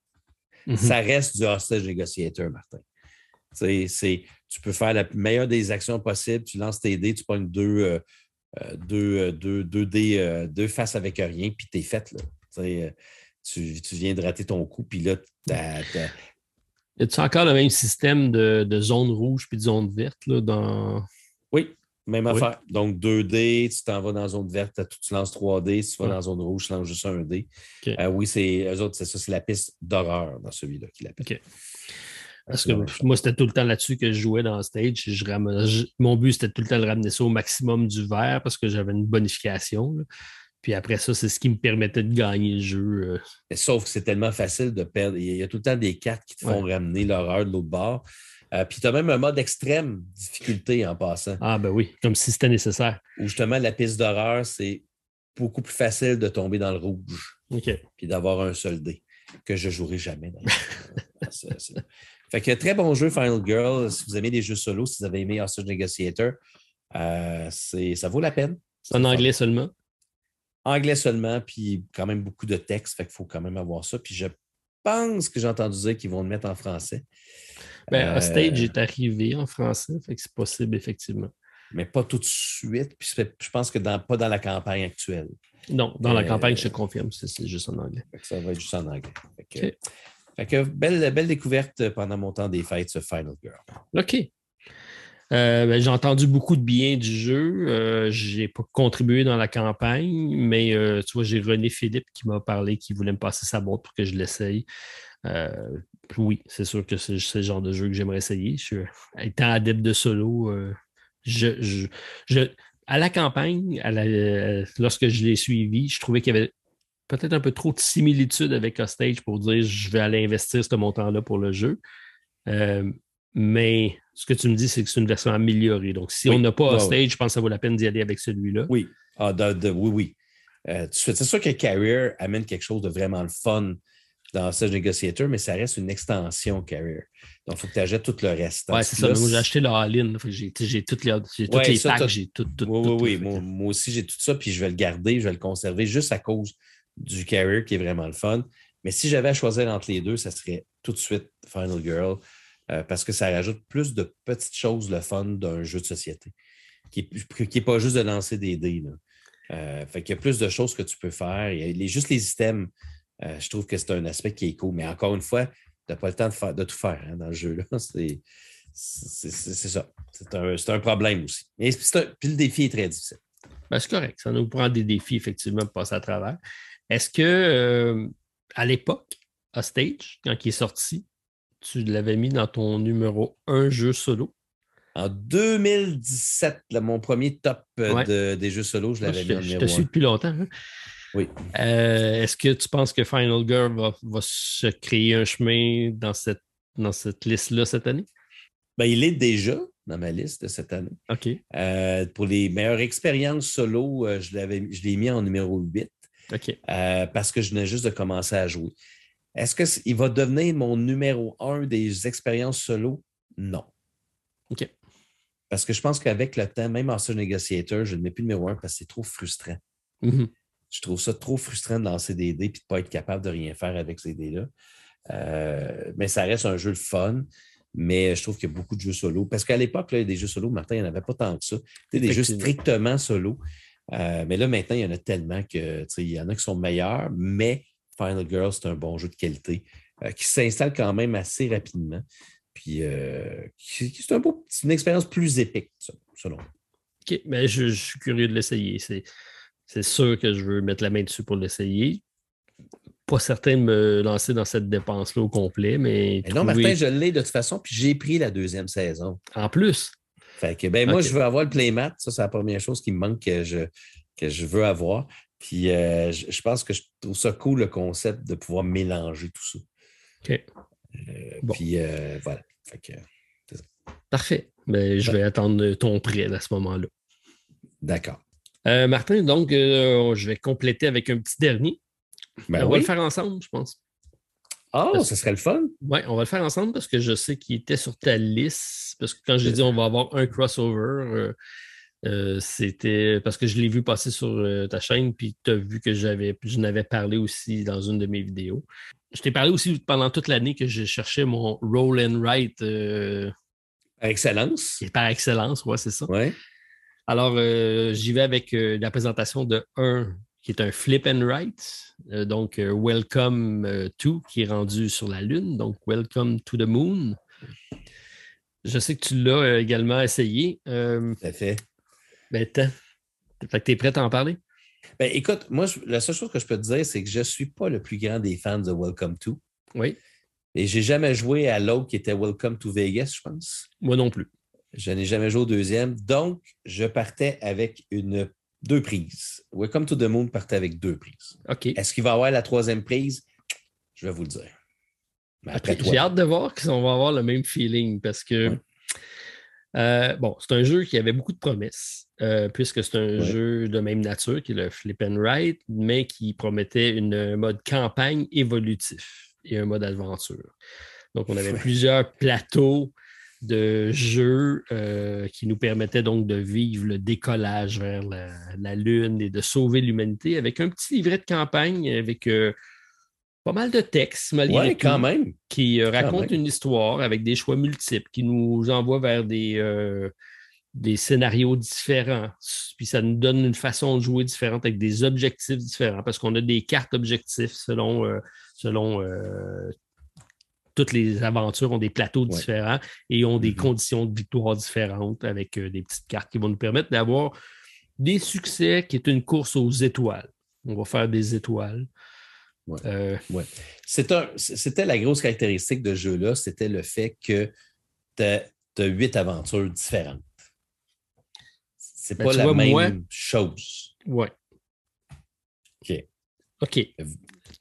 Mhm. Ça reste du hostage negotiator, Martin. C'est- tu peux faire la meilleure des actions possibles, tu lances tes dés, tu pognes deux, euh, euh, deux, euh, deux, deux dés, euh, deux faces avec rien, puis t'es fait. Là. Tu, euh, tu, viens de rater ton coup, puis là, t'as- t'as- Y a-tu encore le même système de, de zone rouge puis de zone verte là, dans. Oui, même Oui. affaire. Donc, 2 dés, tu t'en vas dans la zone verte, tu lances 3 dés. Si tu vas Ouais. dans la zone rouge, tu lances juste un. OK. Euh, oui, c'est eux autres, c'est ça, c'est la piste d'horreur dans celui-là qui l'appelle. OK. Parce que moi, c'était tout le temps là-dessus que je jouais dans le stage. Je ram- je- mon but, c'était tout le temps de ramener ça au maximum du vert parce que j'avais une bonification. là. Puis après ça, c'est ce qui me permettait de gagner le jeu. euh. Sauf que c'est tellement facile de perdre. Il y a tout le temps des cartes qui te font ramener l'horreur de l'autre bord. Euh, puis tu as même un mode extrême difficulté en passant, Ah, ben oui, comme si c'était nécessaire. où justement la piste d'horreur, c'est beaucoup plus facile de tomber dans le rouge OK. puis d'avoir un seul dé, que je jouerai jamais. (laughs) C'est- c'est- fait que très bon jeu, Final Girl. Si vous aimez les jeux solo, si vous avez aimé Hostage Negotiator, euh, ça vaut la peine. En anglais seulement. Anglais seulement, puis quand même beaucoup de texte, fait qu'il faut quand même avoir ça. Puis je pense que j'ai entendu dire qu'ils vont le mettre en français. Ben, Euh, Hostage est arrivé en français, fait que c'est possible, effectivement. mais pas tout de suite. Puis je pense que dans, pas dans la campagne actuelle. Non, dans la Euh, campagne, je te confirme, c'est juste en anglais. Ça va être juste en anglais. Fait que, fait que belle, belle découverte pendant mon temps des fêtes, ce Final Girl. OK. Euh, ben, j'ai entendu beaucoup de bien du jeu. Je n'ai pas contribué dans la campagne, mais euh, tu vois, j'ai René Philippe qui m'a parlé, qui voulait me passer sa boîte pour que je l'essaye. Euh, oui, c'est sûr que c'est le genre de jeu que j'aimerais essayer. Étant adepte de solo, euh, à la campagne, euh, lorsque je l'ai suivi, je trouvais qu'il y avait peut-être un peu trop de similitudes avec Hostage pour dire je vais aller investir ce montant-là pour le jeu. Mais ce que tu me dis, c'est que c'est une version améliorée. Donc, si Oui. on n'a pas Hostage, je pense que ça vaut la peine d'y aller avec celui-là. Oui. Ah, de- de- oui, oui. Euh, c'est sûr que Carrier amène quelque chose de vraiment le fun dans Hostage Negotiator, mais ça reste une extension Carrier. Donc, il faut que tu achètes tout le reste. Tandis c'est ça. j'ai acheté le All-In. J'ai toutes les, j'ai toutes Ouais, les ça, packs, t'as- j'ai tout, tout, Oui, tout, oui, oui. Moi, moi aussi, j'ai tout ça, puis je vais le garder, je vais le conserver juste à cause du carrier qui est vraiment le fun. Mais si j'avais à choisir entre les deux, ça serait tout de suite Final Girl, euh, parce que ça rajoute plus de petites choses le fun d'un jeu de société, qui n'est pas juste de lancer des dés. Là. Euh, fait qu'il y a plus de choses que tu peux faire. Il y a juste les items, euh, je trouve que c'est un aspect qui est cool. Mais encore une fois, tu n'as pas le temps de, tout faire hein, dans le jeu. (laughs) C'est ça. C'est un, problème aussi. Et puis le défi est très difficile. Ben, c'est correct. Ça nous prend des défis, effectivement, pour passer à travers. Est-ce que, euh, à l'époque, Hostage, quand il est sorti, tu l'avais mis dans ton numéro 1 jeu solo? En 2017, là, mon premier top euh, Ouais. de- des jeux solo, je l'avais mis en je te suis depuis longtemps. hein. Oui. Euh, Est-ce que tu penses que Final Girl va, va se créer un chemin dans cette, dans cette liste-là cette année? Ben, il est déjà dans ma liste de cette année. OK. Euh, pour les meilleures expériences solo, je l'ai mis en numéro 8 OK. euh, parce que je venais juste de commencer à jouer. Est-ce qu'il va devenir mon numéro 1 des expériences solo? Non. OK. Parce que je pense qu'avec le temps, même en Hostage Negotiator, je ne mets plus numéro 1 parce que c'est trop frustrant. Mhm. Je trouve ça trop frustrant de lancer des dés et de ne pas être capable de rien faire avec ces dés-là. Euh, mais ça reste un jeu de fun. Mais je trouve qu'il y a beaucoup de jeux solo. Parce qu'à l'époque, il y a des jeux solo, Martin, il n'y en avait pas tant que ça. Sais, Des jeux strictement solo. Euh, mais là, maintenant, il y en a tellement que il y en a qui sont meilleurs, mais Final Girl, c'est un bon jeu de qualité euh, qui s'installe quand même assez rapidement. Puis euh, c'est un beau- c'est une expérience plus épique, selon moi. OK. Mais je, je suis curieux de l'essayer. C'est, sûr que je veux mettre la main dessus pour l'essayer. Pas certain de me lancer dans cette dépense-là au complet, mais. Mais non, Martin, je l'ai de toute façon, puis j'ai pris la deuxième saison. En plus? Fait que, ben, moi, je veux avoir le playmat. Ça, c'est la première chose qui me manque que je, que je veux avoir. Puis, euh, je, je pense que je trouve ça cool, le concept de pouvoir mélanger tout ça. OK. Euh, Bon. Puis, euh, voilà. Fait que, Parfait. Ben, je vais attendre ton prêt à ce moment-là. d'accord. Martin, donc, je vais compléter avec un petit dernier. Ben on va le faire ensemble, je pense. Ah, Parce- ça serait le fun. Oui, on va le faire ensemble parce que je sais qu'il était sur ta liste. Parce que quand j'ai dit on va avoir un crossover, euh, Euh, c'était parce que je l'ai vu passer sur euh, ta chaîne, puis tu as vu que j'avais, je n'avais parlé aussi dans une de mes vidéos. Je t'ai parlé aussi pendant toute l'année que je cherchais mon roll and write. par excellence. Par excellence, ouais, c'est ça. Ouais. Alors, j'y vais avec la présentation de un qui est un flip and write. donc, Welcome to, qui est rendu sur la Lune. Donc, Welcome to the Moon. Je sais que tu l'as également essayé. Tout à fait. Ben, Fait que tu es prêt à en parler? Ben, écoute, moi, la seule chose que je peux te dire, c'est que je ne suis pas le plus grand des fans de Welcome to. Oui. Et j'ai jamais joué à l'autre qui était Welcome to Vegas, je pense. Moi non plus. Je n'ai jamais joué au deuxième. Donc, je partais avec une deux prises. Welcome to the Moon partait avec deux prises. OK. Est-ce qu'il va y avoir la troisième prise? Je vais vous le dire. J'ai hâte de voir qu'on va avoir le même feeling parce que euh, bon, c'est un jeu qui avait beaucoup de promesses, euh, puisque c'est un jeu de même nature qui est le Flip and Write, mais qui promettait une mode campagne évolutif et un mode aventure. Donc, on avait plusieurs plateaux de jeux euh, qui nous permettaient donc de vivre le décollage vers la, Lune et de sauver l'humanité avec un petit livret de campagne avec pas mal de textes, quand même. qui euh, racontent une histoire avec des choix multiples, qui nous envoient vers des, euh, des scénarios différents. Puis ça nous donne une façon de jouer différente avec des objectifs différents, parce qu'on a des cartes objectifs selon, euh, selon toutes les aventures ont des plateaux différents et ont des mm-hmm. conditions de victoire différentes avec des petites cartes qui vont nous permettre d'avoir des succès qui est une course aux étoiles. On va faire des étoiles. Euh, c'était la grosse caractéristique de ce jeu-là, c'était le fait que tu as, huit aventures différentes. C'est ben, pas la même chose. Oui. OK. OK.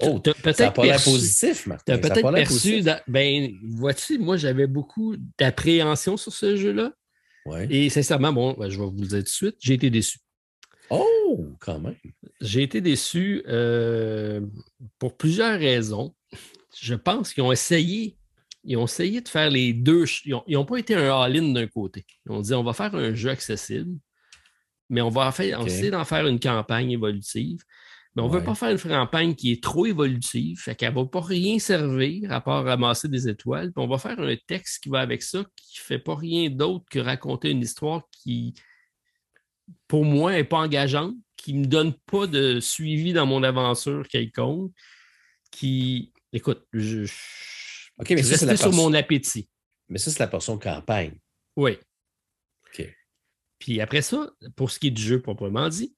Oh, ça n'a pas l'air positif, Martin. Tu as peut-être perçu. ben, vois-tu, moi, j'avais beaucoup d'appréhension sur ce jeu-là. Ouais. Et sincèrement, bon, ben, je vais vous le dire tout de suite, j'ai été déçu. Oh, quand même. J'ai été déçu euh, pour plusieurs raisons. Je pense qu'ils ont essayé. Ils ont essayé de faire les deux. Ils n'ont pas été un all-in d'un côté. Ils ont dit on va faire un jeu accessible, mais on va faire, essayer d'en faire une campagne évolutive. Mais on ne veut pas faire une campagne qui est trop évolutive, fait qu'elle ne va pas rien servir à part ramasser des étoiles. Puis on va faire un texte qui va avec ça, qui ne fait pas rien d'autre que raconter une histoire qui, pour moi, n'est pas engageante, qui ne me donne pas de suivi dans mon aventure quelconque, qui, écoute, je, OK, mais ça, sur mon appétit. Mais ça, c'est la portion campagne. Oui. OK. Puis après ça, pour ce qui est du jeu proprement dit,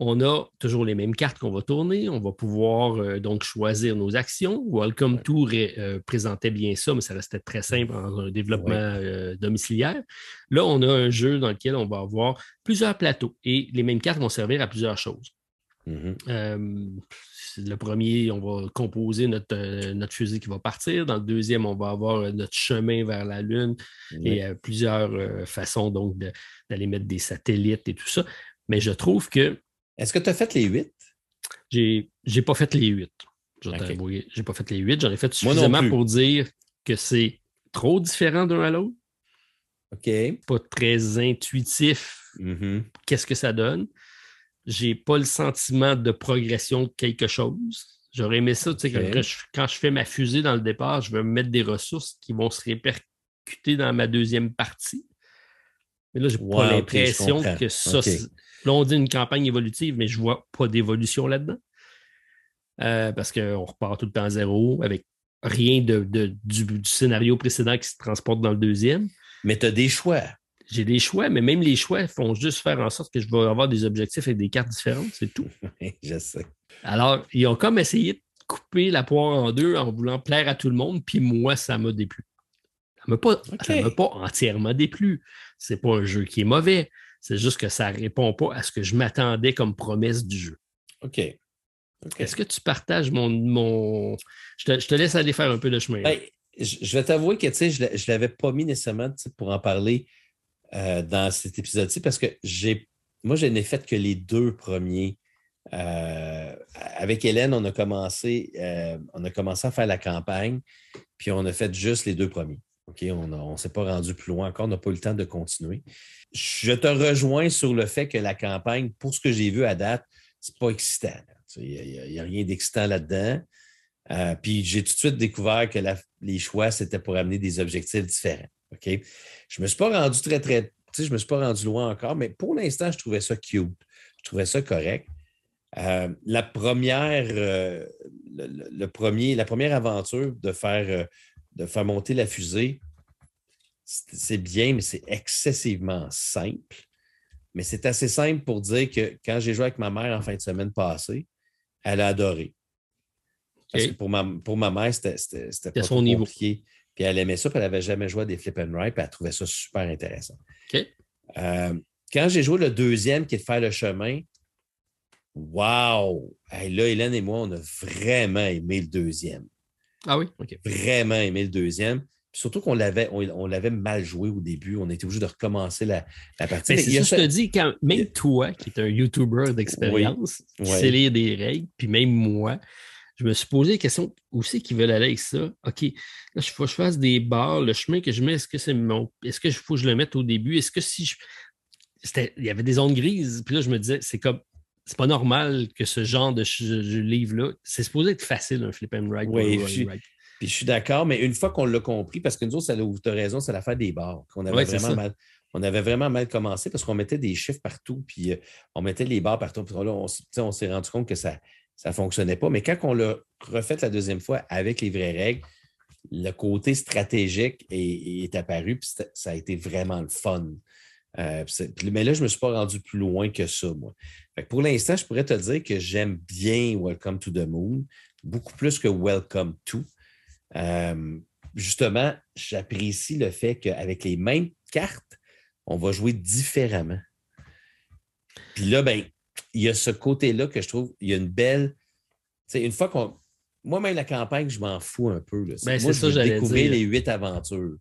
on a toujours les mêmes cartes qu'on va tourner. On va pouvoir euh, donc choisir nos actions. Welcome Tour euh, présentait bien ça, mais ça restait très simple dans un développement euh, domiciliaire. Là, on a un jeu dans lequel on va avoir plusieurs plateaux et les mêmes cartes vont servir à plusieurs choses. Mm-hmm. le premier, on va composer notre, notre fusée qui va partir. Dans le deuxième, on va avoir notre chemin vers la Lune et plusieurs façons donc d'aller mettre des satellites et tout ça. Mais je trouve que est-ce que tu as fait les huit? J'ai n'ai pas fait les huit. Je J'ai pas fait les huit. Ai fait suffisamment pour dire que c'est trop différent d'un à l'autre. OK. Pas très intuitif. Mm-hmm. Qu'est-ce que ça donne? J'ai pas le sentiment de progression de quelque chose. J'aurais aimé ça, tu sais, quand, je, fais ma fusée dans le départ, je veux mettre des ressources qui vont se répercuter dans ma deuxième partie. Mais là, j'ai pas l'impression que ça, Là, on dit une campagne évolutive, mais je ne vois pas d'évolution là-dedans. Euh, parce qu'on repart tout le temps à zéro avec rien de, du, scénario précédent qui se transporte dans le deuxième. Mais tu as des choix. J'ai des choix, mais même les choix font juste faire en sorte que je vais avoir des objectifs avec des cartes différentes, c'est tout. (laughs) je sais. Alors, ils ont comme essayé de couper la poire en deux en voulant plaire à tout le monde, puis moi, ça m'a déplu. Ça ne m'a pas, entièrement déplu. C'est pas un jeu qui est mauvais. C'est juste que ça ne répond pas à ce que je m'attendais comme promesse du jeu. OK. Est-ce que tu partages mon. mon... Je, te, laisse aller faire un peu de chemin. Ben, je vais t'avouer que je ne l'avais pas mis nécessairement pour en parler euh, dans cet épisode-ci parce que j'ai moi, je n'ai fait que les deux premiers. Euh, avec Hélène, on a commencé, euh, on a commencé à faire la campagne, puis on a fait juste les deux premiers. OK, on ne s'est pas rendu plus loin encore, on n'a pas eu le temps de continuer. Je te rejoins sur le fait que la campagne, pour ce que j'ai vu à date, c'est pas excitant. Il n'y a, rien d'excitant là-dedans. Euh, puis j'ai tout de suite découvert que les choix, c'était pour amener des objectifs différents. Je ne me suis pas rendu très, très. Je me suis pas rendu loin encore, mais pour l'instant, je trouvais ça cute. Je trouvais ça correct. Euh, la première, euh, le, premier, la première aventure de faire, de faire monter la fusée, c'est bien, mais c'est excessivement simple. Mais c'est assez simple pour dire que quand j'ai joué avec ma mère en fin de semaine passée, elle a adoré. Parce que pour ma, pour ma mère, c'était pas son niveau. compliqué. Puis elle aimait ça, puis elle n'avait jamais joué à des flip and ride, puis elle trouvait ça super intéressant. Euh, quand j'ai joué le deuxième, qui est de faire le chemin, wow! là, Hélène et moi, on a vraiment aimé le deuxième. Ah oui? Vraiment aimé le deuxième. surtout qu'on l'avait, on, l'avait mal joué au début. On était obligé de recommencer la, partie. C'est ça, je te dis, quand, même toi, qui es un YouTuber d'expérience, qui sais lire des règles, puis même moi, je me suis posé la question où c'est qu'ils veulent aller avec ça? OK, là, il faut que je fasse des barres. Le chemin que je mets, est-ce que c'est mon. Est-ce que faut que je le mette au début? Est-ce que si je. Il y avait des zones grises. Puis là, je me disais, c'est comme. C'est pas normal que ce genre de, livre-là. C'est supposé être facile, un flip and ride. Oui, puis je suis d'accord, mais une fois qu'on l'a compris, parce que nous autres, tu as raison, c'est l'affaire des barres. qu'on avait vraiment mal on avait vraiment mal commencé parce qu'on mettait des chiffres partout, puis euh, on mettait les barres partout. Puis là, on, on s'est rendu compte que ça, ça ne fonctionnait pas. Mais quand on l'a refait la deuxième fois avec les vraies règles, le côté stratégique est, apparu, puis ça a été vraiment le fun. Euh, mais là, je ne me suis pas rendu plus loin que ça, moi. pour l'instant, je pourrais te dire que j'aime bien Welcome to the Moon, beaucoup plus que Welcome to. Euh, justement, j'apprécie le fait qu'avec les mêmes cartes, on va jouer différemment. Puis là, ben, il y a ce côté-là que je trouve, il y a une belle. Tu une fois qu'on. Moi-même, la campagne, je m'en fous un peu. Là. Ben, moi, je veux découvrir les huit aventures.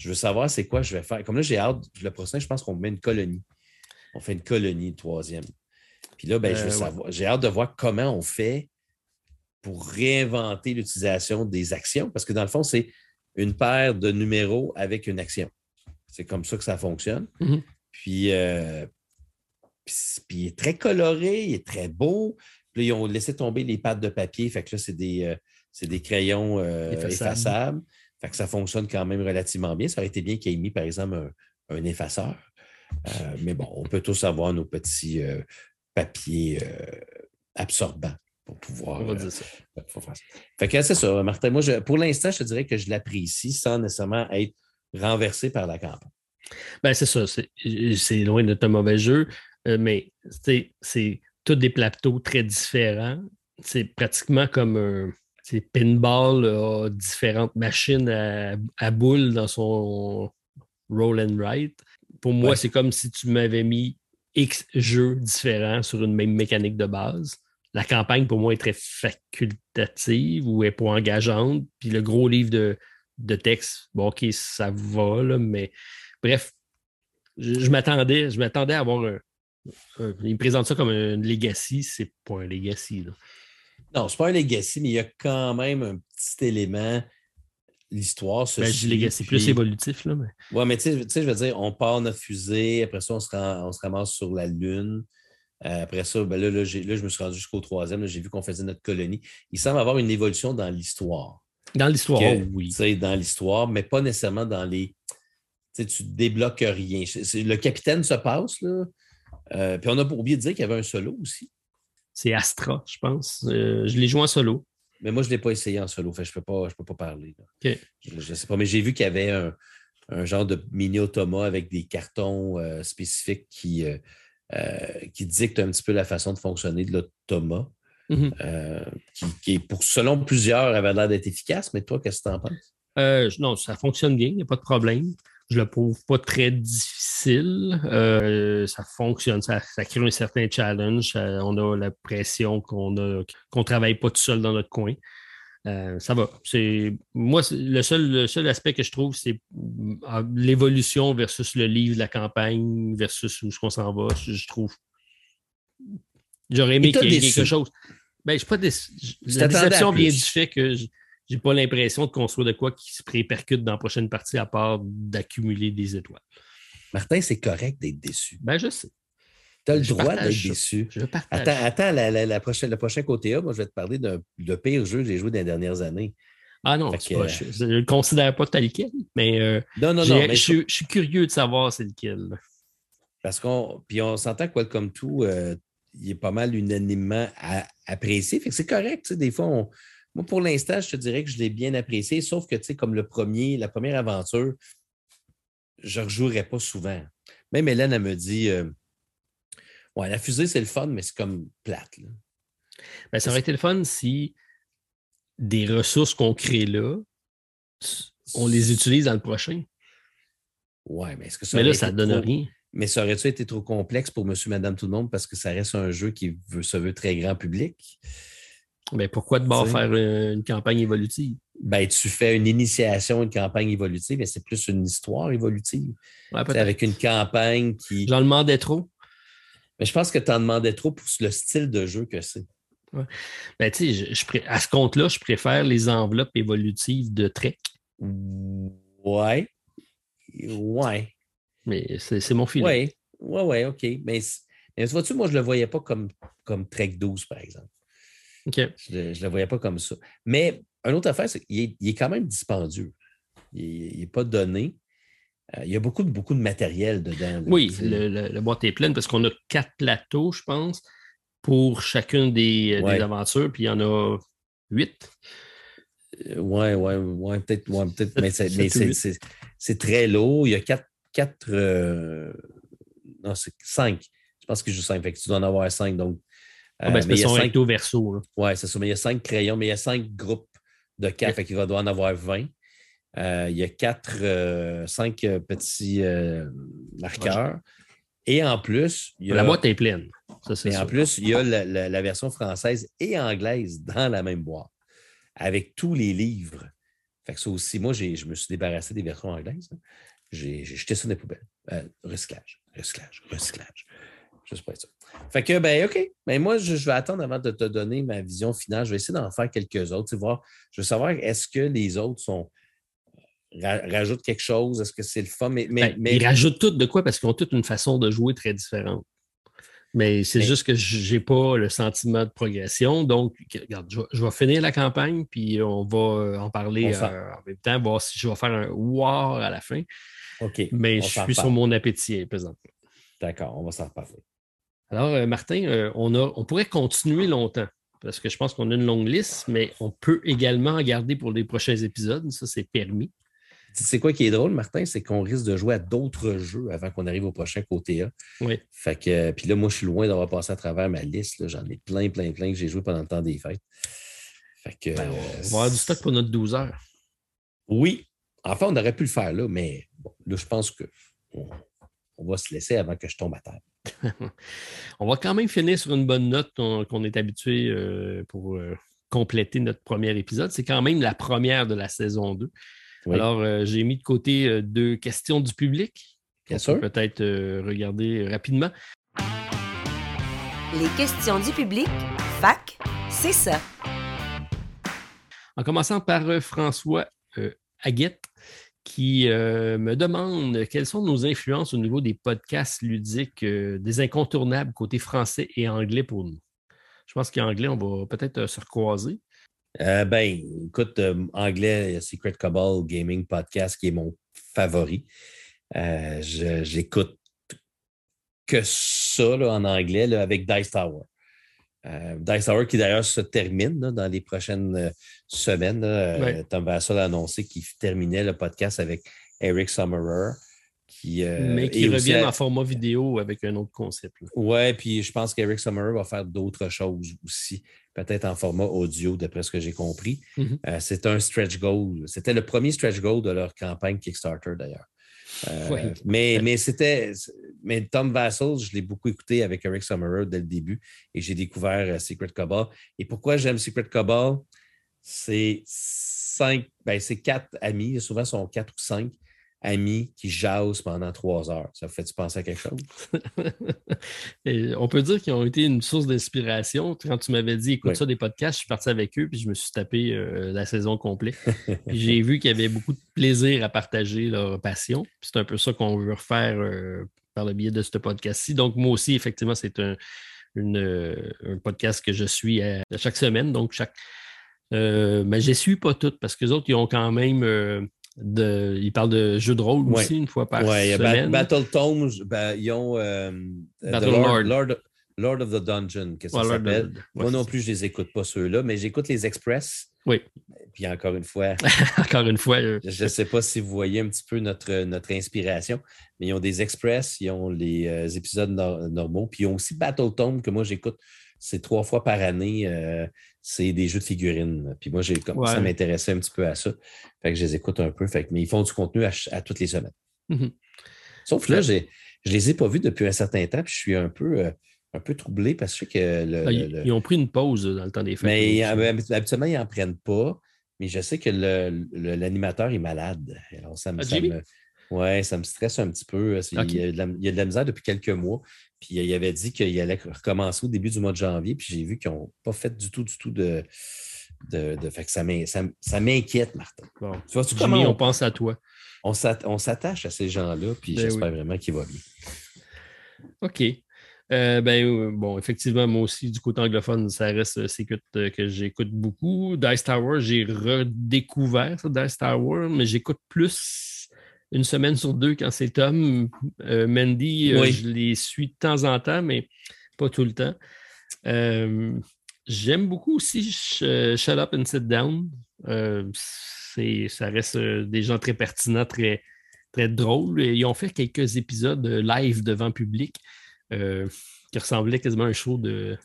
Je veux savoir c'est quoi je vais faire. Comme là, j'ai hâte. Le prochain, je pense qu'on met une colonie. On fait une colonie, le troisième. Puis là, ben, je veux euh, savoir. J'ai hâte de voir comment on fait pour réinventer l'utilisation des actions. Parce que dans le fond, c'est une paire de numéros avec une action. C'est comme ça que ça fonctionne. Mm-hmm. Puis, euh, puis, il est très coloré, il est très beau. Puis ils ont laissé tomber les pattes de papier. Fait que là, c'est des, euh, des crayons euh, effaçables. Fait que ça fonctionne quand même relativement bien. Ça aurait été bien qu'il ait mis, par exemple, un, effaceur. Euh, mais bon, on peut tous avoir nos petits papiers absorbants pour pouvoir. On va dire ça. Fait que c'est ça, Martin. Moi, pour l'instant, je te dirais que je l'apprécie sans nécessairement être renversé par la campagne. Ben, c'est ça. C'est loin d'être un mauvais jeu. Euh, mais c'est tous des plateaux très différents. C'est pratiquement comme un pinball a différentes machines à, boules dans son roll and write. Pour moi, c'est comme si tu m'avais mis X jeux différents sur une même mécanique de base. La campagne, pour moi, est très facultative ou est pas engageante. Puis le gros livre de, de texte, bon, OK, ça va, là, mais bref, je, je m'attendais à avoir un, euh, il me présente ça comme un legacy, c'est pas un legacy. Là. Non, c'est pas un legacy, mais il y a quand même un petit élément. L'histoire se ben, legacy plus évolutif. Là, mais... Oui, mais tu sais, je veux dire, on part notre fusée, après ça, on se, on se ramasse sur la Lune. Euh, après ça, ben là, là, je me suis rendu jusqu'au troisième. J'ai vu qu'on faisait notre colonie. Il semble avoir une évolution dans l'histoire. Dans l'histoire, oui. Dans l'histoire, mais pas nécessairement dans les. Tu tu débloques rien. Le capitaine se passe, là. Euh, puis on a oublié de dire qu'il y avait un solo aussi. C'est Astra, je pense. Euh, je l'ai joué en solo. Mais moi, je ne l'ai pas essayé en solo. Fait, je ne peux, pas, peux pas parler. Je ne sais pas, mais j'ai vu qu'il y avait un, genre de mini-automa avec des cartons euh, spécifiques qui, qui dictent un petit peu la façon de fonctionner de l'automa. Mm-hmm. qui, pour, selon plusieurs, avait l'air d'être efficace. Mais toi, qu'est-ce que tu en penses? non, ça fonctionne bien, il n'y a pas de problème. Je le trouve pas très difficile. Euh, ça fonctionne, ça, crée un certain challenge. on a la pression qu'on a qu'on travaille pas tout seul dans notre coin. Euh, ça va. C'est moi le seul, le seul aspect que je trouve, c'est euh, l'évolution versus le livre de la campagne versus où on s'en va. Je, trouve. J'aurais aimé qu'il y ait quelque chose. Ben, je pas La déception vient du fait que j'ai pas l'impression de construire de quoi qui se répercute dans la prochaine partie à part d'accumuler des étoiles. Martin, c'est correct d'être déçu. Ben, je sais. Tu as le droit d'être déçu. Je partage. Attends, attends la, prochaine, le prochain côté A, moi, je vais te parler d'un pire jeu que j'ai joué dans les dernières années. Ah non, je ne le considère pas tel quel, mais, euh, non, non, non, je, suis curieux de savoir c'est lequel. Parce qu'on puis on s'entend que Welcome To, euh, il est pas mal unanimement apprécié. Fait que c'est correct. Des fois, moi, pour l'instant, je te dirais que je l'ai bien apprécié, sauf que, tu sais, comme le premier, la première aventure, je ne rejouerais pas souvent. Même Hélène, elle me dit euh, Ouais, la fusée, c'est le fun, mais c'est comme plate. Ben, ça aurait été le fun si des ressources qu'on crée là, on les utilise dans le prochain. Ouais, mais est-ce que ça Mais là, ça ne donne rien. Mais ça aurait-tu été trop complexe pour monsieur, madame, tout le monde parce que ça reste un jeu qui veut, se veut très grand public? Mais ben, pourquoi de bord faire une campagne évolutive? Ben, tu fais une initiation, une campagne évolutive, mais c'est plus une histoire évolutive. avec une campagne qui. J'en demandais trop. Mais je pense que tu en demandais trop pour le style de jeu que c'est. Ben, tu sais, je, à ce compte-là, je préfère les enveloppes évolutives de Trek. Ouais. Ouais. Mais c'est mon feeling. Oui, ouais, ouais, OK. Mais, mais vois-tu, moi, je ne le voyais pas comme, comme Trek 12, par exemple. Je ne le, voyais pas comme ça. Mais une autre affaire, c'est qu'il est, quand même dispendieux. Il n'est pas donné. Euh, il y a beaucoup de, beaucoup de matériel dedans. oui, le, le, boîte est pleine parce qu'on a quatre plateaux, je pense pour chacune des, euh, aventures, puis il y en a huit. Oui, oui, ouais, peut-être, peut mais (laughs) c'est très lourd. Il y a quatre, quatre euh, non, c'est cinq. Je pense que je joue cinq. Fait que tu dois en avoir cinq. Donc, ah, ben, euh, mais il y a cinq verso. Oui, c'est ça. Mais il y a cinq crayons, mais il y a cinq groupes de quatre. Fait qu'il va doit en avoir vingt. il y a quatre, cinq petits marqueurs. Et en plus, il y a, la boîte est pleine. et en plus, il y a la, version française et anglaise dans la même boîte, avec tous les livres. Fait que ça aussi, moi, je me suis débarrassé des versions anglaises. Hein. J'ai jeté ça dans les poubelles. Euh, recyclage, recyclage, recyclage. Juste pour être sûr. Fait que, ben, OK. Ben, moi, je, vais attendre avant de te donner ma vision finale. Je vais essayer d'en faire quelques autres. Voir, je veux savoir, est-ce que les autres sont rajoute quelque chose? Est-ce que c'est le fun? Mais, mais, ben, Ils rajoutent tout de quoi? Parce qu'ils ont toutes une façon de jouer très différente. Mais c'est juste que je n'ai pas le sentiment de progression. Donc, regarde, je, vais finir la campagne, puis on va euh, en parler euh, en même temps, voir si je vais faire un war à la fin. OK. Mais je suis sur mon appétit présentement. D'accord, on va s'en reparler. Alors, euh, Martin, on, a, on pourrait continuer longtemps parce que je pense qu'on a une longue liste, mais on peut également en garder pour les prochains épisodes. Ça, c'est permis. C'est quoi qui est drôle, Martin? C'est qu'on risque de jouer à d'autres jeux avant qu'on arrive au prochain côté A. Oui. Fait que, puis là, moi, je suis loin d'avoir passé à travers ma liste. J'en ai plein, plein, plein que j'ai joué pendant le temps des fêtes. Fait que, ben, on va avoir du stock pour notre 12 heures. Oui. Enfin, on aurait pu le faire là, mais bon, là, je pense que on, va se laisser avant que je tombe à terre. (laughs) on va quand même finir sur une bonne note qu'on est habitué euh, pour euh, compléter notre premier épisode. C'est quand même la première de la saison 2. Alors, euh, j'ai mis de côté euh, deux questions du public. Bien sûr. Peut-être euh, regarder rapidement. Les questions du public, fac, c'est ça. En commençant par François Aguette, qui me demande quelles sont nos influences au niveau des podcasts ludiques, des incontournables côté français et anglais pour nous. Je pense qu'en anglais, on va peut-être se recroiser. Euh, ben, écoute, euh, anglais, Secret Cabal Gaming Podcast, qui est mon favori. Euh, j'écoute que ça en anglais avec Dice Tower. Dice Tower qui d'ailleurs se termine dans les prochaines semaines. Tom Vassal a annoncé qu'il terminait le podcast avec Eric Summerer. Qui, Mais qui revient en format vidéo avec un autre concept. Oui, puis je pense qu'Eric Summerer va faire d'autres choses aussi peut-être en format audio, d'après ce que j'ai compris. Mhm. Euh, c'est un stretch goal. C'était le premier stretch goal de leur campagne Kickstarter, d'ailleurs. Euh, (laughs) mais, mais c'était. Mais Tom Vassell, je l'ai beaucoup écouté avec Eric Summerer dès le début et j'ai découvert euh, Secret Cabal. Et pourquoi j'aime Secret Cabal? C'est cinq, ben c'est quatre amis, souvent sont quatre ou cinq. amis qui jasent pendant trois heures. Ça fait-tu penser à quelque chose? (laughs) on peut dire qu'ils ont été une source d'inspiration. Quand tu m'avais dit écoute ça des podcasts, je suis parti avec eux puis je me suis tapé euh, la saison complète. (laughs) J'ai vu qu'il y avait beaucoup de plaisir à partager leur passion. C'est un peu ça qu'on veut refaire euh, par le biais de ce podcast-ci. Donc, moi aussi, effectivement, c'est un, podcast que je suis chaque semaine. Donc, chaque. Mais je ne suis pas toutes parce que les autres, ils ont quand même de, ils parlent de jeux de rôle aussi une fois par ouais, semaine. Battle Tomes, ben, ils ont euh, Lord, Lord, Lord, of the Dungeon, qu'est-ce que ça s'appelle? Moi non plus, je ne les écoute pas ceux-là, mais j'écoute les Express. Oui. Puis encore une fois. (laughs) encore une fois. Euh, je ne sais pas si vous voyez un petit peu notre, notre inspiration, mais ils ont des Express, ils ont les euh, épisodes normaux, puis ils ont aussi Battle Tome que moi j'écoute. C'est trois fois par année c'est des jeux de figurines. Puis moi, j'ai commencé à m'intéresser un petit peu à ça. Fait que je les écoute un peu. Fait que, mais ils font du contenu à, toutes les semaines. Mm-hmm. Sauf là, je ne les ai pas vus depuis un certain temps, puis je suis un peu, euh, un peu troublé parce que ah, Ils ont pris une pause dans le temps des fêtes. Mais habituellement, ils n'en prennent pas. Mais je sais que l'animateur est malade. Alors, ça me, ah, oui, ça me stresse un petit peu. Il, y a de la, misère depuis quelques mois. Puis il avait dit qu'il allait recommencer au début du mois de janvier. Puis j'ai vu qu'ils n'ont pas fait du tout, du tout de. de, fait que ça m'inquiète, Martin. Bon. Tu vois, Jimmy, on, pense à toi? On s'attache à ces gens-là, puis ben j'espère vraiment qu'il va bien. OK. Euh, ben, euh, bon, effectivement, moi aussi, du côté anglophone, ça reste c'est euh, que j'écoute beaucoup. Dice Tower, j'ai redécouvert ça, Dice Tower, mais j'écoute plus une semaine sur deux quand c'est Tom. Euh, Mandy, euh, je les suis de temps en temps, mais pas tout le temps. Euh, j'aime beaucoup aussi Shut Up and Sit Down. ça reste des gens très pertinents, très, très drôles. ils ont fait quelques épisodes live devant public qui ressemblaient quasiment à un show, de,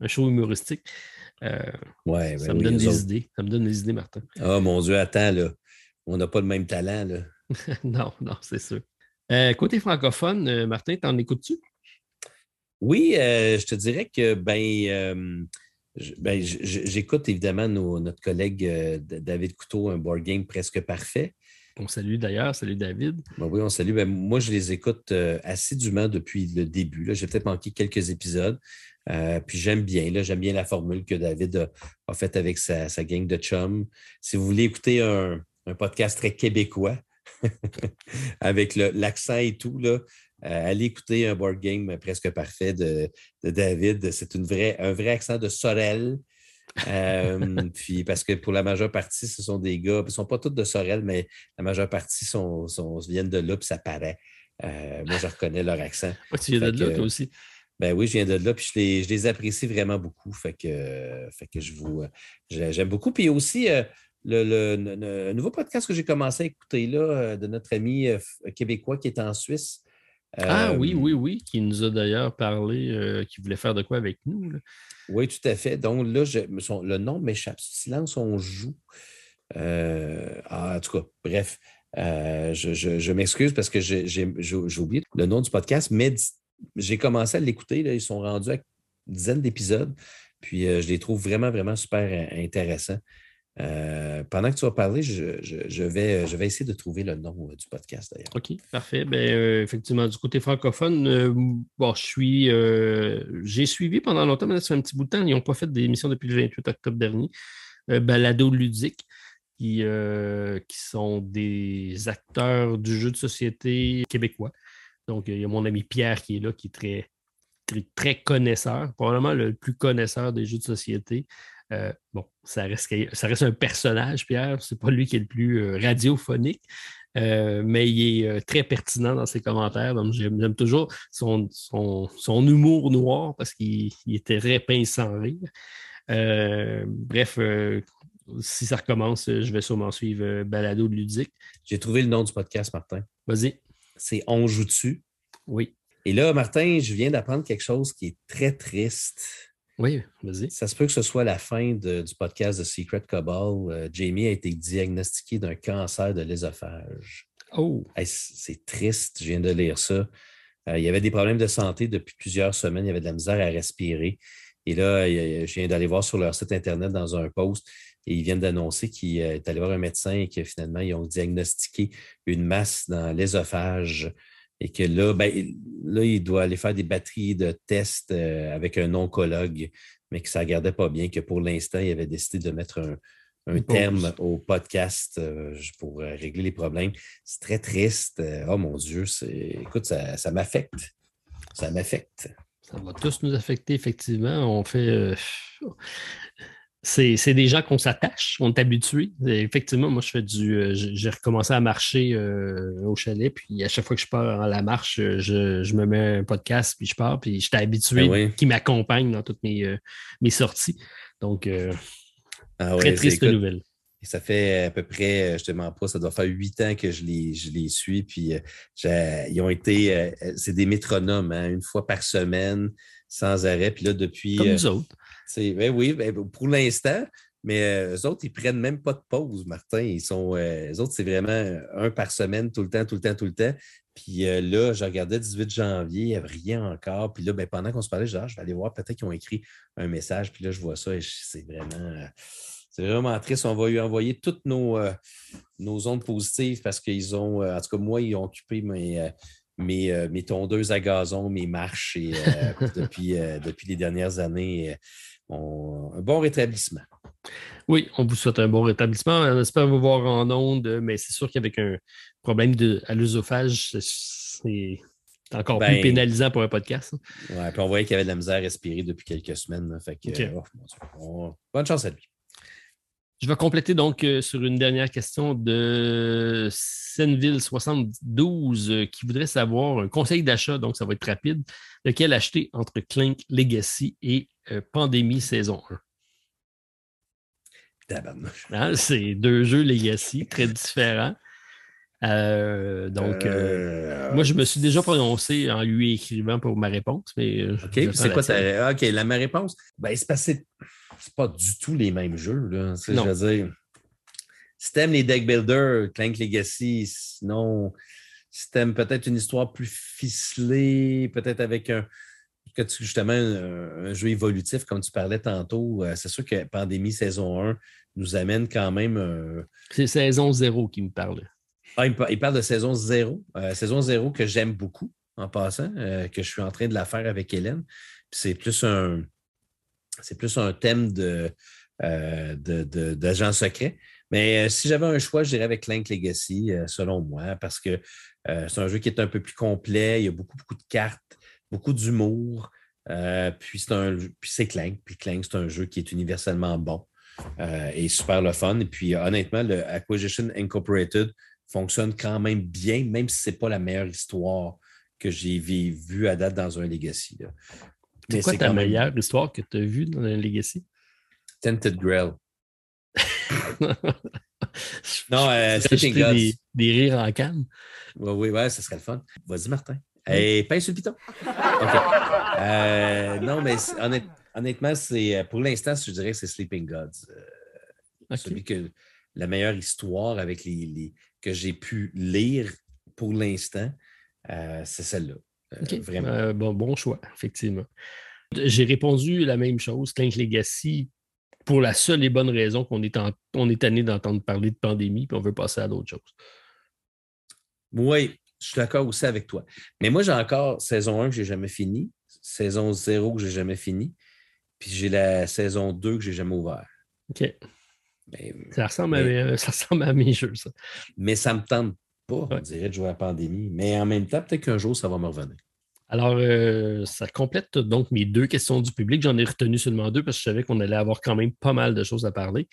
un show humoristique. ouais, ça ben me donne des idées. Ça me donne des idées, Martin. Oh mon Dieu, attends, là. On n'a pas le même talent, là. (laughs) non, non, c'est sûr. Euh, côté francophone, euh, Martin, t'en écoutes-tu? Oui, euh, je te dirais que ben, ben j'écoute évidemment notre collègue David Couteau, un board game presque parfait. On salue d'ailleurs, salut David. Ben oui, on salue. Ben, moi, je les écoute assidûment depuis le début. J'ai peut-être manqué quelques épisodes. puis j'aime bien, j'aime bien la formule que David a, faite avec sa, gang de chums. Si vous voulez écouter un podcast très québécois, (laughs) avec l'accent et tout. Là. Euh, allez écouter un board game presque parfait de, David. C'est un vrai accent de Sorel. Euh, (laughs) puis parce que pour la majeure partie, ce sont des gars, ils ne sont pas tous de Sorel, mais la majeure partie sont, viennent de là, puis ça paraît. Euh, moi, je reconnais leur accent. (laughs) tu viens de là, toi aussi? Ben oui, je viens de là, puis je les, je les apprécie vraiment beaucoup. Fait que, fait que je vous j'aime beaucoup. Puis aussi, le, nouveau podcast que j'ai commencé à écouter là, euh, de notre ami euh, québécois qui est en Suisse. ah oui, euh, oui, oui, qui nous a d'ailleurs parlé, qui voulait faire de quoi avec nous. Oui, tout à fait. Donc là, le nom m'échappe. Silence, on joue. Ah, en tout cas, bref, je, m'excuse parce que j'ai oublié le nom du podcast, mais j'ai commencé à l'écouter. Ils sont rendus à une dizaine d'épisodes. Puis je les trouve vraiment, vraiment super intéressants. Euh, pendant que tu vas parler, je, vais, essayer de trouver le nom euh, du podcast d'ailleurs. OK, parfait. Ben, euh, effectivement, du côté francophone, j'ai suivi pendant longtemps, mais fait un petit bout de temps. Ils n'ont pas fait d'émission depuis le 28 octobre dernier. Balado ludique, qui, sont des acteurs du jeu de société québécois. Donc, il y a mon ami Pierre qui est là, qui est très connaisseur, probablement le plus connaisseur des jeux de société. Euh, bon, ça reste, ça reste un personnage, Pierre. C'est pas lui qui est le plus euh, radiophonique, euh, mais il est très pertinent dans ses commentaires. Donc, j'aime toujours son, son, humour noir parce qu'il était très pince sans rire. bref, si ça recommence, je vais sûrement suivre Balado de Ludique. J'ai trouvé le nom du podcast, Martin. Vas-y. C'est On joue dessus. Oui. Et là, Martin, je viens d'apprendre quelque chose qui est très triste. Oui, vas-y. Ça se peut que ce soit la fin du podcast de Secret Cabal. Euh, Jamie a été diagnostiqué d'un cancer de l'ésophage. Oh! c'est triste, je viens de lire ça. Euh, il y avait des problèmes de santé depuis plusieurs semaines. Il y avait de la misère à respirer. Et là, je viens d'aller voir sur leur site Internet dans un post et ils viennent d'annoncer qu'il est allé voir un médecin et que finalement, ils ont diagnostiqué une masse dans l'ésophage et que là, ben, là, il doit aller faire des batteries de tests euh, avec un oncologue, mais que ça ne gardait pas bien, que pour l'instant, il avait décidé de mettre un, terme au podcast euh, pour euh, régler les problèmes. C'est très triste. Oh mon Dieu, écoute, ça, ça m'affecte. Ça m'affecte. Ça va tous nous affecter, effectivement. On fait c'est des gens qu'on s'attache, on est habitué. Effectivement, moi, je fais du. Euh, j'ai recommencé à marcher euh, au chalet, puis à chaque fois que je pars à la marche, euh, je, me mets un podcast, puis je pars, puis j'étais habitué ben qui m'accompagne dans toutes mes, mes sorties. Donc, ah très triste nouvelle. Ça fait à peu près, je te mens pas, ça doit faire huit ans que je les, je les suis. Puis ils ont été, c'est des métronomes, hein, une fois par semaine, sans arrêt. Puis là, depuis. Comme nous autres. Ben oui, ben, pour l'instant, mais euh, eux autres, ils ne prennent même pas de pause, Martin. Ils sont, euh, eux autres, c'est vraiment un par semaine, tout le temps, tout le temps, tout le temps. Puis euh, là, je regardais 18 janvier, il n'y avait rien encore. Puis là, ben, pendant qu'on se parlait, je, ah, je vais aller voir, peut-être qu'ils ont écrit un message. Puis là, je vois ça et c'est vraiment. c'est vraiment triste. On va lui envoyer toutes nos, nos ondes positives parce qu'ils ont, en tout cas, moi, ils ont occupé mes, mes, mes tondeuses à gazon, mes marches depuis, depuis les dernières années un bon rétablissement. Oui, on vous souhaite un bon rétablissement. On espère vous voir en ondes, mais c'est sûr qu'avec un problème de, à l'œsophage, c'est encore plus ben, pénalisant pour un podcast. Oui, puis on voyait qu'il avait de la misère à respirer depuis quelques semaines. Fait oh, bonne chance à lui. Je vais compléter donc euh, sur une dernière question de Senville72 euh, qui voudrait savoir un conseil d'achat, donc ça va être rapide, lequel acheter entre Clink Legacy et euh, Pandémie saison 1. Hein, c'est deux jeux Legacy très différents. donc, moi, je me suis déjà prononcé en lui écrivant pour ma réponse. Mais OK, c'est quoi ta... OK, la, ma réponse? Ben, c'est passé c'est pas du tout les mêmes jeux. Là. Je veux dire, si t'aimes les deck builders, Clank Legacy, sinon, si t'aimes peut-être une histoire plus ficelée, peut-être avec un justement un, jeu évolutif, comme tu parlais tantôt, euh, c'est sûr que Pandémie saison 1 nous amène quand même. C'est saison 0 qui me parle. Ah, il, parle de saison 0. Euh, saison 0 que j'aime beaucoup en passant, euh, que je suis en train de la faire avec Hélène. C'est plus un c'est plus un thème de, euh, d'agent secret. Mais euh, si j'avais un choix, je dirais avec Clank Legacy, euh, selon moi, parce que c'est un jeu qui est un peu plus complet. Il y a beaucoup, beaucoup de cartes, beaucoup d'humour. puis c'est un puis c'est Clank. Puis Clank, c'est un jeu qui est universellement bon et super le fun. Et puis honnêtement, le Acquisition Incorporated fonctionne quand même bien, même si ce n'est pas la meilleure histoire que j'ai vue à date dans un Legacy. C'est quoi ta meilleure histoire que tu as vue dans un Legacy? Tented Grail. (laughs) non, euh, Sleeping Gods. Des, des, rires en canne. Oui, oui, ouais, ça serait le fun. Vas-y, Martin. Hey, pince sur le piton. OK. Euh, non, mais honnêtement, c'est, euh, pour l'instant, je dirais que c'est Sleeping Gods. Euh, Celui que la meilleure histoire avec les, les que j'ai pu lire pour l'instant, euh, c'est celle-là. Vraiment. Bon, bon choix, effectivement. J'ai répondu la même chose, Clank Legacy, pour la seule et bonne raison qu'on est, en, on est tanné d'entendre parler de pandémie, puis on veut passer à d'autres choses. Oui, je suis d'accord aussi avec toi. Mais moi, j'ai encore saison 1 que je n'ai jamais fini, saison 0 que je n'ai jamais fini, puis j'ai la saison 2 que je n'ai jamais ouvert. OK. ça, ressemble à, ça ressemble à mes jeux, ça. Mais ça ne me tente pas, on dirait, de jouer à la pandémie. Mais en même temps, peut-être qu'un jour, ça va me revenir. Alors, euh, ça complète donc mes deux questions du public. J'en ai retenu seulement deux parce que je savais qu'on allait avoir quand même pas mal de choses à parler.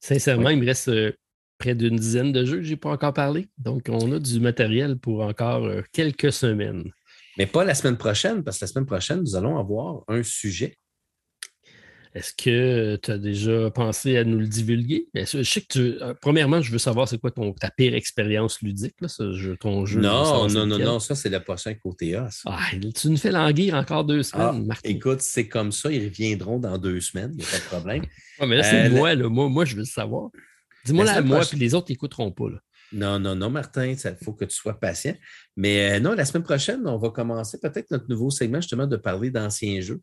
Sincèrement, il me reste euh, près d'une dizaine de jeux que je n'ai pas encore parlé. Donc, on a du matériel pour encore euh, quelques semaines. Mais pas la semaine prochaine, parce que la semaine prochaine, nous allons avoir un sujet est-ce que tu as déjà pensé à nous le divulguer? Je sais que tu. Euh, premièrement, je veux savoir c'est quoi ton, ta pire expérience ludique, là, ce jeu, ton jeu. Non, non, non, non, ça, c'est le prochain côté A. Ah, tu nous fais languir encore deux ah, semaines, Martin. Écoute, c'est comme ça, ils reviendront dans deux semaines, il n'y a pas de problème. (laughs) mais là, c'est euh, moi, là. Moi, moi, je veux le savoir. Dis-moi là, moi, puis les autres n'écouteront pas. Là. Non, non, non, Martin, il faut que tu sois patient. Mais euh, non, la semaine prochaine, on va commencer peut-être notre nouveau segment justement de parler d'anciens jeux.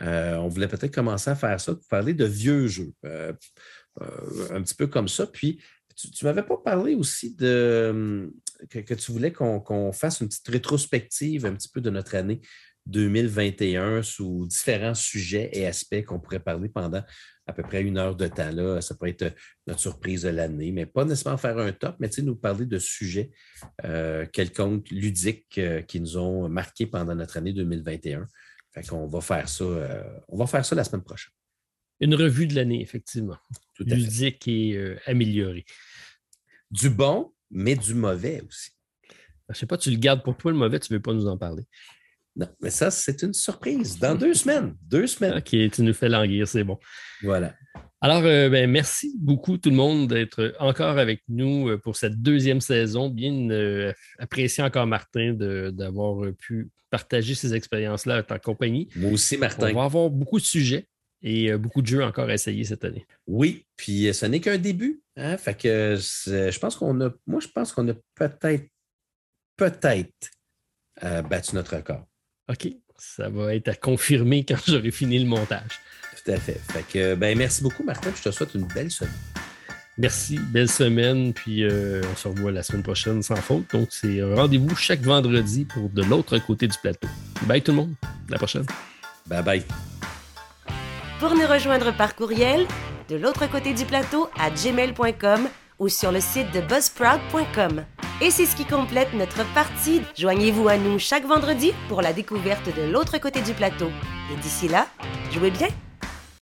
on voulait peut-être commencer à faire ça, parler de vieux jeux, un petit peu comme ça. Puis, tu ne m'avais pas parlé aussi de que, tu voulais qu'on fasse une petite rétrospective un petit peu de notre année 2021 sous différents sujets et aspects qu'on pourrait parler pendant à peu près une heure de temps. Là. Ça pourrait être notre surprise de l'année, mais pas nécessairement faire un top, mais nous parler de sujets euh, quelconques, ludiques, euh, qui nous ont marqués pendant notre année 2021. Fait qu'on va faire ça, euh, on va faire ça la semaine prochaine. Une revue de l'année, effectivement. Tout Ludique et euh, améliorée. Du bon, mais du mauvais aussi. Je ne sais pas, tu le gardes pour toi le mauvais, tu ne veux pas nous en parler. Non, mais ça, c'est une surprise. Dans deux semaines. Deux semaines. OK, tu nous fais languir, c'est bon. Voilà. Alors, euh, ben, merci beaucoup tout le monde d'être encore avec nous euh, pour cette deuxième saison. Bien euh, apprécié encore Martin d'avoir pu partager ces expériences-là en ta compagnie. Moi aussi, Martin. On va avoir beaucoup de sujets et beaucoup de jeux encore à essayer cette année. Oui, puis ce n'est qu'un début. Hein? Fait que je pense qu'on a, moi, je pense qu'on a peut-être, peut-être battu notre record. OK, ça va être à confirmer quand j'aurai fini le montage. Tout à fait. Fait que, ben, merci beaucoup, Martin. Je te souhaite une belle semaine. Merci, belle semaine, puis euh, on se revoit la semaine prochaine sans faute. Donc, c'est un rendez-vous chaque vendredi pour de l'autre côté du plateau. Bye tout le monde, à la prochaine. Bye bye. Pour nous rejoindre par courriel, de l'autre côté du plateau à gmail.com ou sur le site de buzzsprout.com. Et c'est ce qui complète notre partie. Joignez-vous à nous chaque vendredi pour la découverte de l'autre côté du plateau. Et d'ici là, jouez bien!